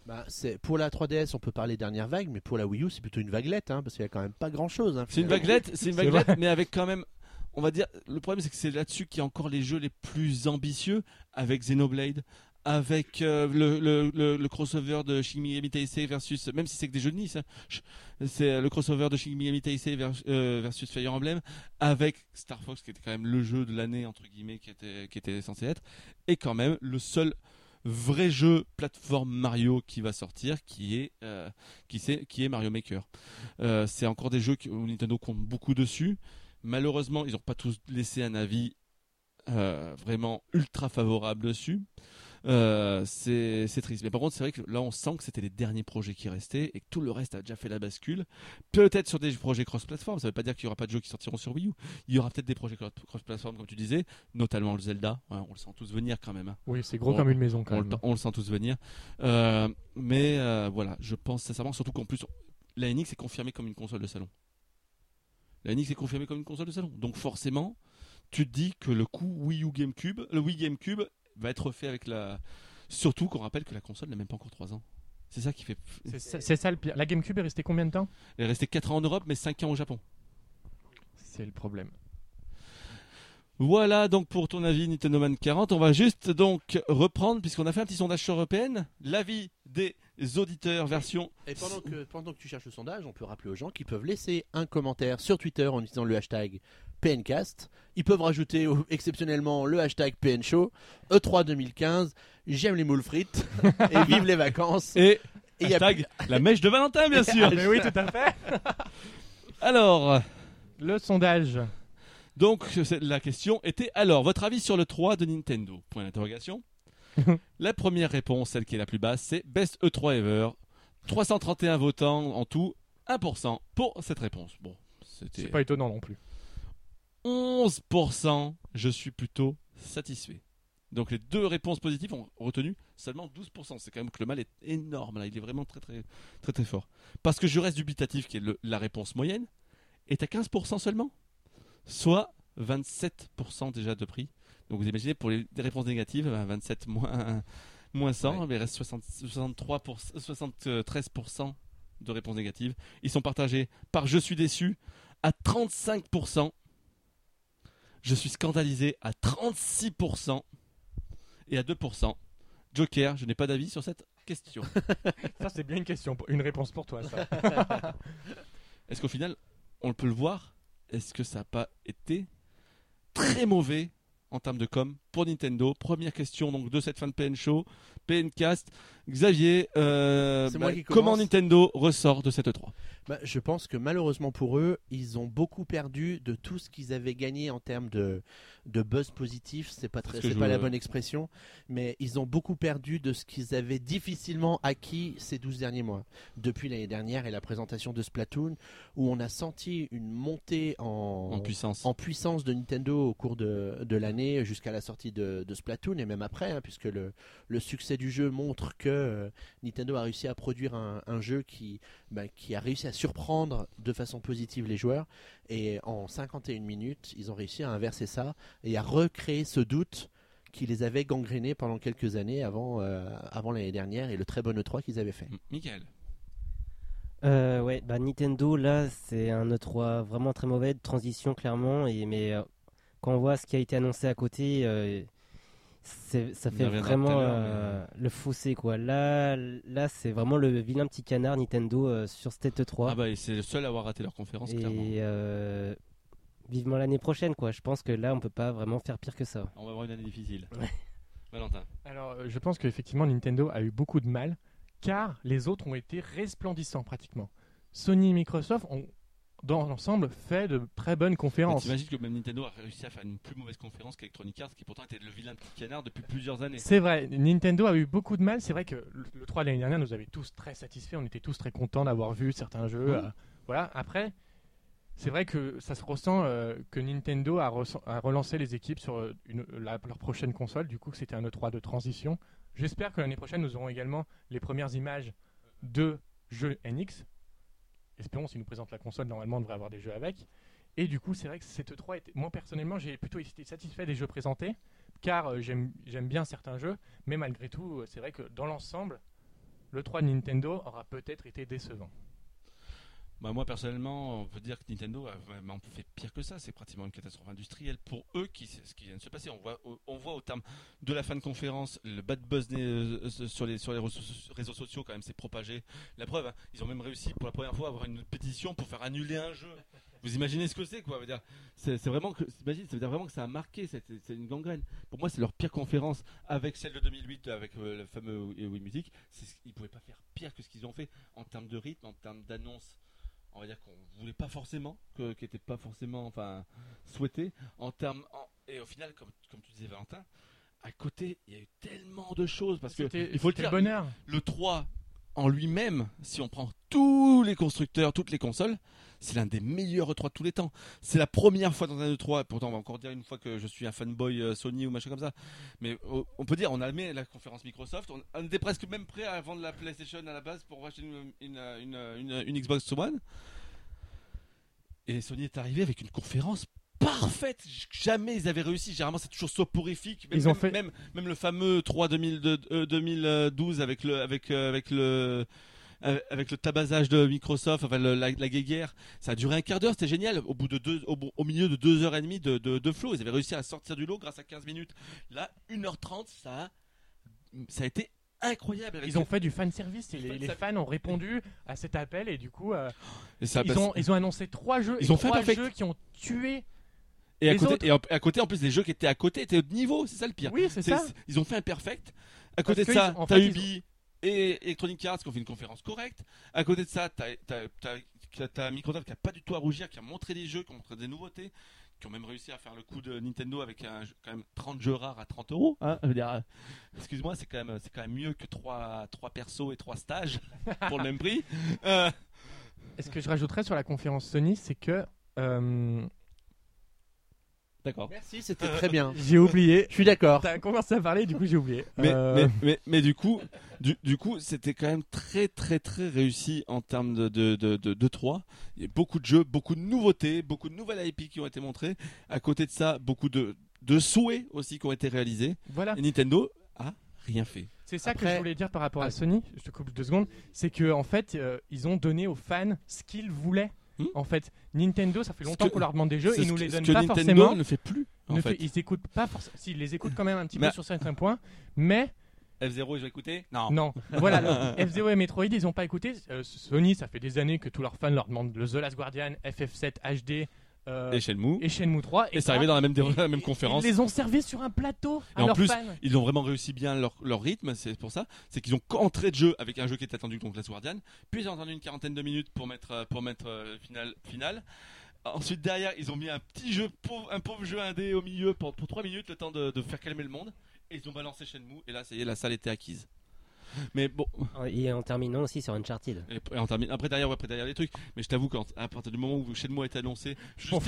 Bah, c'est- pour la 3DS, on peut parler dernière vague, mais pour la Wii U, c'est plutôt une vaguelette, hein, parce qu'il y a quand même pas grand-chose. hein, C'est une vaguelette, c'est une vaguelette, mais avec quand même, on va dire, le problème c'est que c'est là-dessus qu'il y a encore les jeux les plus ambitieux, avec Xenoblade, avec euh, le, crossover de Shin Megami Tensei versus, même si c'est que des jeux de Nice, hein, c'est euh, le crossover de Shin Megami Tensei euh, versus Fire Emblem, avec Star Fox qui était quand même le jeu de l'année entre guillemets qui était censé être, et quand même le seul vrai jeu plateforme Mario qui va sortir, qui est qui, est Mario Maker. C'est encore des jeux où Nintendo compte beaucoup dessus. Malheureusement, ils n'ont pas tous laissé un avis vraiment ultra favorable dessus. Euh, c'est triste. Mais par contre, c'est vrai que là, on sent que c'était les derniers projets qui restaient et que tout le reste a déjà fait la bascule. Peut-être sur des projets cross-platform. Ça ne veut pas dire qu'il n'y aura pas de jeux qui sortiront sur Wii U. Il y aura peut-être des projets cro- cross-platform, comme tu disais, notamment le Zelda. Ouais, on le sent tous venir quand même. hein. Oui, c'est gros On- comme une maison quand On le, même. on le sent tous venir. Euh, mais euh, voilà, je pense sincèrement, surtout qu'en plus, la NX est confirmée comme une console de salon. La NX est confirmée comme une console de salon. Donc forcément, tu te dis que le coup Wii U GameCube, le Wii GameCube va être fait avec la. Surtout qu'on rappelle que la console n'a même pas encore 3 ans. C'est ça qui fait. C'est ça, c'est ça le pire. La GameCube est restée combien de temps? Elle est restée 4 ans en Europe, mais 5 ans au Japon. C'est le problème. Voilà donc pour ton avis Nintendo Man 40. On va juste donc reprendre, puisqu'on a fait un petit sondage sur européenne, l'avis des auditeurs version. Et pendant que, pendant que tu cherches le sondage, on peut rappeler aux gens qu'ils peuvent laisser un commentaire sur Twitter en utilisant le hashtag PNcast. Ils peuvent rajouter exceptionnellement le hashtag PNShow, E3 2015, j'aime les moules frites et vive les vacances. Et, Et il y a hashtag la mèche de Valentin, bien sûr. Mais oui, tout à fait. Alors, Le sondage. donc la question était alors votre avis sur le 3 de Nintendo? Point d'interrogation. la première réponse, celle qui est la plus basse, c'est Best E3 Ever. 331 votants en tout, 1% pour cette réponse. Bon, c'était C'est pas étonnant non plus. 11%. Je suis plutôt satisfait. Donc les deux réponses positives ont retenu seulement 12%. C'est quand même que le mal est énorme là. Il est vraiment très très très très fort. Parce que je reste dubitatif, qui est le- la réponse moyenne, est à 15% seulement, soit 27% déjà de prix. Donc vous imaginez pour les réponses négatives, euh, 27 moins moins 100, mais il reste 60 63 pour- 73% de réponses négatives. Ils sont partagés par Je suis déçu à 35%. Je suis scandalisé à 36% et à 2%. Joker, je n'ai pas d'avis sur cette question. Ça, c'est bien une question, une réponse pour toi. Ça. Est-ce qu'au final, on peut le voir? Est-ce que ça n'a pas été très mauvais en termes de com pour Nintendo? Première question donc de cette fin de PN Show, PNcast. Xavier, euh, bah, comment. Nintendo ressort de cette 3 Bah, je pense que malheureusement pour eux, ils ont beaucoup perdu de tout ce qu'ils avaient gagné en termes de, de buzz positif. C'est pas très, c'est pas la bonne expression, mais ils ont beaucoup perdu de ce qu'ils avaient difficilement acquis ces 12 derniers mois. Depuis l'année dernière et la présentation de Splatoon, où on a senti une montée en, en puissance en puissance de Nintendo au cours de, de l'année jusqu'à la sortie de, de Splatoon et même après, hein, puisque le, le succès du jeu montre que euh, Nintendo a réussi à produire un, un jeu qui, bah, qui a réussi à surprendre de façon positive les joueurs. Et en 51 minutes, ils ont réussi à inverser ça et à recréer ce doute qui les avait gangrénés pendant quelques années avant, euh, avant l'année dernière et le très bon E3 qu'ils avaient fait. Michael. Euh, ouais, bah Nintendo là, c'est un E3 vraiment très mauvais de transition clairement et mais euh, quand on voit ce qui a été annoncé à côté, euh, ça fait vraiment l'heure, euh, le fossé quoi. Là, là c'est vraiment le vilain petit canard Nintendo euh, sur cette E3 Ah bah c'est le seul à avoir raté leur conférence clairement. et euh, vivement l'année prochaine quoi. Je pense que là on peut pas vraiment faire pire que ça. On va avoir une année difficile. Ouais. Valentin. Alors, euh, je pense qu'effectivement, Nintendo a eu beaucoup de mal, car les autres ont été resplendissants pratiquement. Sony et Microsoft ont, dans l'ensemble, fait de très bonnes conférences. T'imagines que même Nintendo a réussi à faire une plus mauvaise conférence qu'Electronic Arts, qui pourtant était le vilain petit canard depuis plusieurs années. C'est vrai, Nintendo a eu beaucoup de mal. C'est vrai que le, le 3 de l'année dernière nous avait tous très satisfaits. On était tous très contents d'avoir vu certains jeux. Euh, voilà. Après, c'est vrai que ça se ressent euh, que Nintendo a, relancé les équipes sur euh, une- la- leur prochaine console. Du coup, que c'était un E3 de transition. J'espère que l'année prochaine, nous aurons également les premières images de jeux NX. Espérons, s'ils nous présentent la console, normalement, on devrait avoir des jeux avec. Et du coup, c'est vrai que cette E3 était. Moi, personnellement, j'ai plutôt été satisfait des jeux présentés, car euh, j'aime bien certains jeux, mais malgré tout, euh, c'est vrai que dans l'ensemble, le 3 de Nintendo aura peut-être été décevant. Bah moi personnellement, on peut dire que Nintendo a vraiment fait pire que ça. C'est pratiquement une catastrophe industrielle pour eux qui ce qui vient de se passer. On voit, on voit au terme de la fin de conférence, le bad buzz euh, sur les sur les réseaux sociaux quand même s'est propagé. La preuve, hein, ils ont même réussi pour la première fois à avoir une pétition pour faire annuler un jeu. Vous imaginez ce que c'est quoi C'est vraiment que t'imagines, ça veut dire vraiment que ça a marqué. C'est une gangrène. Pour moi, c'est leur pire conférence avec celle de 2008 avec euh, le fameux Wii Wii Music. Ils pouvaient pas faire pire que ce qu'ils ont fait en termes de rythme, en termes d'annonce on va dire qu'on voulait pas forcément, que, qui était pas forcément, enfin, souhaité en termes, en- et au final, comme, comme tu disais Valentin, à côté, il y a eu tellement de choses parce que il faut le dire, bonheur. le 3 en lui-même, si on prend tous les constructeurs, toutes les consoles, c'est l'un des meilleurs E3 de tous les temps. C'est la première fois dans un E3, pourtant on va encore dire une fois que je suis un fanboy euh, Sony ou machin comme ça, mais euh, on peut dire, on a aimé la conférence Microsoft, on, était presque même prêt à vendre la PlayStation à la base pour acheter une Xbox One. Et Sony est arrivé avec une conférence parfaite. Jamais ils avaient réussi. Généralement, c'est toujours soporifique. Même, Ils ont même, fait- même, même le fameux 3 2000 de- euh, 2012 avec le, avec, euh, avec le, euh, avec le tabassage de Microsoft, enfin le- la, la guéguerre, ça a duré un quart d'heure, c'était génial. Au bout de deux, au, milieu de deux heures et demie de, de, de flow, ils avaient réussi à sortir du lot grâce à 15 minutes. Là, 1h30, ça a, ça a été incroyable. avec Ils ont fait du fan service et les, fans ont répondu à cet appel et du coup euh, Et ça, ils, bah, ont, ils ont annoncé trois jeux Ils ont fait trois perfect. jeux qui ont tué. Et à, côté, autres- et en- à côté, en plus, les jeux qui étaient à côté étaient au niveau, c'est ça le pire. Oui, c'est ça. c'est- Ils ont fait un perfect. À côté Parce de ça, t'as Ubi et Electronic Arts qui ont fait une conférence correcte. À côté de ça, t'as t'as- t'as- t'as Microsoft qui a pas du tout à rougir, qui a montré des jeux, qui ont montré des nouveautés, qui ont même réussi à faire le coup de Nintendo avec un, quand même 30 jeux rares à 30 euros. hein. Je veux dire, euh, Excuse-moi, c'est quand même c'est quand même mieux que 3, trois persos et 3 stages pour le même prix. Euh, Et ce que je rajouterais sur la conférence Sony, c'est que euh, D'accord. Merci, c'était très bien. j'ai oublié. Je suis d'accord. T'as commencé à parler, du coup j'ai oublié. Mais, Euh, mais, mais, mais du coup, du, du coup, c'était quand même très très très réussi en termes de de, de, de, de 3. Il y a beaucoup de jeux, beaucoup de nouveautés, beaucoup de nouvelles IP qui ont été montrées. À côté de ça, beaucoup de, de souhaits aussi qui ont été réalisés. Voilà. Et Nintendo a rien fait. C'est ça que je voulais dire par rapport Ah. à Sony. Je te coupe deux secondes. C'est que en fait, euh, ils ont donné aux fans ce qu'ils voulaient. Hmm. En fait, Nintendo, ça fait longtemps que- qu'on leur demande des jeux, ils nous les donnent pas Nintendo forcément. ne fait plus. En Ne fait. fait- ils écoutent pas forcément. S'ils les écoutent quand même un petit Mais- peu sur certains points, mais F0, je vais écouter Non. non. voilà, le F0 et Metroid, ils ont pas écouté. Euh, Sony, ça fait des années que tous leurs fans leur demandent le The Last Guardian, FF7 HD euh, Et Shenmue. et Shenmue 3. Et c'est ça, arrivé dans la même, et- la même et- conférence. Ils les ont servis sur un plateau à Et en plus, fans. ils ont vraiment réussi bien leur, leur rythme, c'est pour ça. C'est qu'ils ont entré de jeu avec un jeu qui était attendu, donc Last Guardian. Puis ils ont attendu une quarantaine de minutes pour mettre, euh, pour mettre euh, finale, finale. Ensuite, derrière, ils ont mis un petit jeu, pauvre- un pauvre jeu indé au milieu pour, pour 3 minutes, le temps de, de faire calmer le monde. Et ils ont balancé Shenmue, et là, ça y est, la salle était acquise. Mais bon, Et en terminant aussi sur Uncharted. et, et on termine. Après derrière, après derrière les trucs. Mais je t'avoue quand à partir du moment où Shenmue a été annoncé, jusqu'au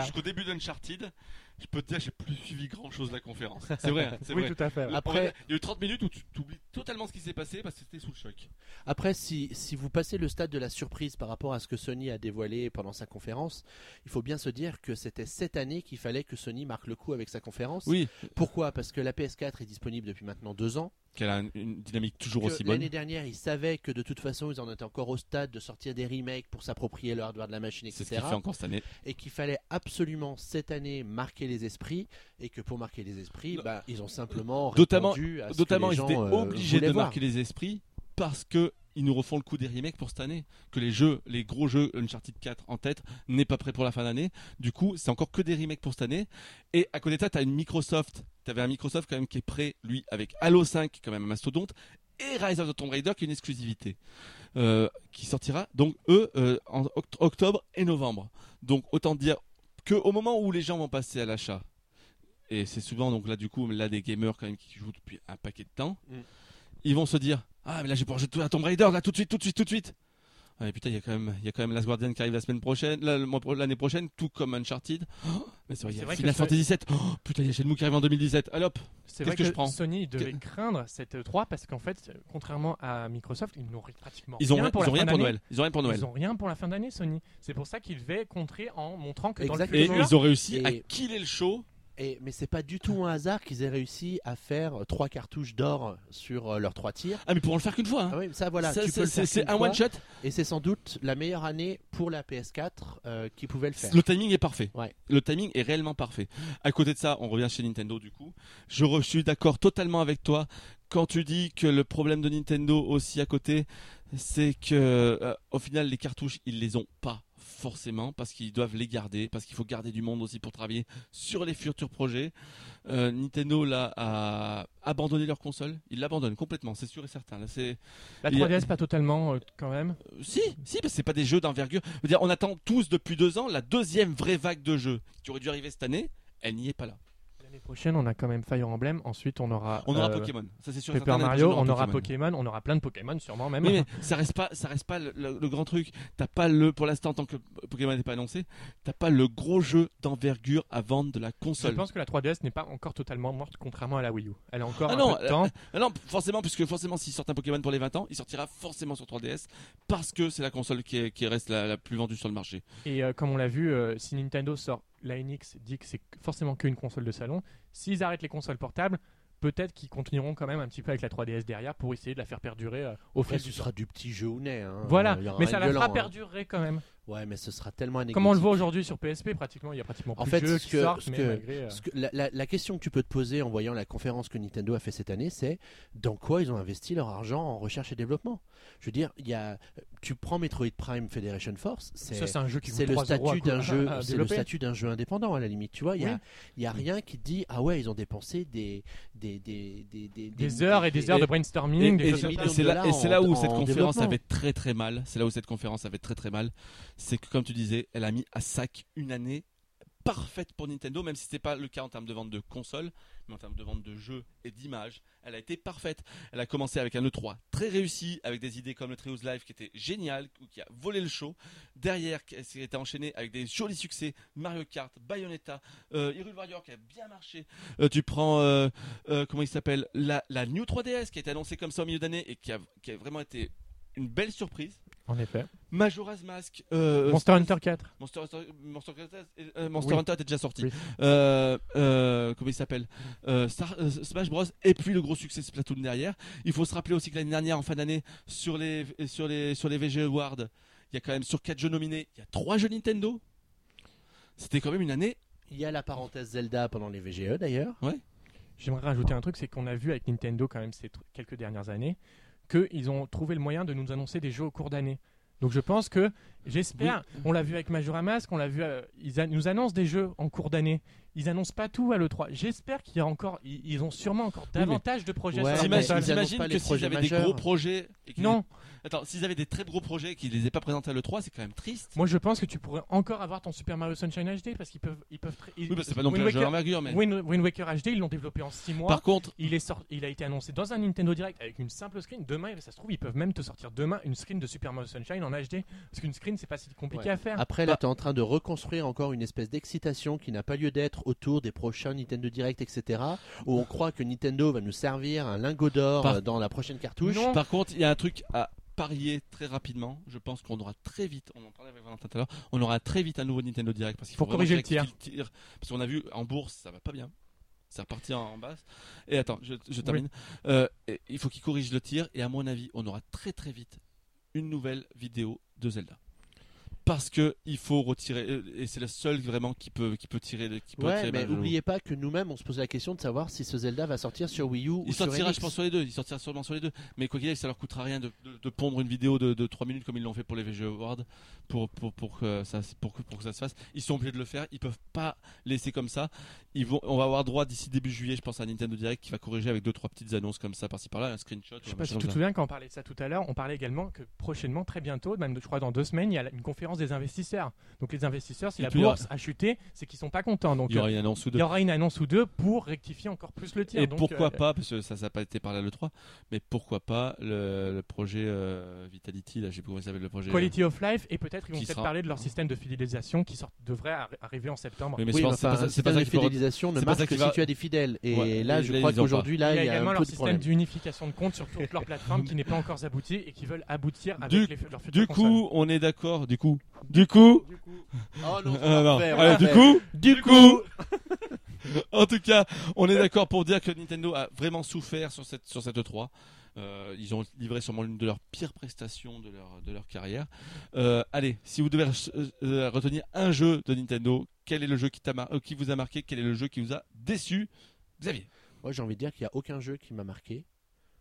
jusqu'au début d'Uncharted, je peux te dire, j'ai plus suivi grand chose de la conférence. C'est vrai, c'est Oui, vrai. tout à fait. Après- il y a eu 30 minutes où tu oublies totalement ce qui s'est passé parce que c'était sous le choc. Après, si, si vous passez le stade de la surprise par rapport à ce que Sony a dévoilé pendant sa conférence, il faut bien se dire que c'était cette année qu'il fallait que Sony marque le coup avec sa conférence. Oui, Pourquoi? Parce que la PS4 est disponible depuis maintenant deux ans. qu'elle a une, dynamique toujours aussi bonne. L'année dernière, ils savaient que de toute façon, ils en étaient encore au stade de sortir des remakes pour s'approprier le hardware de la machine, C'est ce etc. qu'il fait encore cette année. Et qu'il fallait absolument cette année marquer les esprits. Et que pour marquer les esprits, bah, ils ont simplement Notamment- à ce Notamment, que les ils gens, étaient euh, obligés de voir. marquer les esprits parce que ils nous refont le coup des remakes pour cette année. Que les jeux, les gros jeux Uncharted 4 en tête n'est pas prêt pour la fin d'année. Du coup, c'est encore que des remakes pour cette année. Et à côté de ça, t'as une Microsoft. T'avais un Microsoft quand même qui est prêt, lui, avec Halo 5, qui est quand même un mastodonte, et Rise of the Tomb Raider, qui est une exclusivité, euh, qui sortira. Donc eux, euh, en oct- octobre et novembre. Donc autant dire que au moment où les gens vont passer à l'achat, et c'est souvent donc là du coup là des gamers quand même qui jouent depuis un paquet de temps, Mm. ils vont se dire ah mais là j'ai pour jouer à Tomb Raider là tout de suite tout de suite tout de suite. Ouais, putain, il y a quand même, il y a quand même Last Guardian qui arrive la semaine prochaine, l'année prochaine, tout comme Uncharted. Oh, mais c'est vrai, il y C'est a vrai Final Fantasy 7. putain, il y a Shenmue qui arrive en 2017. Allez hop. C'est Qu'est-ce vrai que que, je prends Sony devait craindre cette E3 parce qu'en fait, contrairement à Microsoft, ils n'ont pratiquement Ils ont rien rien, pour ils la ont rien fin pour d'année. Noël. Ils ont rien pour Noël. Ils ont rien pour la fin d'année, Sony. C'est pour ça qu'ils devaient contrer en montrant que dans Exact. le Et ils ont réussi à Et- killer le show. Et, mais c'est pas du tout un hasard qu'ils aient réussi à faire trois cartouches d'or sur euh, leurs trois tirs. Ah mais pour en le faire qu'une fois. hein. Ah oui, ça voilà, Ça, tu c'est- peux le c'est faire c'est qu'une un fois, one shot. Et c'est sans doute la meilleure année pour la PS4 euh, qui pouvait le faire. Le timing est parfait. Ouais. Le timing est réellement parfait. À côté de ça, on revient chez Nintendo du coup. Je re- suis d'accord totalement avec toi quand tu dis que le problème de Nintendo aussi à côté, c'est que euh, au final les cartouches ils les ont pas forcément parce qu'ils doivent les garder, parce qu'il faut garder du monde aussi pour travailler sur les futurs projets. Euh, Nintendo là a abandonné leur console, ils l'abandonnent complètement, c'est sûr et certain. Là, c'est La il y a- 3DS, pas totalement, euh, quand même. euh, Si, si, parce que c'est pas des jeux d'envergure. On attend tous depuis deux ans la deuxième vraie vague de jeux qui aurait dû arriver cette année. Elle n'y est pas là. L'année prochaine, on a quand même Fire Emblem. Ensuite, on aura. On aura euh, Pokémon. Ça c'est sûr. Paper certain, Mario, on aura Pokémon, on aura plein de Pokémon, sûrement même. Oui, mais ça reste pas, ça reste pas le, le- le grand truc. T'as pas le, pour l'instant, tant que Pokémon n'est pas annoncé, t'as pas le gros jeu d'envergure à vendre de la Je console. pense que la 3DS n'est pas encore totalement morte, contrairement à la Wii U. Elle a encore Ah un non, peu de temps. Ah non, forcément, puisque forcément, s'il sort un Pokémon pour les 20 ans, il sortira forcément sur 3DS parce que c'est la console qui, est- qui reste la, la plus vendue sur le marché. Et euh, comme on l'a vu, euh, si Nintendo sort la NX, dit que c'est forcément qu'une console de salon, s'ils arrêtent les consoles portables, peut-être qu'ils continueront quand même un petit peu avec la 3DS derrière pour essayer de la faire perdurer euh, au Après, fil ce du sera temps. du petit jeu ou nez. hein. Voilà, mais ça la fera hein. perdurer quand même. Ouais, mais ce sera tellement anecdotique. Comme on le voit aujourd'hui sur PSP, pratiquement, il y a pratiquement En plus fait, de jeux ce qui que- sortent, ce mais que- malgré, Ce que- la, la- la question que tu peux te poser en voyant la conférence que Nintendo a fait cette année, c'est dans quoi ils ont investi leur argent en recherche et développement? Je veux dire, il y a, tu prends Metroid Prime Federation Force, c'est ça, c'est un jeu qui c'est coûte le 3 euros à statut d'un jeu, c'est le statut d'un jeu indépendant à la limite. Tu vois, il y a, Oui. il y a rien qui te dit ah ouais, ils ont dépensé des des des des, des, Des heures et des heures de brainstorming, et, c'est là, là en- où cette en conférence avait très très mal. C'est là où cette conférence avait très très mal. C'est que comme tu disais, elle a mis à sac une année parfaite pour Nintendo, même si c'était pas le cas en termes de vente de consoles, mais en termes de vente de jeux et d'images, elle a été parfaite. Elle a commencé avec un E3 très réussi, avec des idées comme le Trios Live qui était génial, qui a volé le show. Derrière, qui a été enchaîné avec des jolis succès, Mario Kart, Bayonetta, euh, Hyrule Warrior qui a bien marché. Euh, tu prends, euh, euh, comment il s'appelle, la, la New 3DS qui a été annoncée comme ça au milieu d'année et qui a, qui a vraiment été une belle surprise. En effet. Majora's Mask. euh, Monster Hunter 4. Monster, Hunter- Monster euh, Monster Oui. Hunter était déjà sorti. Oui. Euh, euh, comment il s'appelle? Euh, euh, Smash Bros. Et puis le gros succès Splatoon derrière. Il faut se rappeler aussi que l'année dernière, en fin d'année, sur les, sur, les, sur les VG Awards, il y a quand même sur 4 jeux nominés, il y a 3 jeux Nintendo. C'était quand même une année. Il y a la parenthèse Zelda pendant les VGE d'ailleurs. J'aimerais rajouter un truc, c'est qu'on a vu avec Nintendo quand même ces quelques dernières années qu'ils ont trouvé le moyen de nous annoncer des jeux au cours d'année. Donc je pense que, j'espère, on l'a vu avec Majora Mask, on l'a vu, euh, ils a- nous annoncent des jeux en cours d'année. Ils annoncent pas tout à l'E3. J'espère qu'il y a encore, ils, ils ont sûrement encore mais- davantage de projets Ouais, sur la mais T'imagines console. ils annoncent t'imagines pas que les s'ils projets avaient des majeurs. gros projets. et qu'ils Non, Attends, s'ils avaient des très gros projets et qu'ils les aient pas présentés à l'E3, c'est quand même triste. moi je pense que tu pourrais encore avoir ton Super Mario Sunshine HD parce qu'ils peuvent, ils peuvent. ils- Oui, bah, c'est pas non plus Wind un jeu Waker- d'envergure, mais. Wind, Wind Waker HD, ils l'ont développé en 6 mois. Par contre, Il, est sorti, il a été annoncé dans un Nintendo Direct avec une simple screen. Demain, ça se trouve, ils peuvent même te sortir demain une screen de Super Mario Sunshine en HD. Parce qu'une screen, c'est pas si compliqué Ouais. à faire. Après, Bah- là, tu es en train de reconstruire encore une espèce d'excitation qui n'a pas lieu d'être autour des prochains Nintendo Direct, etc. Où on croit que Nintendo va nous servir un lingot d'or Par- euh, dans la prochaine cartouche. Non. Par contre, il y a un truc à parier très rapidement. Je pense qu'on aura très vite, on en parlait avec Valentin tout à l'heure, on aura très vite un nouveau Nintendo Direct parce qu'il faut corriger le tir. Parce qu'on a vu en bourse, ça va pas bien. C'est reparti en, en basse. Et attends, je, je termine. Euh, il faut qu'il corrige le tir. Et à mon avis, on aura très très vite une nouvelle vidéo de Zelda. Parce que il faut retirer. euh, Et c'est le seul vraiment qui peut, qui peut tirer. Qui peut Ouais, tirer mais mal. oubliez pas que nous-mêmes, on se pose la question de savoir si ce Zelda va sortir sur Wii U ou Il sortira, je pense, sur les deux. Il sortira sûrement sur les deux. Mais quoi qu'il arrive, ça leur coûtera rien de, de- de pondre une vidéo de, de 3 minutes comme ils l'ont fait pour les VG Awards pour, pour, pour, que ça, pour, que, pour que ça se fasse. Ils sont obligés de le faire. Ils peuvent pas laisser comme ça. Ils vont, on va avoir droit d'ici début juillet, je pense, à Nintendo Direct qui va corriger avec deux trois petites annonces comme ça par-ci par-là, un screenshot. Je sais pas si tu te souviens quand on parlait de ça tout à l'heure, on parlait également que prochainement, très bientôt, même je crois dans deux semaines, il y a la- une conférence des investisseurs. Donc les investisseurs, si Et la puis, il y aura- bourse a chuté, c'est qu'ils sont pas contents. Donc Il y aura euh, une annonce ou il deux. y aura une annonce ou deux pour rectifier encore plus le tir. Et Donc, pourquoi euh, pas, parce que ça n'a pas été parlé à l'E3, mais pourquoi pas le, le projet euh, Vitality, là, je sais plus comment il s'appelle le projet. Quality of Life et peut-être ils vont Qui peut-être sera- parler de leur système de fidélisation qui sort, devrait arri- arriver en septembre. Oui, mais Oui, c'est mais pas- c'est enfin, pas ça- pas ça faut- fidélisation ne marche que qui si tu as des fidèles. Et Ouais, là, je là, crois qu'aujourd'hui, il y là, a il y a également leur système d'unification de compte sur toute leur plateforme qui n'est pas encore abouti et qui veulent aboutir avec Du- les, leurs futures Du consoles. coup, on est d'accord. Du coup, du coup, Oh non, non. on va Allez, du coup, du coup. en tout cas, on est d'accord pour dire que Nintendo a vraiment souffert sur cette sur cette 3. Euh, ils ont livré sûrement l'une de leurs pires prestations de leur de leur carrière. Euh, allez, si vous devez euh, euh, retenir un jeu de Nintendo, quel est le jeu qui, euh, qui vous a marqué? Quel est le jeu qui vous a déçu? Xavier. Moi, j'ai envie de dire qu'il n'y a aucun jeu qui m'a marqué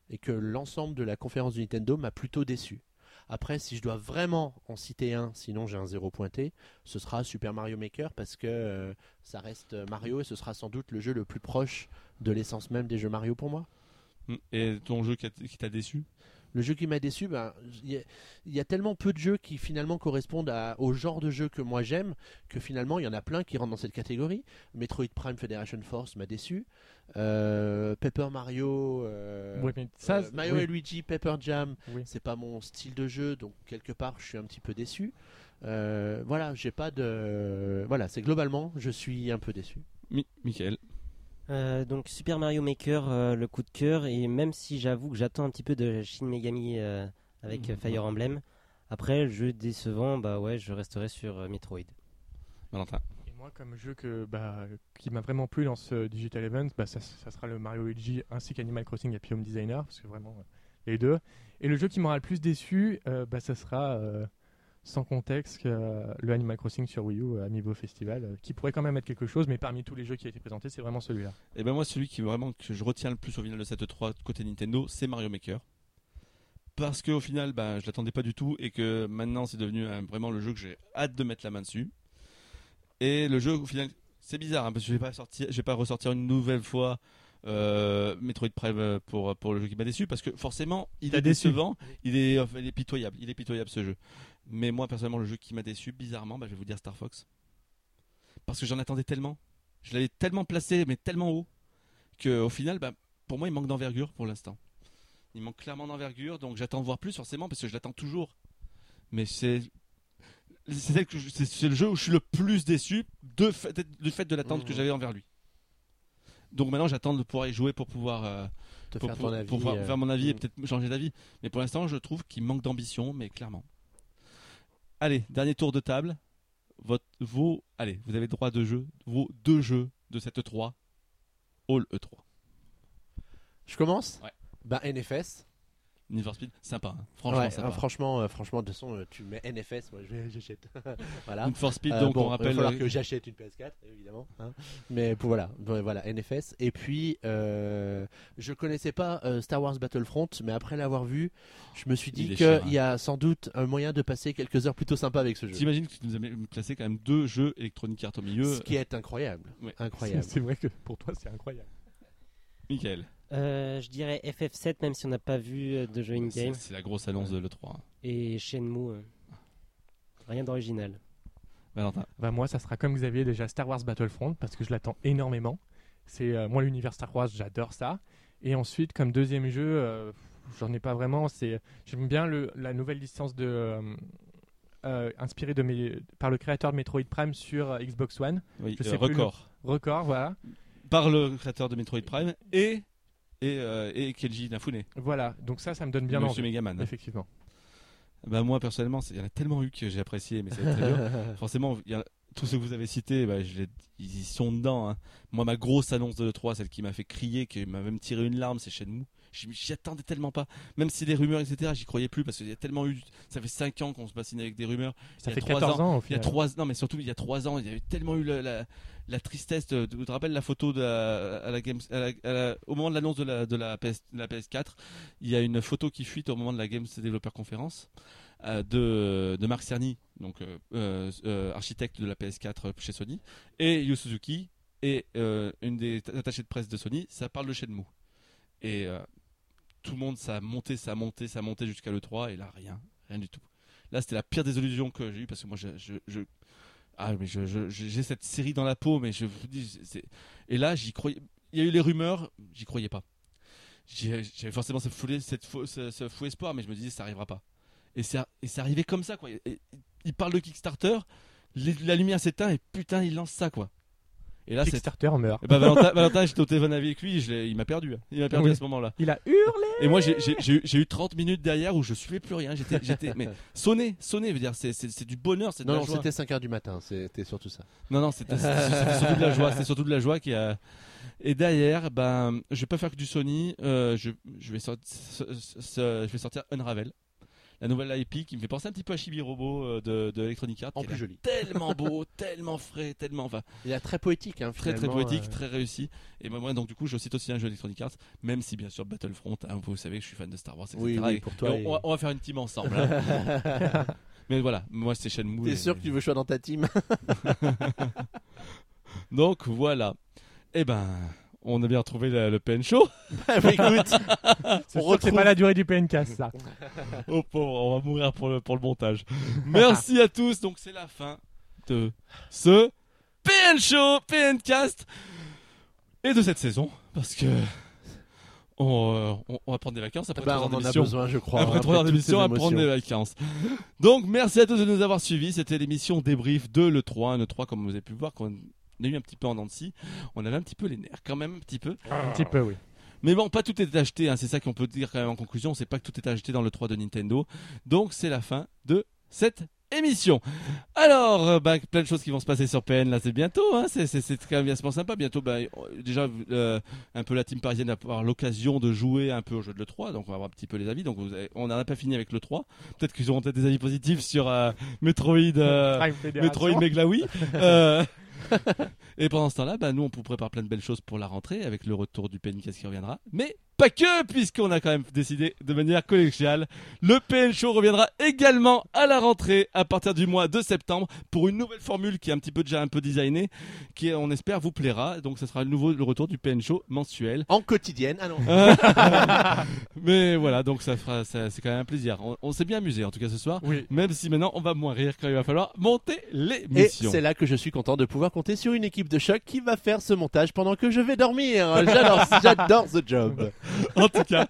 et que l'ensemble de la conférence de Nintendo m'a plutôt déçu. Après, si je dois vraiment en citer un, sinon j'ai un zéro pointé, ce sera Super Mario Maker parce que euh, ça reste Mario et ce sera sans doute le jeu le plus proche de l'essence même des jeux Mario pour moi. Et ton jeu qui t'a déçu? Le jeu qui m'a déçu, ben, il y, a- il y a tellement peu de jeux qui finalement correspondent à- au genre de jeu que moi j'aime que finalement il y en a plein qui rentrent dans cette catégorie. Metroid Prime Federation Force m'a déçu. Euh, Paper Mario, euh, Oui, mais ça, euh, Mario oui. et Luigi, Paper Jam, Oui. c'est pas mon style de jeu, donc quelque part je suis un petit peu déçu. Euh, voilà, j'ai pas de. Voilà, c'est globalement, je suis un peu déçu. Mi- Michael. Euh, donc Super Mario Maker, euh, le coup de cœur, et même si j'avoue que j'attends un petit peu de Shin Megami euh, avec Fire Emblem, après le jeu décevant, bah ouais, je resterai sur euh, Metroid. Valentin. Et moi, comme jeu que, bah, qui m'a vraiment plu dans ce Digital Event, bah, ça, ça sera le Mario Luigi ainsi qu'Animal Crossing Happy Home Designer, parce que vraiment, euh, les deux. Et le jeu qui m'aura le plus déçu, euh, bah, ça sera euh, sans contexte que, euh, le Animal Crossing sur Wii U euh, Amiibo Festival, euh, qui pourrait quand même être quelque chose, mais parmi tous les jeux qui ont été présentés, c'est vraiment celui-là. Et ben moi, celui qui vraiment que je retiens le plus au final de cette 3 côté Nintendo, c'est Mario Maker. Parce qu'au final, ben, je l'attendais pas du tout et que maintenant c'est devenu vraiment le jeu que j'ai hâte de mettre la main dessus. Et le jeu, au final, c'est bizarre hein, parce que je vais pas sortir, je vais pas ressortir une nouvelle fois euh, Metroid Prime pour pour le jeu qui m'a déçu parce que forcément il est déçu. décevant, il est, enfin, il est pitoyable, il est pitoyable ce jeu. Mais moi personnellement, le jeu qui m'a déçu, bizarrement, ben, je vais vous dire Star Fox, parce que j'en attendais tellement, je l'avais tellement placé mais tellement haut que au final, bah, pour moi, il manque d'envergure pour l'instant. Il manque clairement d'envergure, donc j'attends de voir plus forcément parce que je l'attends toujours. Mais c'est le jeu où je suis le plus déçu de fait, du fait de l'attente que Mhm. j'avais envers lui. Donc maintenant, j'attends de pouvoir y jouer pour pouvoir euh, pour, faire pour- ton avis. pour pouvoir euh, faire mon avis et mm. peut-être changer d'avis. Mais pour l'instant, je trouve qu'il manque d'ambition, mais clairement. Allez, dernier tour de table. Votre, vos, allez, vous avez droit de jeu, vos deux jeux de cette 3, All E E3. Je commence? Ouais. Bah NFS. Need for Speed, sympa, hein. franchement Ouais, sympa. euh, franchement, euh, franchement, de toute façon, euh, tu mets NFS, moi j'achète. voilà. Need for Speed, Euh, donc bon, on rappelle. Il va falloir euh, que j'achète une PS4, évidemment. hein. Mais pour- voilà, bon, voilà, NFS. Et puis, euh, je connaissais pas euh, Star Wars Battlefront, mais après l'avoir vu, je me suis dit qu'il y a sans doute un moyen de passer quelques heures plutôt sympas avec ce jeu. T'imagines que tu nous as classé quand même deux jeux Electronic Arts au milieu. Ce qui est incroyable. Ouais. Incroyable. C'est vrai que pour toi, c'est incroyable. Michael, Euh, je dirais FF7, même si on n'a pas vu euh, de jeu in-game. c'est la grosse annonce de l'E3. hein. Et Shenmue, euh, rien d'original. Valentin, Bah moi, ça sera comme Xavier déjà Star Wars Battlefront parce que je l'attends énormément. C'est euh, moi l'univers Star Wars, j'adore ça. Et ensuite, comme deuxième jeu, euh, j'en ai pas vraiment. C'est j'aime bien le, la nouvelle licence de euh, euh, inspirée de mes, par le créateur de Metroid Prime sur euh, Xbox One, oui, Je euh, sais plus le- record. Record, voilà. Par le créateur de Metroid Prime et, et, euh, et Keiji Inafune, Voilà, donc ça, ça me donne bien Monsieur envie. Megaman. Effectivement. Bah, moi, personnellement, il y en a tellement eu que j'ai apprécié, mais c'est très dur. Forcément, il y en a- tous ceux que vous avez cités, bah, je ils y sont dedans. hein. Moi, ma grosse annonce de l'E3, celle qui m'a fait crier, qui m'a même tiré une larme, c'est Shenmue. J'y attendais tellement pas. Même si les rumeurs, etc., j'y croyais plus parce qu'il y a tellement eu. Ça fait 5 ans qu'on se bassine avec des rumeurs. Ça Il fait trois 14 ans, au Il y a final. trois, non mais surtout il y a trois ans, il y avait tellement eu la, la, la tristesse. De, tu te rappelles la photo de la, à la Games, à la- à la- au moment de l'annonce de la, de la PS, de la PS4, il y a une photo qui fuite au moment de la Games Developer Conference euh, de, de Marc Cerny, donc euh, euh, euh, architecte de la PS4 chez Sony, et Yu Suzuki et une des attachées de presse de Sony. Ça parle de Shenmue et tout le monde ça a monté, ça a monté, ça a monté jusqu'à le 3 et là rien, rien du tout. Là, c'était la pire des illusions que j'ai eu parce que moi, ah, mais j'ai cette série dans la peau, mais je vous dis, et là, j'y croyais. Il y a eu les rumeurs, j'y croyais pas. J'avais forcément ce fou, cette faux- ce, fou espoir, mais je me disais, ça arrivera pas. Et c'est arrivé comme ça, quoi. Il parle de Kickstarter, la lumière s'éteint et putain, il lance ça, quoi. Et là, c'est. Kickstarter meurt. Eh ben, Valentin, Valentin, j'étais au téléphone avec lui, je il m'a perdu. hein. Il m'a perdu Oui. à ce moment-là. Il a hurlé. Et moi, j'ai- eu- j'ai eu 30 minutes derrière où je suivais plus rien. J'étais, j'étais, mais sonné, sonné, veut dire, c'est, c'est, c'est du bonheur, c'est Non, non, c'était 5h du matin, c'était surtout ça. Non, non, c'était, surtout de la joie. C'était surtout de la joie qui a. Et derrière, ben, je vais pas faire que du Sony. euh, je, je vais sortir, je vais sortir Unravel, la nouvelle IP qui me fait penser un petit peu à Chibi Robo euh, de, de Electronic Arts. En plus joli. Tellement beau, tellement frais, tellement, enfin, Il est très poétique, hein, très très poétique, euh, très réussi. Et moi, donc du coup, je cite aussi un jeu Electronic Arts, même si bien sûr Battlefront, hein, vous savez que je suis fan de Star Wars, etc. Oui, pour toi, et on, et- on va, on va faire une team ensemble. hein. Mais voilà, moi c'est Shenmue. T'es et- sûr que tu veux choisir dans ta team Donc voilà. Eh ben, on a bien retrouvé le, le PN Show. Bah, écoute, C'est on sûr que c'est retrouve- pas la durée du PNK, ça. Oh pauvre, on va mourir pour le, pour le montage. Merci à tous. Donc c'est la fin de ce PN Show, PN Cast et de cette saison parce que on, euh, on- on va prendre des vacances après Bah, trois on heures en a d'émission. besoin, je crois. Après trois heures toutes d'émission, ces à prendre des vacances. Donc, merci à tous de nous avoir suivis. C'était l'émission débrief de l'E3. Un E3, comme vous avez pu le voir, qu'on a eu un petit peu en dents de scie. On avait un petit peu les nerfs, quand même, un petit peu. Un petit peu, oui. Mais bon, pas tout est acheté. hein. C'est ça qu'on peut dire quand même en conclusion. C'est pas que tout est acheté dans le 3 de Nintendo. Donc, c'est la fin de cette émission. Alors, euh, bah, plein de choses qui vont se passer sur PN là, c'est bientôt. Hein. C'est, c'est, c'est quand même bien sympa. Bientôt, bah, euh, déjà, euh, un peu la team parisienne va avoir l'occasion de jouer un peu au jeu de l'E3. Donc, on va voir un petit peu les avis. Donc, vous avez- on n'en a pas fini avec l'E3. Peut-être qu'ils auront peut-être des avis positifs sur euh, Metroid. euh, Fédération. Metroid Meglaoui. Et pendant ce temps-là, bah, nous, on vous prépare plein de belles choses pour la rentrée avec le retour du PNK qui reviendra. Mais pas que, puisqu'on a quand même décidé de manière collégiale. Le PN Show reviendra également à la rentrée à partir du mois de septembre pour une nouvelle formule qui est un petit peu déjà un peu designée, qui on espère vous plaira. Donc, ce sera le nouveau le retour du PN Show mensuel. En quotidienne, ah non. Mais voilà, donc ça fera, ça- c'est quand même un plaisir. On, on s'est bien amusé en tout cas ce soir. Oui. Même si maintenant on va moins rire quand il va falloir monter Et l'émission. c'est là que je suis content de pouvoir compter sur une équipe de choc qui va faire ce montage pendant que je vais dormir. J'adore, j'adore ce job. en tout cas,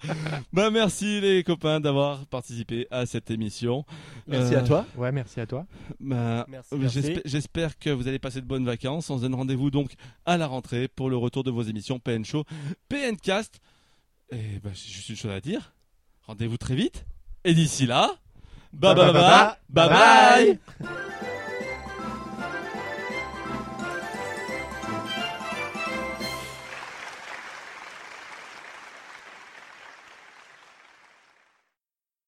bah merci les copains d'avoir participé à cette émission. Merci Euh, à toi. Ouais, merci à toi. bah, Merci, merci. j'espère- que vous allez passer de bonnes vacances. On se donne rendez-vous donc à la rentrée pour le retour de vos émissions PN Show, PN Cast. Et bah, j'ai juste une chose à dire. Rendez-vous très vite. Et d'ici là, Bye bye bye bye bye. bye.